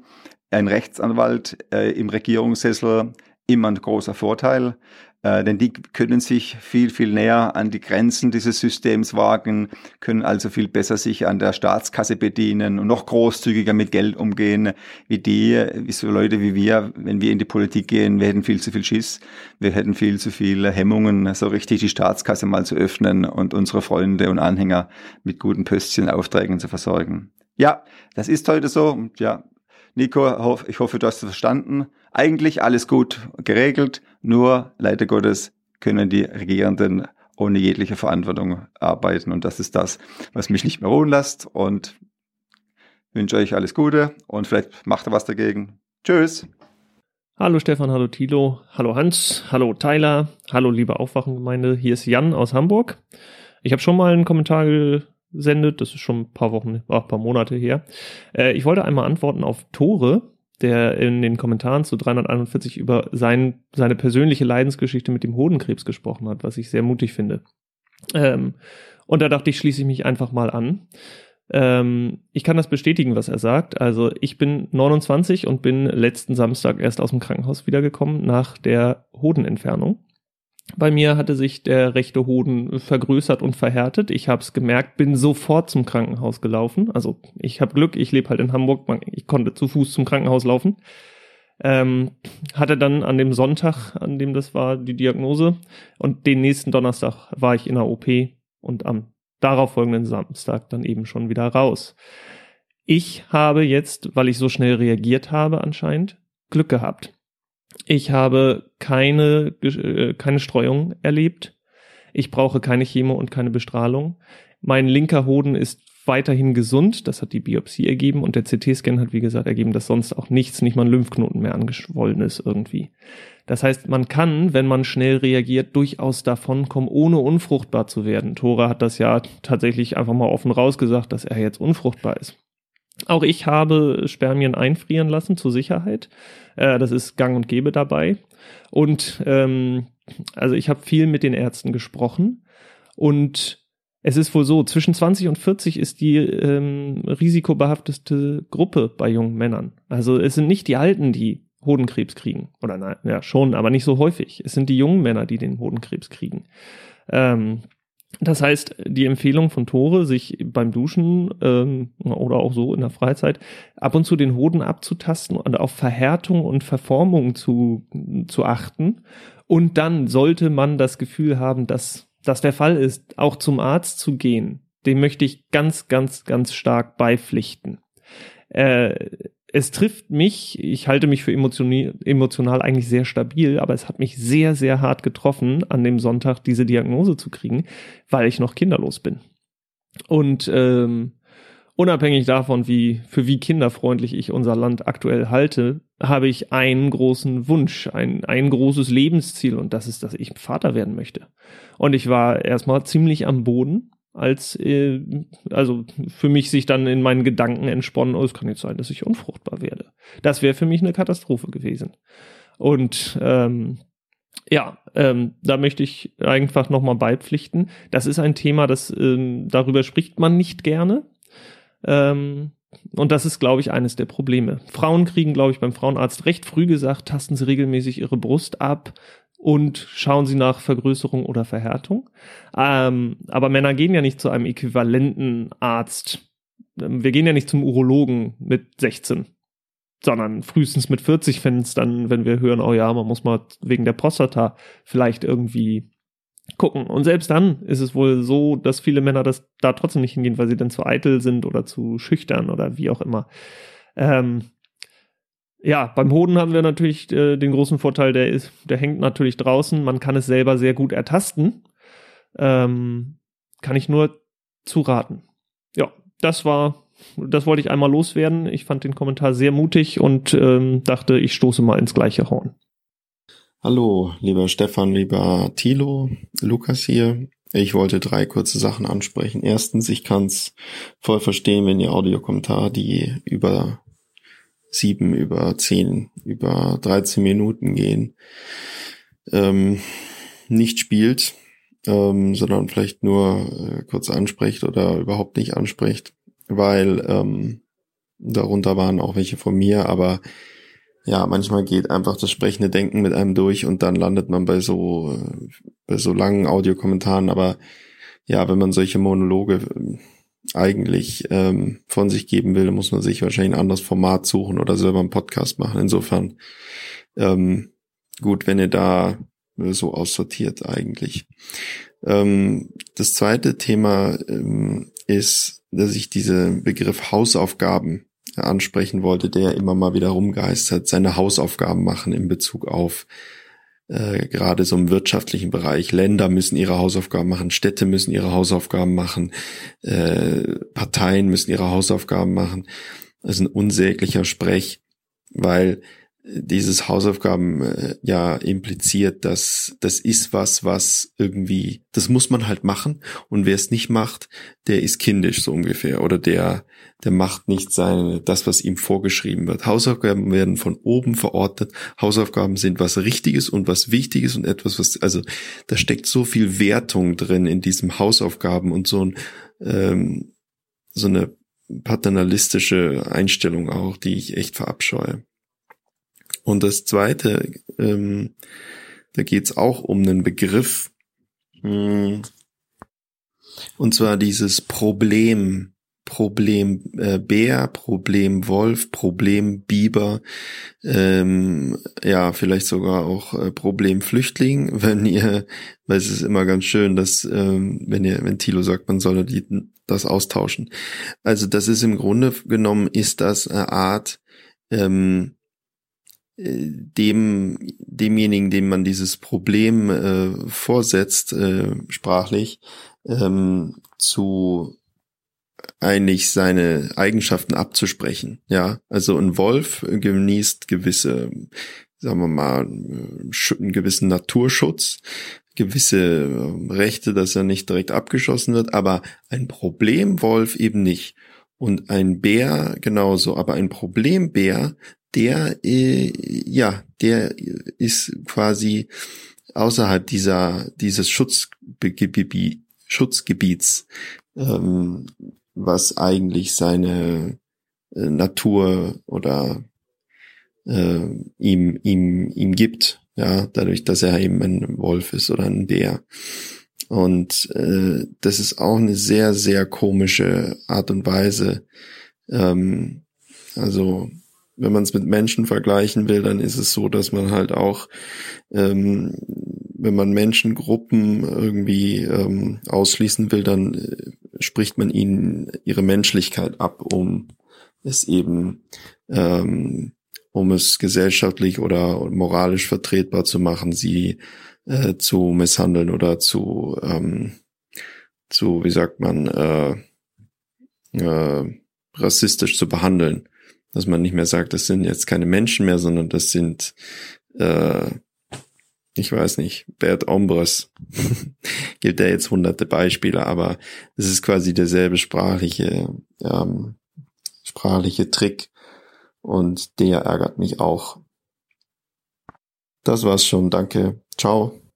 Speaker 154: ein Rechtsanwalt äh, im Regierungssessel immer ein großer Vorteil. Äh, denn die können sich viel, viel näher an die Grenzen dieses Systems wagen, können also viel besser sich an der Staatskasse bedienen und noch großzügiger mit Geld umgehen, wie die, wie so Leute wie wir, wenn wir in die Politik gehen, wir hätten viel zu viel Schiss, wir hätten viel zu viele Hemmungen, so richtig die Staatskasse mal zu öffnen und unsere Freunde und Anhänger mit guten Pöstchen Aufträgen zu versorgen. Ja, das ist heute so ja, Nico, ich hoffe, du hast es verstanden. Eigentlich alles gut geregelt, nur leider Gottes können die Regierenden ohne jegliche Verantwortung arbeiten. Und das ist das, was mich nicht mehr ruhen lässt. Und wünsche euch alles Gute und vielleicht macht ihr was dagegen. Tschüss.
Speaker 134: Hallo Stefan, hallo Thilo, hallo Hans, hallo Tyler, hallo liebe Aufwachengemeinde. Hier ist Jan aus Hamburg. Ich habe schon mal einen Kommentar sendet. Das ist schon ein paar Wochen, ein paar Monate her. Äh, ich wollte einmal antworten auf Tore, der in den Kommentaren zu 341 über sein, seine persönliche Leidensgeschichte mit dem Hodenkrebs gesprochen hat, was ich sehr mutig finde. Ähm, und da dachte ich, schließe ich mich einfach mal an. Ähm, ich kann das bestätigen, was er sagt. Also ich bin 29 und bin letzten Samstag erst aus dem Krankenhaus wiedergekommen nach der Hodenentfernung. Bei mir hatte sich der rechte Hoden vergrößert und verhärtet. Ich habe es gemerkt, bin sofort zum Krankenhaus gelaufen. Also ich habe Glück, ich lebe halt in Hamburg, ich konnte zu Fuß zum Krankenhaus laufen. Ähm, hatte dann an dem Sonntag, an dem das war, die Diagnose und den nächsten Donnerstag war ich in der OP und am darauf folgenden Samstag dann eben schon wieder raus. Ich habe jetzt, weil ich so schnell reagiert habe anscheinend, Glück gehabt. Ich habe keine, äh, keine Streuung erlebt. Ich brauche keine Chemo und keine Bestrahlung. Mein linker Hoden ist weiterhin gesund. Das hat die Biopsie ergeben und der CT-Scan hat, wie gesagt, ergeben, dass sonst auch nichts, nicht mal ein Lymphknoten mehr angeschwollen ist irgendwie. Das heißt, man kann, wenn man schnell reagiert, durchaus davon kommen, ohne unfruchtbar zu werden. Tora hat das ja tatsächlich einfach mal offen rausgesagt, dass er jetzt unfruchtbar ist. Auch ich habe Spermien einfrieren lassen zur Sicherheit. Äh, das ist gang und gäbe dabei. Und ähm, also ich habe viel mit den Ärzten gesprochen und es ist wohl so, zwischen 20 und 40 ist die ähm, risikobehafteste Gruppe bei jungen Männern. Also es sind nicht die Alten, die Hodenkrebs kriegen. Oder nein, ja schon, aber nicht so häufig. Es sind die jungen Männer, die den Hodenkrebs kriegen. Ähm, das heißt, die Empfehlung von Tore, sich beim Duschen ähm, oder auch so in der Freizeit ab und zu den Hoden abzutasten und auf Verhärtung und Verformung zu, zu achten. Und dann sollte man das Gefühl haben, dass das der Fall ist, auch zum Arzt zu gehen. Dem möchte ich ganz, ganz, ganz stark beipflichten. Äh, es trifft mich, ich halte mich für emotional eigentlich sehr stabil, aber es hat mich sehr, sehr hart getroffen, an dem Sonntag diese Diagnose zu kriegen, weil ich noch kinderlos bin. Und ähm, unabhängig davon, wie für wie kinderfreundlich ich unser Land aktuell halte, habe ich einen großen Wunsch, ein, ein großes Lebensziel und das ist, dass ich Vater werden möchte. Und ich war erstmal ziemlich am Boden als äh, also für mich sich dann in meinen Gedanken entsponnen, oh, es kann jetzt sein, dass ich unfruchtbar werde. Das wäre für mich eine Katastrophe gewesen. Und ähm, ja, ähm, da möchte ich einfach nochmal beipflichten. Das ist ein Thema, das ähm, darüber spricht man nicht gerne. Ähm, und das ist, glaube ich, eines der Probleme. Frauen kriegen, glaube ich, beim Frauenarzt recht früh gesagt, tasten sie regelmäßig ihre Brust ab, und schauen sie nach Vergrößerung oder Verhärtung. Ähm, aber Männer gehen ja nicht zu einem äquivalenten Arzt. Ähm, wir gehen ja nicht zum Urologen mit 16, sondern frühestens mit 40, wenn es dann, wenn wir hören, oh ja, man muss mal wegen der Prostata vielleicht irgendwie gucken. Und selbst dann ist es wohl so, dass viele Männer das da trotzdem nicht hingehen, weil sie dann zu eitel sind oder zu schüchtern oder wie auch immer. Ähm, ja, beim Hoden haben wir natürlich äh, den großen Vorteil, der ist, der hängt natürlich draußen. Man kann es selber sehr gut ertasten. Ähm, kann ich nur zuraten. Ja, das war, das wollte ich einmal loswerden. Ich fand den Kommentar sehr mutig und ähm, dachte, ich stoße mal ins gleiche Horn.
Speaker 155: Hallo, lieber Stefan, lieber Thilo, Lukas hier. Ich wollte drei kurze Sachen ansprechen. Erstens, ich kann es voll verstehen, wenn ihr Audiokommentare, die über sieben, über zehn, über 13 Minuten gehen, ähm, nicht spielt, ähm, sondern vielleicht nur äh, kurz anspricht oder überhaupt nicht anspricht, weil ähm, darunter waren auch welche von mir, aber ja, manchmal geht einfach das sprechende Denken mit einem durch und dann landet man bei so, äh, bei so langen Audiokommentaren, aber ja, wenn man solche Monologe eigentlich ähm, von sich geben will, muss man sich wahrscheinlich ein anderes Format suchen oder selber einen Podcast machen. Insofern ähm, gut, wenn ihr da so aussortiert eigentlich. Ähm, das zweite Thema ähm, ist, dass ich diesen Begriff Hausaufgaben ansprechen wollte, der immer mal wieder rumgeistert, seine Hausaufgaben machen in Bezug auf äh, gerade so im wirtschaftlichen Bereich. Länder müssen ihre Hausaufgaben machen, Städte müssen ihre Hausaufgaben machen, äh, Parteien müssen ihre Hausaufgaben machen. Das ist ein unsäglicher Sprech, weil dieses Hausaufgaben äh, ja impliziert, dass das ist was, was irgendwie, das muss man halt machen und wer es nicht macht, der ist kindisch so ungefähr oder der der macht nicht seine das, was ihm vorgeschrieben wird. Hausaufgaben werden von oben verordnet. Hausaufgaben sind was Richtiges und was Wichtiges und etwas, was also da steckt so viel Wertung drin in diesem Hausaufgaben und so ein ähm, so eine paternalistische Einstellung auch, die ich echt verabscheue. Und das Zweite, ähm, da geht's auch um einen Begriff, mh, hm, und zwar dieses Problem Problem äh, Bär, Problem Wolf, Problem Biber, ähm, ja, vielleicht sogar auch äh, Problem Flüchtling, wenn ihr, weil es ist immer ganz schön, dass, ähm, wenn ihr, wenn Thilo sagt, man solle die, das austauschen. Also das ist im Grunde genommen, ist das eine Art, ähm, äh, dem demjenigen, dem man dieses Problem äh, vorsetzt, äh, sprachlich, ähm, zu eigentlich seine Eigenschaften abzusprechen. Ja, also ein Wolf genießt gewisse, sagen wir mal, einen gewissen Naturschutz, gewisse ähm, Rechte, dass er nicht direkt abgeschossen wird, aber ein Problemwolf eben nicht. Und ein Bär genauso, aber ein Problembär, der, äh, ja, der ist quasi außerhalb dieser, dieses Schutzgebiet, Schutzgebiets ähm, was eigentlich seine äh, Natur oder äh, ihm, ihm, ihm gibt, ja, dadurch, dass er eben ein Wolf ist oder ein Bär. Und äh, das ist auch eine sehr, sehr komische Art und Weise. Ähm, also wenn man es mit Menschen vergleichen will, dann ist es so, dass man halt auch, ähm, wenn man Menschengruppen irgendwie ähm, ausschließen will, dann äh, spricht man ihnen ihre Menschlichkeit ab, um es eben, ähm, um es gesellschaftlich oder moralisch vertretbar zu machen, sie äh, zu misshandeln oder zu, ähm, zu, wie sagt man, äh, äh, rassistisch zu behandeln. Dass man nicht mehr sagt, das sind jetzt keine Menschen mehr, sondern das sind äh, ich weiß nicht, Bert Ombres, gibt ja jetzt hunderte Beispiele, aber es ist quasi derselbe sprachliche, ähm, sprachliche Trick und der ärgert mich auch. Das war's schon, danke, ciao.